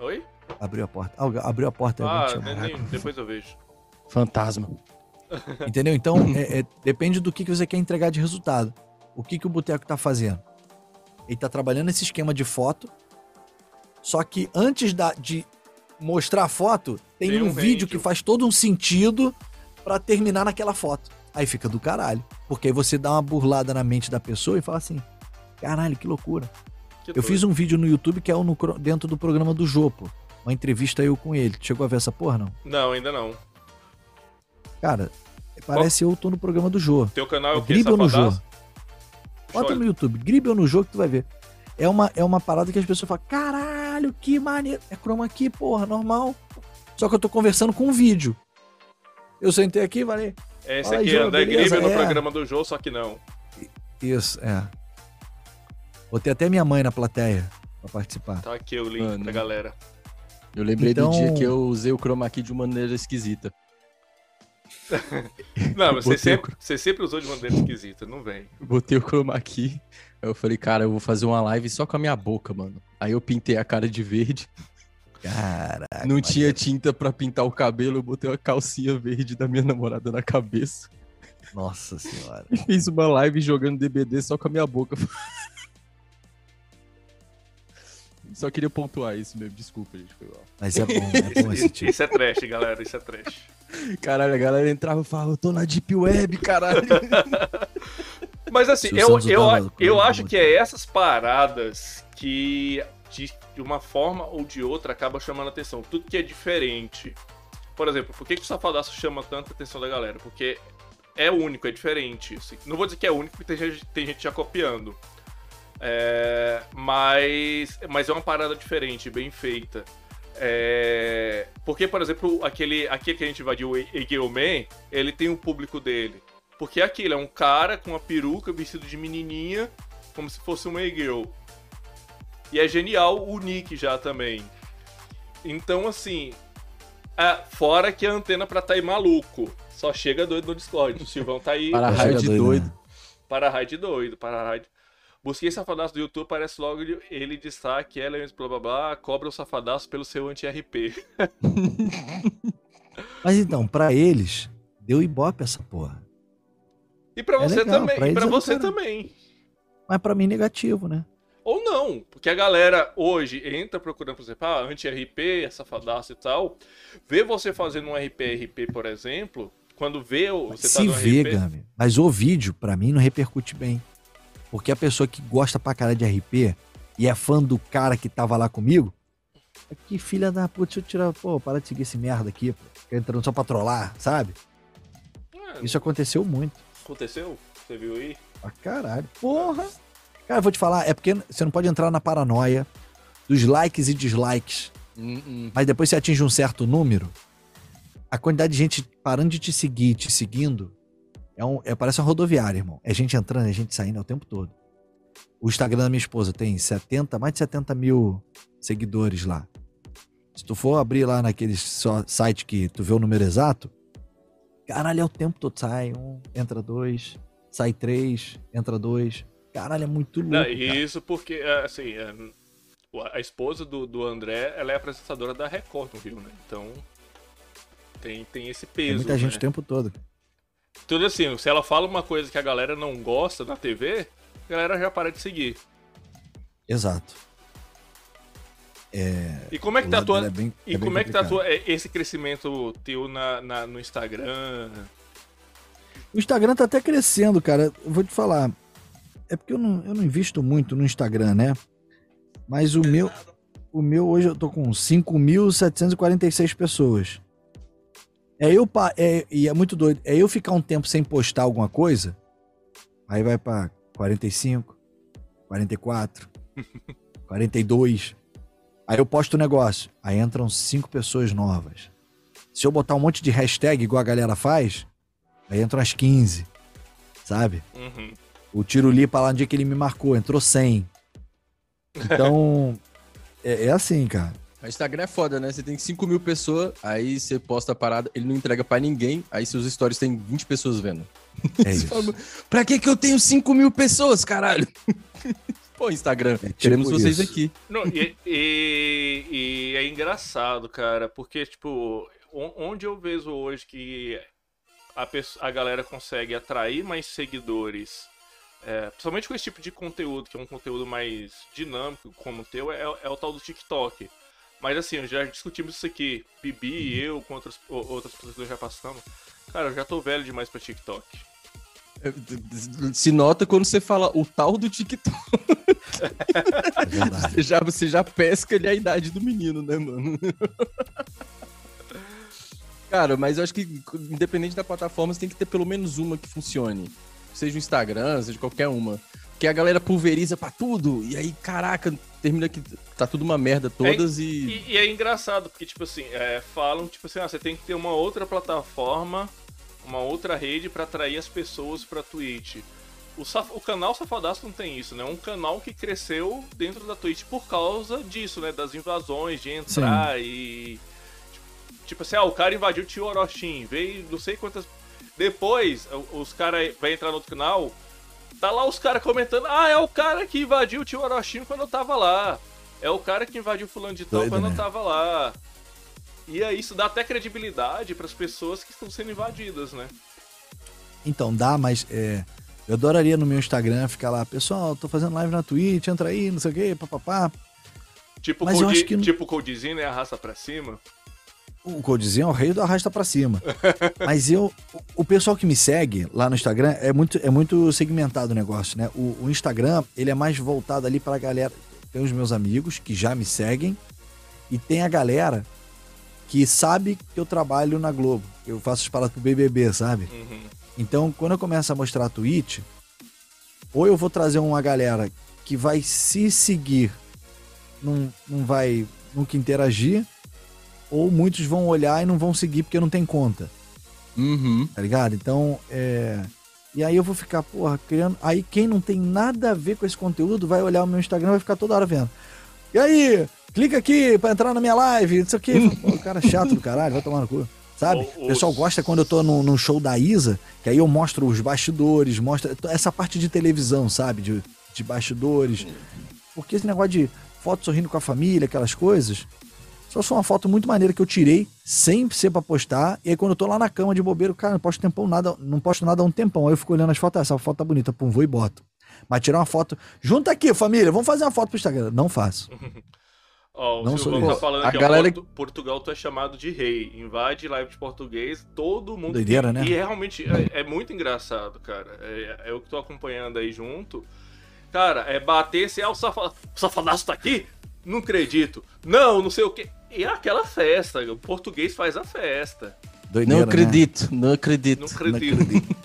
Oi? Abriu a porta. abriu a porta. Ah, nem, depois eu vejo. Fantasma. Entendeu? Então, é, é, depende do que, que você quer entregar de resultado. O que, que o Boteco tá fazendo? Ele tá trabalhando esse esquema de foto, só que antes da, de mostrar a foto, tem, tem um, um vídeo que faz todo um sentido para terminar naquela foto. Aí fica do caralho. Porque aí você dá uma burlada na mente da pessoa e fala assim: caralho, que loucura. Que eu fiz um vídeo no YouTube que é no, dentro do programa do Jopo. Uma entrevista eu com ele. Chegou a ver essa porra, não? Não, ainda não. Cara, parece Qual? eu tô no programa do Jô. Teu canal é o que? Gribel no Jô. Bota no YouTube, Gribel no Jô que tu vai ver. É uma, é uma parada que as pessoas falam, caralho, que maneiro. É chroma aqui, porra, normal. Só que eu tô conversando com um vídeo. Eu sentei aqui e falei. É esse aqui, André Gribel no é. programa do Jô, só que não. Isso, é. Botei até minha mãe na plateia pra participar. Tá aqui o link Mano, pra galera. Eu lembrei então... do dia que eu usei o chroma key de uma maneira esquisita. não, mas você sempre, o... você sempre usou de maneira esquisita, não vem. Botei o chroma key, eu falei, cara, eu vou fazer uma live só com a minha boca, mano. Aí eu pintei a cara de verde. Caraca. Não tinha tinta para pintar o cabelo, eu botei uma calcinha verde da minha namorada na cabeça. Nossa senhora. E fiz uma live jogando DBD só com a minha boca. Só queria pontuar isso mesmo, desculpa, gente, foi mal. Mas é bom, é bom esse tipo. Isso é trash, galera, isso é trash. Caralho, a galera entrava e falava, eu tô na Deep Web, caralho. Mas assim, eu, eu, eu acho que é essas paradas que de, de uma forma ou de outra acaba chamando atenção. Tudo que é diferente. Por exemplo, por que, que o Safadaço chama tanta atenção da galera? Porque é único, é diferente. Assim. Não vou dizer que é único, porque tem gente, tem gente já copiando. É, mas, mas é uma parada diferente, bem feita. É, porque, por exemplo, aquele, aquele que a gente invadiu, o Egeo Man, ele tem o público dele. Porque é aquilo, é um cara com uma peruca vestido de menininha, como se fosse um Egeo. E é genial o Nick já também. Então, assim, é, fora que a antena pra tá aí maluco. Só chega doido no Discord. O Silvão tá aí. Para raio de doido. Né? Para raio de doido, para raio de... Busquei safadaço do YouTube, parece logo ele destaque, ela blá blá blá, cobra o safadaço pelo seu anti-RP. Mas então, para eles, deu ibope essa porra. E para é você legal, também, pra e pra é você também. Mas para mim negativo, né? Ou não, porque a galera hoje entra procurando, por exemplo, ah, anti-RP, safadaço e tal. Vê você fazendo um RP-RP, por exemplo, quando vê. Você tá se tá vê, RP... Gami, mas o vídeo, para mim, não repercute bem. Porque a pessoa que gosta pra cara de RP e é fã do cara que tava lá comigo, é que filha da puta, deixa eu tirar, pô, para de seguir esse merda aqui, pô. Entrando só pra trollar, sabe? É, Isso aconteceu muito. Aconteceu? Você viu aí? Ah, caralho. Porra! Cara, eu vou te falar, é porque você não pode entrar na paranoia dos likes e dislikes. Uh -uh. Mas depois você atinge um certo número, a quantidade de gente parando de te seguir, te seguindo, é um, é, parece uma rodoviária, irmão. É gente entrando, é gente saindo o tempo todo. O Instagram da minha esposa tem 70, mais de 70 mil seguidores lá. Se tu for abrir lá naquele site que tu vê o número exato, caralho, é o tempo todo. Sai um, entra dois, sai três, entra dois. Caralho, é muito louco. Não, isso porque, é, assim, é, a esposa do, do André, ela é apresentadora da Record no Rio, né? Então, tem, tem esse peso. Tem muita né? gente o tempo todo. Tudo assim, se ela fala uma coisa que a galera não gosta na TV, a galera já para de seguir. Exato. É, e como é que tá tua, é bem, e é como é que tá tua, é, esse crescimento teu na, na, no Instagram? O Instagram tá até crescendo, cara. Eu vou te falar. É porque eu não, eu não invisto muito no Instagram, né? Mas o meu, o meu hoje eu tô com 5.746 pessoas. É eu é, e é muito doido. É eu ficar um tempo sem postar alguma coisa, aí vai para 45, 44, 42. Aí eu posto o um negócio, aí entram cinco pessoas novas. Se eu botar um monte de hashtag igual a galera faz, aí entram as 15, sabe? Uhum. O Tiro Lipa lá no dia que ele me marcou, entrou 100. Então, é, é assim, cara. O Instagram é foda, né? Você tem 5 mil pessoas, aí você posta a parada, ele não entrega para ninguém, aí seus stories tem 20 pessoas vendo. É isso. Fala, pra que que eu tenho 5 mil pessoas, caralho? Pô, Instagram, é tipo queremos isso. vocês aqui. Não, e, e, e, é engraçado, cara, porque, tipo, onde eu vejo hoje que a, pessoa, a galera consegue atrair mais seguidores, é, principalmente com esse tipo de conteúdo, que é um conteúdo mais dinâmico, como o teu, é, é o tal do TikTok. Mas assim, já discutimos isso aqui. Bibi e eu, com outras, outras pessoas que já passamos. Cara, eu já tô velho demais pra TikTok. É, se nota quando você fala o tal do TikTok. É você, já, você já pesca ali a idade do menino, né, mano? Cara, mas eu acho que independente da plataforma, você tem que ter pelo menos uma que funcione. Seja o Instagram, seja qualquer uma. Porque a galera pulveriza pra tudo. E aí, caraca, termina que tá tudo uma merda todas é, e... e... e. é engraçado, porque, tipo assim, é, falam, tipo assim, ah, você tem que ter uma outra plataforma, uma outra rede para atrair as pessoas pra Twitch. O, Saf... o canal Safadaço não tem isso, né? É um canal que cresceu dentro da Twitch por causa disso, né? Das invasões, de entrar Sim. e. Tipo assim, ah, o cara invadiu o Tio Orochim, veio não sei quantas. Depois, os caras vão entrar no outro canal, Tá lá os caras comentando, ah, é o cara que invadiu o tio Orochim quando eu tava lá. É o cara que invadiu fulano de tal quando né? eu tava lá. E aí isso dá até credibilidade para as pessoas que estão sendo invadidas, né? Então, dá, mas é, eu adoraria no meu Instagram ficar lá, pessoal, tô fazendo live na Twitch, entra aí, não sei o quê, papapá. Tipo, mas Code, que... tipo Codezinho, né? Arrasta pra cima o Codezinho é o rei do arrasta para cima. Mas eu, o pessoal que me segue lá no Instagram é muito, é muito segmentado o negócio, né? O, o Instagram, ele é mais voltado ali pra galera. Tem os meus amigos que já me seguem e tem a galera que sabe que eu trabalho na Globo. Eu faço as paradas pro BBB, sabe? Uhum. Então, quando eu começo a mostrar a Twitch, ou eu vou trazer uma galera que vai se seguir, não, não vai nunca interagir, ou muitos vão olhar e não vão seguir porque não tem conta. Uhum. Tá ligado? Então, é. E aí eu vou ficar, porra, criando. Aí quem não tem nada a ver com esse conteúdo vai olhar o meu Instagram e vai ficar toda hora vendo. E aí, clica aqui pra entrar na minha live, não sei o quê. Pô, o cara é chato do caralho, vai tomar no cu. Sabe? O pessoal gosta quando eu tô no, no, show da Isa, que aí eu mostro os bastidores, mostro essa parte de televisão, sabe? De, de bastidores. Porque esse negócio de foto sorrindo com a família, aquelas coisas, só foi uma foto muito maneira que eu tirei, sem ser pra postar. E aí quando eu tô lá na cama de bobeiro, cara, não posto tempão nada, não posto nada há um tempão. Aí eu fico olhando as fotos, ah, essa foto tá bonita, pum, vou e boto. Mas tirar uma foto. Junta aqui, família, vamos fazer uma foto pro Instagram. Não faço. Ó, oh, o não Silvão tá falando a que galera... Porto, Portugal tu é chamado de rei. Invade live de português, todo mundo. Doideira, né? E realmente é, é muito engraçado, cara. É, é, eu que tô acompanhando aí junto. Cara, é bater se é o, safa... o safadaço tá aqui? Não acredito. Não, não sei o que. E aquela festa, o português faz a festa. Doideira, não acredito, né? não acredito. Não acredito. Não acredito.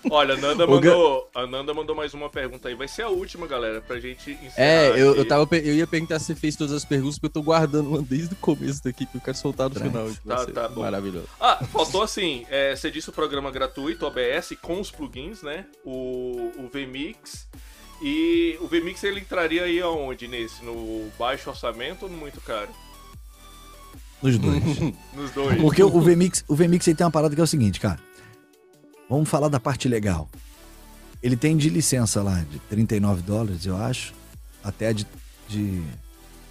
Olha, a Nanda, mandou, a Nanda mandou mais uma pergunta aí. Vai ser a última, galera, pra gente encerrar. É, eu, eu, tava, eu ia perguntar se você fez todas as perguntas, porque eu tô guardando uma desde o começo daqui, que eu quero soltar no final. Tá, tá bom. Maravilhoso. Ah, faltou assim, é, você disse o programa gratuito, OBS, com os plugins, né? O, o VMix. E o VMix ele entraria aí aonde nesse? No baixo orçamento ou no muito caro? Nos dois. Nos dois. Porque o VMix, o VMix ele tem uma parada que é o seguinte, cara. Vamos falar da parte legal. Ele tem de licença lá de 39 dólares, eu acho, até de, de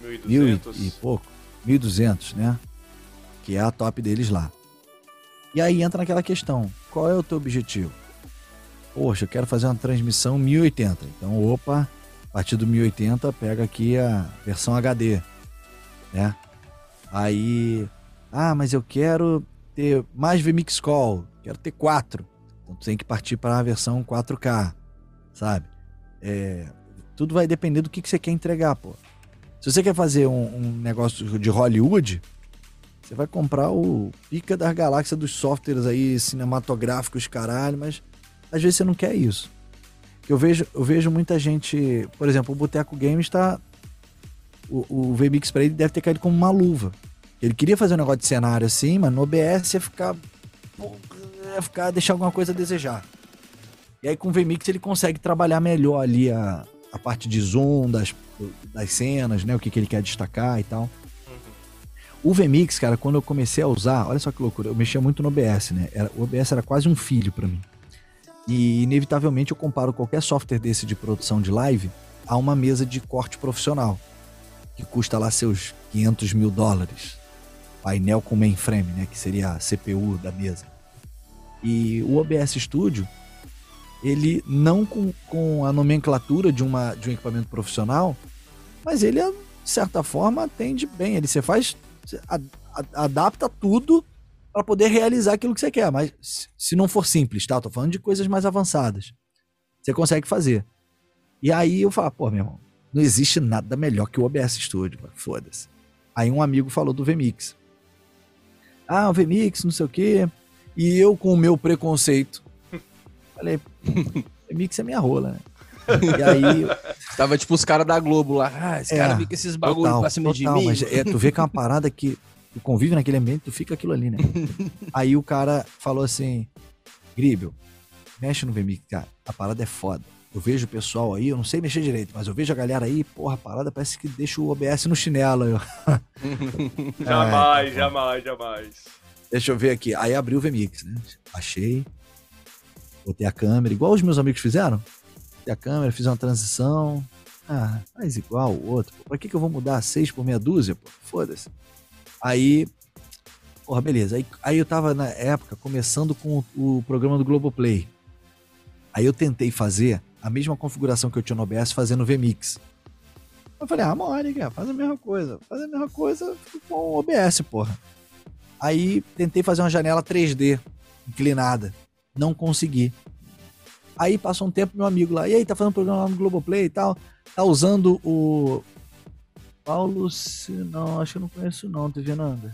1.200 mil e, e pouco, 1.200, né? Que é a top deles lá. E aí entra naquela questão, qual é o teu objetivo? Poxa, eu quero fazer uma transmissão 1080. Então, opa, a partir do 1080 pega aqui a versão HD, né? Aí, ah, mas eu quero ter mais VMix Call, quero ter quatro. Então tu tem que partir para a versão 4K, sabe? É, tudo vai depender do que, que você quer entregar, pô. Se você quer fazer um, um negócio de Hollywood, você vai comprar o pica das galáxias dos softwares aí cinematográficos, caralho, mas às vezes você não quer isso. Eu vejo, eu vejo muita gente, por exemplo, o Boteco Games está o, o VMix para ele deve ter caído como uma luva. Ele queria fazer um negócio de cenário assim, mas no OBS ia ficar. ia ficar deixar alguma coisa a desejar. E aí com o VMix ele consegue trabalhar melhor ali a, a parte de zoom das, das cenas, né? O que, que ele quer destacar e tal. O VMix, cara, quando eu comecei a usar, olha só que loucura, eu mexia muito no OBS, né? Era, o OBS era quase um filho para mim. E inevitavelmente eu comparo qualquer software desse de produção de live a uma mesa de corte profissional, que custa lá seus 500 mil dólares. Painel com mainframe, né? Que seria a CPU da mesa. E o OBS Studio, ele não com, com a nomenclatura de, uma, de um equipamento profissional, mas ele, de certa forma, atende bem. Ele você faz, você adapta tudo para poder realizar aquilo que você quer. Mas se não for simples, tá? Tô falando de coisas mais avançadas. Você consegue fazer. E aí eu falo, pô, meu irmão, não existe nada melhor que o OBS Studio, foda-se. Aí um amigo falou do VMix. Ah, o VMix, não sei o quê. E eu, com o meu preconceito, falei, VMix é minha rola, né? E aí. Tava tipo os caras da Globo lá. Ah, esse é, cara fica esses bagulho pra cima total, de mim. Mas é, tu vê que é uma parada que tu convive naquele ambiente, tu fica aquilo ali, né? aí o cara falou assim: Gribel, mexe no VMix, cara. A parada é foda. Eu vejo o pessoal aí, eu não sei mexer direito, mas eu vejo a galera aí, porra, a parada parece que deixa o OBS no chinelo. jamais, é, jamais, jamais. Deixa eu ver aqui. Aí abri o VMix, né? Achei. Botei a câmera, igual os meus amigos fizeram. Botei a câmera, fiz uma transição. Ah, faz igual o outro. Pô. Pra que, que eu vou mudar seis por meia dúzia, pô? Foda-se. Aí. Porra, beleza. Aí, aí eu tava na época começando com o, o programa do Globoplay. Aí eu tentei fazer a mesma configuração que eu tinha no OBS fazendo VMix. Eu falei, ah, cara, faz a mesma coisa. Faz a mesma coisa com o OBS, porra. Aí tentei fazer uma janela 3D inclinada. Não consegui. Aí passou um tempo, meu amigo lá, e aí, tá fazendo programa lá no Globoplay e tal. Tá usando o. Paulo. Não, acho que eu não conheço, não, TV Nanda.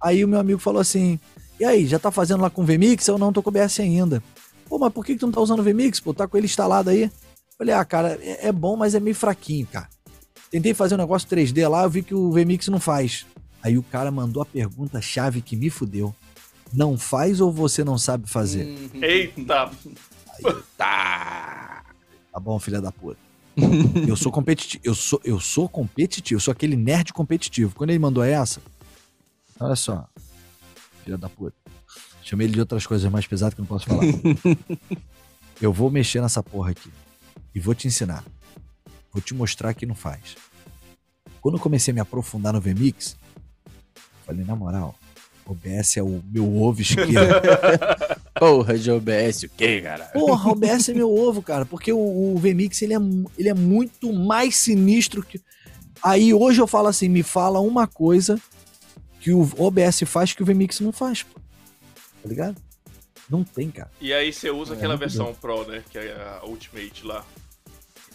Aí o meu amigo falou assim: E aí, já tá fazendo lá com VMix? Eu não tô com o OBS ainda. Pô, mas por que, que tu não tá usando o VMix? Pô, tá com ele instalado aí. Falei, ah, cara, é, é bom, mas é meio fraquinho, cara. Tentei fazer um negócio 3D lá, eu vi que o VMix não faz. Aí o cara mandou a pergunta chave que me fudeu. Não faz ou você não sabe fazer? Uhum. Eita! Aí, tá. Tá bom, filha da puta. eu sou competitivo, eu sou, eu sou competitivo, eu sou aquele nerd competitivo. Quando ele mandou essa, olha só, filha da puta. Chamei ele de outras coisas mais pesadas que eu não posso falar. eu vou mexer nessa porra aqui e vou te ensinar. Vou te mostrar que não faz. Quando eu comecei a me aprofundar no VMix, Falei, na moral, OBS é o meu ovo esquerdo. Porra de OBS, o quê, cara? Porra, OBS é meu ovo, cara, porque o, o VMix ele é, ele é muito mais sinistro que. Aí hoje eu falo assim, me fala uma coisa que o OBS faz que o VMix não faz, pô. Tá ligado? Não tem, cara. E aí você usa é, aquela versão Pro, né? Que é a Ultimate lá.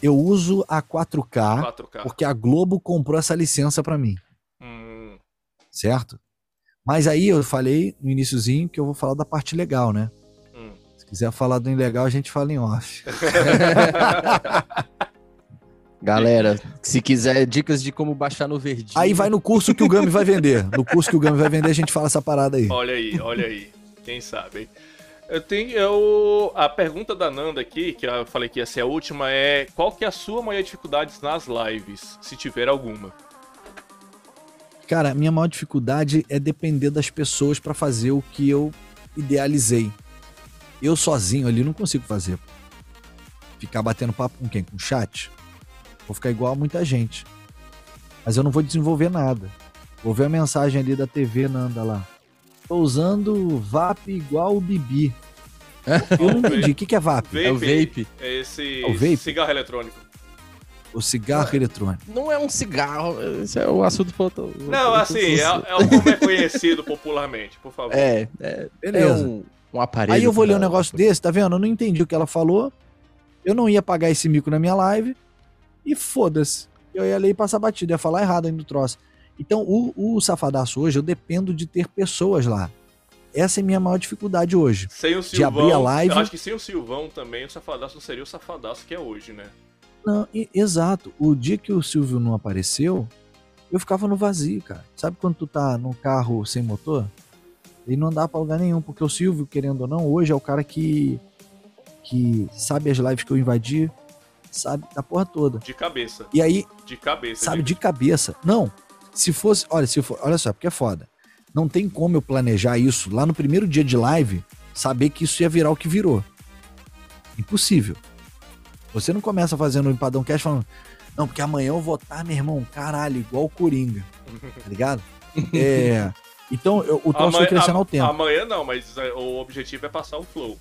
Eu uso a 4K, 4K. porque a Globo comprou essa licença para mim certo? Mas aí eu falei no iníciozinho que eu vou falar da parte legal, né? Hum. Se quiser falar do ilegal, a gente fala em off. Galera, se quiser dicas de como baixar no verdinho. Aí vai no curso que o Gami vai vender. No curso que o Gami vai vender, a gente fala essa parada aí. Olha aí, olha aí. Quem sabe? Eu tenho. Eu, a pergunta da Nanda aqui, que eu falei que ia ser a última, é qual que é a sua maior dificuldade nas lives, se tiver alguma? Cara, minha maior dificuldade é depender das pessoas para fazer o que eu idealizei. Eu sozinho ali não consigo fazer. Ficar batendo papo com quem? Com chat? Vou ficar igual a muita gente. Mas eu não vou desenvolver nada. Vou ver a mensagem ali da TV, Nanda lá. Tô usando VAP igual o Bibi. Eu não entendi. O que, que é VAP? Vape. É o vape. É esse é o vape? cigarro eletrônico. O cigarro é, eletrônico. Não é um cigarro, esse é o assunto faltou. Não, assim, é, é como é conhecido popularmente, por favor. É, é beleza. É um, um, aparelho. Aí eu vou ler um negócio desse, tá vendo? Eu não entendi o que ela falou. Eu não ia pagar esse mico na minha live. E foda-se. Eu ia ler e passar batida, ia falar errado ainda do troço. Então, o, o Safadaço hoje, eu dependo de ter pessoas lá. Essa é a minha maior dificuldade hoje. Sem o Silvão. De abrir a live. Eu acho que sem o Silvão também, o Safadaço não seria o Safadaço que é hoje, né? Não, exato. O dia que o Silvio não apareceu, eu ficava no vazio, cara. Sabe quando tu tá num carro sem motor? E não dá pra lugar nenhum, porque o Silvio, querendo ou não, hoje é o cara que, que sabe as lives que eu invadi, sabe da porra toda. De cabeça. E aí. De cabeça. Sabe, de cabeça. Não. Se fosse. Olha, se for, olha só, porque é foda. Não tem como eu planejar isso lá no primeiro dia de live, saber que isso ia virar o que virou. Impossível. Você não começa fazendo o Empadão Cast falando, não, porque amanhã eu vou estar, meu irmão, caralho, igual o Coringa. Tá ligado? É. Então, eu, o troço foi crescendo ao tempo. Amanhã não, mas é, o objetivo é passar o flow.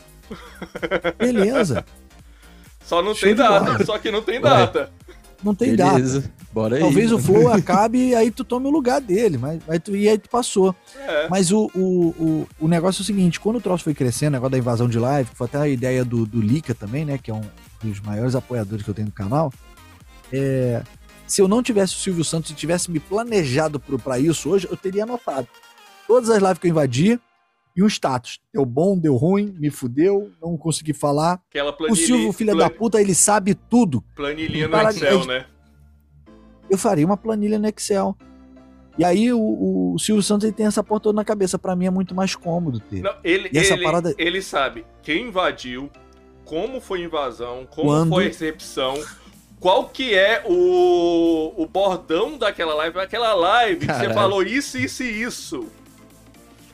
Beleza. Só não Show tem data, só que não tem data. Não tem Beleza. data. Bora aí. Talvez o flow acabe e aí tu tome o lugar dele, mas aí tu, e aí tu passou. É. Mas o, o, o, o, negócio é o seguinte, quando o troço foi crescendo, o negócio da invasão de live, que foi até a ideia do, do Lika também, né, que é um dos maiores apoiadores que eu tenho no canal, é, se eu não tivesse o Silvio Santos e tivesse me planejado para isso hoje, eu teria anotado todas as lives que eu invadi e um status. Deu bom, deu ruim, me fudeu, não consegui falar. o Silvio, filho plan... da puta, ele sabe tudo. Planilhinha no Excel, né? Eu faria uma planilha no Excel. E aí o, o Silvio Santos ele tem essa porta toda na cabeça. Para mim é muito mais cômodo ter. Não, ele, e essa ele, parada... ele sabe quem invadiu, como foi a invasão, como Quando... foi a recepção, qual que é o, o bordão daquela live. Aquela live Caralho. que você falou isso, isso e isso.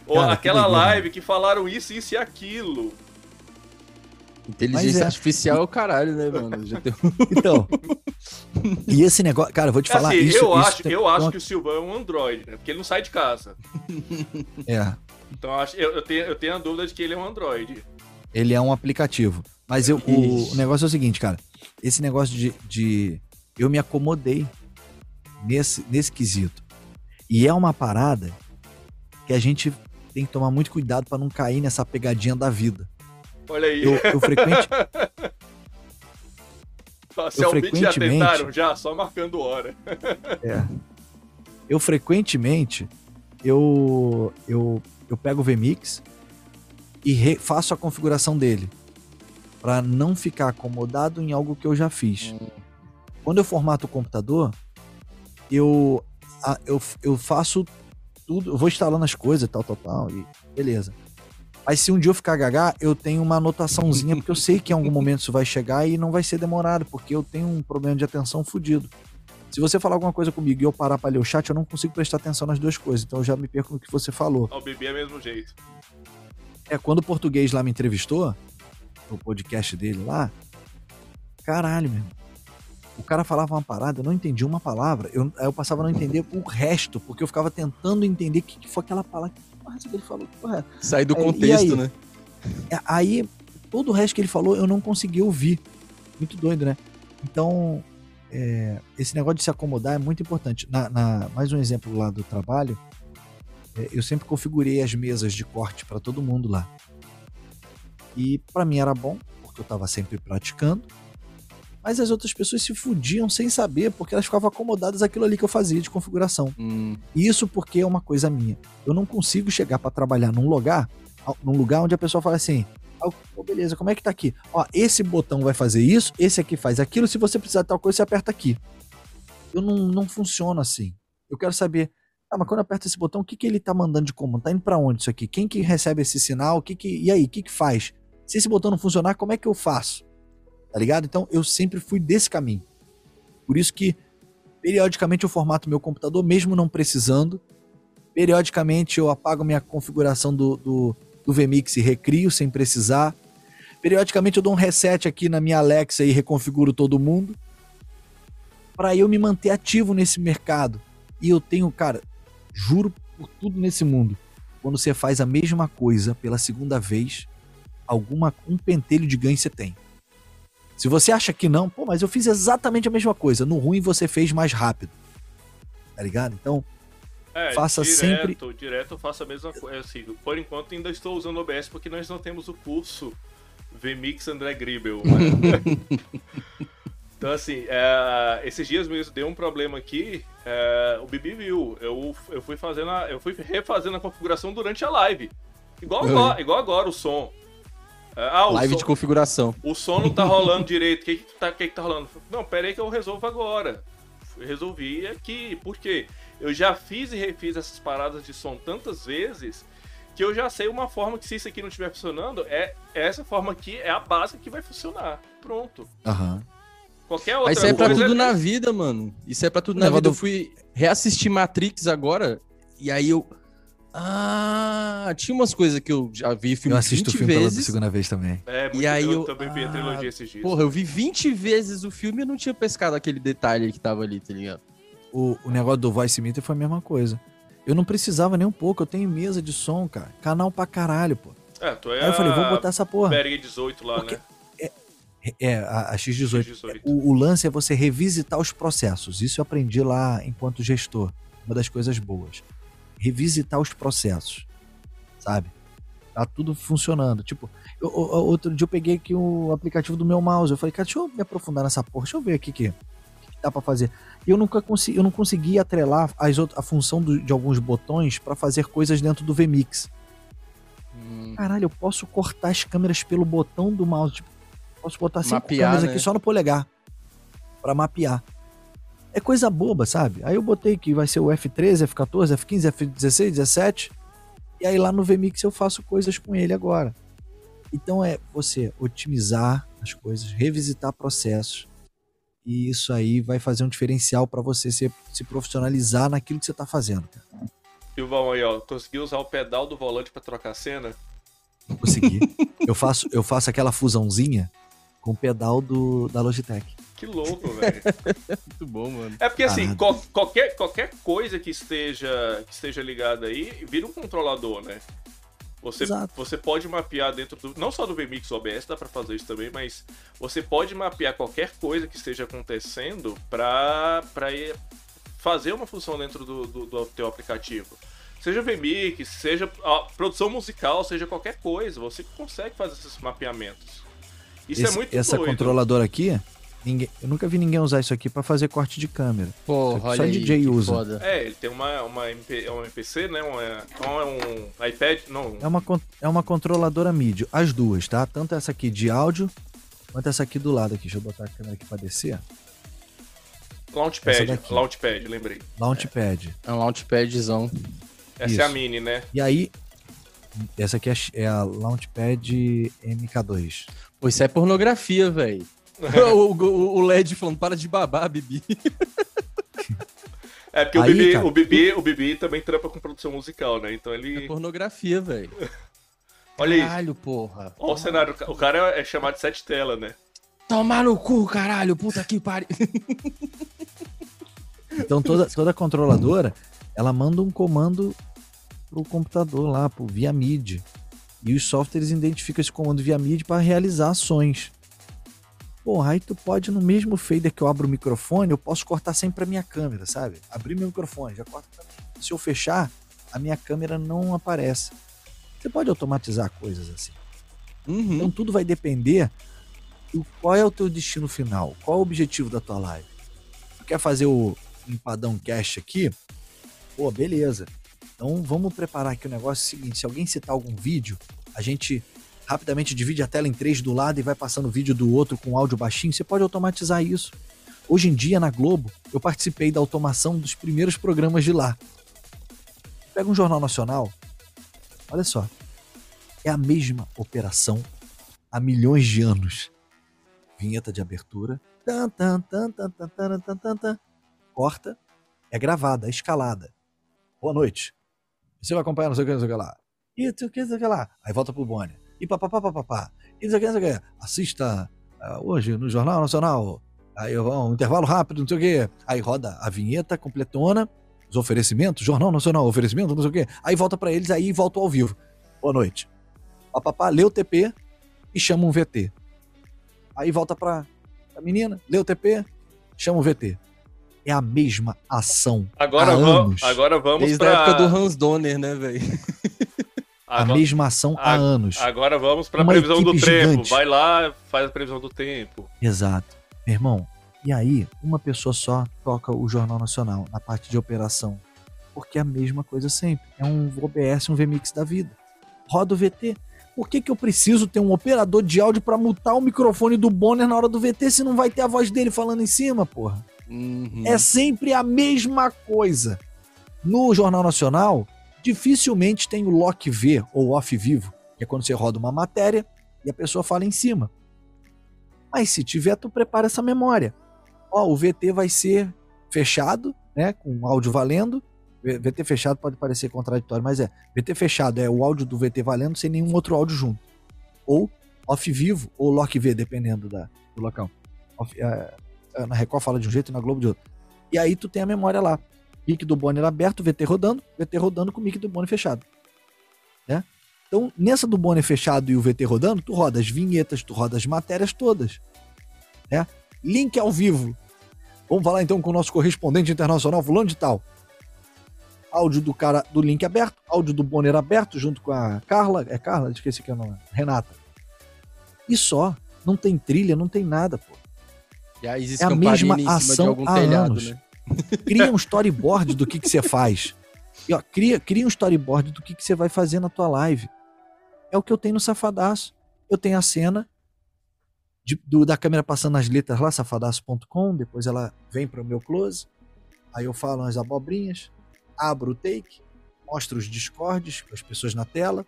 Ou Cara, aquela live que falaram isso, isso e aquilo. Inteligência é... artificial é o caralho, né, mano? Já tem... então. E esse negócio, cara, eu vou te falar assim, isso. Eu isso acho, eu acho que o Silvão é um Android, né? Porque ele não sai de casa. É. Então eu, eu, tenho, eu tenho a dúvida de que ele é um Android. Ele é um aplicativo. Mas eu, o, o, negócio é o seguinte, cara. Esse negócio de, de. Eu me acomodei nesse, nesse quesito. E é uma parada que a gente tem que tomar muito cuidado para não cair nessa pegadinha da vida. Olha aí. Eu, eu frequente. Eu frequentemente... já tentaram já, só marcando hora. é. Eu frequentemente eu eu eu pego o VMix e re, faço a configuração dele para não ficar acomodado em algo que eu já fiz. Quando eu formato o computador, eu eu, eu faço tudo, eu vou instalando as coisas, tal, tal, tal, e beleza. Mas se um dia eu ficar gaga, eu tenho uma anotaçãozinha, porque eu sei que em algum momento isso vai chegar e não vai ser demorado, porque eu tenho um problema de atenção fodido. Se você falar alguma coisa comigo e eu parar pra ler o chat, eu não consigo prestar atenção nas duas coisas, então eu já me perco no que você falou. O bebê é mesmo jeito. É, quando o português lá me entrevistou, no podcast dele lá, caralho, meu o cara falava uma parada, eu não entendi uma palavra. Eu, eu passava a não entender o resto, porque eu ficava tentando entender o que, que foi aquela palavra. Que porra que ele falou? Porra. É? Sai do é, contexto, aí, né? É, aí, todo o resto que ele falou, eu não consegui ouvir. Muito doido, né? Então, é, esse negócio de se acomodar é muito importante. Na, na mais um exemplo lá do trabalho, é, eu sempre configurei as mesas de corte para todo mundo lá. E para mim era bom, porque eu estava sempre praticando mas as outras pessoas se fudiam sem saber, porque elas ficavam acomodadas aquilo ali que eu fazia de configuração. Hum. Isso porque é uma coisa minha. Eu não consigo chegar para trabalhar num lugar, num lugar onde a pessoa fala assim: oh, beleza, como é que tá aqui? Ó, esse botão vai fazer isso, esse aqui faz aquilo, se você precisar de tal coisa, você aperta aqui. Eu não, não funciono assim. Eu quero saber, ah, mas quando eu aperto esse botão, o que, que ele tá mandando de comando? Tá indo para onde isso aqui? Quem que recebe esse sinal? O que que, e aí, o que que faz? Se esse botão não funcionar, como é que eu faço? Tá ligado? Então eu sempre fui desse caminho. Por isso que periodicamente eu formato meu computador, mesmo não precisando. Periodicamente eu apago minha configuração do, do, do VMix e recrio sem precisar. Periodicamente eu dou um reset aqui na minha Alexa e reconfiguro todo mundo. Para eu me manter ativo nesse mercado. E eu tenho, cara, juro por tudo nesse mundo. Quando você faz a mesma coisa pela segunda vez, alguma um pentelho de ganho você tem. Se você acha que não, pô, mas eu fiz exatamente a mesma coisa. No ruim você fez mais rápido. Tá ligado? Então, é, faça direto, sempre. Direto eu faço a mesma coisa. Assim, por enquanto ainda estou usando o OBS porque nós não temos o curso VMix André Gribel. Né? então, assim, é, esses dias mesmo deu um problema aqui. É, o Bibi viu. Eu, eu fui fazendo a, eu fui refazendo a configuração durante a live. Igual agora, igual agora o som. Ah, Live som, de configuração. O som não tá rolando direito. O que, que, tá, que, que tá rolando? Não, pera aí que eu resolvo agora. resolvi aqui. Por quê? Eu já fiz e refiz essas paradas de som tantas vezes que eu já sei uma forma que se isso aqui não estiver funcionando, é essa forma aqui é a base que vai funcionar. Pronto. Aham. Uhum. Qualquer outra Mas isso é pra tudo na vida, mano. Isso é pra tudo na vida. Eu fui reassistir Matrix agora, e aí eu. Ah, tinha umas coisas que eu já vi filme Eu assisto 20 o filme vezes. pela segunda vez também. É, e aí eu, eu também vi a trilogia esses dias. Porra, eu vi 20 vezes o filme e não tinha pescado aquele detalhe que tava ali, tá ligado? O, o negócio do Voice Meter foi a mesma coisa. Eu não precisava nem um pouco, eu tenho mesa de som, cara. Canal pra caralho, pô. É, tu é Aí eu falei, vou botar essa porra. Berg 18 lá, Porque né? É, é, a, a X18. X18. O, o, lance é você revisitar os processos. Isso eu aprendi lá enquanto gestor. Uma das coisas boas. Revisitar os processos. Sabe? Tá tudo funcionando. Tipo, eu, eu, outro dia eu peguei aqui o aplicativo do meu mouse. Eu falei, cara, deixa eu me aprofundar nessa porra. Deixa eu ver aqui que, que dá pra fazer. E eu nunca consegui, eu não consegui atrelar as outras, a função do, de alguns botões para fazer coisas dentro do VMix. Hum. Caralho, eu posso cortar as câmeras pelo botão do mouse. Tipo, posso botar cinco mapear, câmeras né? aqui só no polegar para mapear. É coisa boba, sabe? Aí eu botei que vai ser o F13, F14, F15, F16, 17. E aí lá no VMix eu faço coisas com ele agora. Então é você otimizar as coisas, revisitar processos. E isso aí vai fazer um diferencial para você se, se profissionalizar naquilo que você tá fazendo. Silvão aí, ó, conseguiu usar o pedal do volante para trocar cena? Consegui. eu faço eu faço aquela fusãozinha com o pedal do, da Logitech. Que louco, velho. Muito bom, mano. É porque assim, co qualquer, qualquer coisa que esteja, que esteja ligada aí vira um controlador, né? Você, você pode mapear dentro do. Não só do VMix OBS, dá para fazer isso também, mas você pode mapear qualquer coisa que esteja acontecendo para fazer uma função dentro do, do, do teu aplicativo. Seja VMix, seja produção musical, seja qualquer coisa, você consegue fazer esses mapeamentos. Isso é Esse, é muito Essa doido. controladora aqui, ninguém, eu nunca vi ninguém usar isso aqui para fazer corte de câmera. Porra, só aí, DJ usa. Foda. É, ele tem uma, uma, MP, uma MPC, né? Uma, é um iPad, não. É uma, é uma controladora MIDI, as duas, tá? Tanto essa aqui de áudio, quanto essa aqui do lado aqui. Deixa eu botar a câmera aqui para descer. Launchpad, Launchpad, lembrei. Launchpad. É, um Launchpadzão. Essa Isso. é a mini, né? E aí, essa aqui é, é a Launchpad MK2. Pô, isso é pornografia, velho. o, o, o, LED falando, para de babar, Bibi. É porque aí, o, Bibi, cara, o, Bibi, o Bibi também trampa com produção musical, né? Então ele. É pornografia, velho. Olha Caralho, porra. Olha o cenário. O cara é chamado de sete tela, né? Tomar no cu, caralho, puta que pariu. Então toda, toda controladora, ela manda um comando pro computador lá, pro via MIDI. E os softwares identificam esse comando via MIDI para realizar ações. Porra, aí tu pode, no mesmo fader que eu abro o microfone, eu posso cortar sempre a minha câmera, sabe? Abrir meu microfone, já corta pra mim. Se eu fechar, a minha câmera não aparece. Você pode automatizar coisas assim. Uhum. Então tudo vai depender do qual é o teu destino final, qual é o objetivo da tua live. Tu quer fazer o empadão cash aqui? Pô, beleza. Então vamos preparar aqui o negócio seguinte: se alguém citar algum vídeo, a gente rapidamente divide a tela em três do lado e vai passando o vídeo do outro com áudio baixinho. Você pode automatizar isso. Hoje em dia, na Globo, eu participei da automação dos primeiros programas de lá. Pega um jornal nacional, olha só, é a mesma operação há milhões de anos. Vinheta de abertura, tan, tan, tan, tan, tan, tan, tan, tan, tan, corta, é gravada, é escalada. Boa noite. Você vai acompanhar não sei o que, não sei o que lá. Sei o que, não sei o que lá. Aí volta pro Bonner. E papapá, papapá. E não sei o que, não sei o que. Assista uh, hoje no Jornal Nacional. Aí um intervalo rápido, não sei o que. Aí roda a vinheta completona, os oferecimentos, Jornal Nacional, oferecimento, não sei o que. Aí volta para eles, aí volta ao vivo. Boa noite. Papapá, lê o TP e chama um VT. Aí volta pra, pra menina, lê o TP, chama um VT é a mesma ação. Agora, há vamos, anos. agora vamos Desde pra... a época do Hans Donner, né, velho? A mesma ação há anos. Agora vamos para a previsão do gigante. tempo. Vai lá, faz a previsão do tempo. Exato. Meu irmão, e aí uma pessoa só toca o Jornal Nacional na parte de operação. Porque é a mesma coisa sempre. É um OBS, um VMix da vida. Roda o VT. Por que, que eu preciso ter um operador de áudio para mutar o microfone do Bonner na hora do VT se não vai ter a voz dele falando em cima, porra? Uhum. É sempre a mesma coisa. No Jornal Nacional, dificilmente tem o lock V ou off vivo, que é quando você roda uma matéria e a pessoa fala em cima. Mas se tiver, tu prepara essa memória. Ó, o VT vai ser fechado, né? Com áudio valendo. VT fechado pode parecer contraditório, mas é. VT fechado é o áudio do VT valendo sem nenhum outro áudio junto. Ou off vivo, ou lock V, dependendo da, do local. Off, é, na Record fala de um jeito e na Globo de outro. E aí tu tem a memória lá. Mic do Bonner aberto, VT rodando, VT rodando com o mic do Bonner fechado. Né? Então, nessa do Bonner fechado e o VT rodando, tu roda as vinhetas, tu roda as matérias todas. Né? Link ao vivo. Vamos falar então com o nosso correspondente internacional, fulano de tal. Áudio do cara do link aberto, áudio do Bonner aberto, junto com a Carla. É Carla? Esqueci que é o nome. Renata. E só. Não tem trilha, não tem nada, pô. E aí é a mesma ação há telhado, anos. Né? Cria um storyboard do que, que você faz. E, ó, cria, cria um storyboard do que, que você vai fazer na tua live. É o que eu tenho no Safadaço. Eu tenho a cena de, do, da câmera passando as letras lá, safadaço.com, depois ela vem para o meu close, aí eu falo as abobrinhas, abro o take, mostro os discords com as pessoas na tela,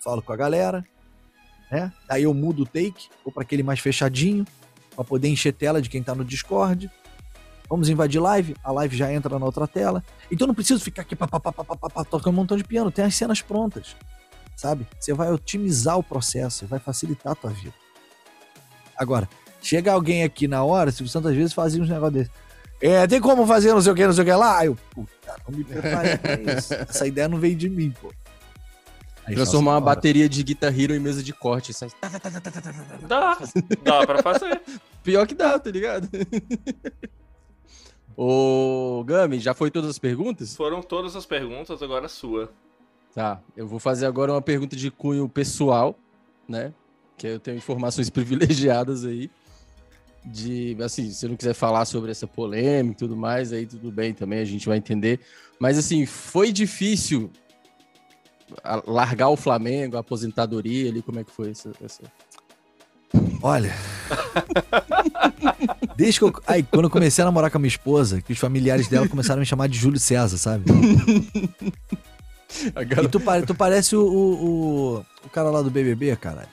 falo com a galera, né? Aí eu mudo o take, vou para aquele mais fechadinho, para poder encher tela de quem está no Discord. Vamos invadir live, a live já entra na outra tela. Então não preciso ficar aqui tocando um montão de piano, tem as cenas prontas. Sabe? Você vai otimizar o processo, vai facilitar a tua vida. Agora, chega alguém aqui na hora, Silvio Santos às vezes fazia uns negócios desses. É, tem como fazer não sei o que, não sei o que lá? Aí eu, puta, não me prepare pra isso. Essa ideia não veio de mim, pô. Aí Transformar uma bateria de Guitar Hero em mesa de corte. Sai... Dá, dá pra fazer. Pior que dá, tá ligado? Ô, Gami, já foi todas as perguntas? Foram todas as perguntas, agora a sua. Tá, eu vou fazer agora uma pergunta de cunho pessoal, né? Que eu tenho informações privilegiadas aí. De, assim, se você não quiser falar sobre essa polêmica e tudo mais, aí tudo bem também, a gente vai entender. Mas, assim, foi difícil largar o Flamengo, a aposentadoria ali, como é que foi essa... essa... Olha. Desde que eu. Aí, quando eu comecei a namorar com a minha esposa, que os familiares dela começaram a me chamar de Júlio César, sabe? E tu, tu parece o, o, o, cara lá do BBB, caralho.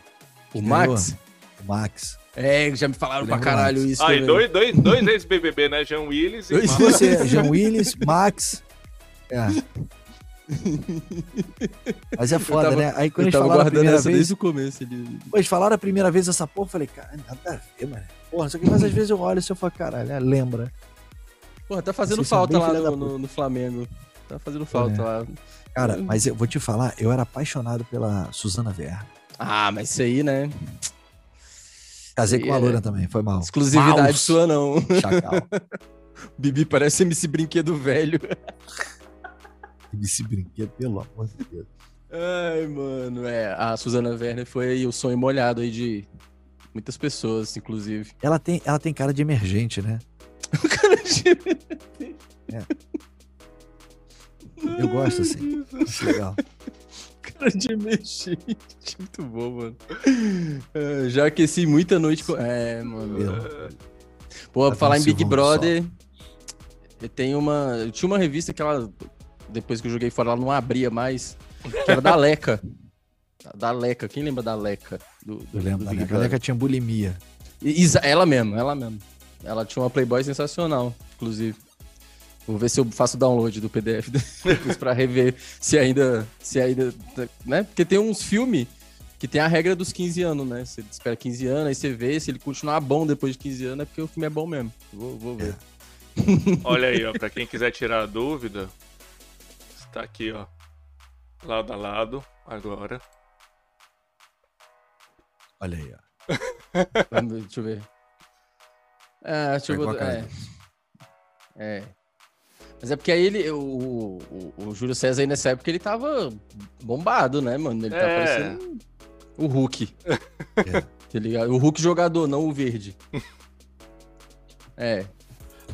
O Max? O Max. É, já me falaram pra caralho isso. Ah, e dois, dois, dois ex-BBB, né? Jean Willis e dois, Você, Jean Willis, Max. É. Mas é foda, tava, né? Aí quando eles falaram a primeira vez. Desde o começo. Pô, eles falaram a primeira vez essa porra, eu falei, cara, nada a ver, mano. Porra, só que mas às vezes eu olho e eu falo, caralho, né? lembra. Porra, tá fazendo falta lá no, no, no, Flamengo. Tá fazendo falta é. lá. Cara, mas eu vou te falar, eu era apaixonado pela Suzana Verna. Ah, mas isso aí, né? Casei com a Loura é... também, foi mal. Exclusividade Maus. sua, não. Chacal. Bibi parece MC Brinquedo Velho. MC Brinquedo, pelo amor de Deus. Ai, mano, é. A Suzana Werner foi o sonho molhado aí de muitas pessoas, inclusive. Ela tem, ela tem cara de emergente, né? cara de emergente. É. Eu gosto assim. Acho legal. Cara de emergente. Muito bom, mano. É, já aqueci muita noite com. É, mano. Pô, pra falar em Big Brother. Eu tenho uma. Eu tinha uma revista que ela. Depois que eu joguei fora, ela não abria mais. Que era da Leca. Da Leca. Quem lembra da Leca? Do, do, eu lembro da Leca. A Leca tinha bulimia. ela mesmo, ela mesmo. Ela tinha uma Playboy sensacional, inclusive. Vou ver se eu faço download do PDF depois pra rever se ainda. Se ainda. Né? Porque tem uns filmes que tem a regra dos 15 anos, né? Você espera 15 anos, aí você vê, se ele continuar bom depois de 15 anos, é porque o filme é bom mesmo. Vou, vou ver. É. Olha aí, ó, pra quem quiser tirar a dúvida, está aqui, ó. Lado a lado, agora. Olha aí, ó. deixa eu ver. É, deixa eu ver. É. é. Mas é porque aí ele, o, o, o, Júlio César aí nessa época ele tava bombado, né, mano? Ele tá é. parecendo o Hulk. é. Tá ligado? O Hulk jogador, não o verde. É.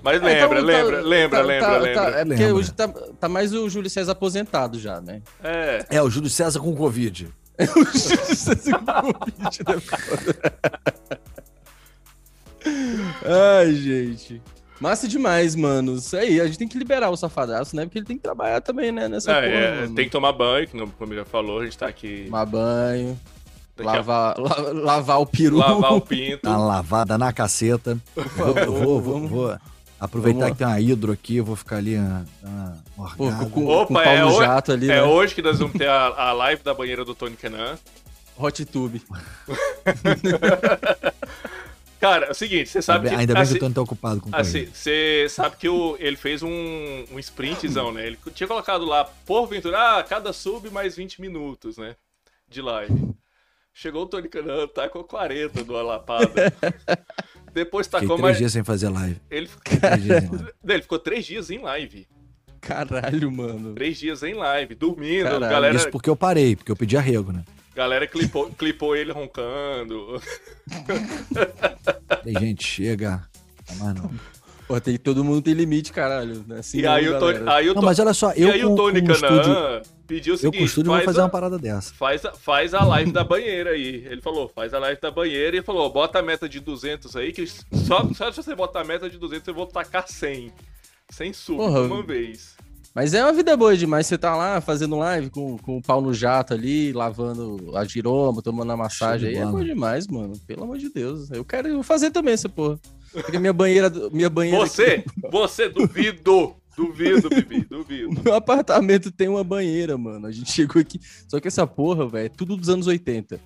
Mas lembra, então, lembra, tá, lembra, tá, lembra, tá, lembra. é porque lembra. hoje tá, tá mais o Júlio César aposentado já, né? É. É, o Júlio César com Covid. É o Júlio César com Covid, né? Ai, gente. Massa demais, mano. Isso aí, a gente tem que liberar o safadaço, né? Porque ele tem que trabalhar também, né? Nessa é, porra, é, tem que tomar banho, que como já falou, a gente tá aqui. Tomar banho. Lavar, la, lavar o peru. Lavar o pinto. Uma lavada na caceta. Vou, vou, vou, vou, aproveitar vamos. que tem uma hidro aqui, eu vou ficar ali na, Pô, com, Opa, com é, hoje, ali, é né? hoje que nós vamos ter a, a live da banheira do Tony Canan. Hot Tube. Cara, é o seguinte, você sabe que. Ainda bem assim, que eu tô tão ocupado com Assim, você sabe que o, ele fez um, um sprintzão, né? Ele tinha colocado lá, porventura, ah, cada sub mais 20 minutos, né? De live. Chegou o Tony Canan, tá com 40 do Alapada. Depois tacou Fiquei três mais. dias sem fazer live. Ele ficou... três dias em live. ele ficou três dias em live. Caralho, mano. Três dias em live, dormindo. Caralho. Galera... Isso porque eu parei, porque eu pedi arrego, né? Galera clipou, clipou ele roncando. Tem gente, chega. Mas não. Pô, tem, todo mundo tem limite, caralho. Né? Assim, e aí o Tony, aí o Não, mas olha só, eu e aí com, o Tony Canaan pediu o seguinte... Eu com o estúdio vou fazer a, uma parada dessa. Faz a, faz a live da banheira aí. Ele falou, faz a live da banheira e falou, bota a meta de 200 aí, que só, só se você botar a meta de 200 eu vou tacar 100. 100 sub uma vez. Mas é uma vida boa demais. Você tá lá fazendo live com, com o pau no jato ali, lavando a giroma, tomando a massagem aí. É bom demais, mano. Pelo amor de Deus. Eu quero fazer também essa porra. Porque minha banheira. Minha banheira você, aqui... você, duvido. Duvido, Bibi, duvido. Meu apartamento tem uma banheira, mano. A gente chegou aqui. Só que essa porra, velho, é tudo dos anos 80.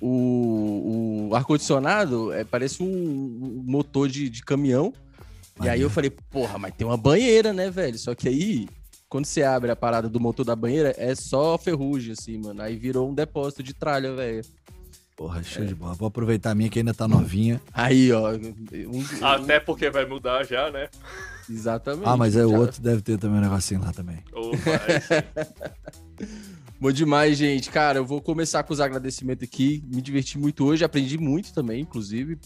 O, o ar-condicionado é, parece um motor de, de caminhão. E aí eu falei, porra, mas tem uma banheira, né, velho? Só que aí quando você abre a parada do motor da banheira, é só ferrugem, assim, mano. Aí virou um depósito de tralha, velho. Porra, show é. de bola. Vou aproveitar a minha que ainda tá novinha. Aí, ó. Um... Até porque vai mudar já, né? Exatamente. Ah, mas é o outro deve ter também um negocinho lá também. Bom demais, gente. Cara, eu vou começar com os agradecimentos aqui. Me diverti muito hoje, aprendi muito também, inclusive,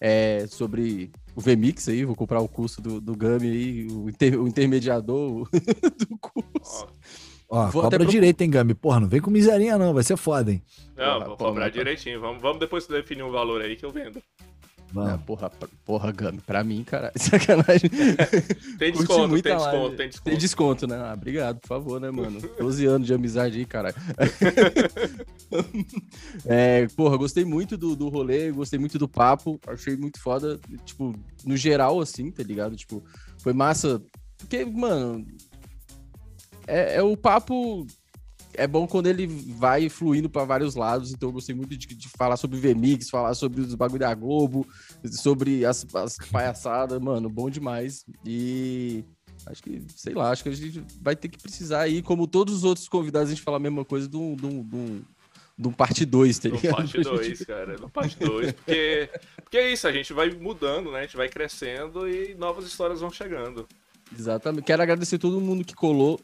é, sobre o VMix aí, vou comprar o curso do, do Gami aí, o, inter, o intermediador do curso. Ó, vou cobra pro... direito, hein, Gami? Porra, não vem com miserinha não, vai ser foda, hein? Não, vou cobrar direitinho. Vamos, vamos depois definir um valor aí que eu vendo. Não, porra, porra, Gami, pra mim, cara, sacanagem. tem desconto, tem desconto, tem desconto. Tem desconto, né? Ah, obrigado, por favor, né, mano? 12 anos de amizade aí, caralho. é, porra, gostei muito do, do rolê, gostei muito do papo, achei muito foda, tipo, no geral, assim, tá ligado? Tipo, foi massa, porque, mano, é, é o papo é bom quando ele vai fluindo para vários lados, então eu gostei muito de, de falar sobre VMix, falar sobre os bagulho da Globo, sobre as, as palhaçadas, mano, bom demais. E acho que, sei lá, acho que a gente vai ter que precisar aí, como todos os outros convidados, a gente fala a mesma coisa de um, de um, de um parte 2, tá ligado? parte 2, cara, no parte 2, porque, porque é isso, a gente vai mudando, né? A gente vai crescendo e novas histórias vão chegando. Exatamente. Quero agradecer todo mundo que colou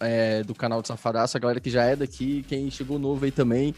é, do canal do Safadaço, a galera que já é daqui, quem chegou novo aí também.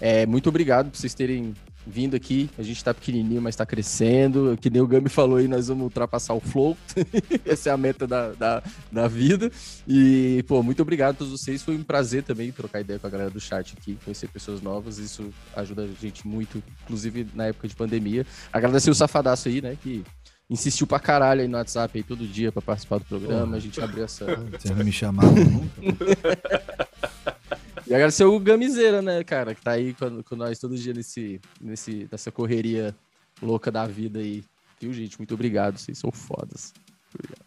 É, muito obrigado por vocês terem vindo aqui. A gente tá pequenininho, mas tá crescendo. Que nem o Gami falou aí, nós vamos ultrapassar o flow. Essa é a meta da, da, da, vida. E, pô, muito obrigado a todos vocês. Foi um prazer também trocar ideia com a galera do chat aqui, conhecer pessoas novas. Isso ajuda a gente muito, inclusive na época de pandemia. Agradecer o Safadaço aí, né, que insistiu pra caralho aí no WhatsApp aí todo dia pra participar do programa. A gente abriu essa. Você não me chamava nunca. e agradecer o Gamizeira, né, cara, que tá aí com, com nós todo dia nesse, nesse, nessa correria louca da vida aí. Viu, gente? Muito obrigado. Vocês são fodas. Obrigado.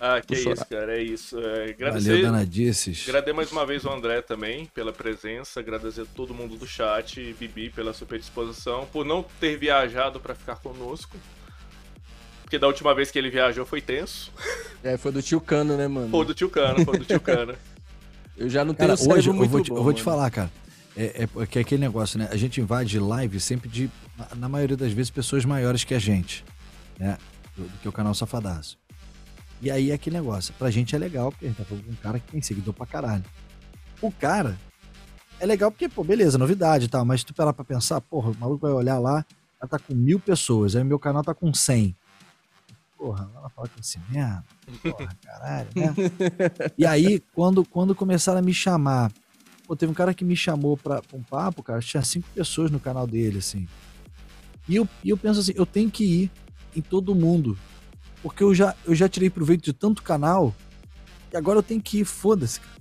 Ah, que é isso, cara, é isso. É, agradecer, Valeu, danadices. Agradecer mais uma vez o André também pela presença, agradecer a todo mundo do chat, Bibi pela super disposição, por não ter viajado para ficar conosco porque da última vez que ele viajou foi tenso. É, foi do tio Cano, né, mano? Foi do tio Cano, foi do tio Cano. eu já não tenho cara, hoje eu vou, te, bom, eu vou te falar, cara. É, é, é aquele negócio, né? A gente invade live sempre de, na maioria das vezes, pessoas maiores que a gente, né? Do, do que o canal Safadaço. E aí é aquele negócio. Pra gente é legal, porque a gente tá falando com um cara que tem seguidor pra caralho. O cara é legal porque, pô, beleza, novidade e tal, mas tu parar pra pensar, porra, o maluco vai olhar lá, ela tá com mil pessoas, aí o meu canal tá com cem porra, ela fala com esse merda, porra, caralho, né? e aí, quando, quando começaram a me chamar, pô, teve um cara que me chamou pra, pra um papo, cara, tinha cinco pessoas no canal dele, assim. E eu, e eu penso assim, eu tenho que ir em todo mundo, porque eu já, eu já tirei proveito de tanto canal, e agora eu tenho que ir, foda-se, cara.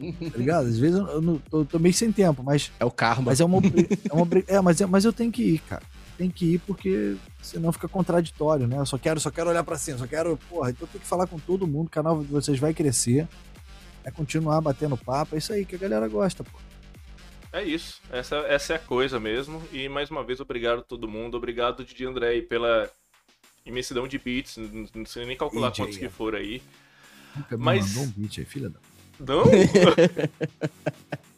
Tá ligado? Às vezes eu, eu, eu tô meio sem tempo, mas. É o karma. Mas é uma. É, uma, é, mas, é, mas eu tenho que ir, cara. Tem que ir porque senão fica contraditório, né? Eu só quero, só quero olhar para cima, só quero. Porra, então tem que falar com todo mundo, o canal de vocês vai crescer. É continuar batendo papo, é isso aí que a galera gosta, pô. É isso, essa, essa é a coisa mesmo. E mais uma vez, obrigado a todo mundo. Obrigado, Didi André, pela imensidão de beats. Não sei nem calcular DJ, quantos que for aí. Nunca me Mas... mandou um beat aí, filha da. Não?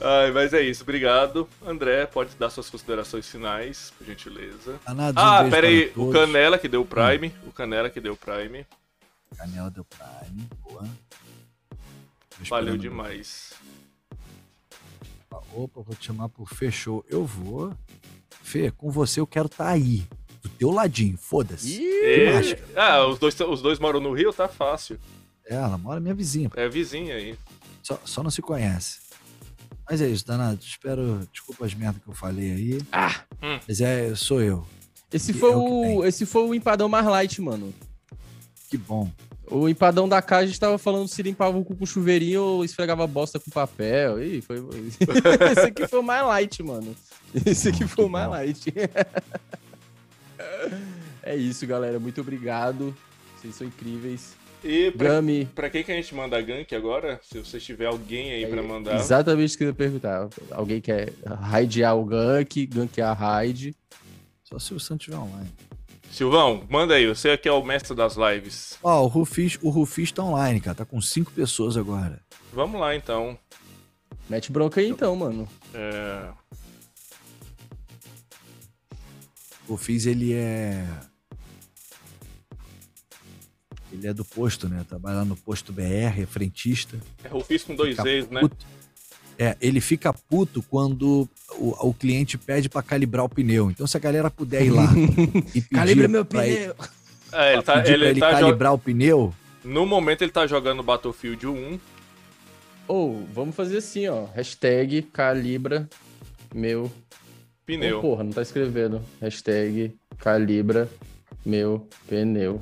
Ai, mas é isso, obrigado. André, pode dar suas considerações finais, por gentileza. ah, um pera aí, o Canela que deu o Prime. Hum. O Canela que deu o Prime. Canela deu Prime, boa. Valeu demais. Opa, vou te chamar por fechou. Eu vou. Fê, com você eu quero estar tá aí. Do teu ladinho, foda-se. Ah, os dois, os dois moram no Rio, tá fácil. É, ela mora minha vizinha. É vizinha aí. Só, só não se conhece. Mas é isso, danado. Espero. Desculpa as merdas que eu falei aí. Ah! Hum. Mas é, sou eu. Esse foi, é o, esse foi o empadão mais light, mano. Que bom. O empadão da casa a gente tava falando se limpava o cu com chuveirinho ou esfregava bosta com papel. Ih, foi. Esse aqui foi o mais light, mano. Esse aqui foi o mais light. é isso, galera. Muito obrigado. Vocês são incríveis. E pra, Gami. pra quem que a gente manda gank agora? Se você tiver alguém aí é, pra mandar. Exatamente o que eu ia perguntar. Alguém quer raidear o gank, gankear a raid. Só se o Sam tiver online. Silvão, manda aí, você que é o mestre das lives. Ó, oh, o Rufis, o Rufis tá online, cara. Tá com cinco pessoas agora. Vamos lá então. Mete bronca aí então, mano. É. O Rufis, ele é ele é do posto, né? Trabalha no posto BR, é frentista. É o fiz com dois E's, né? É, ele fica puto quando o, o cliente pede para calibrar o pneu. Então, se a galera puder ir lá e pedir Calibra meu pneu. Ele, é, ele tá, ele, ele tá calibrar o pneu. No momento ele tá jogando Battlefield 1. Ou, oh, vamos fazer assim, ó. Hashtag calibra meu pneu. Oh, porra, não tá escrevendo. Hashtag calibra meu pneu.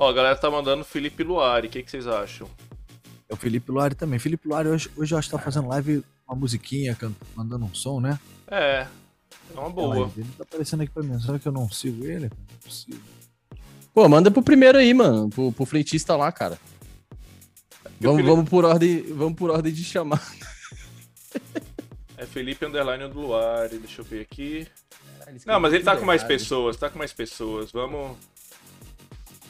Ó, a galera tá mandando Felipe Luari, o que, que vocês acham? É o Felipe Luari também. Felipe Luari hoje, hoje eu acho que tá fazendo live, uma musiquinha, mandando um som, né? É, é uma boa. ele tá aparecendo aqui pra mim. Será que eu não sigo ele? Não é possível. Pô, manda pro primeiro aí, mano. Pro, pro frentista lá, cara. Vamos, Felipe... vamos, por ordem, vamos por ordem de chamar. É Felipe Underline do Luari, deixa eu ver aqui. Ah, não, mas ele tá com mais pessoas, tá com mais pessoas. Vamos.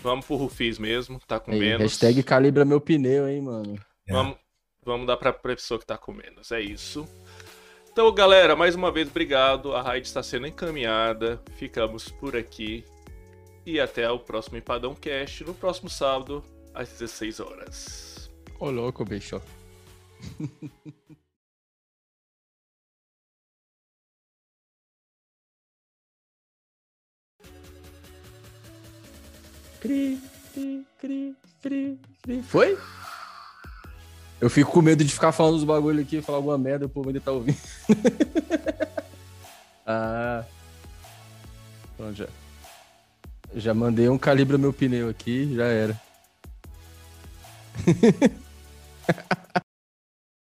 Vamos pro Rufis mesmo, tá com Aí, menos. Hashtag calibra meu pneu, hein, mano. É. Vamos, vamos dar pra pessoa que tá com menos, é isso. Então, galera, mais uma vez, obrigado. A raid está sendo encaminhada. Ficamos por aqui. E até o próximo Empadão Cast, no próximo sábado, às 16 horas. Ô, louco, bicho. Cri, cri, cri, cri, cri. Foi? Eu fico com medo de ficar falando os bagulho aqui, falar alguma merda, o povo ainda tá ouvindo. ah. Pronto, já. Já mandei um calibra meu pneu aqui, já era.